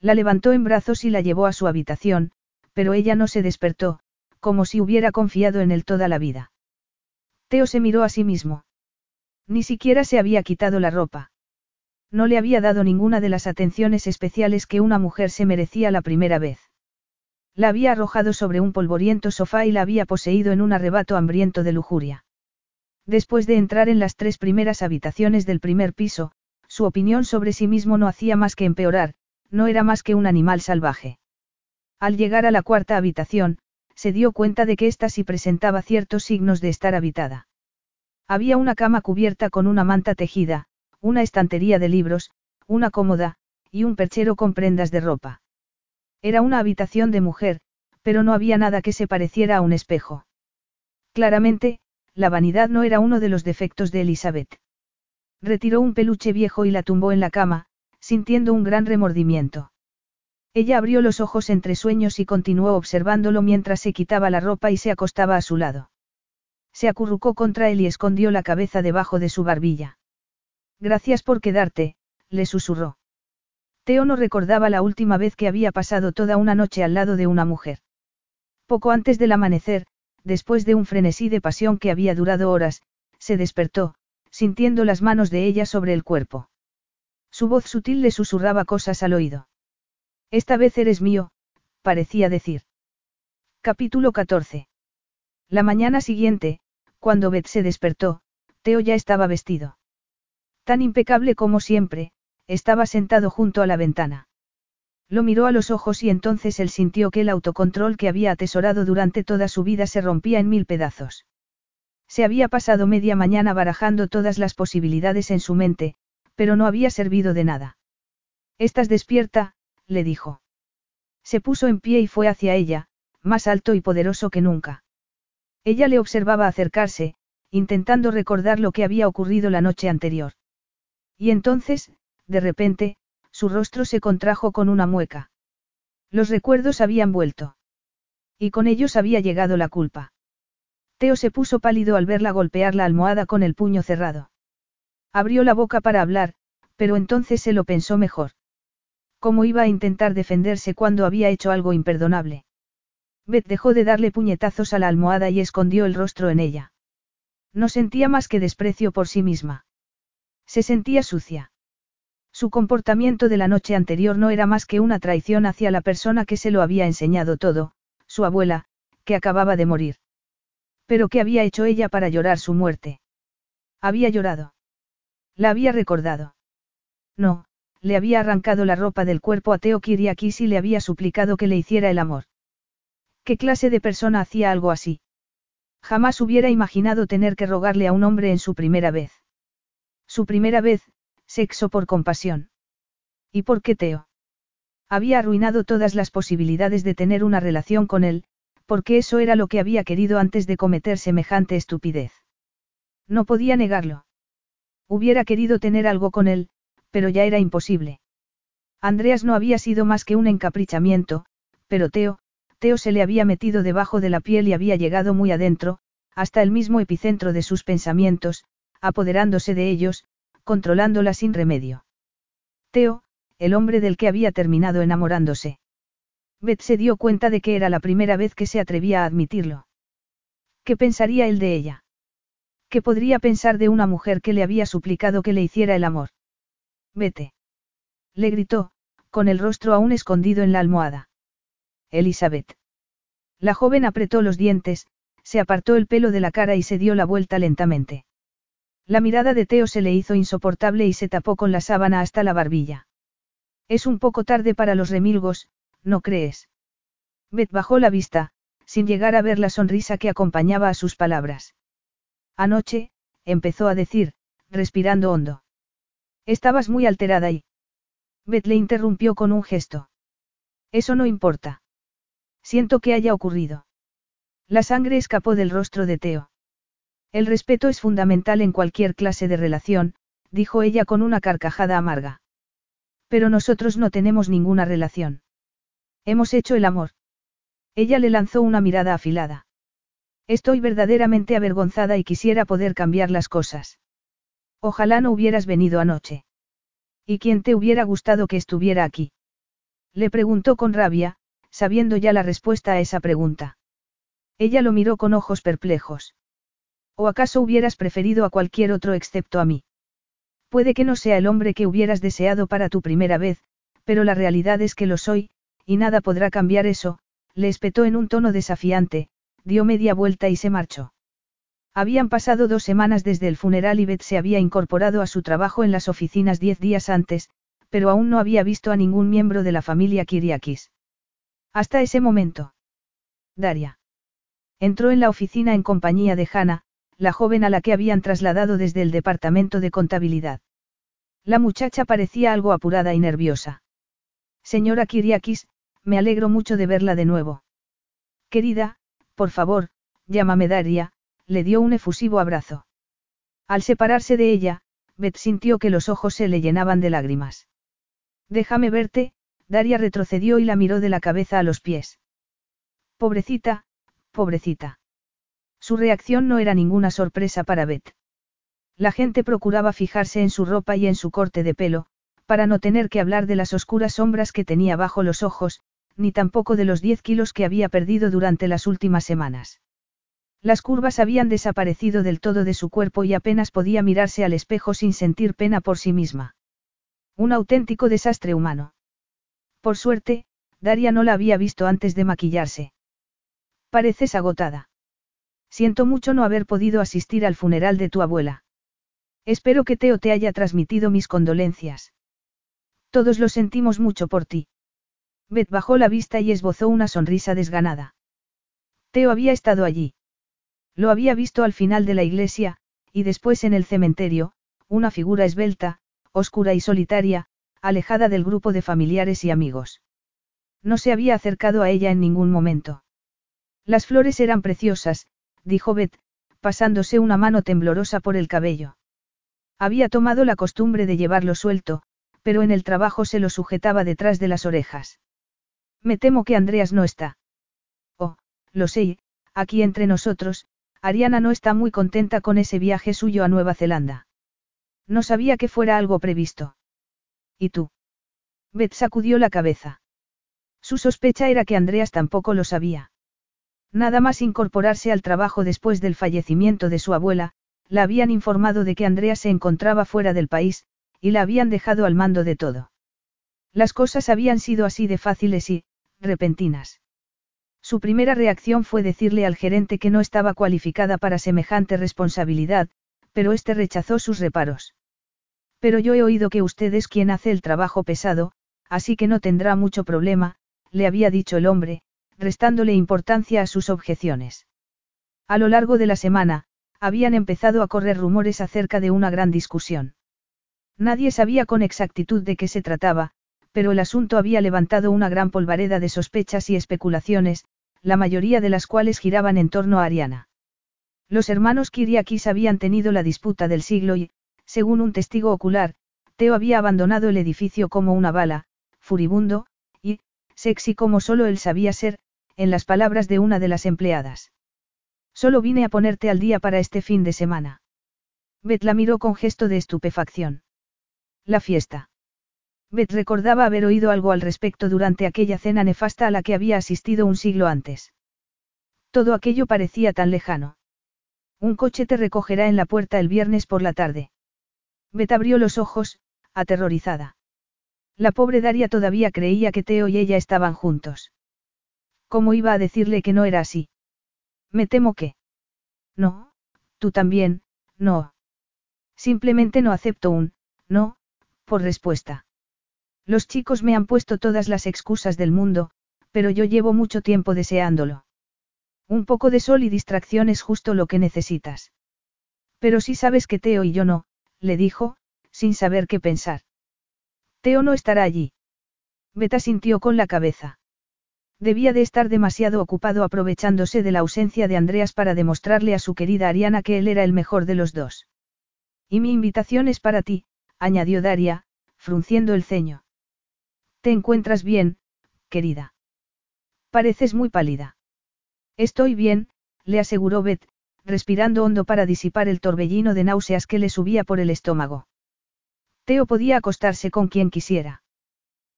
La levantó en brazos y la llevó a su habitación, pero ella no se despertó, como si hubiera confiado en él toda la vida. Teo se miró a sí mismo. Ni siquiera se había quitado la ropa. No le había dado ninguna de las atenciones especiales que una mujer se merecía la primera vez. La había arrojado sobre un polvoriento sofá y la había poseído en un arrebato hambriento de lujuria. Después de entrar en las tres primeras habitaciones del primer piso, su opinión sobre sí mismo no hacía más que empeorar, no era más que un animal salvaje. Al llegar a la cuarta habitación, se dio cuenta de que ésta sí presentaba ciertos signos de estar habitada. Había una cama cubierta con una manta tejida, una estantería de libros, una cómoda, y un perchero con prendas de ropa. Era una habitación de mujer, pero no había nada que se pareciera a un espejo. Claramente, la vanidad no era uno de los defectos de Elizabeth. Retiró un peluche viejo y la tumbó en la cama, sintiendo un gran remordimiento. Ella abrió los ojos entre sueños y continuó observándolo mientras se quitaba la ropa y se acostaba a su lado. Se acurrucó contra él y escondió la cabeza debajo de su barbilla. Gracias por quedarte, le susurró. Teo no recordaba la última vez que había pasado toda una noche al lado de una mujer. Poco antes del amanecer, después de un frenesí de pasión que había durado horas, se despertó, sintiendo las manos de ella sobre el cuerpo. Su voz sutil le susurraba cosas al oído. Esta vez eres mío, parecía decir. Capítulo 14. La mañana siguiente, cuando Beth se despertó, Teo ya estaba vestido. Tan impecable como siempre, estaba sentado junto a la ventana. Lo miró a los ojos y entonces él sintió que el autocontrol que había atesorado durante toda su vida se rompía en mil pedazos. Se había pasado media mañana barajando todas las posibilidades en su mente, pero no había servido de nada. Estás despierta, le dijo. Se puso en pie y fue hacia ella, más alto y poderoso que nunca. Ella le observaba acercarse, intentando recordar lo que había ocurrido la noche anterior. Y entonces, de repente, su rostro se contrajo con una mueca. Los recuerdos habían vuelto. Y con ellos había llegado la culpa. Teo se puso pálido al verla golpear la almohada con el puño cerrado. Abrió la boca para hablar, pero entonces se lo pensó mejor. ¿Cómo iba a intentar defenderse cuando había hecho algo imperdonable? Beth dejó de darle puñetazos a la almohada y escondió el rostro en ella. No sentía más que desprecio por sí misma. Se sentía sucia. Su comportamiento de la noche anterior no era más que una traición hacia la persona que se lo había enseñado todo, su abuela, que acababa de morir. Pero ¿qué había hecho ella para llorar su muerte? Había llorado. La había recordado. No, le había arrancado la ropa del cuerpo a Teo Kiriakis y le había suplicado que le hiciera el amor. ¿Qué clase de persona hacía algo así? Jamás hubiera imaginado tener que rogarle a un hombre en su primera vez. Su primera vez, sexo por compasión. ¿Y por qué Teo? Había arruinado todas las posibilidades de tener una relación con él, porque eso era lo que había querido antes de cometer semejante estupidez. No podía negarlo. Hubiera querido tener algo con él, pero ya era imposible. Andreas no había sido más que un encaprichamiento, pero Teo, Teo se le había metido debajo de la piel y había llegado muy adentro, hasta el mismo epicentro de sus pensamientos, apoderándose de ellos, controlándola sin remedio. Teo, el hombre del que había terminado enamorándose. Beth se dio cuenta de que era la primera vez que se atrevía a admitirlo. ¿Qué pensaría él de ella? ¿Qué podría pensar de una mujer que le había suplicado que le hiciera el amor? Vete. Le gritó, con el rostro aún escondido en la almohada. Elizabeth. La joven apretó los dientes, se apartó el pelo de la cara y se dio la vuelta lentamente. La mirada de Teo se le hizo insoportable y se tapó con la sábana hasta la barbilla. Es un poco tarde para los remilgos, ¿no crees? Beth bajó la vista, sin llegar a ver la sonrisa que acompañaba a sus palabras. Anoche, empezó a decir, respirando hondo. Estabas muy alterada y... Beth le interrumpió con un gesto. Eso no importa. Siento que haya ocurrido. La sangre escapó del rostro de Teo. El respeto es fundamental en cualquier clase de relación, dijo ella con una carcajada amarga. Pero nosotros no tenemos ninguna relación. Hemos hecho el amor. Ella le lanzó una mirada afilada. Estoy verdaderamente avergonzada y quisiera poder cambiar las cosas. Ojalá no hubieras venido anoche. ¿Y quién te hubiera gustado que estuviera aquí? Le preguntó con rabia, sabiendo ya la respuesta a esa pregunta. Ella lo miró con ojos perplejos. ¿O acaso hubieras preferido a cualquier otro excepto a mí? Puede que no sea el hombre que hubieras deseado para tu primera vez, pero la realidad es que lo soy, y nada podrá cambiar eso, le espetó en un tono desafiante, dio media vuelta y se marchó. Habían pasado dos semanas desde el funeral y Beth se había incorporado a su trabajo en las oficinas diez días antes, pero aún no había visto a ningún miembro de la familia Kiriakis. Hasta ese momento. Daria. Entró en la oficina en compañía de Hannah, la joven a la que habían trasladado desde el departamento de contabilidad. La muchacha parecía algo apurada y nerviosa. Señora Kiriakis, me alegro mucho de verla de nuevo. Querida, por favor, llámame Daria, le dio un efusivo abrazo. Al separarse de ella, Beth sintió que los ojos se le llenaban de lágrimas. Déjame verte, Daria retrocedió y la miró de la cabeza a los pies. Pobrecita, pobrecita. Su reacción no era ninguna sorpresa para Beth. La gente procuraba fijarse en su ropa y en su corte de pelo, para no tener que hablar de las oscuras sombras que tenía bajo los ojos, ni tampoco de los 10 kilos que había perdido durante las últimas semanas. Las curvas habían desaparecido del todo de su cuerpo y apenas podía mirarse al espejo sin sentir pena por sí misma. Un auténtico desastre humano. Por suerte, Daria no la había visto antes de maquillarse. Pareces agotada. Siento mucho no haber podido asistir al funeral de tu abuela. Espero que Teo te haya transmitido mis condolencias. Todos lo sentimos mucho por ti. Beth bajó la vista y esbozó una sonrisa desganada. Teo había estado allí. Lo había visto al final de la iglesia, y después en el cementerio, una figura esbelta, oscura y solitaria, alejada del grupo de familiares y amigos. No se había acercado a ella en ningún momento. Las flores eran preciosas, dijo Beth, pasándose una mano temblorosa por el cabello. Había tomado la costumbre de llevarlo suelto, pero en el trabajo se lo sujetaba detrás de las orejas. Me temo que Andreas no está. Oh, lo sé, aquí entre nosotros, Ariana no está muy contenta con ese viaje suyo a Nueva Zelanda. No sabía que fuera algo previsto. ¿Y tú? Beth sacudió la cabeza. Su sospecha era que Andreas tampoco lo sabía. Nada más incorporarse al trabajo después del fallecimiento de su abuela, la habían informado de que Andreas se encontraba fuera del país, y la habían dejado al mando de todo. Las cosas habían sido así de fáciles y, repentinas. Su primera reacción fue decirle al gerente que no estaba cualificada para semejante responsabilidad, pero este rechazó sus reparos. Pero yo he oído que usted es quien hace el trabajo pesado, así que no tendrá mucho problema, le había dicho el hombre, restándole importancia a sus objeciones. A lo largo de la semana, habían empezado a correr rumores acerca de una gran discusión. Nadie sabía con exactitud de qué se trataba, pero el asunto había levantado una gran polvareda de sospechas y especulaciones, la mayoría de las cuales giraban en torno a Ariana. Los hermanos Kiriakis habían tenido la disputa del siglo y, según un testigo ocular, Teo había abandonado el edificio como una bala, furibundo, y, sexy como solo él sabía ser, en las palabras de una de las empleadas. Solo vine a ponerte al día para este fin de semana. Beth la miró con gesto de estupefacción. La fiesta. Beth recordaba haber oído algo al respecto durante aquella cena nefasta a la que había asistido un siglo antes. Todo aquello parecía tan lejano. Un coche te recogerá en la puerta el viernes por la tarde. Beth abrió los ojos, aterrorizada. La pobre Daria todavía creía que Teo y ella estaban juntos. ¿Cómo iba a decirle que no era así? Me temo que. No, tú también, no. Simplemente no acepto un, no, por respuesta. Los chicos me han puesto todas las excusas del mundo, pero yo llevo mucho tiempo deseándolo. Un poco de sol y distracción es justo lo que necesitas. Pero si sabes que Teo y yo no, le dijo, sin saber qué pensar. Teo no estará allí. Beta sintió con la cabeza. Debía de estar demasiado ocupado aprovechándose de la ausencia de Andreas para demostrarle a su querida Ariana que él era el mejor de los dos. Y mi invitación es para ti, añadió Daria, frunciendo el ceño. ¿Te encuentras bien, querida? Pareces muy pálida. Estoy bien, le aseguró Beth, respirando hondo para disipar el torbellino de náuseas que le subía por el estómago. Teo podía acostarse con quien quisiera.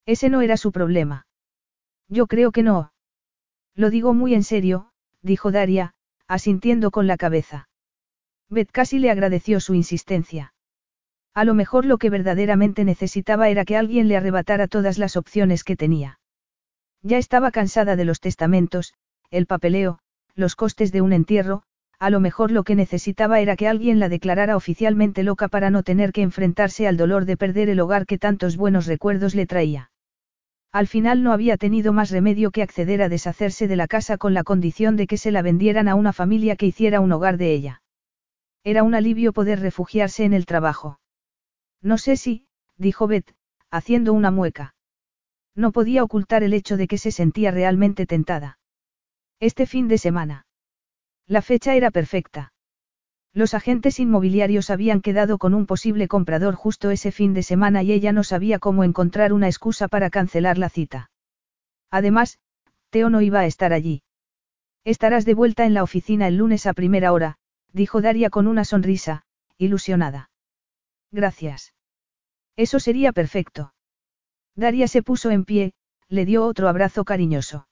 Ese no era su problema. Yo creo que no. Lo digo muy en serio, dijo Daria, asintiendo con la cabeza. Beth casi le agradeció su insistencia. A lo mejor lo que verdaderamente necesitaba era que alguien le arrebatara todas las opciones que tenía. Ya estaba cansada de los testamentos, el papeleo, los costes de un entierro, a lo mejor lo que necesitaba era que alguien la declarara oficialmente loca para no tener que enfrentarse al dolor de perder el hogar que tantos buenos recuerdos le traía. Al final no había tenido más remedio que acceder a deshacerse de la casa con la condición de que se la vendieran a una familia que hiciera un hogar de ella. Era un alivio poder refugiarse en el trabajo. No sé si, dijo Beth, haciendo una mueca. No podía ocultar el hecho de que se sentía realmente tentada. Este fin de semana. La fecha era perfecta. Los agentes inmobiliarios habían quedado con un posible comprador justo ese fin de semana y ella no sabía cómo encontrar una excusa para cancelar la cita. Además, Teo no iba a estar allí. Estarás de vuelta en la oficina el lunes a primera hora, dijo Daria con una sonrisa, ilusionada. Gracias. Eso sería perfecto. Daria se puso en pie, le dio otro abrazo cariñoso.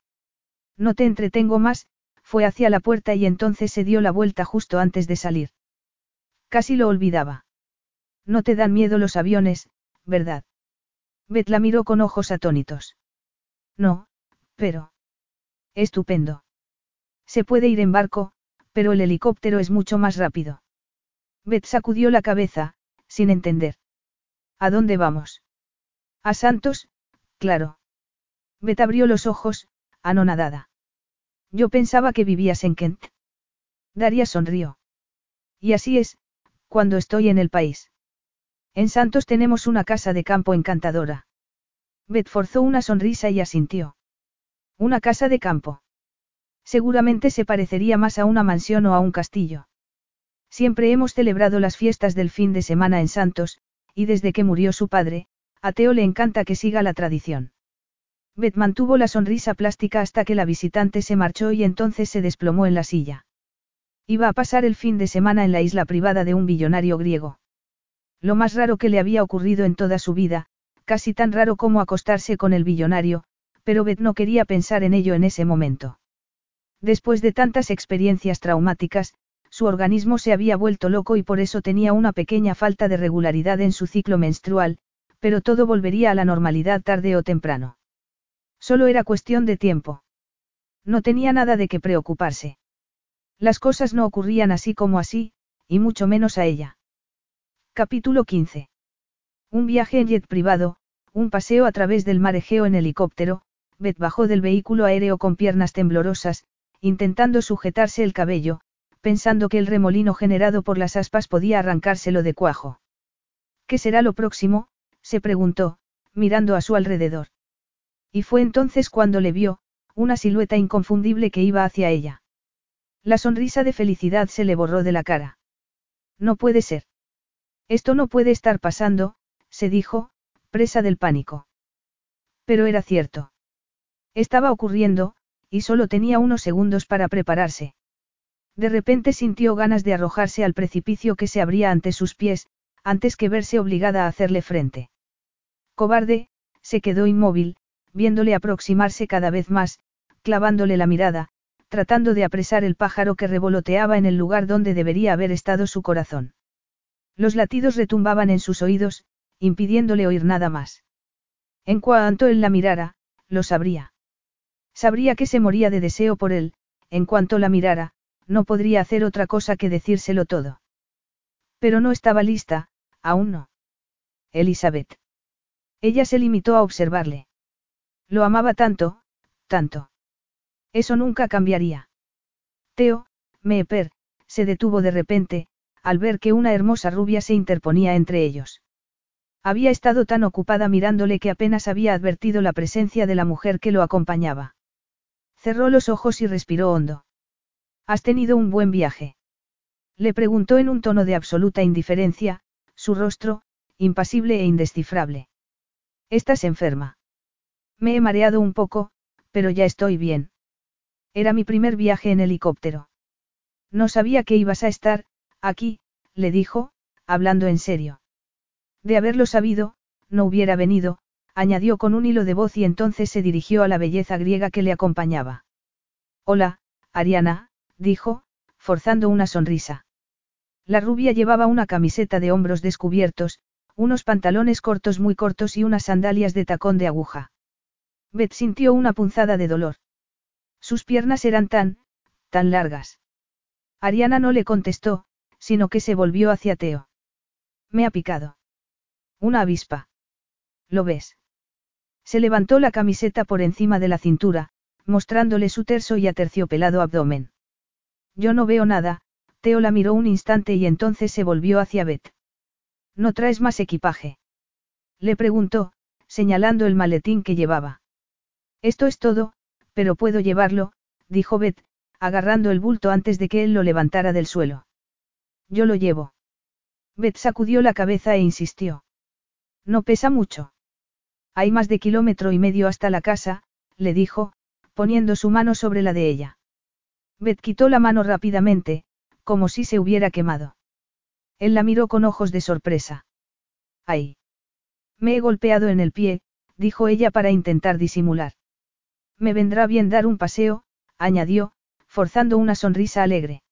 No te entretengo más, fue hacia la puerta y entonces se dio la vuelta justo antes de salir. Casi lo olvidaba. No te dan miedo los aviones, ¿verdad? Beth la miró con ojos atónitos. No, pero. Estupendo. Se puede ir en barco, pero el helicóptero es mucho más rápido. Beth sacudió la cabeza, sin entender. ¿A dónde vamos? A Santos, claro. Beth abrió los ojos, anonadada. Yo pensaba que vivías en Kent. Daria sonrió. Y así es, cuando estoy en el país. En Santos tenemos una casa de campo encantadora. Beth forzó una sonrisa y asintió. Una casa de campo. Seguramente se parecería más a una mansión o a un castillo. Siempre hemos celebrado las fiestas del fin de semana en Santos, y desde que murió su padre, a Teo le encanta que siga la tradición. Beth mantuvo la sonrisa plástica hasta que la visitante se marchó y entonces se desplomó en la silla. Iba a pasar el fin de semana en la isla privada de un billonario griego. Lo más raro que le había ocurrido en toda su vida, casi tan raro como acostarse con el billonario, pero Beth no quería pensar en ello en ese momento. Después de tantas experiencias traumáticas, su organismo se había vuelto loco y por eso tenía una pequeña falta de regularidad en su ciclo menstrual, pero todo volvería a la normalidad tarde o temprano. Solo era cuestión de tiempo. No tenía nada de qué preocuparse. Las cosas no ocurrían así como así, y mucho menos a ella. Capítulo 15. Un viaje en jet privado, un paseo a través del mar Egeo en helicóptero, Beth bajó del vehículo aéreo con piernas temblorosas, intentando sujetarse el cabello, pensando que el remolino generado por las aspas podía arrancárselo de cuajo. ¿Qué será lo próximo? se preguntó, mirando a su alrededor. Y fue entonces cuando le vio, una silueta inconfundible que iba hacia ella. La sonrisa de felicidad se le borró de la cara. No puede ser. Esto no puede estar pasando, se dijo, presa del pánico. Pero era cierto. Estaba ocurriendo, y solo tenía unos segundos para prepararse. De repente sintió ganas de arrojarse al precipicio que se abría ante sus pies, antes que verse obligada a hacerle frente. Cobarde, se quedó inmóvil, viéndole aproximarse cada vez más, clavándole la mirada, tratando de apresar el pájaro que revoloteaba en el lugar donde debería haber estado su corazón. Los latidos retumbaban en sus oídos, impidiéndole oír nada más. En cuanto él la mirara, lo sabría. Sabría que se moría de deseo por él, en cuanto la mirara, no podría hacer otra cosa que decírselo todo. Pero no estaba lista, aún no. Elizabeth. Ella se limitó a observarle. Lo amaba tanto, tanto. Eso nunca cambiaría. Teo, Meeper, se detuvo de repente, al ver que una hermosa rubia se interponía entre ellos. Había estado tan ocupada mirándole que apenas había advertido la presencia de la mujer que lo acompañaba. Cerró los ojos y respiró hondo. ¿Has tenido un buen viaje? Le preguntó en un tono de absoluta indiferencia, su rostro, impasible e indescifrable. ¿Estás enferma? Me he mareado un poco, pero ya estoy bien. Era mi primer viaje en helicóptero. No sabía que ibas a estar, aquí, le dijo, hablando en serio. De haberlo sabido, no hubiera venido, añadió con un hilo de voz y entonces se dirigió a la belleza griega que le acompañaba. Hola, Ariana, dijo, forzando una sonrisa. La rubia llevaba una camiseta de hombros descubiertos, unos pantalones cortos muy cortos y unas sandalias de tacón de aguja. Beth sintió una punzada de dolor. Sus piernas eran tan, tan largas. Ariana no le contestó, sino que se volvió hacia Teo. Me ha picado. Una avispa. ¿Lo ves? Se levantó la camiseta por encima de la cintura, mostrándole su terso y aterciopelado abdomen. Yo no veo nada, Teo la miró un instante y entonces se volvió hacia Beth. ¿No traes más equipaje? Le preguntó, señalando el maletín que llevaba. Esto es todo, pero puedo llevarlo, dijo Beth, agarrando el bulto antes de que él lo levantara del suelo. Yo lo llevo. Beth sacudió la cabeza e insistió. No pesa mucho. Hay más de kilómetro y medio hasta la casa, le dijo, poniendo su mano sobre la de ella. Beth quitó la mano rápidamente, como si se hubiera quemado. Él la miró con ojos de sorpresa. ¡Ay! Me he golpeado en el pie, dijo ella para intentar disimular. Me vendrá bien dar un paseo, añadió, forzando una sonrisa alegre.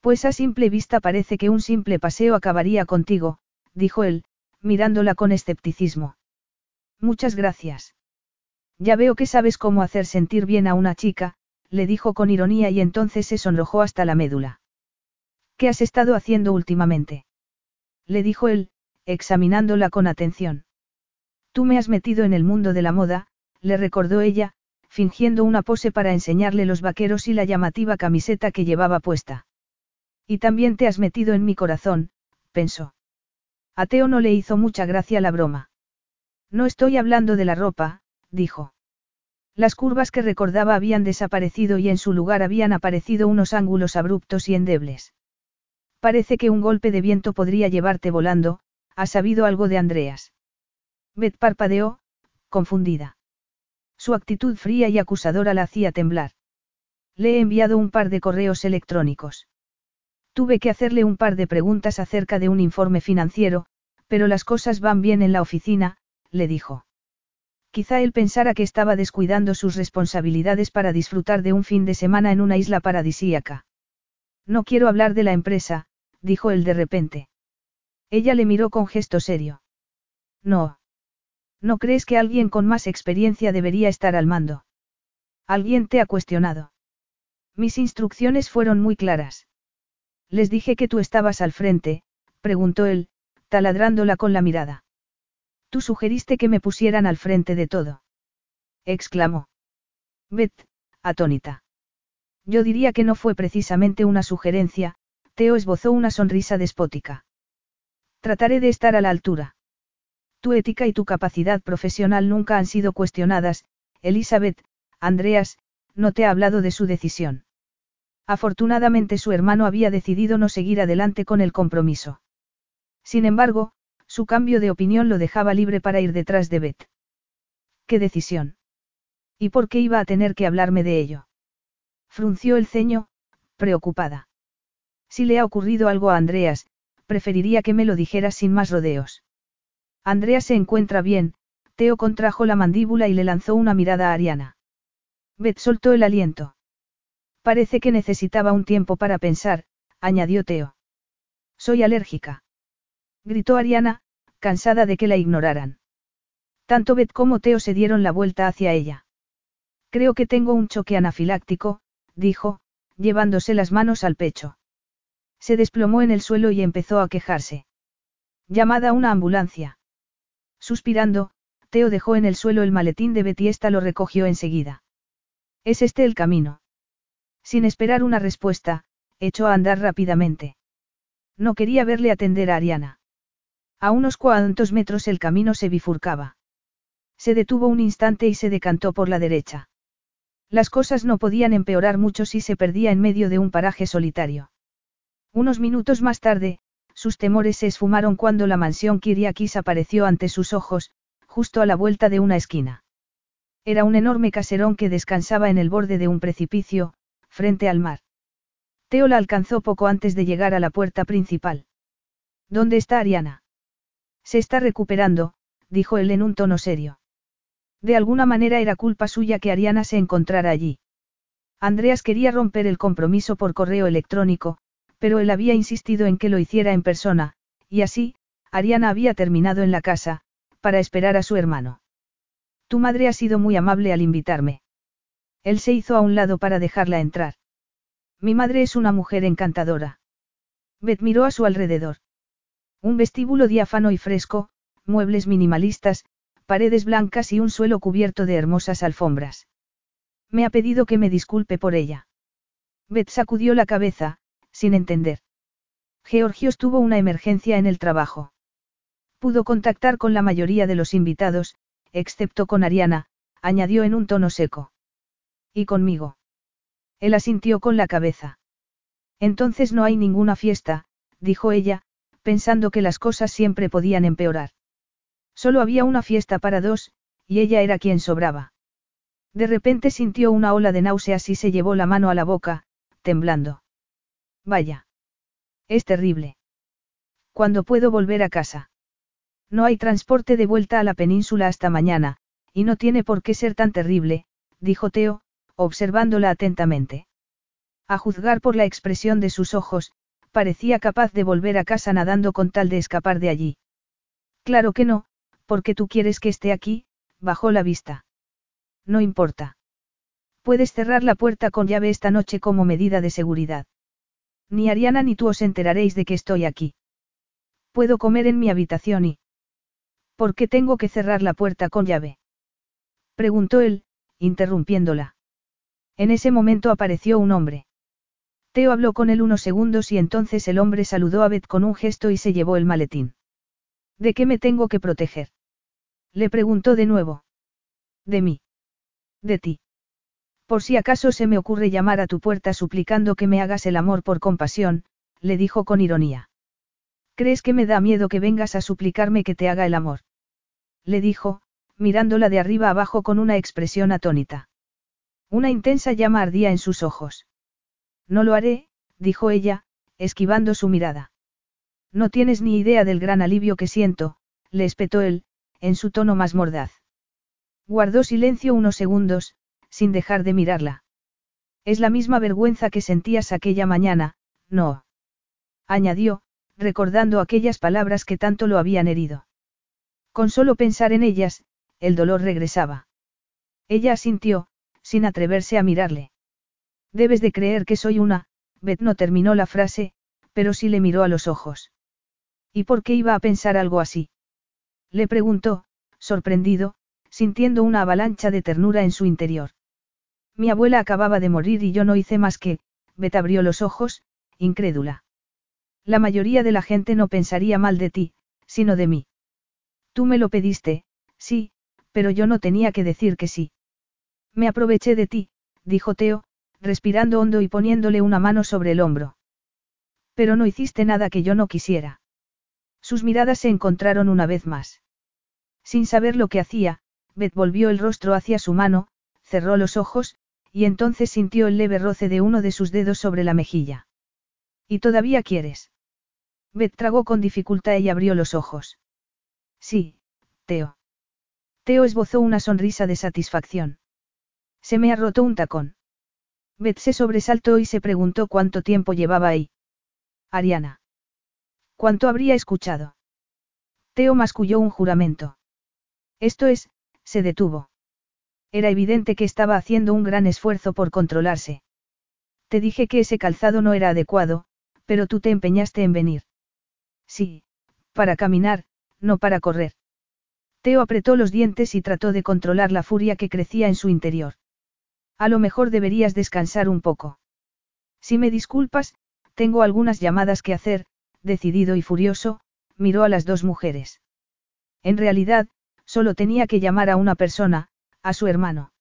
Pues a simple vista parece que un simple paseo acabaría contigo, dijo él, mirándola con escepticismo. Muchas gracias. Ya veo que sabes cómo hacer sentir bien a una chica, le dijo con ironía y entonces se sonrojó hasta la médula. ¿Qué has estado haciendo últimamente? Le dijo él, examinándola con atención. Tú me has metido en el mundo de la moda, le recordó ella, fingiendo una pose para enseñarle los vaqueros y la llamativa camiseta que llevaba puesta. Y también te has metido en mi corazón, pensó. A Teo no le hizo mucha gracia la broma. No estoy hablando de la ropa, dijo. Las curvas que recordaba habían desaparecido y en su lugar habían aparecido unos ángulos abruptos y endebles. Parece que un golpe de viento podría llevarte volando, ¿ha sabido algo de Andreas? Beth parpadeó, confundida. Su actitud fría y acusadora la hacía temblar. Le he enviado un par de correos electrónicos. Tuve que hacerle un par de preguntas acerca de un informe financiero, pero las cosas van bien en la oficina, le dijo. Quizá él pensara que estaba descuidando sus responsabilidades para disfrutar de un fin de semana en una isla paradisíaca. No quiero hablar de la empresa, dijo él de repente. Ella le miró con gesto serio. No. ¿No crees que alguien con más experiencia debería estar al mando? Alguien te ha cuestionado. Mis instrucciones fueron muy claras. Les dije que tú estabas al frente, preguntó él, taladrándola con la mirada. Tú sugeriste que me pusieran al frente de todo. exclamó. Beth, atónita. Yo diría que no fue precisamente una sugerencia, Teo esbozó una sonrisa despótica. Trataré de estar a la altura. Tu ética y tu capacidad profesional nunca han sido cuestionadas, Elizabeth, Andreas, no te ha hablado de su decisión. Afortunadamente su hermano había decidido no seguir adelante con el compromiso. Sin embargo, su cambio de opinión lo dejaba libre para ir detrás de Beth. ¿Qué decisión? ¿Y por qué iba a tener que hablarme de ello? Frunció el ceño, preocupada. Si le ha ocurrido algo a Andreas, preferiría que me lo dijera sin más rodeos. Andrea se encuentra bien, Teo contrajo la mandíbula y le lanzó una mirada a Ariana. Beth soltó el aliento. Parece que necesitaba un tiempo para pensar, añadió Teo. Soy alérgica. Gritó Ariana, cansada de que la ignoraran. Tanto Beth como Teo se dieron la vuelta hacia ella. Creo que tengo un choque anafiláctico, dijo, llevándose las manos al pecho. Se desplomó en el suelo y empezó a quejarse. Llamada a una ambulancia. Suspirando, Teo dejó en el suelo el maletín de Betty esta lo recogió enseguida. ¿Es este el camino? Sin esperar una respuesta, echó a andar rápidamente. No quería verle atender a Ariana. A unos cuantos metros el camino se bifurcaba. Se detuvo un instante y se decantó por la derecha. Las cosas no podían empeorar mucho si se perdía en medio de un paraje solitario. Unos minutos más tarde, sus temores se esfumaron cuando la mansión Kiriakis apareció ante sus ojos, justo a la vuelta de una esquina. Era un enorme caserón que descansaba en el borde de un precipicio, frente al mar. Teo la alcanzó poco antes de llegar a la puerta principal. ¿Dónde está Ariana? Se está recuperando, dijo él en un tono serio. De alguna manera era culpa suya que Ariana se encontrara allí. Andreas quería romper el compromiso por correo electrónico, pero él había insistido en que lo hiciera en persona, y así, Ariana había terminado en la casa, para esperar a su hermano. Tu madre ha sido muy amable al invitarme. Él se hizo a un lado para dejarla entrar. Mi madre es una mujer encantadora. Beth miró a su alrededor. Un vestíbulo diáfano y fresco, muebles minimalistas, paredes blancas y un suelo cubierto de hermosas alfombras. Me ha pedido que me disculpe por ella. Beth sacudió la cabeza, sin entender. Georgios tuvo una emergencia en el trabajo. Pudo contactar con la mayoría de los invitados, excepto con Ariana, añadió en un tono seco. ¿Y conmigo? Él asintió con la cabeza. Entonces no hay ninguna fiesta, dijo ella, pensando que las cosas siempre podían empeorar. Solo había una fiesta para dos, y ella era quien sobraba. De repente sintió una ola de náuseas y se llevó la mano a la boca, temblando. Vaya. Es terrible. ¿Cuándo puedo volver a casa? No hay transporte de vuelta a la península hasta mañana, y no tiene por qué ser tan terrible, dijo Teo, observándola atentamente. A juzgar por la expresión de sus ojos, parecía capaz de volver a casa nadando con tal de escapar de allí. Claro que no, porque tú quieres que esté aquí, bajó la vista. No importa. Puedes cerrar la puerta con llave esta noche como medida de seguridad. Ni Ariana ni tú os enteraréis de que estoy aquí. Puedo comer en mi habitación y... ¿Por qué tengo que cerrar la puerta con llave? Preguntó él, interrumpiéndola. En ese momento apareció un hombre. Teo habló con él unos segundos y entonces el hombre saludó a Beth con un gesto y se llevó el maletín. ¿De qué me tengo que proteger? Le preguntó de nuevo. De mí. De ti. Por si acaso se me ocurre llamar a tu puerta suplicando que me hagas el amor por compasión, le dijo con ironía. ¿Crees que me da miedo que vengas a suplicarme que te haga el amor? Le dijo, mirándola de arriba abajo con una expresión atónita. Una intensa llama ardía en sus ojos. No lo haré, dijo ella, esquivando su mirada. No tienes ni idea del gran alivio que siento, le espetó él, en su tono más mordaz. Guardó silencio unos segundos, sin dejar de mirarla. Es la misma vergüenza que sentías aquella mañana, no. Añadió, recordando aquellas palabras que tanto lo habían herido. Con solo pensar en ellas, el dolor regresaba. Ella asintió, sin atreverse a mirarle. Debes de creer que soy una, Beth no terminó la frase, pero sí le miró a los ojos. ¿Y por qué iba a pensar algo así? Le preguntó, sorprendido, sintiendo una avalancha de ternura en su interior. Mi abuela acababa de morir y yo no hice más que, Beth abrió los ojos, incrédula. La mayoría de la gente no pensaría mal de ti, sino de mí. Tú me lo pediste, sí, pero yo no tenía que decir que sí. Me aproveché de ti, dijo Teo, respirando hondo y poniéndole una mano sobre el hombro. Pero no hiciste nada que yo no quisiera. Sus miradas se encontraron una vez más. Sin saber lo que hacía, Beth volvió el rostro hacia su mano, cerró los ojos, y entonces sintió el leve roce de uno de sus dedos sobre la mejilla. ¿Y todavía quieres? Beth tragó con dificultad y abrió los ojos. Sí, Teo. Teo esbozó una sonrisa de satisfacción. Se me ha roto un tacón. Beth se sobresaltó y se preguntó cuánto tiempo llevaba ahí. Ariana. ¿Cuánto habría escuchado? Teo masculló un juramento. Esto es, se detuvo. Era evidente que estaba haciendo un gran esfuerzo por controlarse. Te dije que ese calzado no era adecuado, pero tú te empeñaste en venir. Sí, para caminar, no para correr. Teo apretó los dientes y trató de controlar la furia que crecía en su interior. A lo mejor deberías descansar un poco. Si me disculpas, tengo algunas llamadas que hacer, decidido y furioso, miró a las dos mujeres. En realidad, solo tenía que llamar a una persona, a su hermano.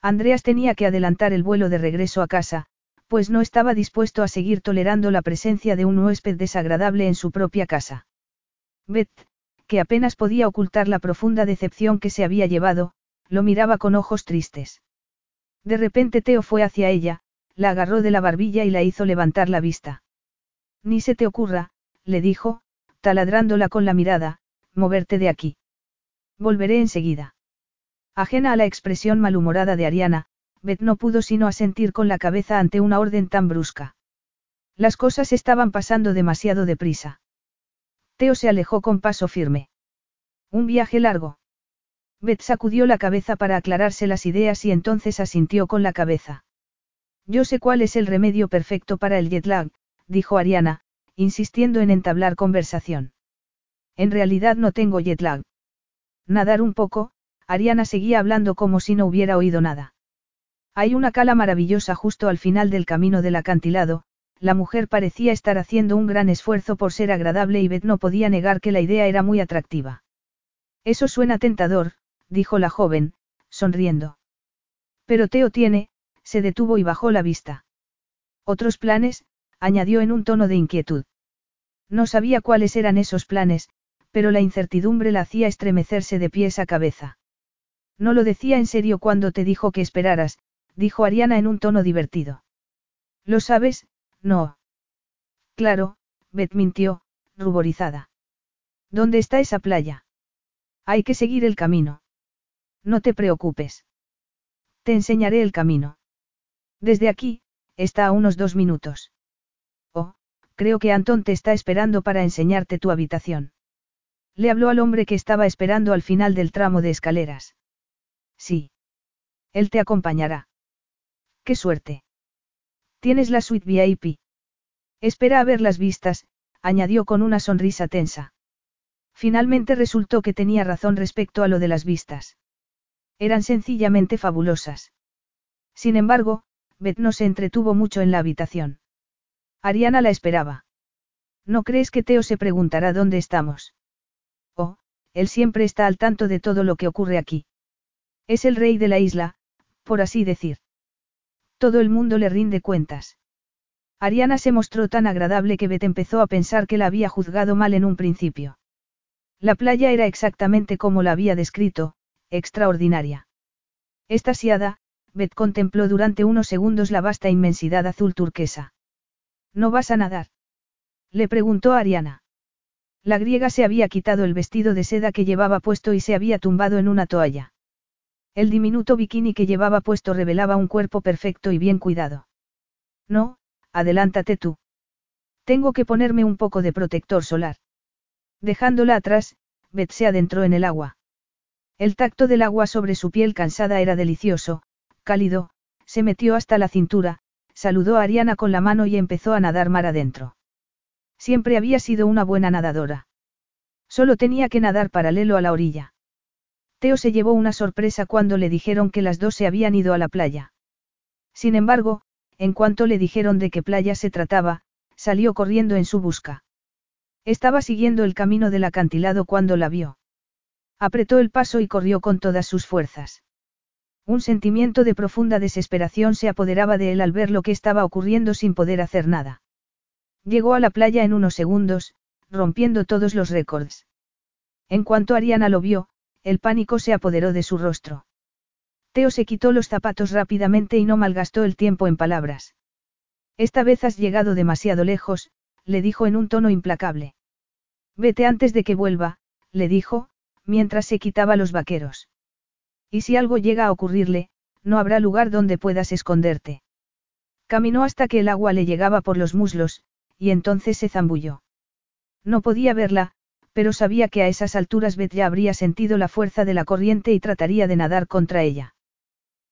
Andreas tenía que adelantar el vuelo de regreso a casa, pues no estaba dispuesto a seguir tolerando la presencia de un huésped desagradable en su propia casa. Beth, que apenas podía ocultar la profunda decepción que se había llevado, lo miraba con ojos tristes. De repente Teo fue hacia ella, la agarró de la barbilla y la hizo levantar la vista. Ni se te ocurra, le dijo, taladrándola con la mirada, moverte de aquí. Volveré enseguida. Ajena a la expresión malhumorada de Ariana, Beth no pudo sino asentir con la cabeza ante una orden tan brusca. Las cosas estaban pasando demasiado deprisa. Teo se alejó con paso firme. Un viaje largo. Beth sacudió la cabeza para aclararse las ideas y entonces asintió con la cabeza. Yo sé cuál es el remedio perfecto para el jet lag, dijo Ariana, insistiendo en entablar conversación. En realidad no tengo jet lag. Nadar un poco, Ariana seguía hablando como si no hubiera oído nada. Hay una cala maravillosa justo al final del camino del acantilado, la mujer parecía estar haciendo un gran esfuerzo por ser agradable y Beth no podía negar que la idea era muy atractiva. Eso suena tentador, dijo la joven, sonriendo. Pero Teo tiene, se detuvo y bajó la vista. Otros planes, añadió en un tono de inquietud. No sabía cuáles eran esos planes, pero la incertidumbre la hacía estremecerse de pies a cabeza. No lo decía en serio cuando te dijo que esperaras, dijo Ariana en un tono divertido. ¿Lo sabes? No. Claro, Beth mintió, ruborizada. ¿Dónde está esa playa? Hay que seguir el camino. No te preocupes. Te enseñaré el camino. Desde aquí, está a unos dos minutos. Oh, creo que Antón te está esperando para enseñarte tu habitación. Le habló al hombre que estaba esperando al final del tramo de escaleras. Sí. Él te acompañará. ¡Qué suerte! Tienes la suite VIP. Espera a ver las vistas, añadió con una sonrisa tensa. Finalmente resultó que tenía razón respecto a lo de las vistas. Eran sencillamente fabulosas. Sin embargo, Beth no se entretuvo mucho en la habitación. Ariana la esperaba. ¿No crees que Teo se preguntará dónde estamos? él siempre está al tanto de todo lo que ocurre aquí. Es el rey de la isla, por así decir. Todo el mundo le rinde cuentas. Ariana se mostró tan agradable que Beth empezó a pensar que la había juzgado mal en un principio. La playa era exactamente como la había descrito, extraordinaria. Estasiada, Beth contempló durante unos segundos la vasta inmensidad azul turquesa. ¿No vas a nadar? Le preguntó Ariana. La griega se había quitado el vestido de seda que llevaba puesto y se había tumbado en una toalla. El diminuto bikini que llevaba puesto revelaba un cuerpo perfecto y bien cuidado. No, adelántate tú. Tengo que ponerme un poco de protector solar. Dejándola atrás, Beth se adentró en el agua. El tacto del agua sobre su piel cansada era delicioso, cálido, se metió hasta la cintura, saludó a Ariana con la mano y empezó a nadar mar adentro. Siempre había sido una buena nadadora. Solo tenía que nadar paralelo a la orilla. Teo se llevó una sorpresa cuando le dijeron que las dos se habían ido a la playa. Sin embargo, en cuanto le dijeron de qué playa se trataba, salió corriendo en su busca. Estaba siguiendo el camino del acantilado cuando la vio. Apretó el paso y corrió con todas sus fuerzas. Un sentimiento de profunda desesperación se apoderaba de él al ver lo que estaba ocurriendo sin poder hacer nada. Llegó a la playa en unos segundos, rompiendo todos los récords. En cuanto Ariana lo vio, el pánico se apoderó de su rostro. Teo se quitó los zapatos rápidamente y no malgastó el tiempo en palabras. Esta vez has llegado demasiado lejos, le dijo en un tono implacable. Vete antes de que vuelva, le dijo, mientras se quitaba los vaqueros. Y si algo llega a ocurrirle, no habrá lugar donde puedas esconderte. Caminó hasta que el agua le llegaba por los muslos, y entonces se zambulló. No podía verla, pero sabía que a esas alturas Beth ya habría sentido la fuerza de la corriente y trataría de nadar contra ella.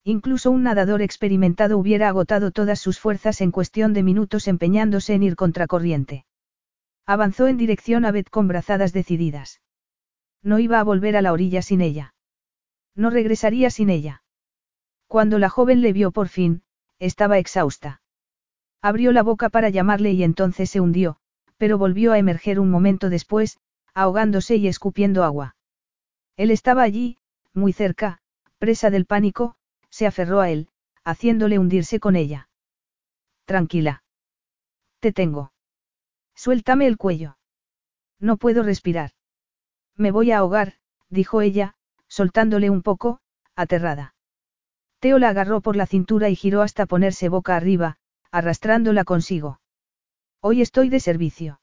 Incluso un nadador experimentado hubiera agotado todas sus fuerzas en cuestión de minutos empeñándose en ir contra corriente. Avanzó en dirección a Beth con brazadas decididas. No iba a volver a la orilla sin ella. No regresaría sin ella. Cuando la joven le vio por fin, estaba exhausta. Abrió la boca para llamarle y entonces se hundió, pero volvió a emerger un momento después, ahogándose y escupiendo agua. Él estaba allí, muy cerca, presa del pánico, se aferró a él, haciéndole hundirse con ella. Tranquila. Te tengo. Suéltame el cuello. No puedo respirar. Me voy a ahogar, dijo ella, soltándole un poco, aterrada. Teo la agarró por la cintura y giró hasta ponerse boca arriba, arrastrándola consigo. Hoy estoy de servicio.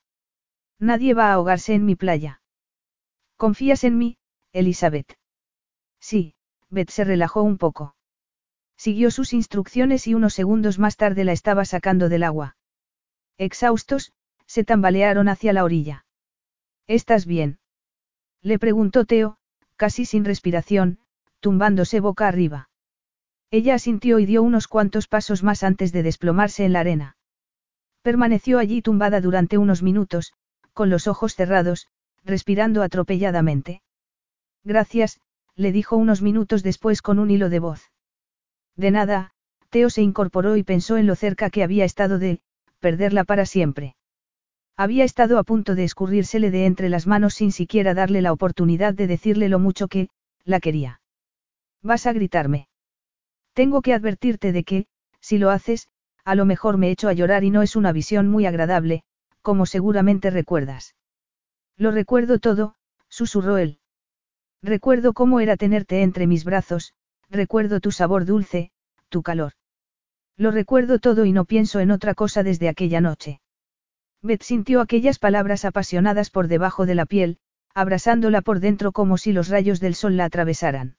Nadie va a ahogarse en mi playa. ¿Confías en mí, Elizabeth? Sí, Beth se relajó un poco. Siguió sus instrucciones y unos segundos más tarde la estaba sacando del agua. Exhaustos, se tambalearon hacia la orilla. ¿Estás bien? Le preguntó Teo, casi sin respiración, tumbándose boca arriba. Ella asintió y dio unos cuantos pasos más antes de desplomarse en la arena. Permaneció allí tumbada durante unos minutos, con los ojos cerrados, respirando atropelladamente. Gracias, le dijo unos minutos después con un hilo de voz. De nada, Teo se incorporó y pensó en lo cerca que había estado de, perderla para siempre. Había estado a punto de escurrírsele de entre las manos sin siquiera darle la oportunidad de decirle lo mucho que, la quería. Vas a gritarme. Tengo que advertirte de que, si lo haces, a lo mejor me echo a llorar y no es una visión muy agradable, como seguramente recuerdas. Lo recuerdo todo, susurró él. Recuerdo cómo era tenerte entre mis brazos, recuerdo tu sabor dulce, tu calor. Lo recuerdo todo y no pienso en otra cosa desde aquella noche. Beth sintió aquellas palabras apasionadas por debajo de la piel, abrasándola por dentro como si los rayos del sol la atravesaran.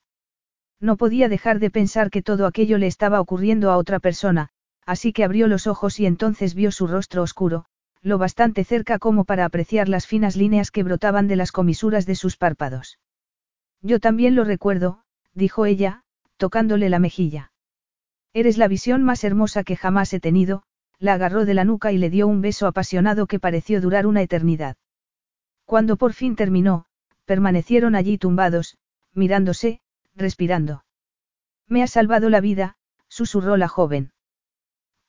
No podía dejar de pensar que todo aquello le estaba ocurriendo a otra persona, así que abrió los ojos y entonces vio su rostro oscuro, lo bastante cerca como para apreciar las finas líneas que brotaban de las comisuras de sus párpados. Yo también lo recuerdo, dijo ella, tocándole la mejilla. Eres la visión más hermosa que jamás he tenido, la agarró de la nuca y le dio un beso apasionado que pareció durar una eternidad. Cuando por fin terminó, permanecieron allí tumbados, mirándose, respirando. Me ha salvado la vida, susurró la joven.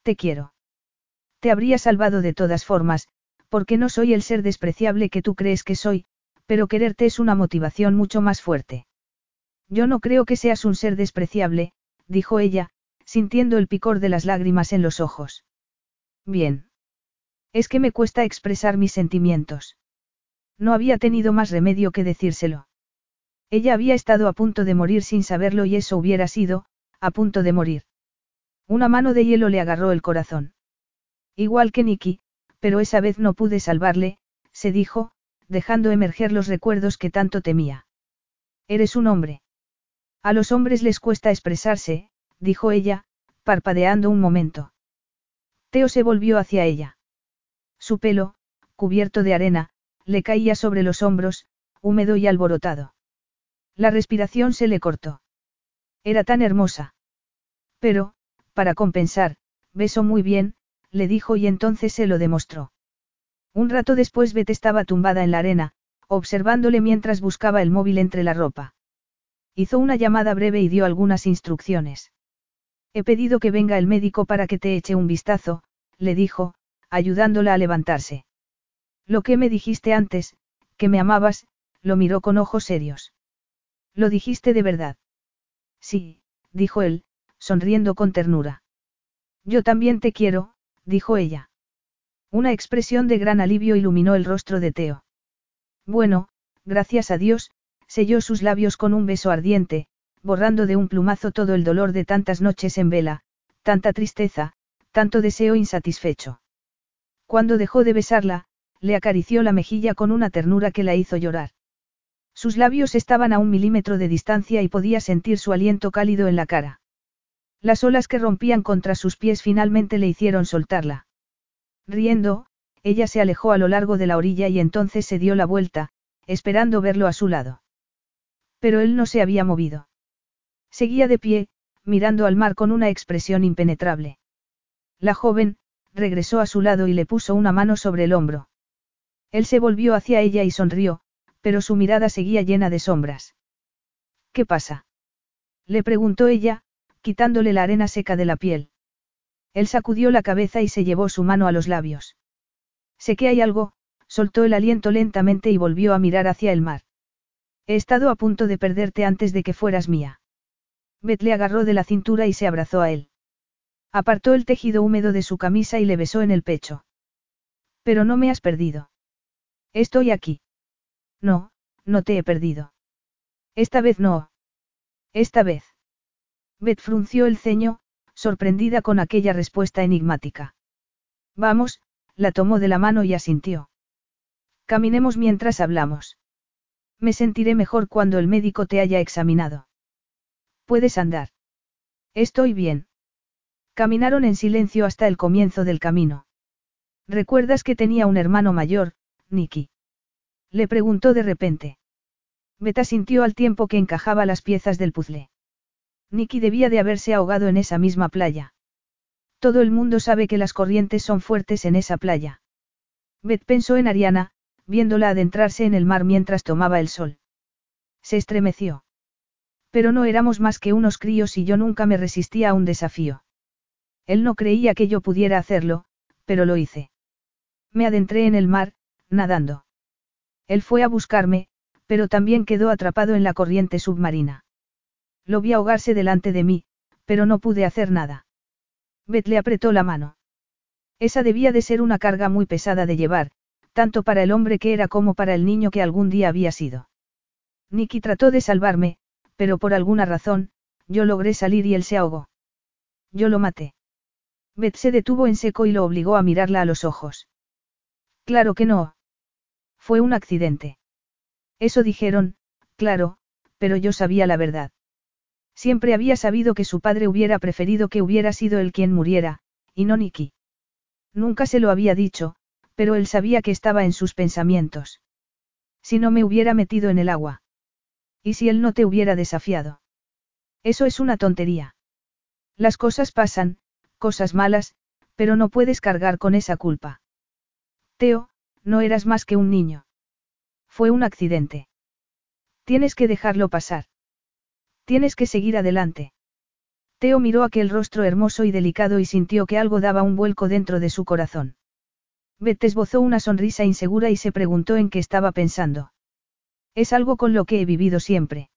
Te quiero. Te habría salvado de todas formas, porque no soy el ser despreciable que tú crees que soy, Pero quererte es una motivación mucho más fuerte. Yo no creo que seas un ser despreciable, dijo ella, sintiendo el picor de las lágrimas en los ojos. Bien. Es que me cuesta expresar mis sentimientos. No había tenido más remedio que decírselo. Ella había estado a punto de morir sin saberlo y eso hubiera sido, a punto de morir. Una mano de hielo le agarró el corazón. Igual que Nicky, pero esa vez no pude salvarle, se dijo, dejando emerger los recuerdos que tanto temía. Eres un hombre. A los hombres les cuesta expresarse, dijo ella, parpadeando un momento. Teo se volvió hacia ella. Su pelo, cubierto de arena, le caía sobre los hombros, húmedo y alborotado. La respiración se le cortó. Era tan hermosa. Pero, para compensar, besó muy bien, le dijo y entonces se lo demostró. Un rato después Beth estaba tumbada en la arena, observándole mientras buscaba el móvil entre la ropa. Hizo una llamada breve y dio algunas instrucciones. He pedido que venga el médico para que te eche un vistazo, le dijo, ayudándola a levantarse. Lo que me dijiste antes, que me amabas, lo miró con ojos serios. ¿Lo dijiste de verdad? Sí, dijo él, sonriendo con ternura. Yo también te quiero, dijo ella. Una expresión de gran alivio iluminó el rostro de Teo. Bueno, gracias a Dios, selló sus labios con un beso ardiente, borrando de un plumazo todo el dolor de tantas noches en vela, tanta tristeza, tanto deseo insatisfecho. Cuando dejó de besarla, le acarició la mejilla con una ternura que la hizo llorar. Sus labios estaban a un milímetro de distancia y podía sentir su aliento cálido en la cara. Las olas que rompían contra sus pies finalmente le hicieron soltarla. Riendo, ella se alejó a lo largo de la orilla y entonces se dio la vuelta, esperando verlo a su lado. Pero él no se había movido. Seguía de pie, mirando al mar con una expresión impenetrable. La joven, regresó a su lado y le puso una mano sobre el hombro. Él se volvió hacia ella y sonrió, pero su mirada seguía llena de sombras. ¿Qué pasa? Le preguntó ella, quitándole la arena seca de la piel. Él sacudió la cabeza y se llevó su mano a los labios. Sé que hay algo, soltó el aliento lentamente y volvió a mirar hacia el mar. He estado a punto de perderte antes de que fueras mía. Beth le agarró de la cintura y se abrazó a él. Apartó el tejido húmedo de su camisa y le besó en el pecho. Pero no me has perdido. Estoy aquí. No, no te he perdido. Esta vez no. Esta vez. Beth frunció el ceño, sorprendida con aquella respuesta enigmática. Vamos, la tomó de la mano y asintió. Caminemos mientras hablamos. Me sentiré mejor cuando el médico te haya examinado. Puedes andar. Estoy bien. Caminaron en silencio hasta el comienzo del camino. ¿Recuerdas que tenía un hermano mayor, Nicky? Le preguntó de repente. Beta sintió al tiempo que encajaba las piezas del puzzle. Nicky debía de haberse ahogado en esa misma playa. Todo el mundo sabe que las corrientes son fuertes en esa playa. Beth pensó en Ariana, viéndola adentrarse en el mar mientras tomaba el sol. Se estremeció. Pero no éramos más que unos críos y yo nunca me resistía a un desafío. Él no creía que yo pudiera hacerlo, pero lo hice. Me adentré en el mar, nadando. Él fue a buscarme, pero también quedó atrapado en la corriente submarina. Lo vi ahogarse delante de mí, pero no pude hacer nada. Beth le apretó la mano. Esa debía de ser una carga muy pesada de llevar, tanto para el hombre que era como para el niño que algún día había sido. Nicky trató de salvarme, pero por alguna razón, yo logré salir y él se ahogó. Yo lo maté. Beth se detuvo en seco y lo obligó a mirarla a los ojos. Claro que no. Fue un accidente. Eso dijeron, claro, pero yo sabía la verdad. Siempre había sabido que su padre hubiera preferido que hubiera sido él quien muriera, y no Nicky. Nunca se lo había dicho, pero él sabía que estaba en sus pensamientos. Si no me hubiera metido en el agua. ¿Y si él no te hubiera desafiado? Eso es una tontería. Las cosas pasan, cosas malas, pero no puedes cargar con esa culpa. Teo, no eras más que un niño. Fue un accidente. Tienes que dejarlo pasar. Tienes que seguir adelante. Teo miró aquel rostro hermoso y delicado y sintió que algo daba un vuelco dentro de su corazón. Beth esbozó una sonrisa insegura y se preguntó en qué estaba pensando. Es algo con lo que he vivido siempre.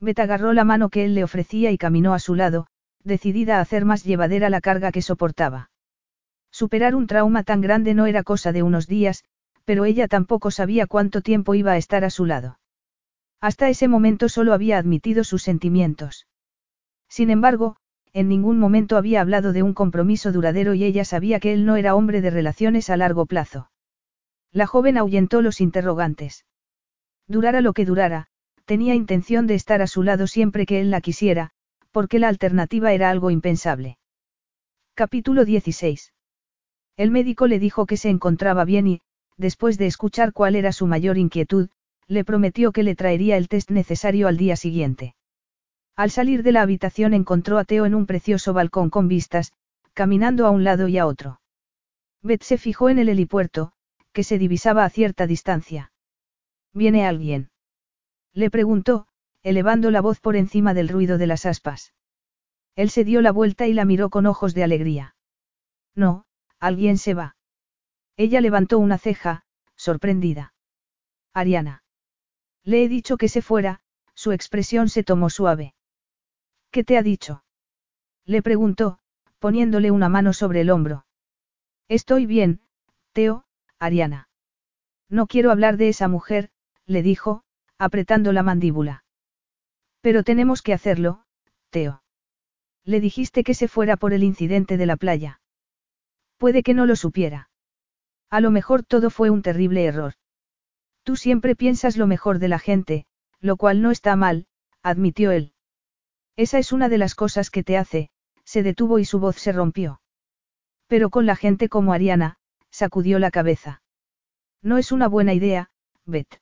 Bet agarró la mano que él le ofrecía y caminó a su lado, decidida a hacer más llevadera la carga que soportaba. Superar un trauma tan grande no era cosa de unos días, pero ella tampoco sabía cuánto tiempo iba a estar a su lado. Hasta ese momento solo había admitido sus sentimientos. Sin embargo, en ningún momento había hablado de un compromiso duradero y ella sabía que él no era hombre de relaciones a largo plazo. La joven ahuyentó los interrogantes. Durara lo que durara, tenía intención de estar a su lado siempre que él la quisiera, porque la alternativa era algo impensable. Capítulo 16. El médico le dijo que se encontraba bien y, después de escuchar cuál era su mayor inquietud, le prometió que le traería el test necesario al día siguiente. Al salir de la habitación encontró a Teo en un precioso balcón con vistas, caminando a un lado y a otro. Beth se fijó en el helipuerto, que se divisaba a cierta distancia. ¿Viene alguien? Le preguntó, elevando la voz por encima del ruido de las aspas. Él se dio la vuelta y la miró con ojos de alegría. No, alguien se va. Ella levantó una ceja, sorprendida. Ariana. Le he dicho que se fuera, su expresión se tomó suave. ¿Qué te ha dicho? Le preguntó, poniéndole una mano sobre el hombro. Estoy bien, Teo, Ariana. No quiero hablar de esa mujer, le dijo, apretando la mandíbula. Pero tenemos que hacerlo, Teo. Le dijiste que se fuera por el incidente de la playa. Puede que no lo supiera. A lo mejor todo fue un terrible error. Tú siempre piensas lo mejor de la gente, lo cual no está mal, admitió él. Esa es una de las cosas que te hace, se detuvo y su voz se rompió. Pero con la gente como Ariana, sacudió la cabeza. No es una buena idea, Beth.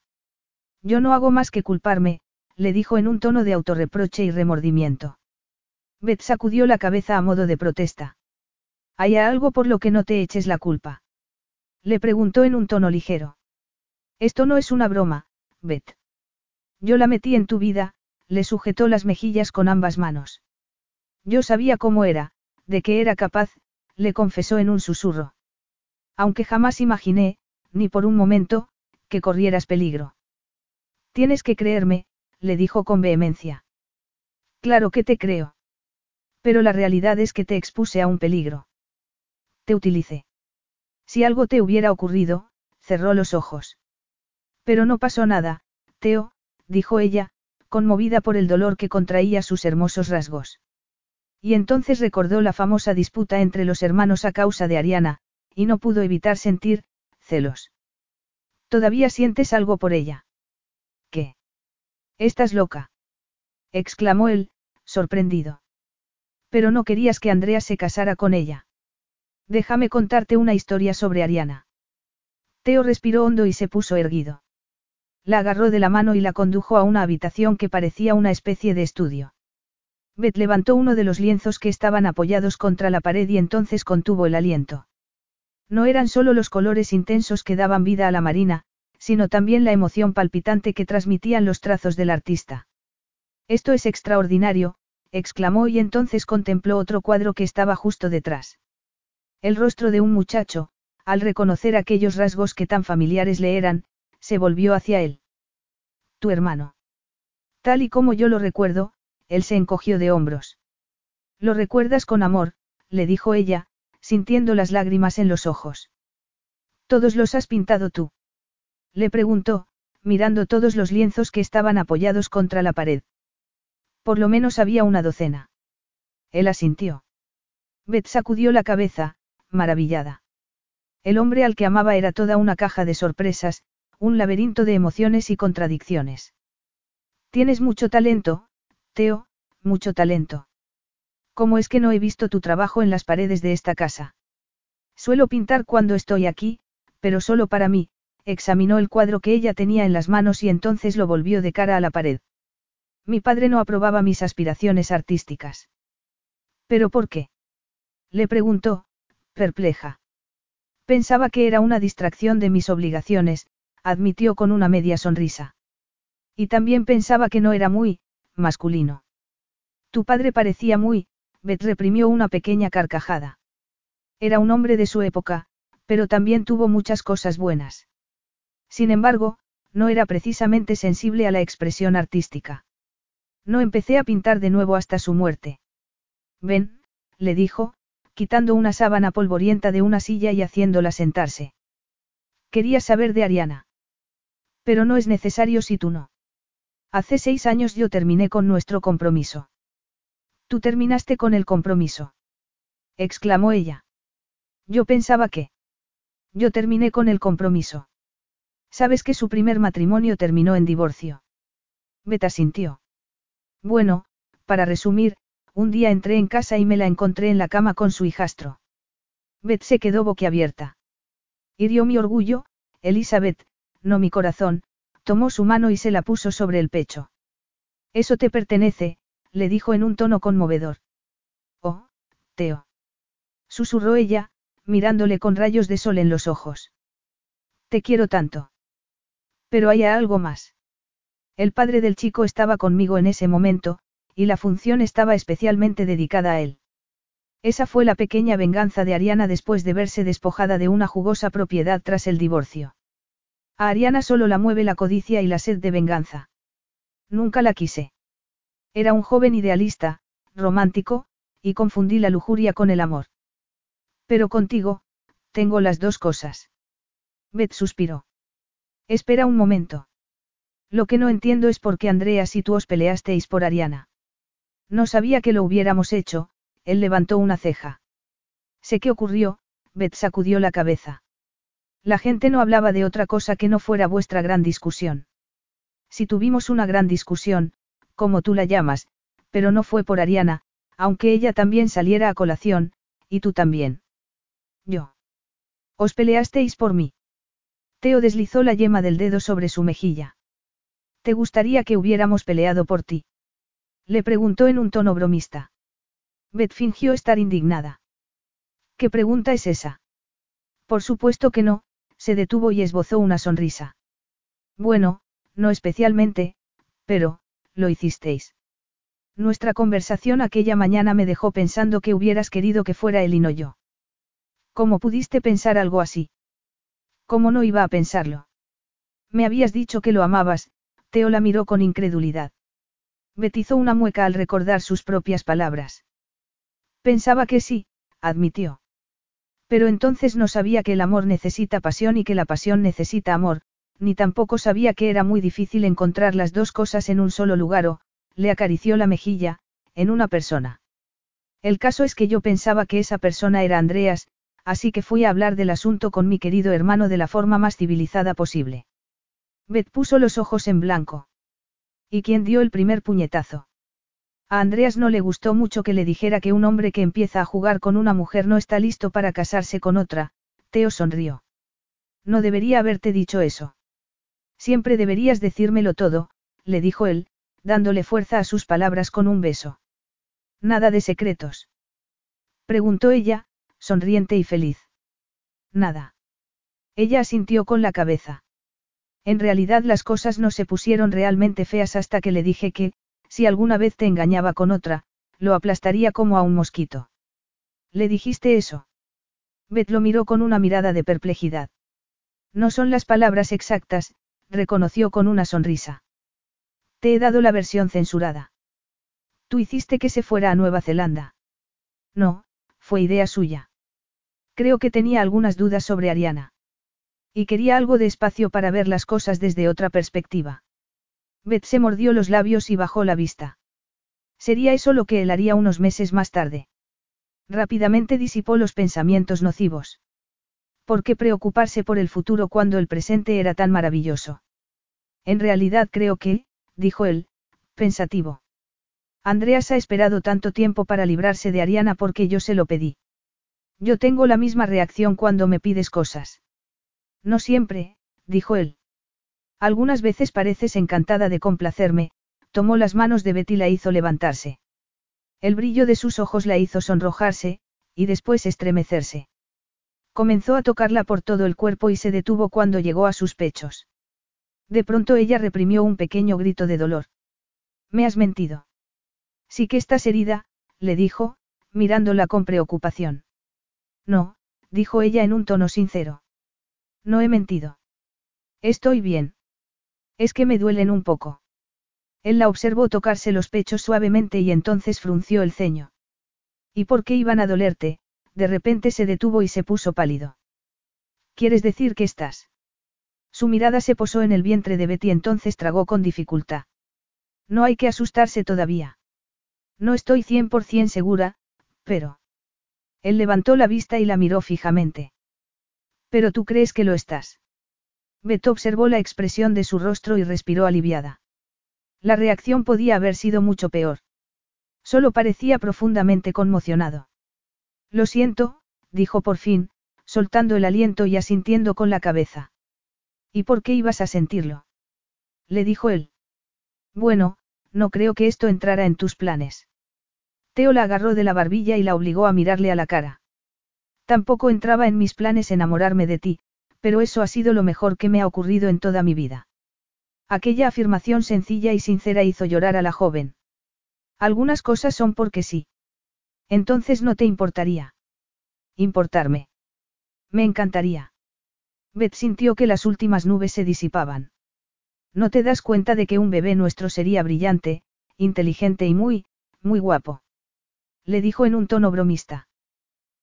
Yo no hago más que culparme, le dijo en un tono de autorreproche y remordimiento. Beth sacudió la cabeza a modo de protesta. ¿Hay algo por lo que no te eches la culpa? Le preguntó en un tono ligero. Esto no es una broma, Beth. Yo la metí en tu vida, le sujetó las mejillas con ambas manos. Yo sabía cómo era, de qué era capaz, le confesó en un susurro. Aunque jamás imaginé, ni por un momento, que corrieras peligro. Tienes que creerme, le dijo con vehemencia. Claro que te creo. Pero la realidad es que te expuse a un peligro. Te utilicé. Si algo te hubiera ocurrido, cerró los ojos. Pero no pasó nada, Teo, dijo ella, conmovida por el dolor que contraía sus hermosos rasgos. Y entonces recordó la famosa disputa entre los hermanos a causa de Ariana, y no pudo evitar sentir, celos. ¿Todavía sientes algo por ella? ¿Qué? Estás loca. exclamó él, sorprendido. Pero no querías que Andrea se casara con ella. Déjame contarte una historia sobre Ariana. Teo respiró hondo y se puso erguido. La agarró de la mano y la condujo a una habitación que parecía una especie de estudio. Beth levantó uno de los lienzos que estaban apoyados contra la pared y entonces contuvo el aliento. No eran solo los colores intensos que daban vida a la marina, sino también la emoción palpitante que transmitían los trazos del artista. Esto es extraordinario, exclamó y entonces contempló otro cuadro que estaba justo detrás. El rostro de un muchacho, al reconocer aquellos rasgos que tan familiares le eran, se volvió hacia él. Tu hermano. Tal y como yo lo recuerdo, él se encogió de hombros. Lo recuerdas con amor, le dijo ella, sintiendo las lágrimas en los ojos. ¿Todos los has pintado tú? Le preguntó, mirando todos los lienzos que estaban apoyados contra la pared. Por lo menos había una docena. Él asintió. Beth sacudió la cabeza, maravillada. El hombre al que amaba era toda una caja de sorpresas, un laberinto de emociones y contradicciones. Tienes mucho talento, Teo, mucho talento. ¿Cómo es que no he visto tu trabajo en las paredes de esta casa? Suelo pintar cuando estoy aquí, pero solo para mí, examinó el cuadro que ella tenía en las manos y entonces lo volvió de cara a la pared. Mi padre no aprobaba mis aspiraciones artísticas. ¿Pero por qué? Le preguntó, perpleja. Pensaba que era una distracción de mis obligaciones, admitió con una media sonrisa. Y también pensaba que no era muy, masculino. Tu padre parecía muy, Beth reprimió una pequeña carcajada. Era un hombre de su época, pero también tuvo muchas cosas buenas. Sin embargo, no era precisamente sensible a la expresión artística. No empecé a pintar de nuevo hasta su muerte. Ven, le dijo, quitando una sábana polvorienta de una silla y haciéndola sentarse. Quería saber de Ariana. Pero no es necesario si tú no. Hace seis años yo terminé con nuestro compromiso. Tú terminaste con el compromiso. exclamó ella. Yo pensaba que. Yo terminé con el compromiso. Sabes que su primer matrimonio terminó en divorcio. Beta sintió. Bueno, para resumir, un día entré en casa y me la encontré en la cama con su hijastro. Beth se quedó boquiabierta. Hirió mi orgullo, Elizabeth, no mi corazón, tomó su mano y se la puso sobre el pecho. Eso te pertenece, le dijo en un tono conmovedor. Oh, Teo. Susurró ella, mirándole con rayos de sol en los ojos. Te quiero tanto. Pero hay algo más. El padre del chico estaba conmigo en ese momento, y la función estaba especialmente dedicada a él. Esa fue la pequeña venganza de Ariana después de verse despojada de una jugosa propiedad tras el divorcio. A Ariana solo la mueve la codicia y la sed de venganza. Nunca la quise. Era un joven idealista, romántico, y confundí la lujuria con el amor. Pero contigo, tengo las dos cosas. Beth suspiró. Espera un momento. Lo que no entiendo es por qué Andreas y tú os peleasteis por Ariana. No sabía que lo hubiéramos hecho, él levantó una ceja. Sé qué ocurrió, Beth sacudió la cabeza. La gente no hablaba de otra cosa que no fuera vuestra gran discusión. Si tuvimos una gran discusión, como tú la llamas, pero no fue por Ariana, aunque ella también saliera a colación, y tú también. Yo. Os peleasteis por mí. Teo deslizó la yema del dedo sobre su mejilla. ¿Te gustaría que hubiéramos peleado por ti? Le preguntó en un tono bromista. Beth fingió estar indignada. ¿Qué pregunta es esa? Por supuesto que no, se detuvo y esbozó una sonrisa. Bueno, no especialmente, pero, lo hicisteis. Nuestra conversación aquella mañana me dejó pensando que hubieras querido que fuera él y no yo. ¿Cómo pudiste pensar algo así? ¿Cómo no iba a pensarlo? Me habías dicho que lo amabas, Teo la miró con incredulidad. Betizó una mueca al recordar sus propias palabras. Pensaba que sí, admitió. Pero entonces no sabía que el amor necesita pasión y que la pasión necesita amor, ni tampoco sabía que era muy difícil encontrar las dos cosas en un solo lugar o, le acarició la mejilla, en una persona. El caso es que yo pensaba que esa persona era Andreas, así que fui a hablar del asunto con mi querido hermano de la forma más civilizada posible. Beth puso los ojos en blanco. ¿Y quién dio el primer puñetazo? A Andreas no le gustó mucho que le dijera que un hombre que empieza a jugar con una mujer no está listo para casarse con otra, Teo sonrió. No debería haberte dicho eso. Siempre deberías decírmelo todo, le dijo él, dándole fuerza a sus palabras con un beso. Nada de secretos. Preguntó ella, sonriente y feliz. Nada. Ella asintió con la cabeza. En realidad las cosas no se pusieron realmente feas hasta que le dije que, si alguna vez te engañaba con otra, lo aplastaría como a un mosquito. ¿Le dijiste eso? Beth lo miró con una mirada de perplejidad. No son las palabras exactas, reconoció con una sonrisa. Te he dado la versión censurada. Tú hiciste que se fuera a Nueva Zelanda. No, fue idea suya. Creo que tenía algunas dudas sobre Ariana. Y quería algo de espacio para ver las cosas desde otra perspectiva. Beth se mordió los labios y bajó la vista. Sería eso lo que él haría unos meses más tarde. Rápidamente disipó los pensamientos nocivos. ¿Por qué preocuparse por el futuro cuando el presente era tan maravilloso? En realidad creo que, dijo él, pensativo. Andreas ha esperado tanto tiempo para librarse de Ariana porque yo se lo pedí. Yo tengo la misma reacción cuando me pides cosas. No siempre, dijo él. Algunas veces pareces encantada de complacerme, tomó las manos de Betty y la hizo levantarse. El brillo de sus ojos la hizo sonrojarse, y después estremecerse. Comenzó a tocarla por todo el cuerpo y se detuvo cuando llegó a sus pechos. De pronto ella reprimió un pequeño grito de dolor. Me has mentido. Sí que estás herida, le dijo, mirándola con preocupación. No, dijo ella en un tono sincero. No he mentido. Estoy bien. Es que me duelen un poco. Él la observó tocarse los pechos suavemente y entonces frunció el ceño. ¿Y por qué iban a dolerte? De repente se detuvo y se puso pálido. ¿Quieres decir que estás? Su mirada se posó en el vientre de Betty entonces tragó con dificultad. No hay que asustarse todavía. No estoy cien por cien segura, pero... Él levantó la vista y la miró fijamente. Pero tú crees que lo estás. Betty observó la expresión de su rostro y respiró aliviada. La reacción podía haber sido mucho peor. Solo parecía profundamente conmocionado. Lo siento, dijo por fin, soltando el aliento y asintiendo con la cabeza. ¿Y por qué ibas a sentirlo? Le dijo él. Bueno, no creo que esto entrara en tus planes. Teo la agarró de la barbilla y la obligó a mirarle a la cara. Tampoco entraba en mis planes enamorarme de ti, pero eso ha sido lo mejor que me ha ocurrido en toda mi vida. Aquella afirmación sencilla y sincera hizo llorar a la joven. Algunas cosas son porque sí. Entonces no te importaría. Importarme. Me encantaría. Beth sintió que las últimas nubes se disipaban. No te das cuenta de que un bebé nuestro sería brillante, inteligente y muy, muy guapo. Le dijo en un tono bromista.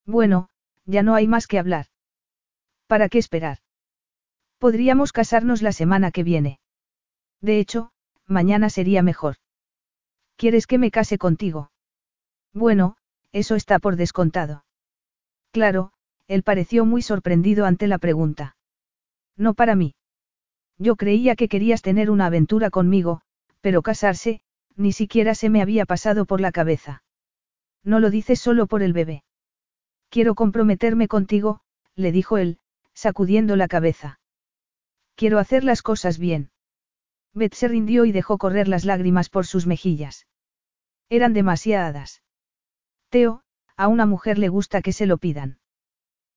Bueno, ya no hay más que hablar. ¿Para qué esperar? Podríamos casarnos la semana que viene. De hecho, mañana sería mejor. ¿Quieres que me case contigo? Bueno, eso está por descontado. Claro, él pareció muy sorprendido ante la pregunta. No para mí. Yo creía que querías tener una aventura conmigo, pero casarse, ni siquiera se me había pasado por la cabeza. No lo dices solo por el bebé. Quiero comprometerme contigo, le dijo él, sacudiendo la cabeza. Quiero hacer las cosas bien. Beth se rindió y dejó correr las lágrimas por sus mejillas. Eran demasiadas. Teo, a una mujer le gusta que se lo pidan.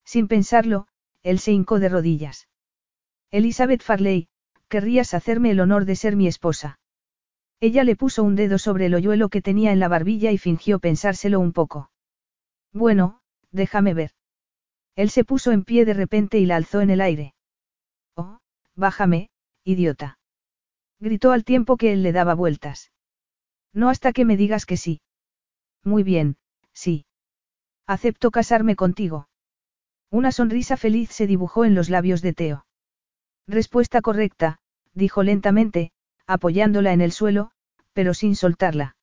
Sin pensarlo, él se hincó de rodillas. Elizabeth Farley, querrías hacerme el honor de ser mi esposa. Ella le puso un dedo sobre el hoyuelo que tenía en la barbilla y fingió pensárselo un poco. Bueno, déjame ver. Él se puso en pie de repente y la alzó en el aire. Oh, bájame, idiota gritó al tiempo que él le daba vueltas. No hasta que me digas que sí. Muy bien, sí. Acepto casarme contigo. Una sonrisa feliz se dibujó en los labios de Teo. Respuesta correcta, dijo lentamente, apoyándola en el suelo, pero sin soltarla.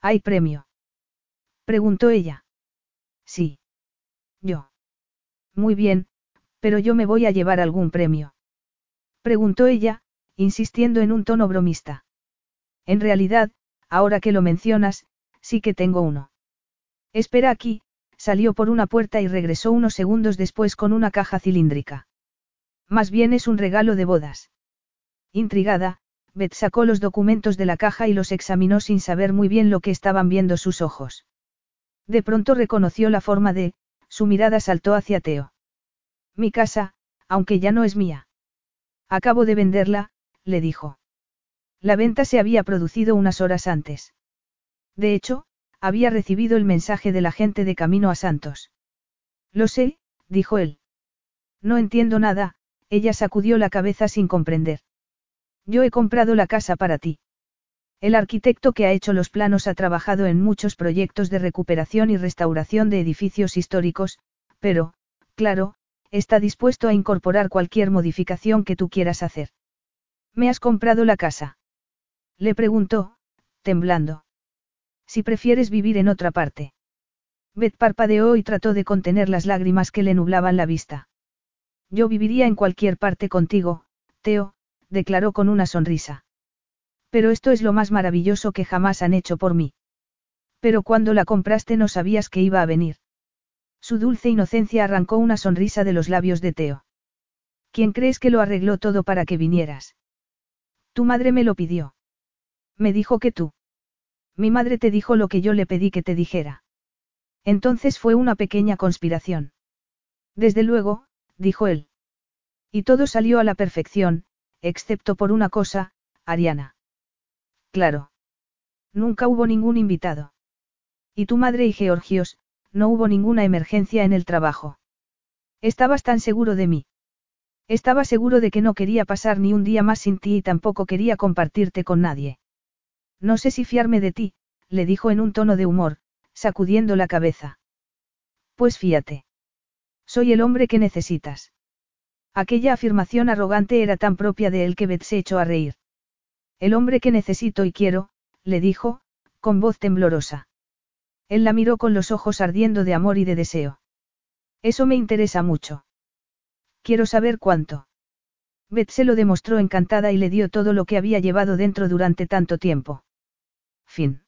¿Hay premio? preguntó ella. Sí. Yo. Muy bien, pero yo me voy a llevar algún premio. Preguntó ella, insistiendo en un tono bromista. En realidad, ahora que lo mencionas, sí que tengo uno. Espera aquí, salió por una puerta y regresó unos segundos después con una caja cilíndrica. Más bien es un regalo de bodas. Intrigada, Beth sacó los documentos de la caja y los examinó sin saber muy bien lo que estaban viendo sus ojos. De pronto reconoció la forma de, su mirada saltó hacia Teo. Mi casa, aunque ya no es mía. Acabo de venderla, le dijo. La venta se había producido unas horas antes. De hecho, había recibido el mensaje de la gente de camino a Santos. Lo sé, dijo él. No entiendo nada, ella sacudió la cabeza sin comprender. Yo he comprado la casa para ti. El arquitecto que ha hecho los planos ha trabajado en muchos proyectos de recuperación y restauración de edificios históricos, pero, claro, está dispuesto a incorporar cualquier modificación que tú quieras hacer. ¿Me has comprado la casa? Le preguntó, temblando. Si prefieres vivir en otra parte. Beth parpadeó y trató de contener las lágrimas que le nublaban la vista. Yo viviría en cualquier parte contigo, Teo, declaró con una sonrisa. Pero esto es lo más maravilloso que jamás han hecho por mí. Pero cuando la compraste no sabías que iba a venir. Su dulce inocencia arrancó una sonrisa de los labios de Teo. ¿Quién crees que lo arregló todo para que vinieras? Tu madre me lo pidió. Me dijo que tú. Mi madre te dijo lo que yo le pedí que te dijera. Entonces fue una pequeña conspiración. Desde luego, dijo él. Y todo salió a la perfección, excepto por una cosa, Ariana. Claro. Nunca hubo ningún invitado. Y tu madre y Georgios, no hubo ninguna emergencia en el trabajo. Estabas tan seguro de mí. Estaba seguro de que no quería pasar ni un día más sin ti y tampoco quería compartirte con nadie. No sé si fiarme de ti, le dijo en un tono de humor, sacudiendo la cabeza. Pues fíate. Soy el hombre que necesitas. Aquella afirmación arrogante era tan propia de él que Beth se echó a reír. El hombre que necesito y quiero, le dijo, con voz temblorosa. Él la miró con los ojos ardiendo de amor y de deseo. Eso me interesa mucho. Quiero saber cuánto. Beth se lo demostró encantada y le dio todo lo que había llevado dentro durante tanto tiempo. Fin.